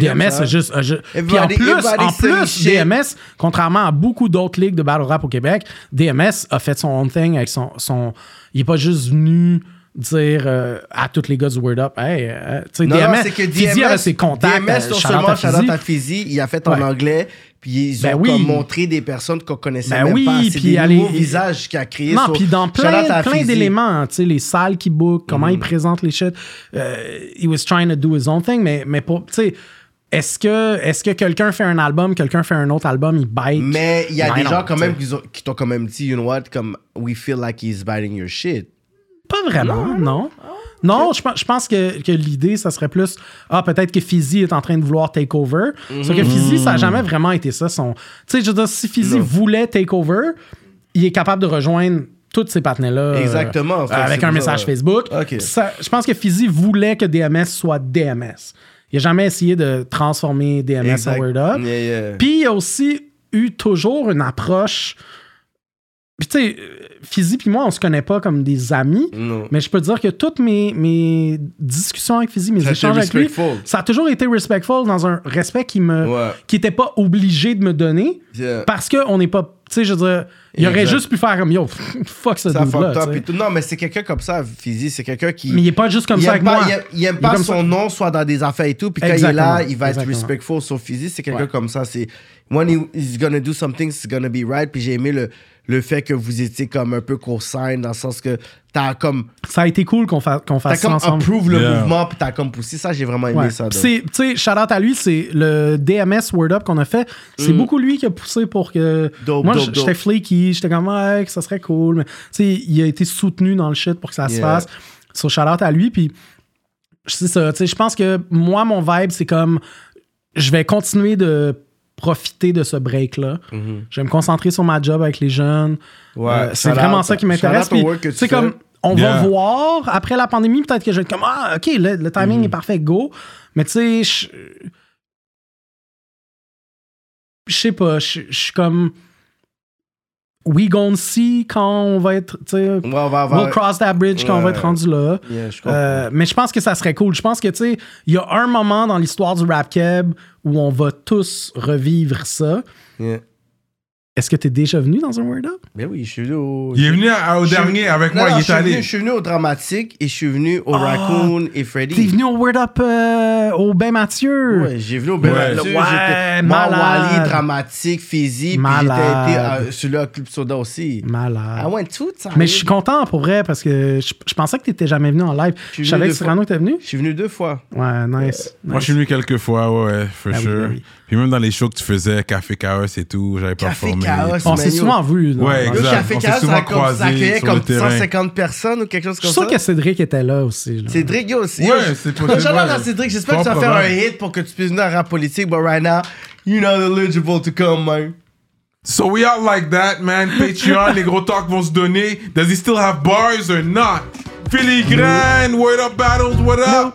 Speaker 3: DMS a juste. a ju- Puis en plus, en plus. DMS, contrairement à beaucoup d'autres ligues de battle rap au Québec, DMS a fait son own thing avec son. son il est pas juste venu dire euh, à tous les gars du Word Up, hey, euh, tu sais, DMS,
Speaker 2: c'est que DMS,
Speaker 3: ses contacts.
Speaker 2: DMS,
Speaker 3: euh, shout out
Speaker 2: seulement
Speaker 3: à Fizzy,
Speaker 2: il a fait en
Speaker 3: Ouais.
Speaker 2: anglais, puis ils
Speaker 3: Ben
Speaker 2: ont
Speaker 3: oui.
Speaker 2: comme montré des personnes qu'on connaissait
Speaker 3: Ben
Speaker 2: même
Speaker 3: oui,
Speaker 2: pas. C'est des nouveaux visages qu'il a créés.
Speaker 3: Non, puis dans plein, plein d'éléments, tu sais, les salles qui book, comment il présente les shit. Euh, he was trying to do his own thing, mais, mais pour, tu sais, est-ce que, est-ce que quelqu'un fait un album, quelqu'un fait un autre album, il bite?
Speaker 2: Mais il y a des
Speaker 3: non,
Speaker 2: gens quand même qui t'ont quand même dit, you know what, comme, we feel like he's biting your shit.
Speaker 3: Pas vraiment, non. Non, je, pense- je pense que, que l'idée, ça serait plus Ah, peut-être que Fizzy est en train de vouloir take over. Sauf que Fizzy, ça n'a jamais vraiment été ça. Son... Tu sais, je veux dire, si Fizzy
Speaker 2: Non.
Speaker 3: voulait take over, il est capable de rejoindre toutes ces partenaires-là. euh,
Speaker 2: Exactement.
Speaker 3: Avec un message
Speaker 2: ça.
Speaker 3: Facebook. Ça- je pense que Fizzy voulait que DMS soit DMS. Il n'a jamais essayé de transformer DMS
Speaker 2: Exact.
Speaker 3: en Word Up.
Speaker 2: Yeah, yeah.
Speaker 3: Puis il y a aussi eu toujours une approche. Puis tu sais, euh, Fizzy puis moi, on se connaît pas comme des amis.
Speaker 2: Non.
Speaker 3: Mais je peux te dire que toutes mes, mes discussions avec Fizzy, mes
Speaker 2: Ça
Speaker 3: échanges avec lui, ça a toujours été respectful dans un respect qui me
Speaker 2: Ouais.
Speaker 3: qui était pas obligé de me donner
Speaker 2: Yeah.
Speaker 3: parce qu'on n'est pas. Tu sais, je veux dire, il aurait juste pu faire comme yo, fuck ce
Speaker 2: tout. Non, mais c'est quelqu'un comme ça, Fizzy. C'est quelqu'un qui.
Speaker 3: Mais il est pas juste comme ça avec
Speaker 2: pas,
Speaker 3: moi.
Speaker 2: Il aime, il aime pas son
Speaker 3: ça.
Speaker 2: nom soit dans des affaires et tout. Puis quand il est là, il va être respectful. So Fizzy, c'est quelqu'un
Speaker 3: Ouais.
Speaker 2: comme ça. C'est when he- he's gonna do something, it's gonna be right. Puis j'ai aimé le, le fait que vous étiez comme un peu co-sign dans le sens que t'as comme
Speaker 3: Ça a été cool qu'on fa- qu'on
Speaker 2: t'as
Speaker 3: fasse ça
Speaker 2: comme
Speaker 3: ensemble.
Speaker 2: approve le
Speaker 1: Yeah.
Speaker 2: mouvement puis t'as comme poussé ça. J'ai vraiment aimé
Speaker 3: Ouais.
Speaker 2: ça.
Speaker 3: Puis
Speaker 2: donc.
Speaker 3: c'est, tu sais, shout out à lui, c'est le DMS Word Up qu'on a fait. C'est beaucoup lui qui a poussé pour que.
Speaker 2: Mm. Dope,
Speaker 3: Moi, j'étais flaky, j'étais comme, ouais, que ça serait cool. Mais, tu sais, il a été soutenu dans le shit pour que ça se
Speaker 2: Yeah.
Speaker 3: fasse. So, shout out à lui. Puis, c'est ça, tu sais, je pense que moi, mon vibe, c'est comme, je vais continuer de profiter de ce break-là. Je vais me concentrer sur ma job avec les jeunes.
Speaker 2: Ouais,
Speaker 3: Euh, c'est vraiment ça qui m'intéresse.
Speaker 2: fais.
Speaker 3: comme, on
Speaker 1: Yeah.
Speaker 3: va voir après la pandémie, peut-être que je vais être comme, ah, OK, le, le timing est parfait, go. Mais tu sais, je je sais pas, je je suis comme. We gonna see quand on va être. tu sais,
Speaker 2: Ouais, on va avoir.
Speaker 3: We'll cross that bridge quand on va
Speaker 2: Ouais.
Speaker 3: être rendu là.
Speaker 2: Yeah, je.
Speaker 3: Euh, mais je pense que ça serait cool. Je pense que, tu sais, il y a un moment dans l'histoire du rap keb où on va tous revivre ça.
Speaker 2: Yeah.
Speaker 3: Est-ce que tu es déjà venu dans un Word Up?
Speaker 2: Mais oui, je suis venu au.
Speaker 1: Il est venu à- au
Speaker 2: Je suis-
Speaker 1: dernier avec
Speaker 2: Non,
Speaker 1: moi,
Speaker 2: non,
Speaker 1: il est
Speaker 2: suis venu-
Speaker 1: allé.
Speaker 2: Je suis venu au dramatique et je suis venu au
Speaker 3: Ah.
Speaker 2: Raccoon et
Speaker 3: T'es
Speaker 2: Freddy.
Speaker 3: venu au Word Up euh, au Ben Mathieu.
Speaker 2: Ouais, j'ai venu au Ben
Speaker 1: Ouais.
Speaker 2: Mathieu,
Speaker 3: Ouais,
Speaker 2: j'étais- Moi,
Speaker 3: malade.
Speaker 2: Wally, dramatique, puis
Speaker 3: Malade.
Speaker 2: j'étais été euh, celui-là à Club Soda aussi.
Speaker 3: Malade.
Speaker 2: I went tout ça.
Speaker 3: Mais je suis content pour vrai parce que je, je pensais que t'étais jamais venu en live. Je savais que Cyrano était venu?
Speaker 2: Je suis venu deux fois.
Speaker 3: Ouais, nice.
Speaker 1: Moi, je suis venu quelques fois, ouais, ouais, for
Speaker 3: Ah oui,
Speaker 1: sure.
Speaker 3: ah oui.
Speaker 1: Puis même dans les shows que tu faisais, Café Chaos et tout, j'avais performé.
Speaker 2: Chaos,
Speaker 3: On s'est souvent vu. là.
Speaker 1: Ouais, exact.
Speaker 2: Café
Speaker 1: On s'est
Speaker 2: Chaos, ça,
Speaker 1: souvent
Speaker 2: a comme- ça accueillait
Speaker 1: sur
Speaker 2: comme
Speaker 1: le terrain.
Speaker 2: 150 personnes ou quelque chose
Speaker 3: Je
Speaker 2: comme
Speaker 3: suis sûr
Speaker 2: ça.
Speaker 3: que Cédric était là aussi. là.
Speaker 2: Cédric, yo, c'est.
Speaker 1: Ouais, c'est possible,
Speaker 2: out
Speaker 1: ouais.
Speaker 2: à Cédric, j'espère que tu vas faire un hit pour que tu puisses venir à rap politique, but right now, you're not eligible to come, man.
Speaker 1: So we out like that, man. Patreon, les gros talks vont se donner. Does he still have bars or not? Filigrane, word up battles, what up?